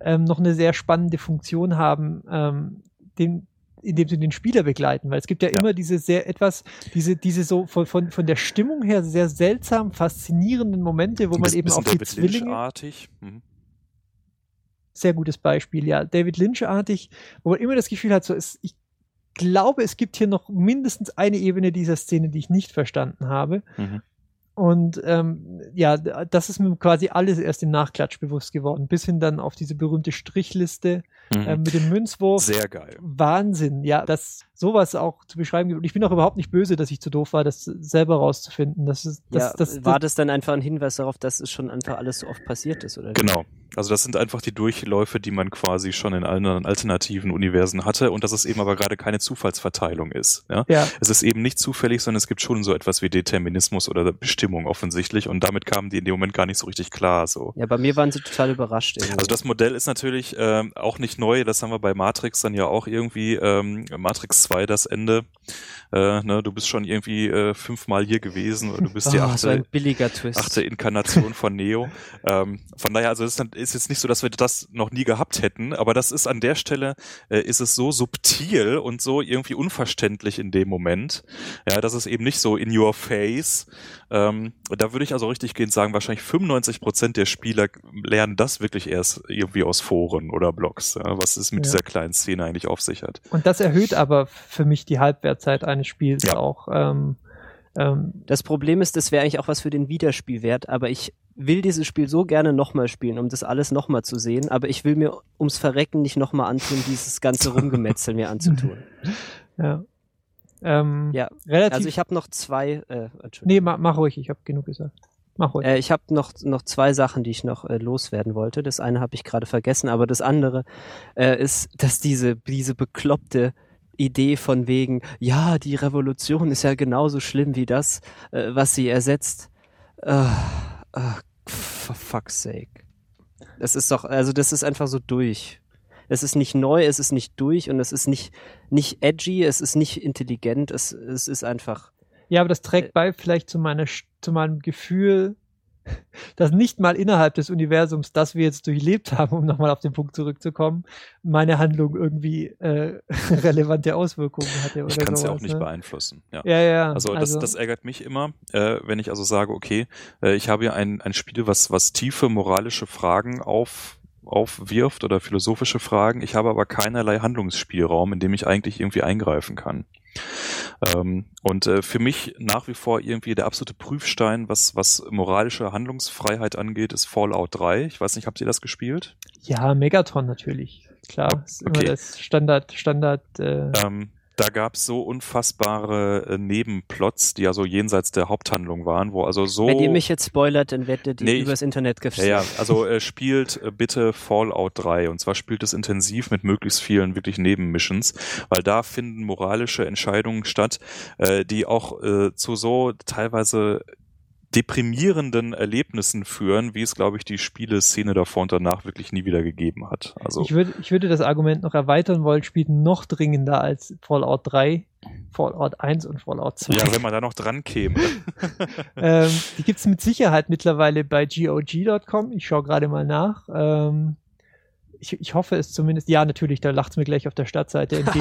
ähm, noch eine sehr spannende Funktion haben, ähm, den, indem sie den Spieler begleiten, weil es gibt ja, ja. immer diese sehr etwas, diese, diese so von, von, von der Stimmung her sehr seltsam faszinierenden Momente, wo man eben auf die Zwillinge. Mhm. Sehr gutes Beispiel, ja. David Lynch-artig, wo man immer das Gefühl hat, so ist, ich glaube, es gibt hier noch mindestens eine Ebene dieser Szene, die ich nicht verstanden habe. Mhm. Und ähm, ja, das ist mir quasi alles erst im Nachklatsch bewusst geworden, bis hin dann auf diese berühmte Strichliste mhm. äh, mit dem Münzwurf. Sehr geil. Wahnsinn, ja, das sowas auch zu beschreiben gibt. Und ich bin auch überhaupt nicht böse, dass ich zu doof war, das selber rauszufinden. Das ist, das, ja, das, war das dann einfach ein Hinweis darauf, dass es schon einfach alles so oft passiert ist, oder? Genau. Also das sind einfach die Durchläufe, die man quasi schon in allen alternativen Universen hatte und dass es eben aber gerade keine Zufallsverteilung ist. Ja? Ja. Es ist eben nicht zufällig, sondern es gibt schon so etwas wie Determinismus oder Bestimmung offensichtlich und damit kamen die in dem Moment gar nicht so richtig klar. So. Ja, bei mir waren sie total überrascht. Irgendwie. Also das Modell ist natürlich ähm, auch nicht neu, das haben wir bei Matrix dann ja auch irgendwie, ähm, Matrix 2 das Ende. Äh, ne, du bist schon irgendwie äh, fünfmal hier gewesen, du bist die oh, achte, ein billiger Twist. achte Inkarnation von Neo. ähm, von daher, also es ist, ist jetzt nicht so, dass wir das noch nie gehabt hätten, aber das ist an der Stelle, äh, ist es so subtil und so irgendwie unverständlich in dem Moment, ja, dass es eben nicht so in your face. Ähm, da würde ich also richtig gehend sagen, wahrscheinlich 95 Prozent der Spieler lernen das wirklich erst irgendwie aus Foren oder Blogs, ja, was es mit Ja. dieser kleinen Szene eigentlich auf sich hat. Und das erhöht aber für mich die Halbwertzeit eines Spiels Ja. auch. Ähm, ähm, Das Problem ist, das wäre eigentlich auch was für den Wiederspielwert, aber ich will dieses Spiel so gerne nochmal spielen, um das alles nochmal zu sehen, aber ich will mir ums Verrecken nicht nochmal antun, dieses ganze Rumgemetzel mir anzutun. ja. Ähm, Ja, relativ. Also ich habe noch zwei, äh, Entschuldigung. nee, mach, mach ruhig, ich habe genug gesagt. Mach ruhig. Äh, ich habe noch, noch zwei Sachen, die ich noch äh, loswerden wollte. Das eine habe ich gerade vergessen, aber das andere äh, ist, dass diese, diese bekloppte Idee von wegen, ja, die Revolution ist ja genauso schlimm wie das, äh, was sie ersetzt. Äh, äh, for fuck's sake. Das ist doch, also das ist einfach so durch. Es ist nicht neu, es ist nicht durch und es ist nicht, nicht edgy, es ist nicht intelligent, es, es ist einfach. Ja, aber das Äh. trägt bei vielleicht zu, meiner, zu meinem Gefühl, dass nicht mal innerhalb des Universums, das wir jetzt durchlebt haben, um nochmal auf den Punkt zurückzukommen, meine Handlung irgendwie äh, relevante Auswirkungen hatte. Ich kann es ja auch nicht ne? beeinflussen. Ja. Ja, ja. Also das, das ärgert mich immer, äh, wenn ich also sage, okay, äh, ich habe hier ein, ein Spiel, was, was tiefe moralische Fragen auf, aufwirft oder philosophische Fragen. Ich habe aber keinerlei Handlungsspielraum, in dem ich eigentlich irgendwie eingreifen kann. Ähm, und äh, für mich nach wie vor irgendwie der absolute Prüfstein, was, was moralische Handlungsfreiheit angeht, ist Fallout 3. Ich weiß nicht, habt ihr das gespielt? ja, Megatron natürlich. Klar, ist Okay. immer das Standard, Standard, äh, Ähm, da gab es so unfassbare äh, Nebenplots, die ja so jenseits der Haupthandlung waren, wo also so. Wenn ihr mich jetzt spoilert, dann werdet ihr Nee, übers Internet Ja, gefilmt. ja, also äh, spielt äh, bitte Fallout 3 und zwar spielt es intensiv mit möglichst vielen wirklich Nebenmissions, weil da finden moralische Entscheidungen statt, äh, die auch äh, zu so teilweise deprimierenden Erlebnissen führen, wie es, glaube ich, die Spieleszene davor und danach wirklich nie wieder gegeben hat. Also Ich, würde, ich würde das Argument noch erweitern wollen, spielt noch dringender als Fallout 3, Fallout 1 und Fallout 2. ja, wenn man da noch dran käme. ähm, die gibt's mit Sicherheit mittlerweile bei GOG.com. Ich schaue gerade mal nach. Ähm, ich, ich hoffe es zumindest. Ja, natürlich, da lacht's mir gleich auf der Startseite entgegen.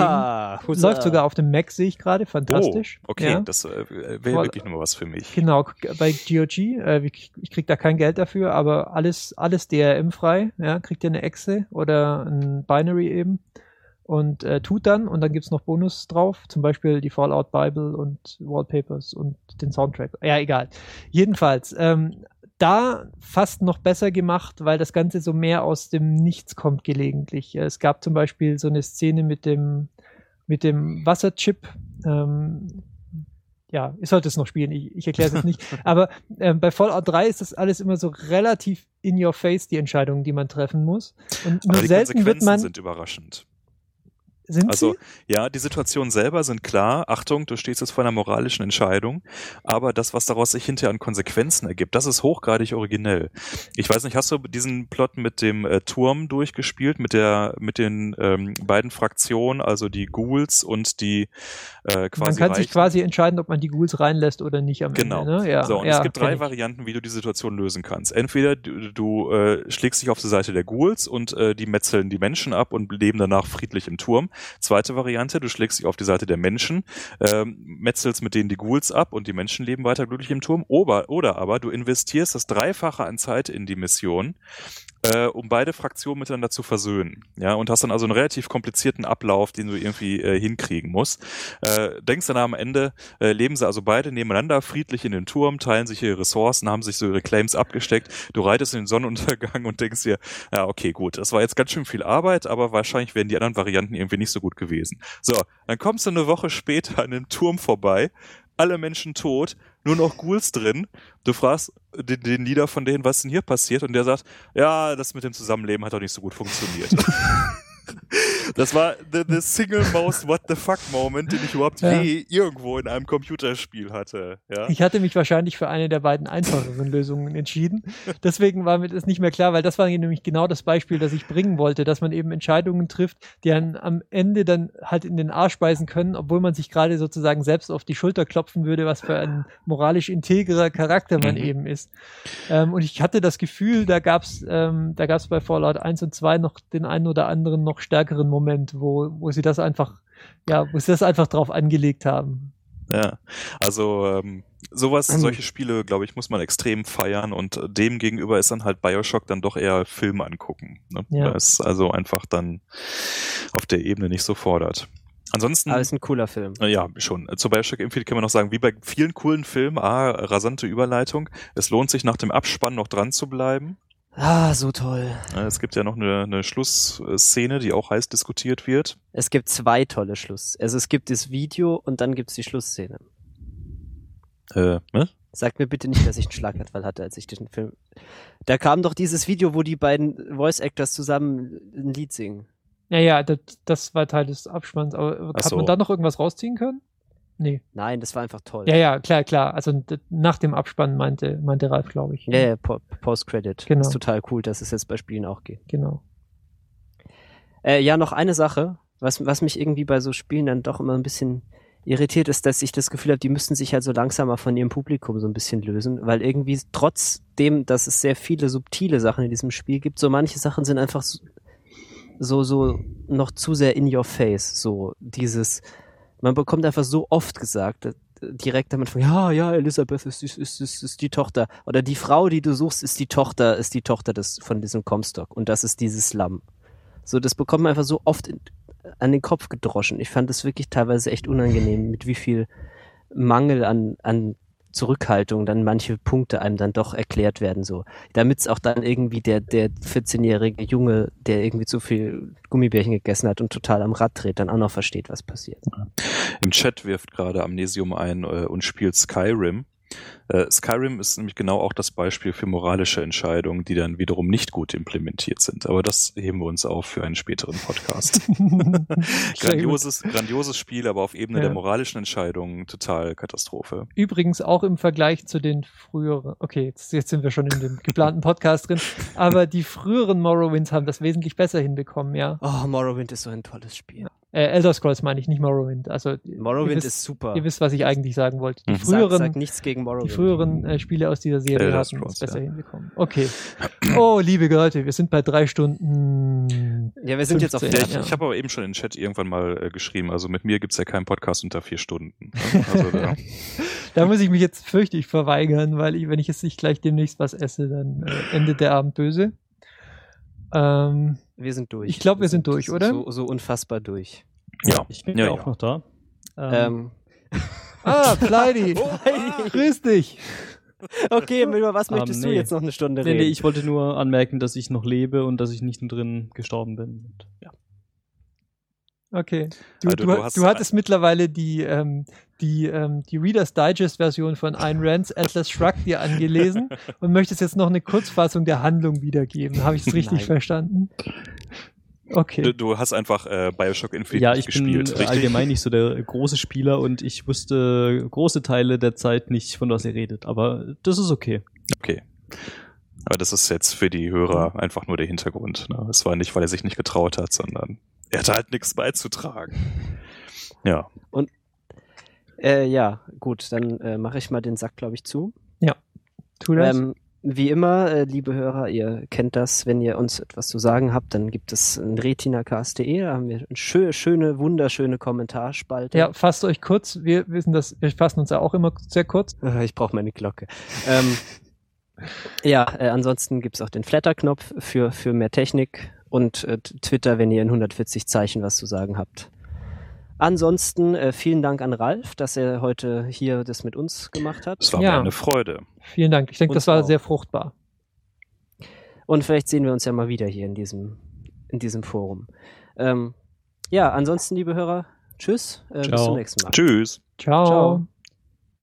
Läuft sogar auf dem Mac, sehe ich gerade. Fantastisch. Oh, okay, Ja. das äh, wäre wirklich nur was für mich. Genau, bei GOG, äh, ich, ich krieg da kein Geld dafür, aber alles, alles DRM-frei, ja, kriegt ihr eine Exe oder ein Binary eben und äh, tut dann und dann gibt's noch Bonus drauf, zum Beispiel die Fallout Bible und Wallpapers und den Soundtrack. Ja, egal. Jedenfalls, ähm, da fast noch besser gemacht, weil das Ganze so mehr aus dem Nichts kommt gelegentlich. Es gab zum Beispiel so eine Szene mit dem, mit dem Wasserchip, ähm, ja, ich sollte es noch spielen, ich, ich erkläre es jetzt nicht. Aber ähm, bei Fallout 3 ist das alles immer so relativ in your face, die Entscheidungen, die man treffen muss. Und nur Aber die selten wird Konsequenzen man. sind überraschend. Sind Also sie? ja, die Situationen selber sind klar. Achtung, du stehst jetzt vor einer moralischen Entscheidung. Aber das, was daraus sich hinterher an Konsequenzen ergibt, das ist hochgradig originell. Ich weiß nicht, hast du diesen Plot mit dem äh, Turm durchgespielt, mit der, mit den ähm, beiden Fraktionen, also die Ghouls und die äh, quasi Man kann sich Reichen? quasi entscheiden, ob man die Ghouls reinlässt oder nicht am Genau. Ende. Ne? Ja, so, und ja, es gibt drei ich. Varianten, wie du die Situation lösen kannst. Entweder du, du äh, schlägst dich auf die Seite der Ghouls und äh, die metzeln die Menschen ab und leben danach friedlich im Turm. Zweite Variante, du schlägst dich auf die Seite der Menschen, ähm, metzelst mit denen die Ghouls ab und die Menschen leben weiter glücklich im Turm. Oder, oder aber du investierst das Dreifache an Zeit in die Mission, äh, um beide Fraktionen miteinander zu versöhnen. Ja, und hast dann also einen relativ komplizierten Ablauf, den du irgendwie äh, hinkriegen musst. Äh, denkst dann am Ende, äh, leben sie also beide nebeneinander friedlich in den Turm, teilen sich ihre Ressourcen, haben sich so ihre Claims abgesteckt. Du reitest in den Sonnenuntergang und denkst dir, ja, okay, gut, das war jetzt ganz schön viel Arbeit, aber wahrscheinlich wären die anderen Varianten irgendwie nicht so gut gewesen. So, dann kommst du eine Woche später an dem Turm vorbei, alle Menschen tot, nur noch Ghouls drin. Du fragst den, den Leader von denen, was denn hier passiert, und der sagt, ja, das mit dem Zusammenleben hat doch nicht so gut funktioniert. Das war the, the single most what the fuck Moment, den ich überhaupt Ja. je irgendwo in einem Computerspiel hatte. Ja. Ich hatte mich wahrscheinlich für eine der beiden einfacheren Lösungen entschieden. Deswegen war mir das nicht mehr klar, weil das war nämlich genau das Beispiel, das ich bringen wollte, dass man eben Entscheidungen trifft, die einen am Ende dann halt in den Arsch beißen können, obwohl man sich gerade sozusagen selbst auf die Schulter klopfen würde, was für ein moralisch integrer Charakter man Mhm. eben ist. Ähm, und ich hatte das Gefühl, da gab's ähm, da gab's bei Fallout 1 und 2 noch den einen oder anderen noch stärkeren Moment, wo, wo sie das einfach, ja, wo sie das einfach drauf angelegt haben. Ja, also ähm, sowas, Ähm. solche Spiele, glaube ich, muss man extrem feiern und äh, dem gegenüber ist dann halt Bioshock dann doch eher Film angucken. Ne? Ja. Weil es also einfach dann auf der Ebene nicht so fordert. Ansonsten, Aber ist ein cooler Film. äh, ja, schon. Zu Bioshock Infinite kann man noch sagen, wie bei vielen coolen Filmen, ah, rasante Überleitung. Es lohnt sich nach dem Abspann noch dran zu bleiben. Ah, so toll. Es gibt ja noch eine, eine Schlussszene, die auch heiß diskutiert wird. Es gibt zwei tolle Schluss. Also es gibt das Video und dann gibt's die Schlussszene. Äh, ne? Sagt mir bitte nicht, dass ich einen Schlaganfall hatte, als ich den Film. Da kam doch dieses Video, wo die beiden Voice Actors zusammen ein Lied singen. Ja, ja, das, das war Teil des Abspanns. Aber Ach hat so. man da noch irgendwas rausziehen können? Nee. Nein, das war einfach toll. Ja, ja, klar, klar. Also nach dem Abspann meinte, meinte Ralf, glaube ich. Ja, ja, Po- Post-Credit. Genau. Ist total cool, dass es jetzt bei Spielen auch geht. Genau. Äh, ja, noch eine Sache, was, was mich irgendwie bei so Spielen dann doch immer ein bisschen irritiert ist, dass ich das Gefühl habe, die müssten sich halt so langsamer von ihrem Publikum so ein bisschen lösen, weil irgendwie trotzdem, dass es sehr viele subtile Sachen in diesem Spiel gibt, so manche Sachen sind einfach so, so, so noch zu sehr in your face, so dieses, man bekommt einfach so oft gesagt, äh, direkt damit von, ja, ja, Elisabeth ist, ist, ist, ist, die Tochter, oder die Frau, die du suchst, ist die Tochter, ist die Tochter des, von diesem Comstock, und das ist dieses Lamm. So, das bekommt man einfach so oft in, an den Kopf gedroschen. Ich fand das wirklich teilweise echt unangenehm, mit wie viel Mangel an, an Zurückhaltung dann manche Punkte einem dann doch erklärt werden, so. Damit es auch dann irgendwie der, der 14-jährige Junge, der irgendwie zu viel Gummibärchen gegessen hat und total am Rad dreht, dann auch noch versteht, was passiert. Im Chat wirft gerade Amnesium ein äh, und spielt Skyrim. Äh, Skyrim ist nämlich genau auch das Beispiel für moralische Entscheidungen, die dann wiederum nicht gut implementiert sind. Aber das heben wir uns auf für einen späteren Podcast. grandioses, grandioses Spiel, aber auf Ebene Ja. der moralischen Entscheidungen total Katastrophe. Übrigens auch im Vergleich zu den früheren, okay, jetzt, jetzt sind wir schon in dem geplanten Podcast drin, aber die früheren Morrowinds haben das wesentlich besser hinbekommen, ja. Oh, Morrowind ist so ein tolles Spiel. Äh, Elder Scrolls meine ich, nicht Morrowind. Also Morrowind wisst, ist super. Ihr wisst, was ich eigentlich sagen wollte. Die Mhm. Sag, früheren, sag nichts gegen Morrowind. die früheren äh, Spiele aus dieser Serie Elder hatten Scrolls, es besser ja. hinbekommen. Okay. Oh, liebe Leute, wir sind bei drei Stunden. ja, wir sind jetzt auf 15, Ja, ich Ja. ich habe aber eben schon in den Chat irgendwann mal äh, geschrieben, also mit mir gibt's ja keinen Podcast unter vier Stunden. ne? Also, da, Da muss ich mich jetzt fürchte ich verweigern, weil ich, wenn ich jetzt nicht gleich demnächst was esse, dann äh, endet der Abend böse. Ähm, Wir sind durch. Ich glaub, wir sind durch, oder? So, so unfassbar durch. ja, Ich bin ja, ja, ja. auch noch da. Ähm, Ähm, ah, Pleidi. Grüß dich. okay, über was Ähm, möchtest du nee. jetzt noch eine Stunde nee, reden? nee, ich wollte nur anmerken, dass ich noch lebe und dass ich nicht nur drin gestorben bin. Und, ja. Okay. Du, Also du, du du, hast- hattest mittlerweile die, ähm, die, ähm, die Reader's Digest-Version von Ayn Rands Atlas Shrugged dir angelesen und möchtest jetzt noch eine Kurzfassung der Handlung wiedergeben. Habe ich es richtig Nein. verstanden? Okay. du, du hast einfach äh, Bioshock Infinite Ja, ich bin gespielt, äh, richtig? allgemein nicht so der große Spieler und ich wusste große Teile der Zeit nicht, von was ihr redet. Aber das ist okay. Okay. Aber das ist jetzt für die Hörer einfach nur der Hintergrund. Ne? Es war nicht, weil er sich nicht getraut hat, sondern er hatte halt nichts beizutragen. Ja. Äh, ja, gut, dann äh, mache ich mal den Sack, glaube ich, zu. Tu das. Ähm, wie immer, äh, liebe Hörer, ihr kennt das, wenn ihr uns etwas zu sagen habt, dann gibt es ein retinacast.de, da haben wir eine schö schöne, wunderschöne Kommentarspalte. ja, fasst euch kurz. Wir wissen das, wir fassen uns ja auch immer sehr kurz. Äh, Ich brauche meine Glocke. ähm, Ja, äh, ansonsten gibt's auch den Flatter-Knopf für, für mehr Technik und äh, Twitter, wenn ihr in 140 Zeichen was zu sagen habt. Ansonsten äh, vielen Dank an Ralf, dass er heute hier das mit uns gemacht hat. Es war Ja. mir eine Freude. Vielen Dank. Ich denke, das war auch. sehr fruchtbar. Und vielleicht sehen wir uns ja mal wieder hier in diesem, in diesem Forum. Ähm, ja, ansonsten, liebe Hörer, tschüss, äh, bis zum nächsten Mal. Tschüss. Ciao. Ciao.